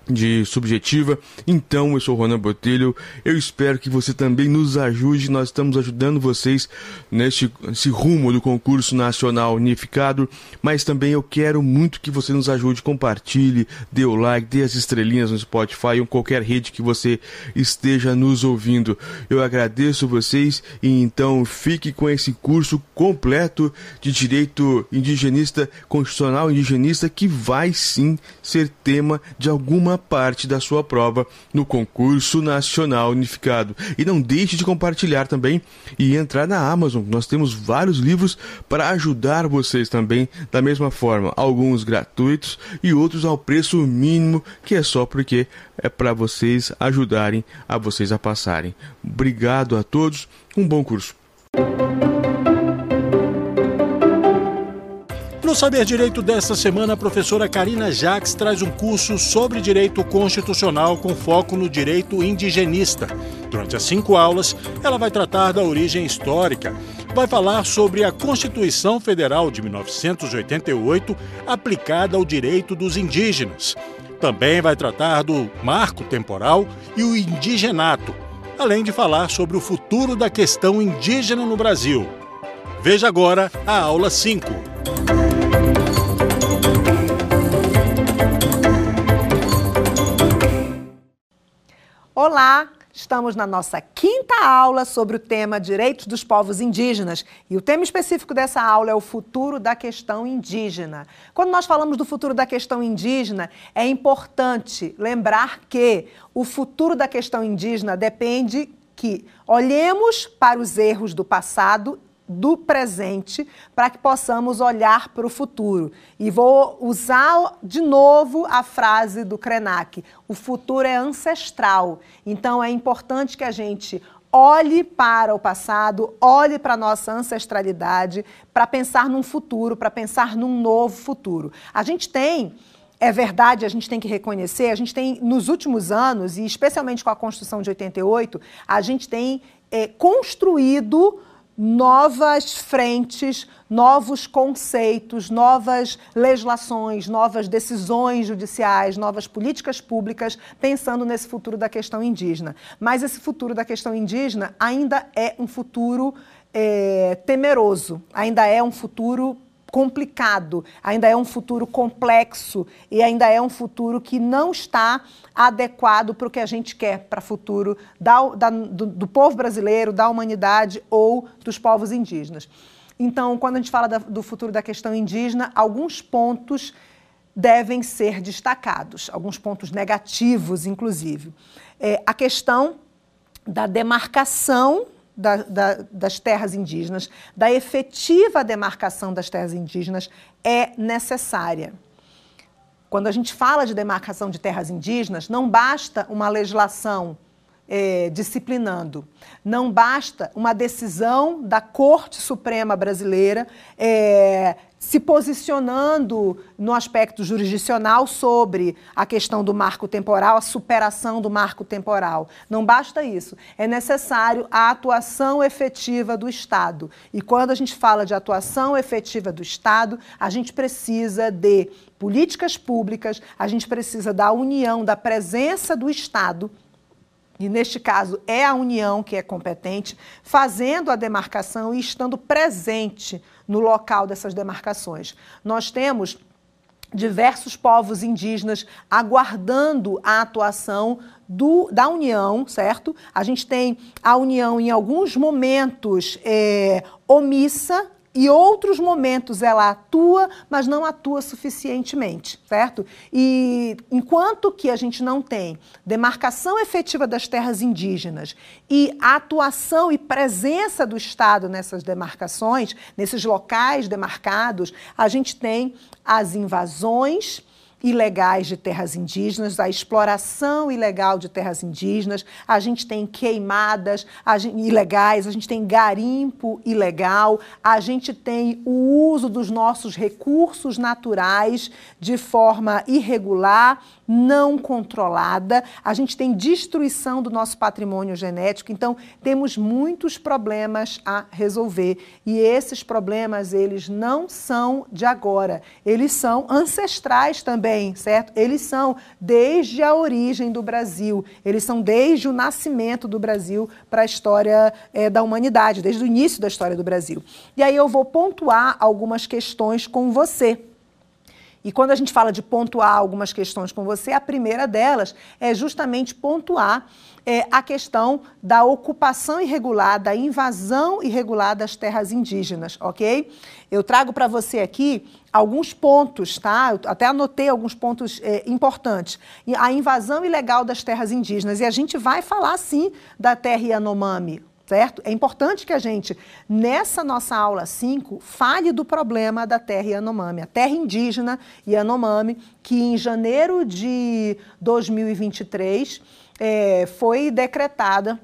de subjetiva. Então, eu sou Ronan Botelho. Eu espero que você também nos ajude. Nós estamos ajudando vocês neste, rumo do concurso nacional unificado. Mas também eu quero muito que você nos ajude. Compartilhe, dê o like, dê as estrelinhas no Spotify ou qualquer rede que você esteja nos ouvindo. Eu agradeço vocês e então fique com esse curso completo de direito indigenista, constitucional indigenista, que vai sim ser tema de alguma parte da sua prova no concurso nacional unificado. E não deixe de compartilhar também e entrar na Amazon. Nós temos vários livros para ajudar vocês também da mesma forma, alguns gratuitos e outros ao preço mínimo, que é só porque é para vocês ajudarem a vocês a passarem. Obrigado a todos. Um bom curso. No Saber Direito desta semana, a professora Karina Jaques traz um curso sobre direito constitucional com foco no direito indigenista. Durante as cinco aulas, ela vai tratar da origem histórica, vai falar sobre a Constituição Federal de 1988 aplicada ao direito dos indígenas. Também vai tratar do marco temporal e o indigenato, além de falar sobre o futuro da questão indígena no Brasil. Veja agora a aula 5. Olá, estamos na nossa quinta aula sobre o tema Direitos dos Povos Indígenas e o tema específico dessa aula é o futuro da questão indígena. Quando nós falamos do futuro da questão indígena, é importante lembrar que o futuro da questão indígena depende que olhemos para os erros do passado do presente para que possamos olhar para o futuro. E vou usar de novo a frase do Krenak: o futuro é ancestral. Então é importante que a gente olhe para o passado, olhe para a nossa ancestralidade, para pensar num futuro, para pensar num novo futuro. A gente tem é verdade, a gente tem que reconhecer, a gente tem, nos últimos anos, e especialmente com a Constituição de 88, a gente tem é, construído novas frentes, novos conceitos, novas legislações, novas decisões judiciais, novas políticas públicas, pensando nesse futuro da questão indígena. Mas esse futuro da questão indígena ainda é um futuro é, temeroso, ainda é um futuro complicado, ainda é um futuro complexo e ainda é um futuro que não está adequado para o que a gente quer para o futuro da, da, do, do povo brasileiro, da humanidade ou dos povos indígenas. Então, quando a gente fala da, do futuro da questão indígena, alguns pontos devem ser destacados, alguns pontos negativos, inclusive. É, a questão da demarcação da, da, das terras indígenas, da efetiva demarcação das terras indígenas, é necessária. Quando a gente fala de demarcação de terras indígenas, não basta uma legislação é, disciplinando. Não basta uma decisão da Corte Suprema Brasileira é, se posicionando no aspecto jurisdicional sobre a questão do marco temporal, a superação do marco temporal. Não basta isso. É necessário a atuação efetiva do Estado. E quando a gente fala de atuação efetiva do Estado, a gente precisa de políticas públicas, a gente precisa da união, da presença do Estado e neste caso é a União que é competente, fazendo a demarcação e estando presente no local dessas demarcações. Nós temos diversos povos indígenas aguardando a atuação do, da União, certo? A gente tem a União em alguns momentos é, omissa, e outros momentos ela atua, mas não atua suficientemente, certo? E enquanto que a gente não tem demarcação efetiva das terras indígenas e atuação e presença do Estado nessas demarcações, nesses locais demarcados, a gente tem as invasões ilegais de terras indígenas, a exploração ilegal de terras indígenas, a gente tem queimadas a gente, ilegais, a gente tem garimpo ilegal, a gente tem o uso dos nossos recursos naturais de forma irregular, não controlada, a gente tem destruição do nosso patrimônio genético, então temos muitos problemas a resolver e esses problemas eles não são de agora, eles são ancestrais também, certo? Eles são desde a origem do Brasil, eles são desde o nascimento do Brasil para a história é, da humanidade, desde o início da história do Brasil. E aí eu vou pontuar algumas questões com você. E quando a gente fala de pontuar algumas questões com você, a primeira delas é justamente pontuar é, a questão da ocupação irregular, da invasão irregular das terras indígenas, ok? Eu trago para você aqui alguns pontos, tá? Eu até anotei alguns pontos é, importantes. A invasão ilegal das terras indígenas. E a gente vai falar, sim, da terra Yanomami, certo? É importante que a gente, nessa nossa aula 5, fale do problema da terra Yanomami, a terra indígena Yanomami, que em janeiro de 2023 é, foi decretada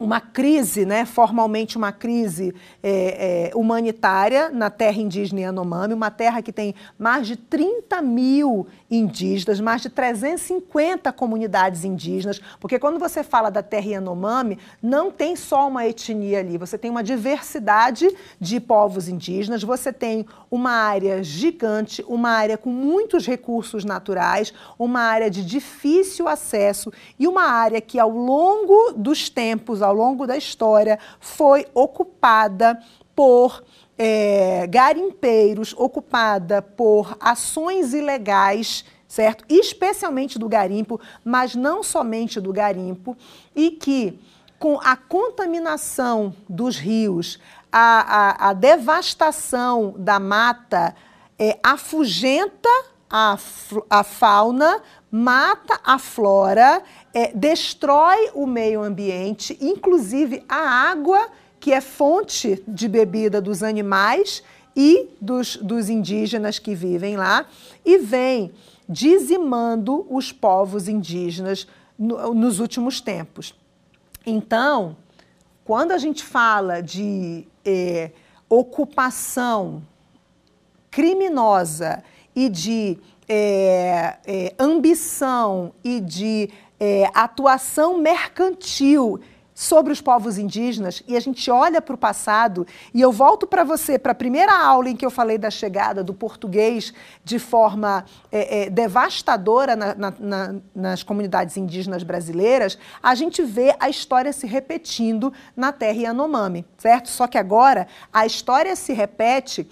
uma crise, né, formalmente uma crise é, é, humanitária na terra indígena Yanomami, uma terra que tem mais de 30 mil indígenas, mais de 350 comunidades indígenas, porque quando você fala da terra Yanomami, não tem só uma etnia ali, você tem uma diversidade de povos indígenas, você tem uma área gigante, uma área com muitos recursos naturais, uma área de difícil acesso e uma área que ao longo dos tempos, ao longo da história, foi ocupada por é, garimpeiros, ocupada por ações ilegais, certo? Especialmente do garimpo, mas não somente do garimpo, e que com a contaminação dos rios, a, a, a devastação da mata, é, afugenta a, a fauna, mata a flora, é, destrói o meio ambiente, inclusive a água, que é fonte de bebida dos animais e dos, dos indígenas que vivem lá, e vem dizimando os povos indígenas no, nos últimos tempos. Então, quando a gente fala de é, ocupação criminosa e de é, é, ambição e de atuação mercantil sobre os povos indígenas e a gente olha para o passado e eu volto para você para a primeira aula em que eu falei da chegada do português de forma é, é, devastadora na, na, na, nas comunidades indígenas brasileiras, a gente vê a história se repetindo na terra Yanomami, certo? Só que agora a história se repete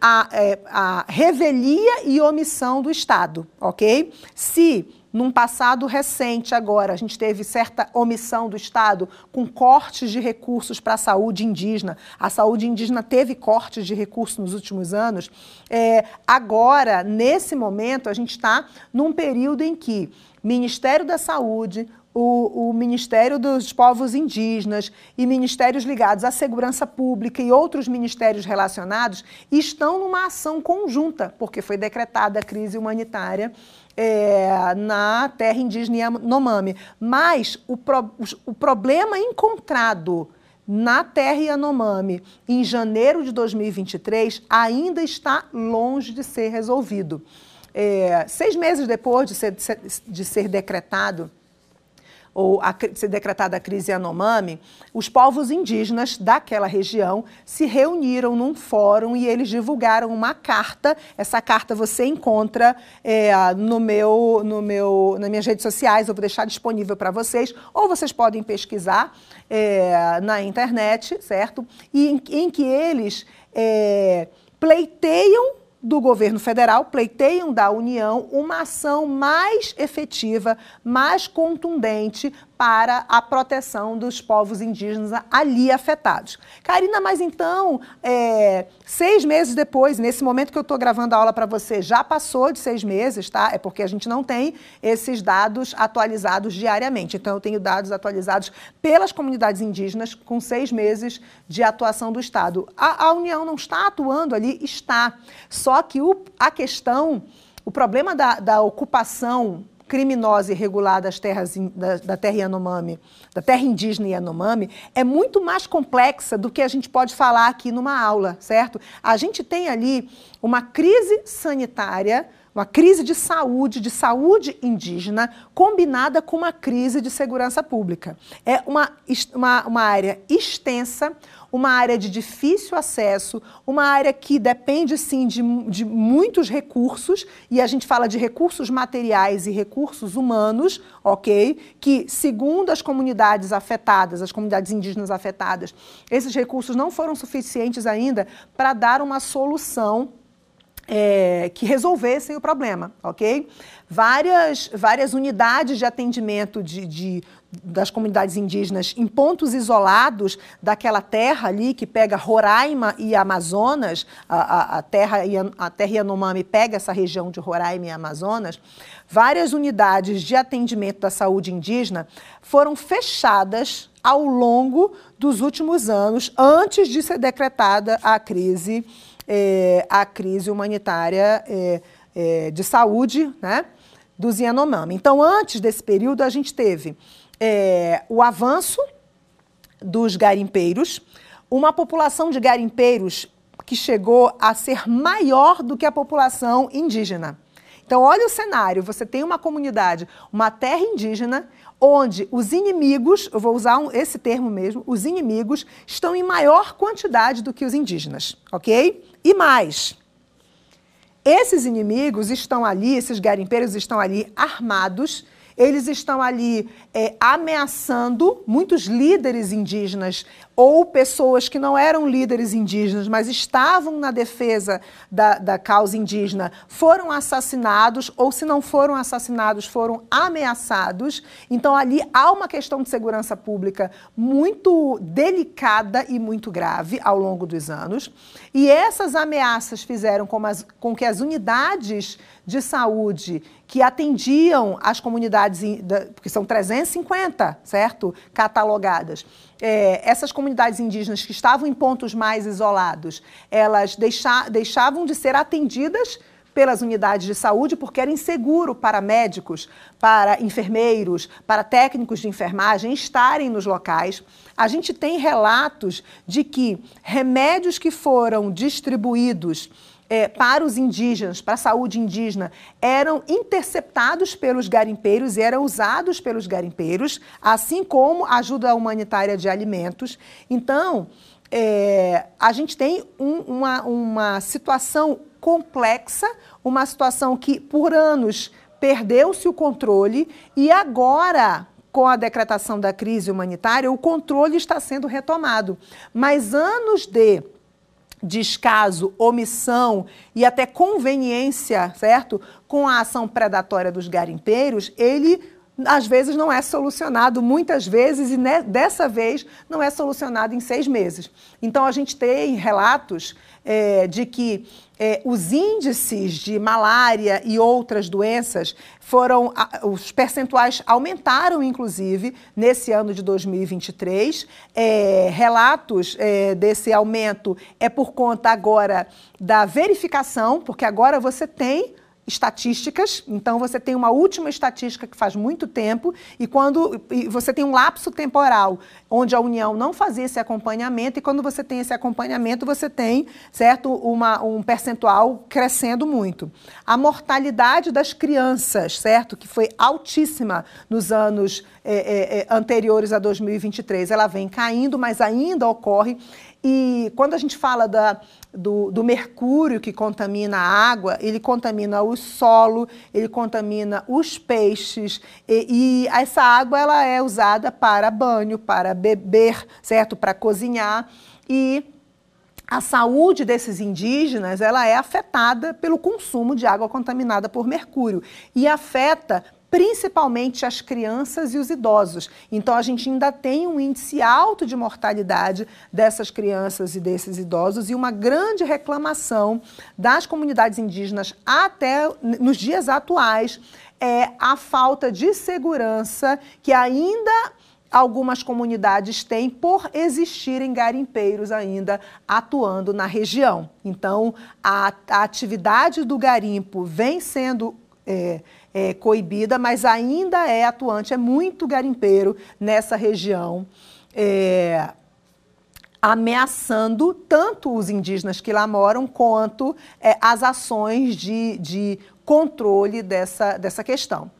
a, é, a revelia e omissão do Estado, ok? Se num passado recente agora, a gente teve certa omissão do Estado com cortes de recursos para a saúde indígena. A saúde indígena teve cortes de recursos nos últimos anos. É, agora, nesse momento, a gente está num período em que Ministério da Saúde, o, o, Ministério dos Povos Indígenas e ministérios ligados à segurança pública e outros ministérios relacionados estão numa ação conjunta, porque foi decretada a crise humanitária é, na terra indígena Yanomami. Mas o, pro, o problema encontrado na terra Yanomami em janeiro de 2023 ainda está longe de ser resolvido. É, seis meses depois de ser, de ser decretado ou a, ser decretada a crise Yanomami, os povos indígenas daquela região se reuniram num fórum e eles divulgaram uma carta. Essa carta você encontra é, no meu, no meu, nas minhas redes sociais, eu vou deixar disponível para vocês, ou vocês podem pesquisar é, na internet, certo? E em, em que eles é, pleiteiam do governo federal pleiteiam da União uma ação mais efetiva, mais contundente para a proteção dos povos indígenas ali afetados. Karina, mas então, é, seis meses depois, nesse momento que eu estou gravando a aula para você, já passou de seis meses, tá? É porque a gente não tem esses dados atualizados diariamente. Então, eu tenho dados atualizados pelas comunidades indígenas com seis meses de atuação do Estado. A, a União não está atuando ali? Está. Só que o, a questão, o problema da, da ocupação criminosa e irregular das terras da, da, terra Yanomami, da terra indígena Yanomami, é muito mais complexa do que a gente pode falar aqui numa aula, certo? A gente tem ali uma crise sanitária, uma crise de saúde, de saúde indígena, combinada com uma crise de segurança pública. É uma, uma, uma área extensa, uma área de difícil acesso, uma área que depende sim de, de muitos recursos, e a gente fala de recursos materiais e recursos humanos, ok? Que, segundo as comunidades afetadas, as comunidades indígenas afetadas, esses recursos não foram suficientes ainda para dar uma solução é, que resolvessem o problema, ok? Várias, várias unidades de atendimento de, de, das comunidades indígenas em pontos isolados daquela terra ali que pega Roraima e Amazonas, a, a, a, terra, a terra Yanomami pega essa região de Roraima e Amazonas, várias unidades de atendimento da saúde indígena foram fechadas ao longo dos últimos anos, antes de ser decretada a crise é, a crise humanitária é, é, de saúde né, dos Yanomami. Então, antes desse período, a gente teve é, o avanço dos garimpeiros, uma população de garimpeiros que chegou a ser maior do que a população indígena. Então, olha o cenário: você tem uma comunidade, uma terra indígena, onde os inimigos, eu vou usar um, esse termo mesmo, os inimigos estão em maior quantidade do que os indígenas, ok? E mais, esses inimigos estão ali, esses garimpeiros estão ali armados eles estão ali é, ameaçando muitos líderes indígenas ou pessoas que não eram líderes indígenas, mas estavam na defesa da, da causa indígena, foram assassinados, ou se não foram assassinados, foram ameaçados. Então, ali há uma questão de segurança pública muito delicada e muito grave ao longo dos anos. E essas ameaças fizeram com, as, com que as unidades de saúde que atendiam as comunidades, porque são 350, certo? Catalogadas. É, essas comunidades indígenas que estavam em pontos mais isolados, elas deixa, deixavam de ser atendidas pelas unidades de saúde porque era inseguro para médicos, para enfermeiros, para técnicos de enfermagem estarem nos locais. A gente tem relatos de que remédios que foram distribuídos é, para os indígenas, para a saúde indígena, eram interceptados pelos garimpeiros e eram usados pelos garimpeiros, assim como ajuda humanitária de alimentos. Então, é, a gente tem um, uma, uma situação complexa, uma situação que, por anos, perdeu-se o controle e agora com a decretação da crise humanitária, o controle está sendo retomado. Mas anos de descaso, omissão e até conveniência, certo? Com a ação predatória dos garimpeiros, ele às vezes não é solucionado, muitas vezes, e dessa vez não é solucionado em seis meses. Então, a gente tem relatos é, de que é, os índices de malária e outras doenças foram, os percentuais aumentaram, inclusive, nesse ano de 2023. É, relatos é, desse aumento é por conta agora da verificação, porque agora você tem estatísticas, então você tem uma última estatística que faz muito tempo e quando e você tem um lapso temporal onde a União não fazia esse acompanhamento e quando você tem esse acompanhamento você tem certo uma, um percentual crescendo muito. A mortalidade das crianças, certo, que foi altíssima nos anos é, é, anteriores a 2023, ela vem caindo, mas ainda ocorre e quando a gente fala da, do, do, mercúrio que contamina a água, ele contamina o solo, ele contamina os peixes, e, e essa água ela é usada para banho, para beber, certo? Para cozinhar. E a saúde desses indígenas ela é afetada pelo consumo de água contaminada por mercúrio e afeta principalmente as crianças e os idosos. Então, a gente ainda tem um índice alto de mortalidade dessas crianças e desses idosos e uma grande reclamação das comunidades indígenas até nos dias atuais é a falta de segurança que ainda algumas comunidades têm por existirem garimpeiros ainda atuando na região. Então, a, a atividade do garimpo vem sendo é, é, coibida, mas ainda é atuante, é muito garimpeiro nessa região. É, ameaçando tanto os indígenas que lá moram quanto é, as ações de, de controle dessa, dessa questão.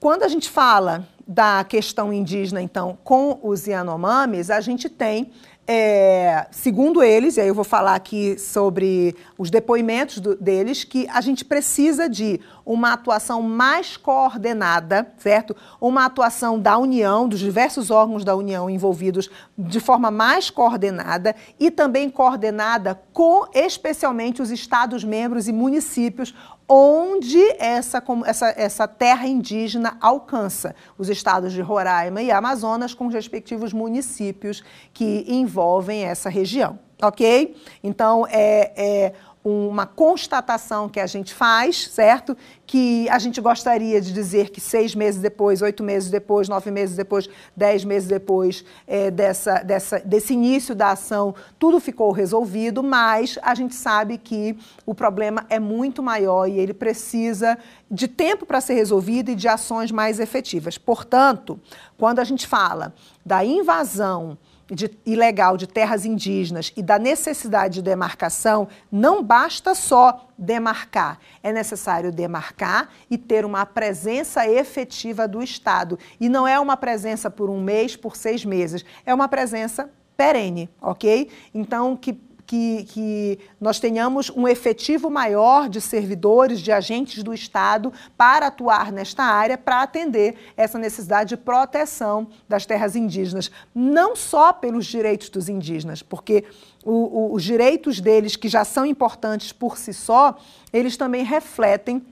Quando a gente fala da questão indígena, então, com os Yanomamis, a gente tem é, segundo eles, e aí eu vou falar aqui sobre os depoimentos do, deles, que a gente precisa de uma atuação mais coordenada, certo? Uma atuação da União, dos diversos órgãos da União envolvidos de forma mais coordenada e também coordenada com especialmente os Estados-membros e municípios onde essa, essa, essa terra indígena alcança os estados de Roraima e Amazonas, com os respectivos municípios que envolvem essa região. Ok? Então, é, é uma constatação que a gente faz, certo? Que a gente gostaria de dizer que seis meses depois, oito meses depois, nove meses depois, dez meses depois é, dessa, dessa, desse início da ação, tudo ficou resolvido, mas a gente sabe que o problema é muito maior e ele precisa de tempo para ser resolvido e de ações mais efetivas. Portanto, quando a gente fala da invasão de, ilegal de terras indígenas e da necessidade de demarcação, não basta só demarcar. É necessário demarcar e ter uma presença efetiva do Estado. E não é uma presença por um mês, por seis meses. É uma presença perene, ok? Então, que que, que nós tenhamos um efetivo maior de servidores, de agentes do Estado para atuar nesta área, para atender essa necessidade de proteção das terras indígenas, não só pelos direitos dos indígenas, porque o, o, os direitos deles, que já são importantes por si só, eles também refletem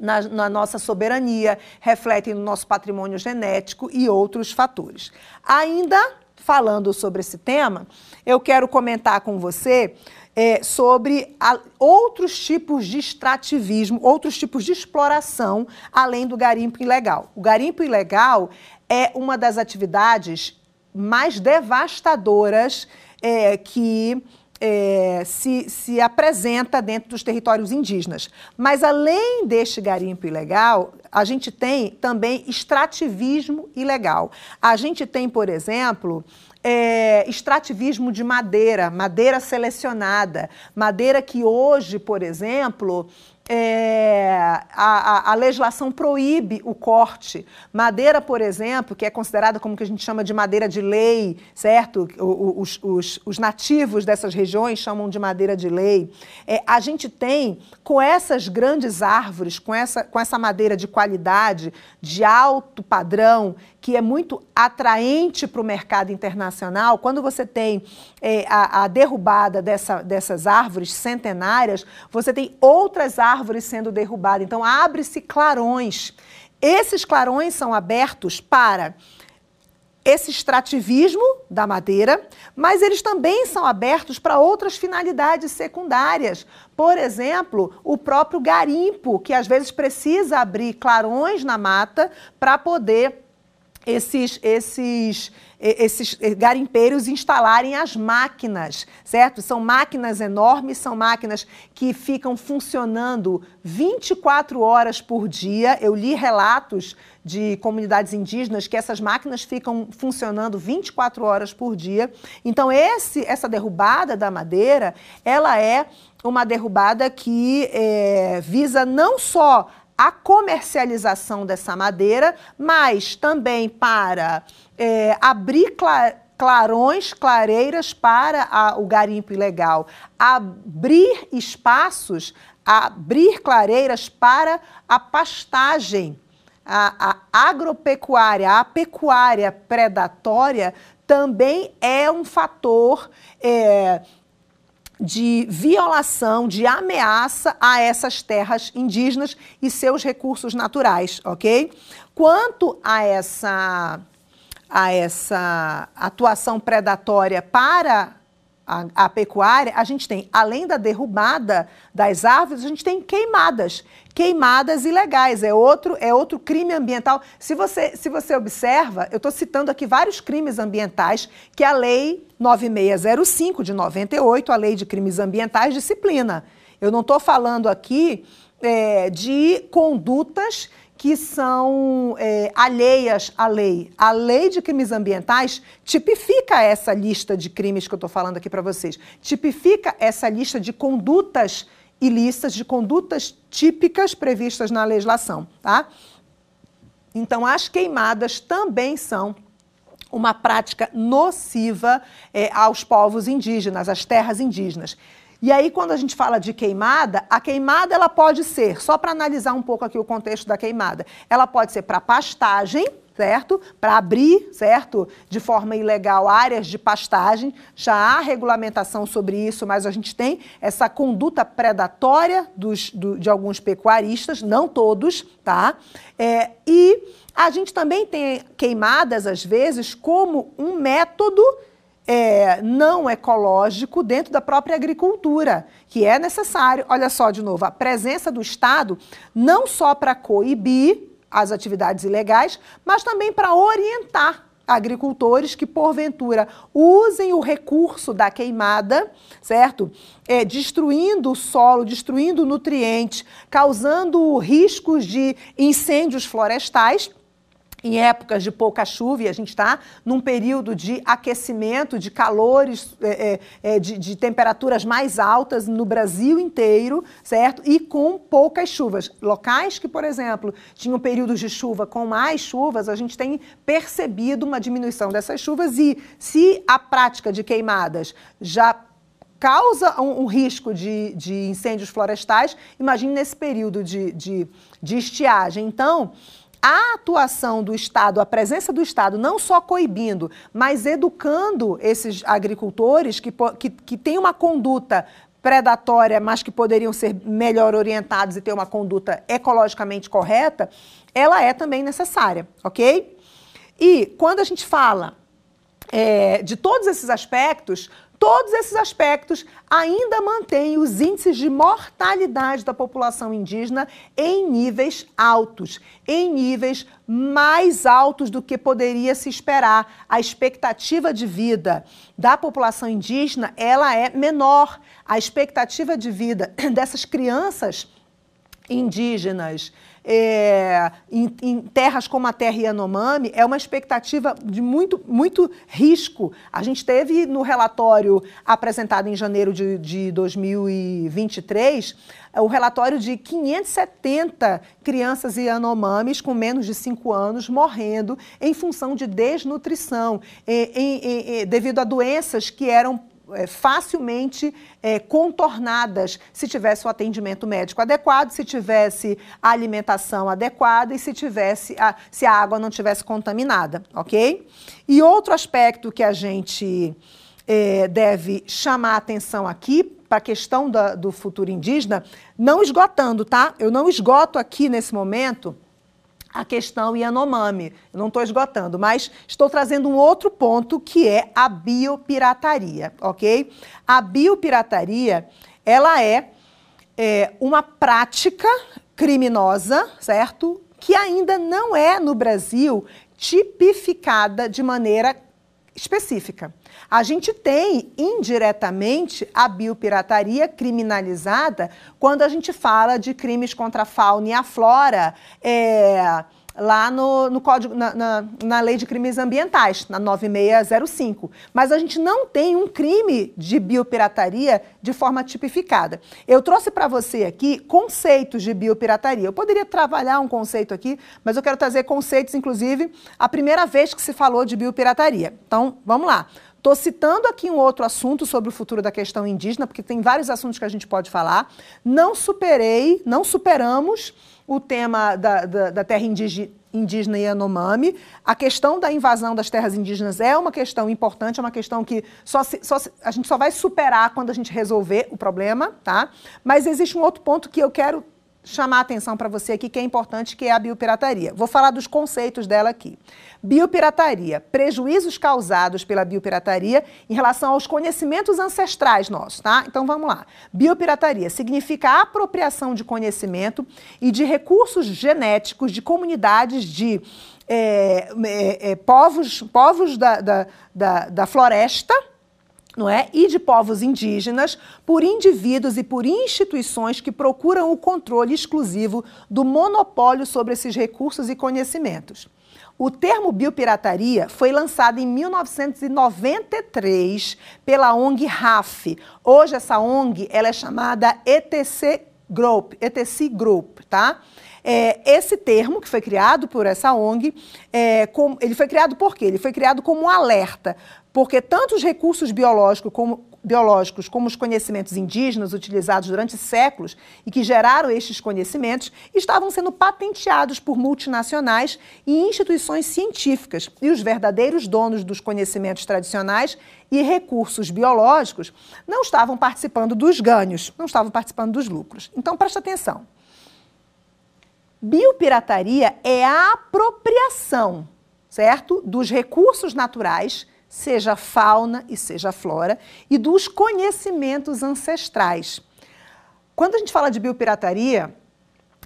na, na, nossa soberania, refletem no nosso patrimônio genético e outros fatores. Ainda falando sobre esse tema, eu quero comentar com você é, sobre a, outros tipos de extrativismo, outros tipos de exploração, além do garimpo ilegal. O garimpo ilegal é uma das atividades mais devastadoras é, que é, se, se apresenta dentro dos territórios indígenas. Mas, além deste garimpo ilegal, a gente tem também extrativismo ilegal. A gente tem, por exemplo, é, extrativismo de madeira, madeira selecionada, madeira que hoje, por exemplo, é, a, a, a, legislação proíbe o corte. Madeira, por exemplo, que é considerada como que a gente chama de madeira de lei, certo? Os, os, os nativos dessas regiões chamam de madeira de lei. É, a gente tem, com essas grandes árvores, com essa, com essa madeira de qualidade, de alto padrão, que é muito atraente para o mercado internacional, quando você tem é, a, a, derrubada dessa, dessas árvores centenárias, você tem outras árvores sendo derrubadas. Então, abre-se clarões. Esses clarões são abertos para esse extrativismo da madeira, mas eles também são abertos para outras finalidades secundárias. Por exemplo, o próprio garimpo, que às vezes precisa abrir clarões na mata para poder esses, esses, esses garimpeiros instalarem as máquinas, certo? São máquinas enormes, são máquinas que ficam funcionando 24 horas por dia. Eu li relatos de comunidades indígenas que essas máquinas ficam funcionando 24 horas por dia. Então, esse, essa derrubada da madeira, ela é uma derrubada que é, visa não só a comercialização dessa madeira, mas também para é, abrir clarões, clareiras para a, o garimpo ilegal, abrir espaços, abrir clareiras para a pastagem. A, a agropecuária, a pecuária predatória também é um fator é, de violação, de ameaça a essas terras indígenas e seus recursos naturais, ok? Quanto a essa, a essa atuação predatória para a, a, pecuária, a gente tem, além da derrubada das árvores, a gente tem queimadas. Queimadas ilegais. É outro, é outro crime ambiental. Se você, se você observa, eu estou citando aqui vários crimes ambientais que a Lei 9605 de 98, a Lei de Crimes Ambientais, disciplina. Eu não estou falando aqui é, de condutas que são é, alheias à lei. A lei de crimes ambientais tipifica essa lista de crimes que eu estou falando aqui para vocês. Tipifica essa lista de condutas ilícitas, de condutas típicas previstas na legislação. Tá? Então, as queimadas também são uma prática nociva é, aos povos indígenas, às terras indígenas. E aí, quando a gente fala de queimada, a queimada ela pode ser, só para analisar um pouco aqui o contexto da queimada, ela pode ser para pastagem, certo? Para abrir, certo? De forma ilegal áreas de pastagem. Já há regulamentação sobre isso, mas a gente tem essa conduta predatória dos, do, de alguns pecuaristas, não todos, tá? É, e a gente também tem queimadas, às vezes, como um método é, não ecológico dentro da própria agricultura, que é necessário, olha só de novo, a presença do Estado não só para coibir as atividades ilegais, mas também para orientar agricultores que, porventura, usem o recurso da queimada, certo? É, destruindo o solo, destruindo nutrientes, causando riscos de incêndios florestais em épocas de pouca chuva, e a gente está num período de aquecimento, de calores, é, é, é, de, de, temperaturas mais altas no Brasil inteiro, certo? E com poucas chuvas. Locais que, por exemplo, tinham períodos de chuva com mais chuvas, a gente tem percebido uma diminuição dessas chuvas, e se a prática de queimadas já causa um, um risco de, de, incêndios florestais, imagine nesse período de, de, de estiagem. Então, a atuação do Estado, a presença do Estado, não só coibindo, mas educando esses agricultores que, que, que têm uma conduta predatória, mas que poderiam ser melhor orientados e ter uma conduta ecologicamente correta, ela é também necessária, ok? E quando a gente fala é, de todos esses aspectos, Todos esses aspectos ainda mantêm os índices de mortalidade da população indígena em níveis altos, em níveis mais altos do que poderia se esperar. A expectativa de vida da população indígena, ela é menor. A expectativa de vida dessas crianças indígenas é, em, em, terras como a terra Yanomami é uma expectativa de muito, muito risco. A gente teve no relatório apresentado em janeiro de, de 2023 o relatório de 570 crianças Yanomamis com menos de 5 anos morrendo em função de desnutrição, em, em, devido a doenças que eram é, facilmente é, contornadas se tivesse o atendimento médico adequado, se tivesse a alimentação adequada e se tivesse a, se a água não tivesse contaminada, ok? E outro aspecto que a gente é, deve chamar a atenção aqui para a questão da, do futuro indígena, não esgotando, tá? Eu não esgoto aqui nesse momento a questão Yanomami. Não estou esgotando, mas estou trazendo um outro ponto que é a biopirataria, ok? A biopirataria, ela é, é uma prática criminosa, certo? Que ainda não é no Brasil tipificada de maneira específica. A gente tem indiretamente a biopirataria criminalizada quando a gente fala de crimes contra a fauna e a flora. É, lá no, no código, na, na, na, lei de crimes ambientais, na 9605. Mas a gente não tem um crime de biopirataria de forma tipificada. Eu trouxe para você aqui conceitos de biopirataria. Eu poderia trabalhar um conceito aqui, mas eu quero trazer conceitos, inclusive, a primeira vez que se falou de biopirataria. Então, vamos lá. Estou citando aqui um outro assunto sobre o futuro da questão indígena, porque tem vários assuntos que a gente pode falar. Não superei, não superamos o tema da, da, da terra indígena, indígena Yanomami. A questão da invasão das terras indígenas é uma questão importante, é uma questão que só, se, só se, a gente só vai superar quando a gente resolver o problema, tá? Mas existe um outro ponto que eu quero chamar a atenção para você aqui, que é importante, que é a biopirataria. Vou falar dos conceitos dela aqui. Biopirataria, prejuízos causados pela biopirataria em relação aos conhecimentos ancestrais nossos, tá? Então vamos lá. Biopirataria significa a apropriação de conhecimento e de recursos genéticos de comunidades de é, é, é, povos, povos da, da, da, da floresta, não é? e de povos indígenas por indivíduos e por instituições que procuram o controle exclusivo do monopólio sobre esses recursos e conhecimentos. O termo biopirataria foi lançado em 1993 pela ONG RAF. Hoje essa ONG ela é chamada ETC Group, ETC Group, tá? É, esse termo, que foi criado por essa ONG, é, com, ele foi criado por quê? Ele foi criado como um alerta porque tanto os recursos biológicos como, biológicos como os conhecimentos indígenas utilizados durante séculos e que geraram estes conhecimentos estavam sendo patenteados por multinacionais e instituições científicas. E os verdadeiros donos dos conhecimentos tradicionais e recursos biológicos não estavam participando dos ganhos, não estavam participando dos lucros. Então, preste atenção. Biopirataria é a apropriação, certo, dos recursos naturais seja fauna e seja flora, e dos conhecimentos ancestrais. Quando a gente fala de biopirataria,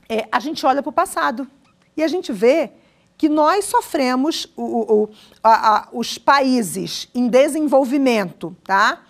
é, a gente olha para o passado e a gente vê que nós sofremos, o, o, a, a, os países em desenvolvimento, tá?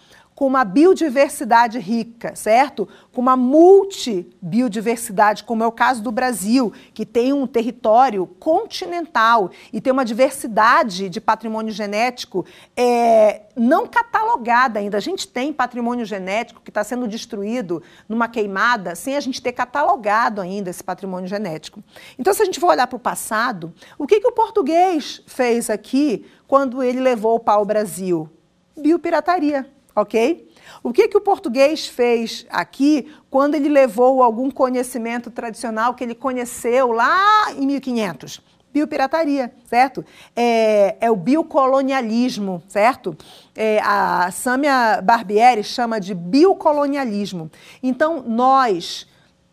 Com uma biodiversidade rica, certo? Com uma multibiodiversidade, como é o caso do Brasil, que tem um território continental e tem uma diversidade de patrimônio genético é, não catalogada ainda. A gente tem patrimônio genético que está sendo destruído numa queimada sem a gente ter catalogado ainda esse patrimônio genético. Então, se a gente for olhar para o passado, o que, que o português fez aqui quando ele levou o pau Brasil? Biopirataria ok? O que, que o português fez aqui quando ele levou algum conhecimento tradicional que ele conheceu lá em 1500? Biopirataria, certo? É, é o biocolonialismo, certo? É, a Samia Barbieri chama de biocolonialismo. Então, nós,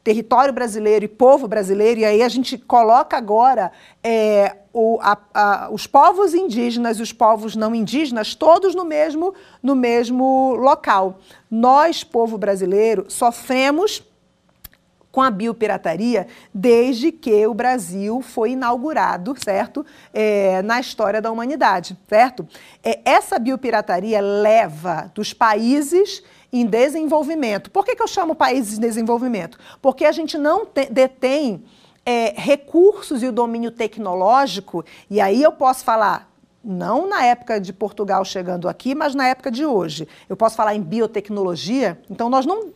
território brasileiro e povo brasileiro, e aí a gente coloca agora é, o, a, a, os povos indígenas e os povos não indígenas, todos no mesmo, no mesmo local. Nós, povo brasileiro, sofremos com a biopirataria desde que o Brasil foi inaugurado, certo? É, na história da humanidade, certo? É, essa biopirataria leva dos países em desenvolvimento. Por que, que eu chamo países em desenvolvimento? Porque a gente não te, detém é, recursos e o domínio tecnológico, e aí eu posso falar não na época de Portugal chegando aqui, mas na época de hoje. Eu posso falar em biotecnologia. Então, nós não,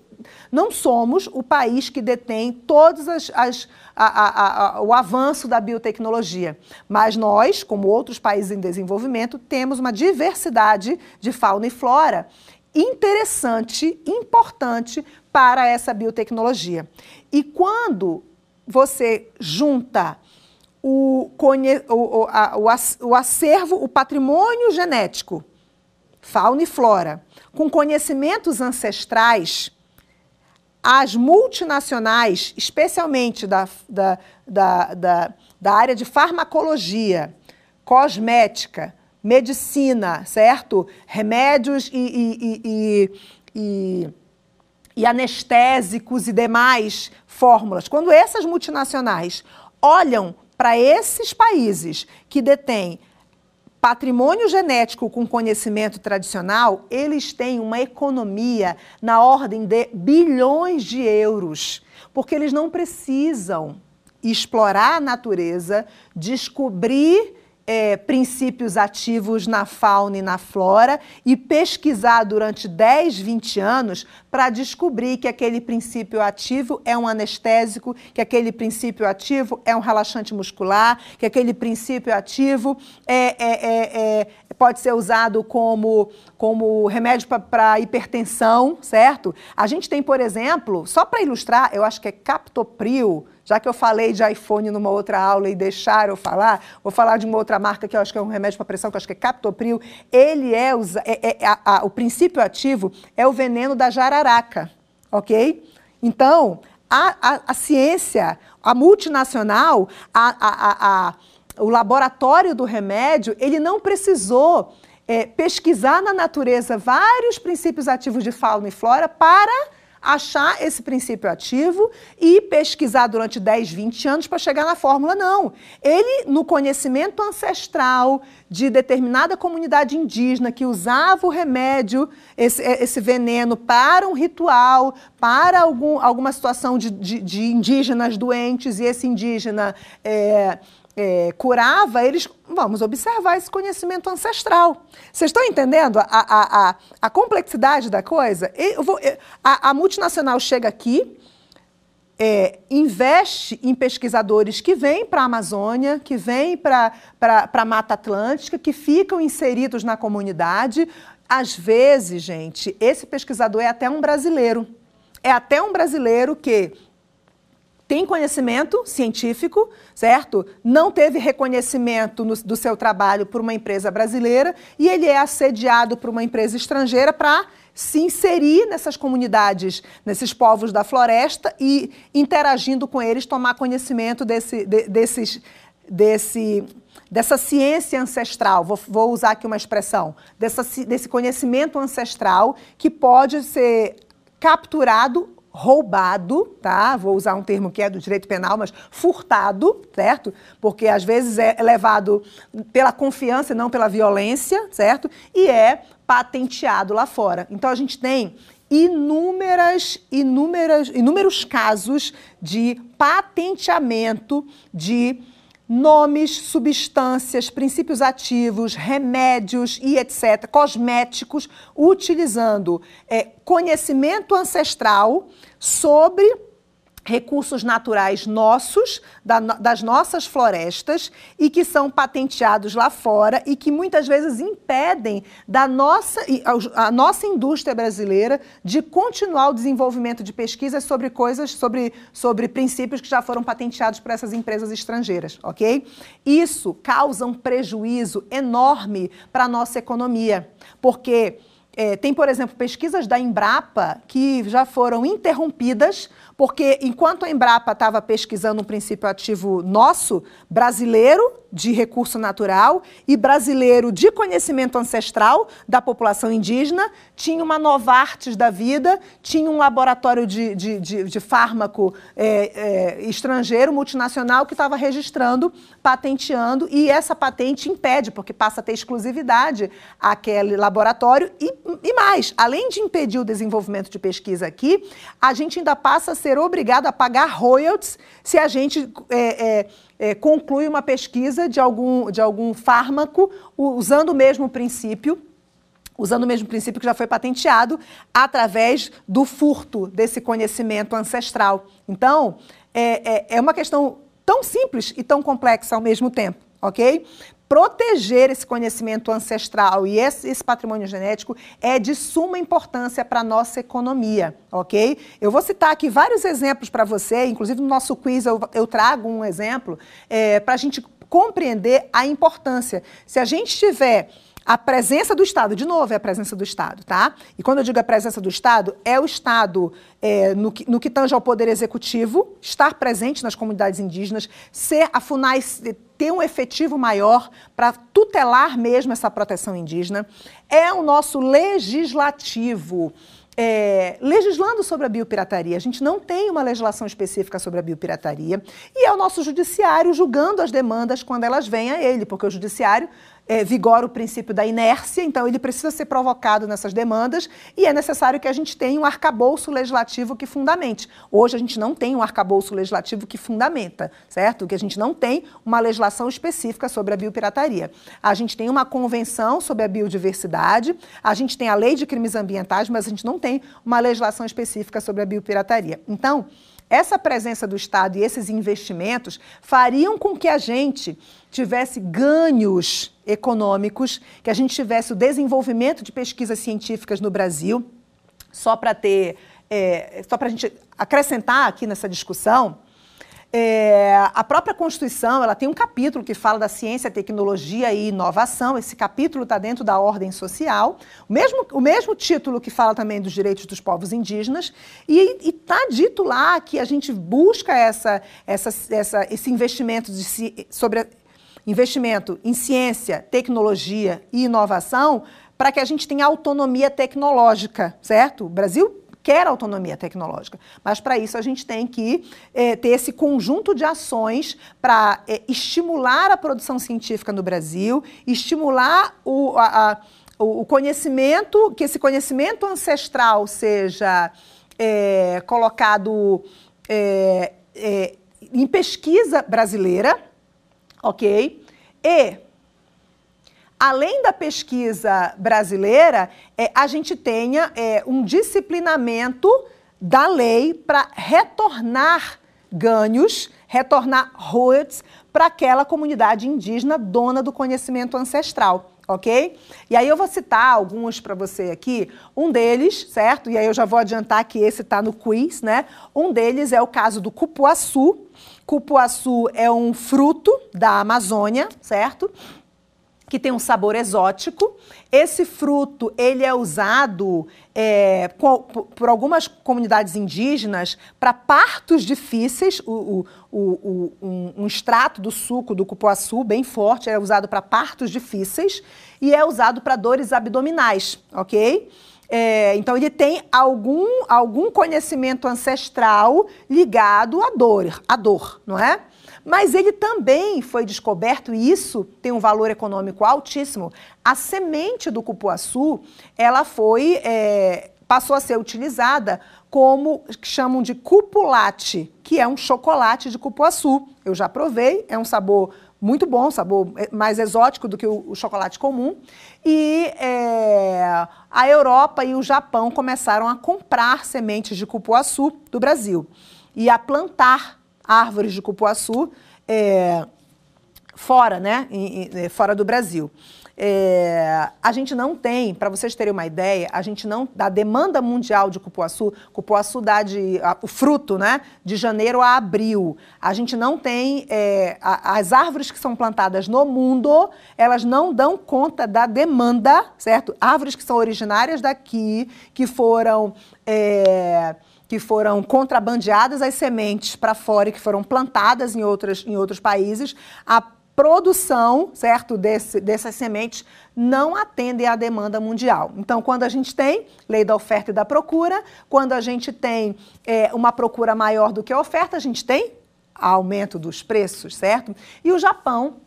não somos o país que detém todos as, as a, a, a, o avanço da biotecnologia. Mas nós, como outros países em desenvolvimento, temos uma diversidade de fauna e flora interessante, importante para essa biotecnologia. E quando você junta o, o, a, o acervo, o patrimônio genético, fauna e flora, com conhecimentos ancestrais, as multinacionais, especialmente da, da, da, da, da área de farmacologia, cosmética, medicina, certo? Remédios e, e, e, e, e anestésicos e demais fórmulas. Quando essas multinacionais olham para esses países que detêm patrimônio genético com conhecimento tradicional, eles têm uma economia na ordem de bilhões de euros, porque eles não precisam explorar a natureza, descobrir é, princípios ativos na fauna e na flora e pesquisar durante 10, 20 anos para descobrir que aquele princípio ativo é um anestésico, que aquele princípio ativo é um relaxante muscular, que aquele princípio ativo é, é, é, é pode ser usado como, como remédio para hipertensão, certo? A gente tem, por exemplo, só para ilustrar, eu acho que é captopril, já que eu falei de iPhone numa outra aula e deixaram eu falar, vou falar de uma outra marca que eu acho que é um remédio para pressão, que eu acho que é Captopril. Ele é, é, é a, a, o princípio ativo é o veneno da jararaca, ok? Então, a, a, ciência, a multinacional, o laboratório do remédio, ele não precisou é, pesquisar na natureza vários princípios ativos de fauna e flora para achar esse princípio ativo e pesquisar durante 10, 20 anos para chegar na fórmula. Não. Ele, no conhecimento ancestral de determinada comunidade indígena que usava o remédio, esse, esse veneno, para um ritual, para algum, alguma situação de, de, de indígenas doentes, e esse indígena. É, é, curava, eles. Vamos observar esse conhecimento ancestral. Vocês estão entendendo a, a, a, a complexidade da coisa? Vou, a, a, multinacional chega aqui, é, investe em pesquisadores que vêm para a Amazônia, que vêm para a Mata Atlântica, que ficam inseridos na comunidade. Às vezes, gente, esse pesquisador é até um brasileiro. É até um brasileiro que tem conhecimento científico, certo? Não teve reconhecimento no, do seu trabalho por uma empresa brasileira e ele é assediado por uma empresa estrangeira para se inserir nessas comunidades, nesses povos da floresta e, interagindo com eles, tomar conhecimento desse, de, desses, desse, dessa ciência ancestral. Vou, vou, usar aqui uma expressão, dessa, desse conhecimento ancestral que pode ser capturado roubado, tá? Vou usar um termo que é do direito penal, mas furtado, certo? Porque às vezes é levado pela confiança e não pela violência, certo? E é patenteado lá fora. Então a gente tem inúmeras, inúmeras, inúmeros casos de patenteamento de nomes, substâncias, princípios ativos, remédios e etc., cosméticos, utilizando é, conhecimento ancestral sobre recursos naturais nossos, da, das nossas florestas, e que são patenteados lá fora e que muitas vezes impedem da nossa, a nossa indústria brasileira de continuar o desenvolvimento de pesquisas sobre coisas, sobre, sobre princípios que já foram patenteados por essas empresas estrangeiras, ok? Isso causa um prejuízo enorme para a nossa economia, porque é, tem, por exemplo, pesquisas da Embrapa que já foram interrompidas, porque enquanto a Embrapa estava pesquisando um princípio ativo nosso, brasileiro, de recurso natural e brasileiro de conhecimento ancestral da população indígena, tinha uma Novartis da vida, tinha um laboratório de, de, de, de fármaco é, é, estrangeiro, multinacional, que estava registrando, patenteando, e essa patente impede, porque passa a ter exclusividade aquele laboratório, e, e mais, além de impedir o desenvolvimento de pesquisa aqui, a gente ainda passa a ser obrigado a pagar royalties se a gente é, é é, conclui uma pesquisa de algum, de algum fármaco usando o mesmo princípio, usando o mesmo princípio que já foi patenteado, através do furto desse conhecimento ancestral. Então, é, é, é uma questão tão simples e tão complexa ao mesmo tempo, ok? Proteger esse conhecimento ancestral e esse, esse patrimônio genético é de suma importância para a nossa economia, ok? Eu vou citar aqui vários exemplos para você, inclusive no nosso quiz eu, eu trago um exemplo é, para a gente compreender a importância. Se a gente tiver a presença do Estado, de novo, é a presença do Estado, tá? E quando eu digo a presença do Estado, é o Estado, é, no, que, no que tange ao poder executivo, estar presente nas comunidades indígenas, ser a FUNAI, ter um efetivo maior para tutelar mesmo essa proteção indígena. É o nosso legislativo é, legislando sobre a biopirataria. A gente não tem uma legislação específica sobre a biopirataria. E é o nosso judiciário julgando as demandas quando elas vêm a ele, porque o judiciário é, vigora o princípio da inércia, então ele precisa ser provocado nessas demandas e é necessário que a gente tenha um arcabouço legislativo que fundamente. Hoje a gente não tem um arcabouço legislativo que fundamenta, certo? Que a gente não tem uma legislação específica sobre a biopirataria. A gente tem uma convenção sobre a biodiversidade, a gente tem a lei de crimes ambientais, mas a gente não tem uma legislação específica sobre a biopirataria. Então, essa presença do Estado e esses investimentos fariam com que a gente tivesse ganhos econômicos, que a gente tivesse o desenvolvimento de pesquisas científicas no Brasil. Só para ter, é, só para a gente acrescentar aqui nessa discussão, é, a própria Constituição ela tem um capítulo que fala da ciência, tecnologia e inovação. Esse capítulo está dentro da ordem social. O mesmo, o mesmo título que fala também dos direitos dos povos indígenas. E está dito lá que a gente busca essa, essa, essa, esse investimento de, sobre investimento em ciência, tecnologia e inovação para que a gente tenha autonomia tecnológica, certo? O Brasil quer autonomia tecnológica. Mas para isso a gente tem que é, ter esse conjunto de ações para é, estimular a produção científica no Brasil, estimular o, a, a, o conhecimento, que esse conhecimento ancestral seja é, colocado em pesquisa brasileira, ok? E além da pesquisa brasileira, é, a gente tenha é, um disciplinamento da lei para retornar ganhos, retornar royalties para aquela comunidade indígena dona do conhecimento ancestral, ok? E aí eu vou citar alguns para você aqui. Um deles, certo? E aí eu já vou adiantar que esse está no quiz, né? Um deles é o caso do cupuaçu. Cupuaçu é um fruto da Amazônia, certo? Que tem um sabor exótico. Esse fruto ele é usado é, por, algumas comunidades indígenas para partos difíceis. O, o, o, um, um, extrato do suco do cupuaçu bem forte é usado para partos difíceis e é usado para dores abdominais, ok? É, então ele tem algum, algum conhecimento ancestral ligado à dor, à dor, não é? Mas ele também foi descoberto, e isso tem um valor econômico altíssimo. A semente do cupuaçu, ela foi, é, passou a ser utilizada como chamam de cupulate, que é um chocolate de cupuaçu. Eu já provei, é um sabor muito bom, sabor mais exótico do que o, o chocolate comum. E é, a Europa e o Japão começaram a comprar sementes de cupuaçu do Brasil e a plantar árvores de cupuaçu é, fora, né? Em, em, é, fora do Brasil. É, a gente não tem, para vocês terem uma ideia, a gente não, da demanda mundial de cupuaçu, cupuaçu dá de, a, o fruto, né, de janeiro a abril. A gente não tem, é, a, as árvores que são plantadas no mundo, elas não dão conta da demanda, certo? Árvores que são originárias daqui, que foram... É, que foram contrabandeadas as sementes para fora e que foram plantadas em, outras, em outros países, a produção, certo, desse, dessas sementes não atende à demanda mundial. Então, quando a gente tem lei da oferta e da procura, quando a gente tem é, uma procura maior do que a oferta, a gente tem aumento dos preços, certo? E o Japão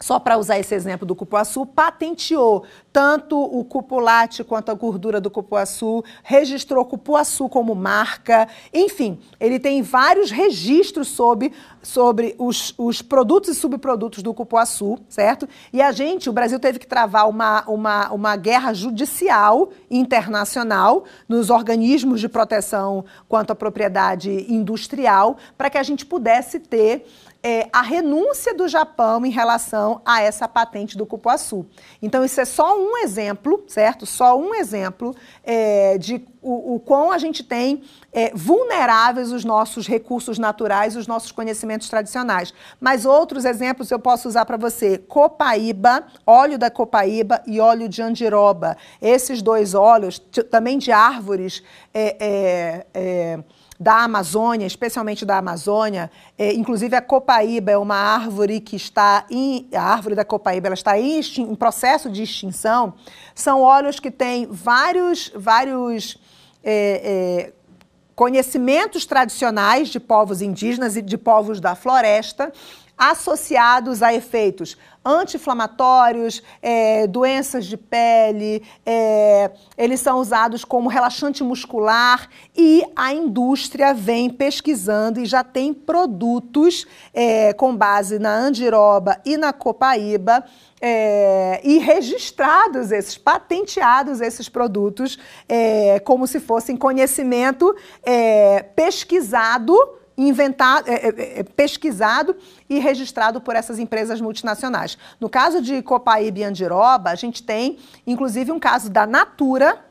só para usar esse exemplo do cupuaçu, patenteou tanto o cupulate quanto a gordura do cupuaçu, registrou cupuaçu como marca, enfim, ele tem vários registros sobre, sobre os, os produtos e subprodutos do cupuaçu, certo? E a gente, o Brasil teve que travar uma, uma, uma guerra judicial internacional nos organismos de proteção quanto à propriedade industrial para que a gente pudesse ter é, a renúncia do Japão em relação a essa patente do cupuaçu. Então, isso é só um exemplo, certo? Só um exemplo é, de o, o quão a gente tem é, vulneráveis os nossos recursos naturais, os nossos conhecimentos tradicionais. Mas outros exemplos eu posso usar para você: copaíba, óleo da copaíba e óleo de andiroba. Esses dois óleos, também de árvores. É, é, é da Amazônia, especialmente da Amazônia, é, inclusive a copaíba é uma árvore que está em, a árvore da copaíba ela está em, em processo de extinção. São óleos que têm vários, vários é, é, conhecimentos tradicionais de povos indígenas e de povos da floresta associados a efeitos anti-inflamatórios, é, doenças de pele, é, eles são usados como relaxante muscular e a indústria vem pesquisando e já tem produtos é, com base na andiroba e na copaíba é, e registrados esses, patenteados esses produtos, é, como se fossem conhecimento é, pesquisado inventado, é, é, é, pesquisado e registrado por essas empresas multinacionais. No caso de Copaíba e Andiroba, a gente tem, inclusive, um caso da Natura,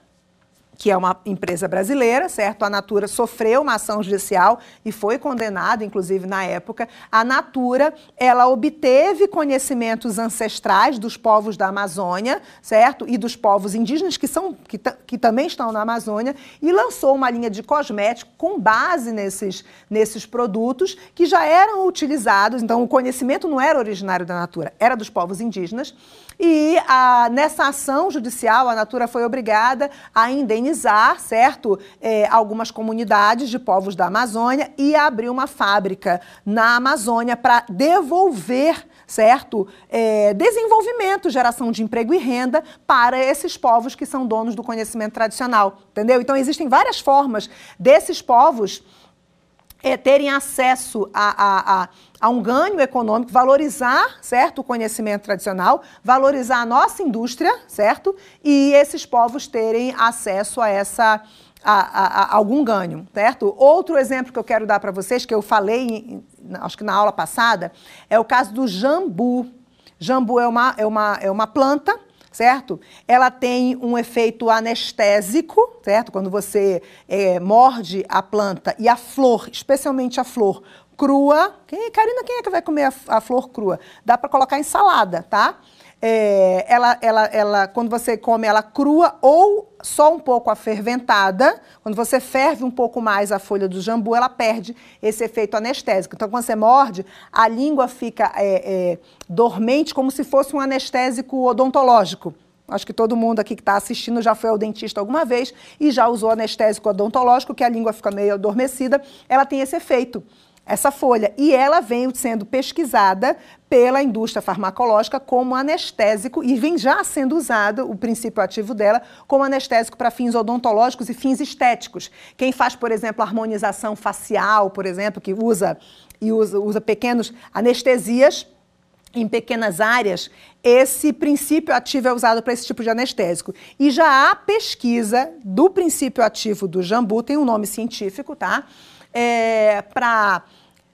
que é uma empresa brasileira, certo? A Natura sofreu uma ação judicial e foi condenada, inclusive na época. A Natura, ela obteve conhecimentos ancestrais dos povos da Amazônia, certo? E dos povos indígenas que são que, que também estão na Amazônia e lançou uma linha de cosméticos com base nesses nesses produtos que já eram utilizados. Então, o conhecimento não era originário da Natura, era dos povos indígenas. E a, nessa ação judicial, a Natura foi obrigada a indenizar, certo, é, algumas comunidades de povos da Amazônia e abrir uma fábrica na Amazônia para devolver certo? É, desenvolvimento, geração de emprego e renda para esses povos que são donos do conhecimento tradicional, entendeu? Então, existem várias formas desses povos é, terem acesso a, a, a, a, um ganho econômico, valorizar, certo, o conhecimento tradicional, valorizar a nossa indústria, certo, e esses povos terem acesso a essa a, a algum ganho, certo? Outro exemplo que eu quero dar para vocês, que eu falei, acho que na aula passada, é o caso do jambu. Jambu é uma, é uma, é uma planta certo? Ela tem um efeito anestésico, certo? Quando você é, morde a planta e a flor, especialmente a flor crua. Quem, Karina, quem é que vai comer a, a flor crua? Dá para colocar em salada, tá? É, ela, ela, ela, quando você come ela crua ou só um pouco aferventada, quando você ferve um pouco mais a folha do jambu, ela perde esse efeito anestésico. Então, quando você morde, a língua fica é, é, dormente, como se fosse um anestésico odontológico. Acho que todo mundo aqui que está assistindo já foi ao dentista alguma vez e já usou anestésico odontológico, que a língua fica meio adormecida. Ela tem esse efeito essa folha. E ela vem sendo pesquisada pela indústria farmacológica como anestésico e vem já sendo usado o princípio ativo dela como anestésico para fins odontológicos e fins estéticos. Quem faz, por exemplo, harmonização facial, por exemplo, que usa e usa, usa pequenos anestesias em pequenas áreas, esse princípio ativo é usado para esse tipo de anestésico. E já há pesquisa do princípio ativo do jambu, tem um nome científico, tá? É, para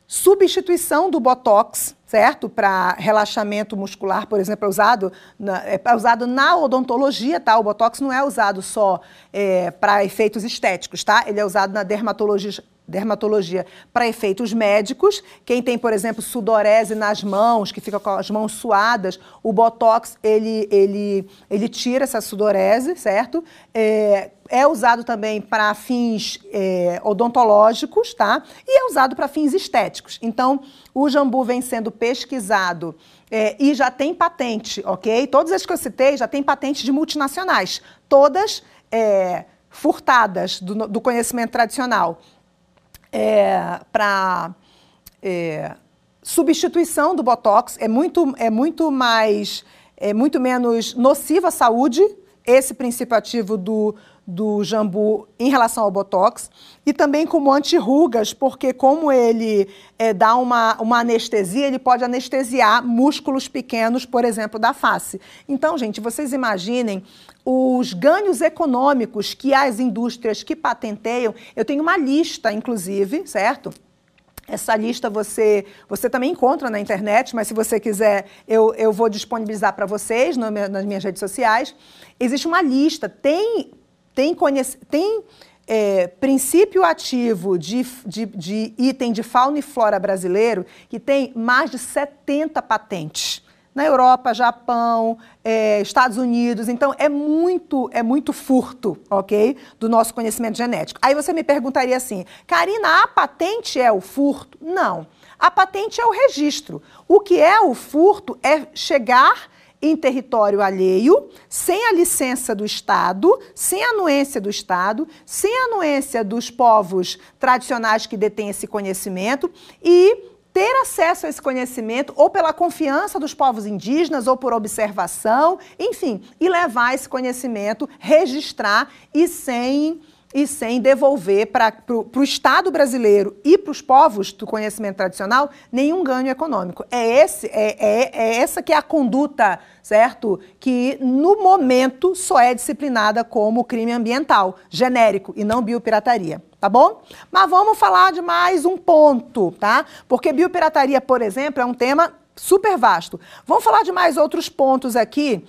substituição do Botox, certo? Para relaxamento muscular, por exemplo, é usado na, é usado na odontologia, tá? O Botox não é usado só é, para efeitos estéticos, tá? Ele é usado na dermatologia, dermatologia para efeitos médicos. Quem tem, por exemplo, sudorese nas mãos, que fica com as mãos suadas, o botox ele, ele, ele tira essa sudorese, certo? É, é usado também para fins é, odontológicos, tá? E é usado para fins estéticos. Então, o jambu vem sendo pesquisado é, e já tem patente, ok? Todas as que eu citei já tem patente de multinacionais, todas é, furtadas do, do conhecimento tradicional é, para é, substituição do Botox, é muito, é muito mais, é muito menos nociva à saúde, esse princípio ativo do, do jambu em relação ao botox e também como antirrugas, porque como ele é, dá uma, uma anestesia, ele pode anestesiar músculos pequenos, por exemplo, da face. Então, gente, vocês imaginem os ganhos econômicos que as indústrias que patenteiam, eu tenho uma lista, inclusive, certo? Essa lista você, você também encontra na internet, mas se você quiser, eu, eu vou disponibilizar para vocês no, nas minhas redes sociais. Existe uma lista, tem, tem, tem é, princípio ativo de, de, de item de fauna e flora brasileiro que tem mais de 70 patentes na Europa, Japão, é, Estados Unidos. Então é muito é muito furto, ok, do nosso conhecimento genético. Aí você me perguntaria assim, Karina, a patente é o furto? Não. A patente é o registro. O que é o furto é chegar em território alheio, sem a licença do Estado, sem a anuência do Estado, sem a anuência dos povos tradicionais que detêm esse conhecimento e ter acesso a esse conhecimento, ou pela confiança dos povos indígenas, ou por observação, enfim, e levar esse conhecimento, registrar e sem e sem devolver para o Estado brasileiro e para os povos do conhecimento tradicional nenhum ganho econômico. É, esse, é, é, é, essa que é a conduta, certo? Que no momento só é disciplinada como crime ambiental, genérico, e não biopirataria. Tá bom? Mas vamos falar de mais um ponto, tá? Porque biopirataria, por exemplo, é um tema super vasto. Vamos falar de mais outros pontos aqui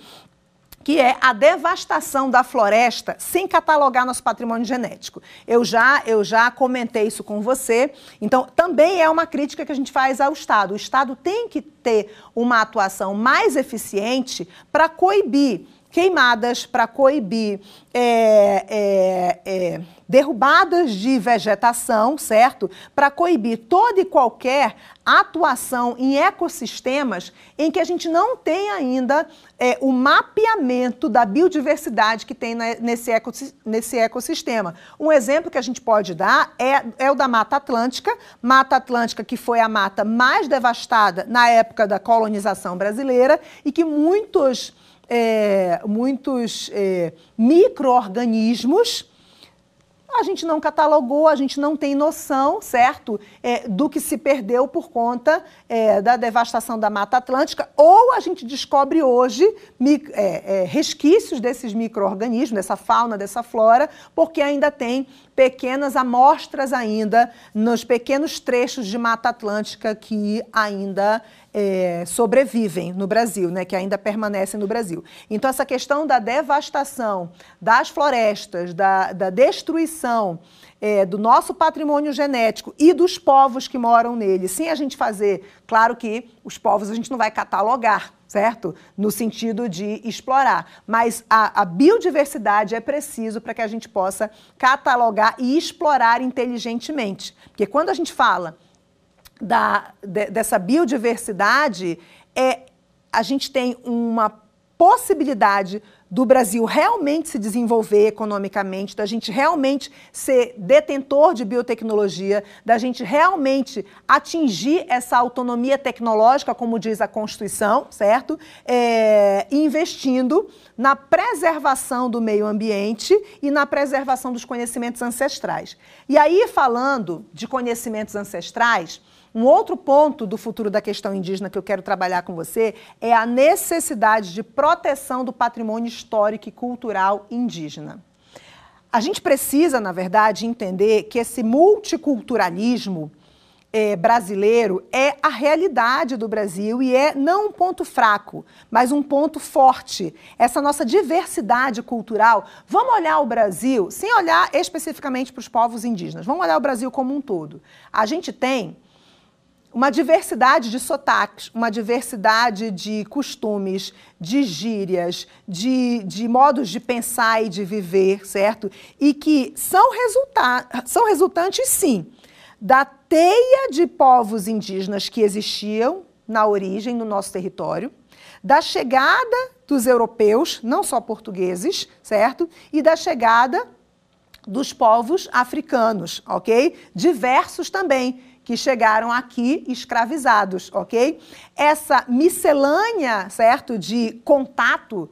que é a devastação da floresta sem catalogar nosso patrimônio genético. Eu já, eu já comentei isso com você. Então, também é uma crítica que a gente faz ao Estado. O Estado tem que ter uma atuação mais eficiente para coibir queimadas, para coibir é, é, é, derrubadas de vegetação, certo? Para coibir toda e qualquer atuação em ecossistemas em que a gente não tem ainda é, o mapeamento da biodiversidade que tem na, nesse, nesse ecossistema. Um exemplo que a gente pode dar é, é o da Mata Atlântica, Mata Atlântica que foi a mata mais devastada na época da colonização brasileira e que muitos é, muitos é, micro-organismos a gente não catalogou, a gente não tem noção, certo, é, do que se perdeu por conta é, da devastação da Mata Atlântica, ou a gente descobre hoje mi, é, é resquícios desses micro-organismos, dessa fauna, dessa flora, porque ainda tem pequenas amostras ainda nos pequenos trechos de Mata Atlântica que ainda é, sobrevivem no Brasil, né, que ainda permanecem no Brasil. Então, essa questão da devastação das florestas, da, da destruição é, do nosso patrimônio genético e dos povos que moram nele, sem a gente fazer, claro que os povos a gente não vai catalogar, certo? No sentido de explorar. Mas a, a biodiversidade é preciso para que a gente possa catalogar e explorar inteligentemente. Porque quando a gente fala da, de, dessa biodiversidade, é, a gente tem uma possibilidade do Brasil realmente se desenvolver economicamente, da gente realmente ser detentor de biotecnologia, da gente realmente atingir essa autonomia tecnológica, como diz a Constituição, certo? É, investindo na preservação do meio ambiente e na preservação dos conhecimentos ancestrais. E aí, falando de conhecimentos ancestrais, um outro ponto do futuro da questão indígena que eu quero trabalhar com você é a necessidade de proteção do patrimônio histórico e cultural indígena. A gente precisa, na verdade, entender que esse multiculturalismo é, brasileiro é a realidade do Brasil e é não um ponto fraco, mas um ponto forte. Essa nossa diversidade cultural. Vamos olhar o Brasil, sem olhar especificamente para os povos indígenas, vamos olhar o Brasil como um todo. A gente tem uma diversidade de sotaques, uma diversidade de costumes, de gírias, de, de modos de pensar e de viver, certo? E que são, resulta são resultantes, sim, da teia de povos indígenas que existiam na origem no nosso território, da chegada dos europeus, não só portugueses, certo? E da chegada dos povos africanos, ok? Diversos também que chegaram aqui escravizados, ok? Essa miscelânea, certo, de contato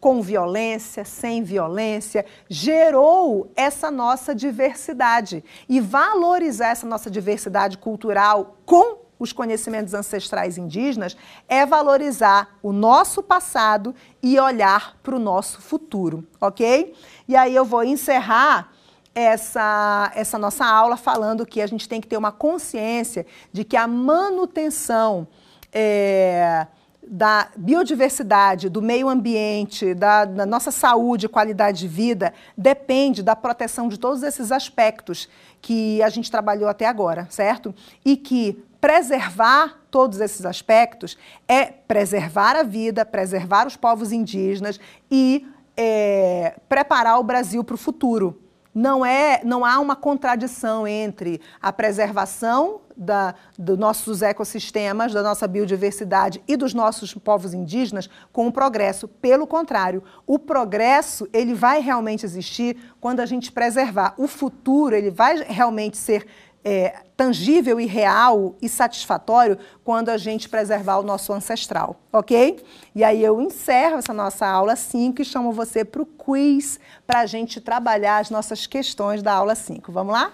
com violência, sem violência, gerou essa nossa diversidade. E valorizar essa nossa diversidade cultural com os conhecimentos ancestrais indígenas é valorizar o nosso passado e olhar para o nosso futuro, ok? E aí eu vou encerrar essa, essa nossa aula falando que a gente tem que ter uma consciência de que a manutenção é, da biodiversidade, do meio ambiente, da, da, nossa saúde qualidade de vida depende da proteção de todos esses aspectos que a gente trabalhou até agora, certo? E que preservar todos esses aspectos é preservar a vida, preservar os povos indígenas e é, preparar o Brasil para o futuro. Não, é, não há uma contradição entre a preservação da, dos nossos ecossistemas, da nossa biodiversidade e dos nossos povos indígenas com o progresso. Pelo contrário, o progresso ele vai realmente existir quando a gente preservar. O futuro ele vai realmente ser é, tangível e real e satisfatório quando a gente preservar o nosso ancestral, ok? E aí eu encerro essa nossa aula 5 e chamo você para o quiz para a gente trabalhar as nossas questões da aula 5. Vamos lá?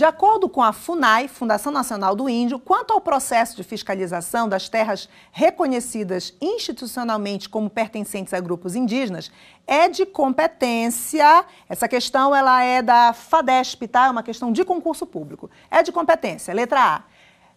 De acordo com a FUNAI, Fundação Nacional do Índio, quanto ao processo de fiscalização das terras reconhecidas institucionalmente como pertencentes a grupos indígenas, é de competência. Essa questão ela é da FADESP, tá? É uma questão de concurso público. É de competência. Letra A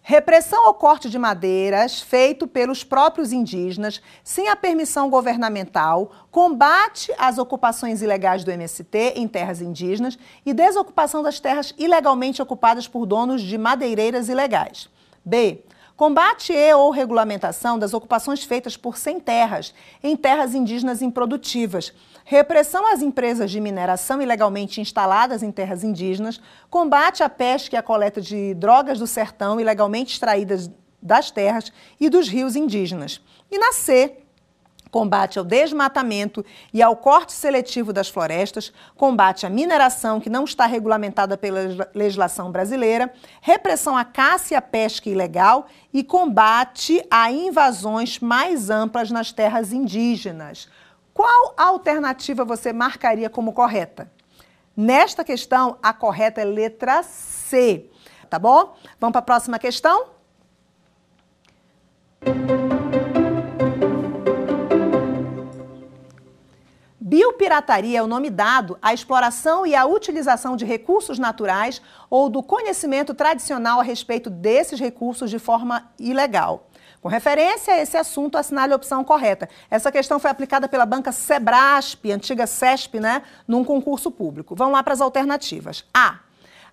Repressão ao corte de madeiras feito pelos próprios indígenas, sem a permissão governamental, combate às ocupações ilegais do MST em terras indígenas e desocupação das terras ilegalmente ocupadas por donos de madeireiras ilegais. B. Combate e ou regulamentação das ocupações feitas por sem terras em terras indígenas improdutivas. Repressão às empresas de mineração ilegalmente instaladas em terras indígenas. Combate à pesca e à coleta de drogas do sertão ilegalmente extraídas das terras e dos rios indígenas. E na C, combate ao desmatamento e ao corte seletivo das florestas, combate à mineração que não está regulamentada pela legislação brasileira, repressão à caça e à pesca ilegal e combate a invasões mais amplas nas terras indígenas. Qual alternativa você marcaria como correta? Nesta questão, a correta é letra C, tá bom? Vamos para a próxima questão? Biopirataria é o nome dado à exploração e à utilização de recursos naturais ou do conhecimento tradicional a respeito desses recursos de forma ilegal. Com referência a esse assunto, assinale a opção correta. Essa questão foi aplicada pela banca Sebrasp, antiga CESP, né, num concurso público. Vamos lá para as alternativas. A.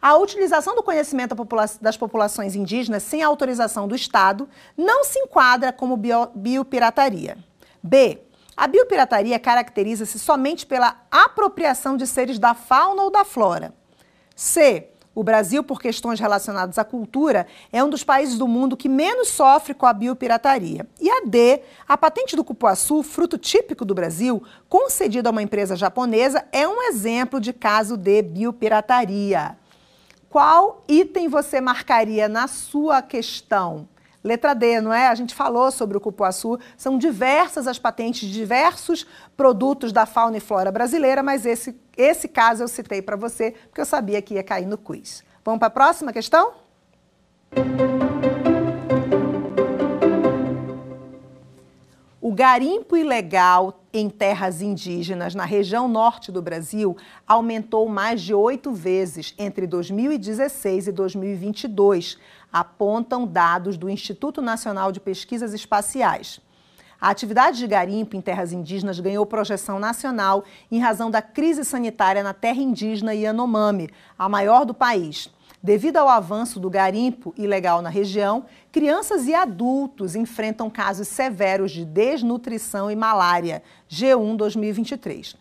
A utilização do conhecimento das populações indígenas sem autorização do Estado não se enquadra como bio biopirataria. B. A biopirataria caracteriza-se somente pela apropriação de seres da fauna ou da flora. C. O Brasil, por questões relacionadas à cultura, é um dos países do mundo que menos sofre com a biopirataria. E a D, a patente do cupuaçu, fruto típico do Brasil, concedida a uma empresa japonesa, é um exemplo de caso de biopirataria. Qual item você marcaria na sua questão? Letra D, não é? A gente falou sobre o cupuaçu, são diversas as patentes de diversos produtos da fauna e flora brasileira, mas esse, esse caso eu citei para você porque eu sabia que ia cair no quiz. Vamos para a próxima questão? O garimpo ilegal em terras indígenas na região norte do Brasil aumentou mais de oito vezes entre 2016 e 2022, apontam dados do Instituto Nacional de Pesquisas Espaciais. A atividade de garimpo em terras indígenas ganhou projeção nacional em razão da crise sanitária na terra indígena Yanomami, a maior do país. Devido ao avanço do garimpo ilegal na região, crianças e adultos enfrentam casos severos de desnutrição e malária. G1 2023.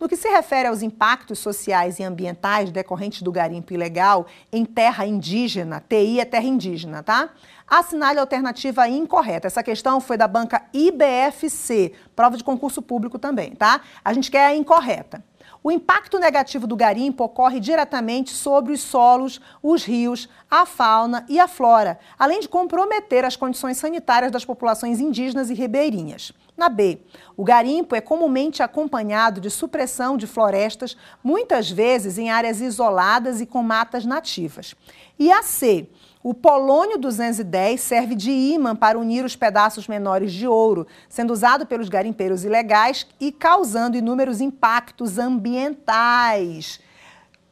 No que se refere aos impactos sociais e ambientais decorrentes do garimpo ilegal em terra indígena, TI é terra indígena, tá? Assinale a alternativa incorreta. Essa questão foi da banca IBFC, prova de concurso público também, tá? A gente quer a incorreta. O impacto negativo do garimpo ocorre diretamente sobre os solos, os rios, a fauna e a flora, além de comprometer as condições sanitárias das populações indígenas e ribeirinhas. Na B, o garimpo é comumente acompanhado de supressão de florestas, muitas vezes em áreas isoladas e com matas nativas. E a C, O polônio 210 serve de ímã para unir os pedaços menores de ouro, sendo usado pelos garimpeiros ilegais e causando inúmeros impactos ambientais.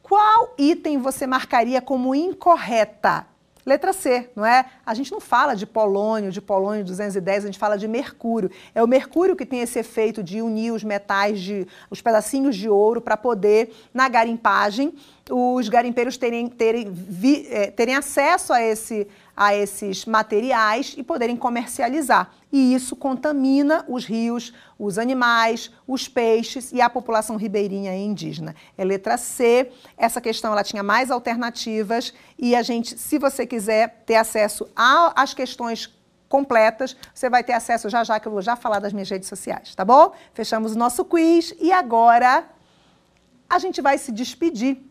Qual item você marcaria como incorreta? Letra C, não é? A gente não fala de polônio, de polônio 210, a gente fala de mercúrio. É o mercúrio que tem esse efeito de unir os metais, de, os pedacinhos de ouro para poder, na garimpagem, os garimpeiros terem, terem, vi, é, terem acesso a, esse, a esses materiais e poderem comercializar. E isso contamina os rios, os animais, os peixes e a população ribeirinha e indígena. É letra C. Essa questão ela tinha mais alternativas e a gente, se você quiser ter acesso às questões completas, você vai ter acesso já já que eu vou já falar das minhas redes sociais, tá bom? Fechamos o nosso quiz e agora a gente vai se despedir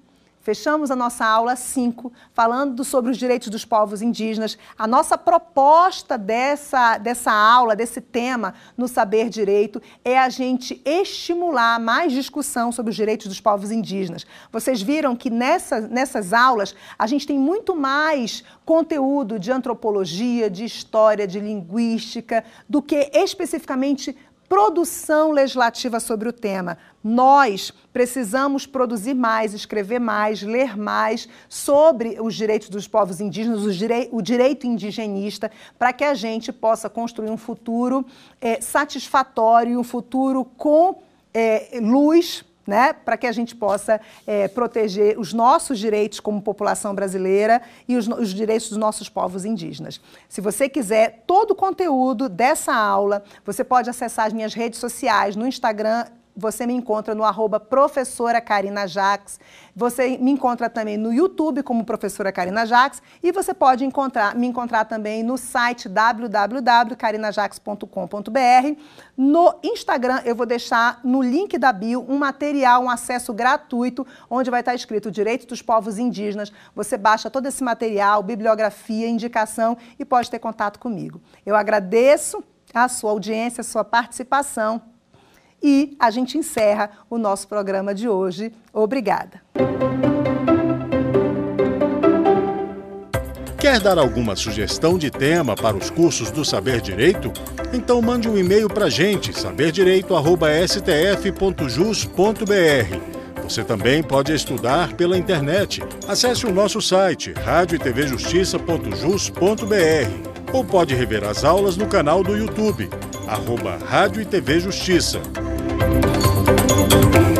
Fechamos a nossa aula 5 falando sobre os direitos dos povos indígenas. A nossa proposta dessa, dessa aula, desse tema no Saber Direito, é a gente estimular mais discussão sobre os direitos dos povos indígenas. Vocês viram que nessa, nessas aulas a gente tem muito mais conteúdo de antropologia, de história, de linguística, do que especificamente produção legislativa sobre o tema. Nós precisamos produzir mais, escrever mais, ler mais sobre os direitos dos povos indígenas, o direito indigenista, para que a gente possa construir um futuro é, satisfatório, um futuro com é, luz né, para que a gente possa é, proteger os nossos direitos como população brasileira e os, os, direitos dos nossos povos indígenas. Se você quiser todo o conteúdo dessa aula, você pode acessar as minhas redes sociais no Instagram você me encontra no arroba professora Karina Jax. Você me encontra também no YouTube como professora Karina Jax. E você pode encontrar, me encontrar também no site www.carinajax.com.br. No Instagram, eu vou deixar no link da bio um material, um acesso gratuito, onde vai estar escrito Direitos dos Povos Indígenas. Você baixa todo esse material, bibliografia, indicação e pode ter contato comigo. Eu agradeço a sua audiência, a sua participação. E a gente encerra o nosso programa de hoje. Obrigada. Quer dar alguma sugestão de tema para os cursos do Saber Direito? Então mande um e-mail para a gente, saberdireito.stf.jus.br. Você também pode estudar pela internet. Acesse o nosso site radioetvjustiça.jus.br ou pode rever as aulas no canal do YouTube, arroba Rádio e TV Justiça. Thank you.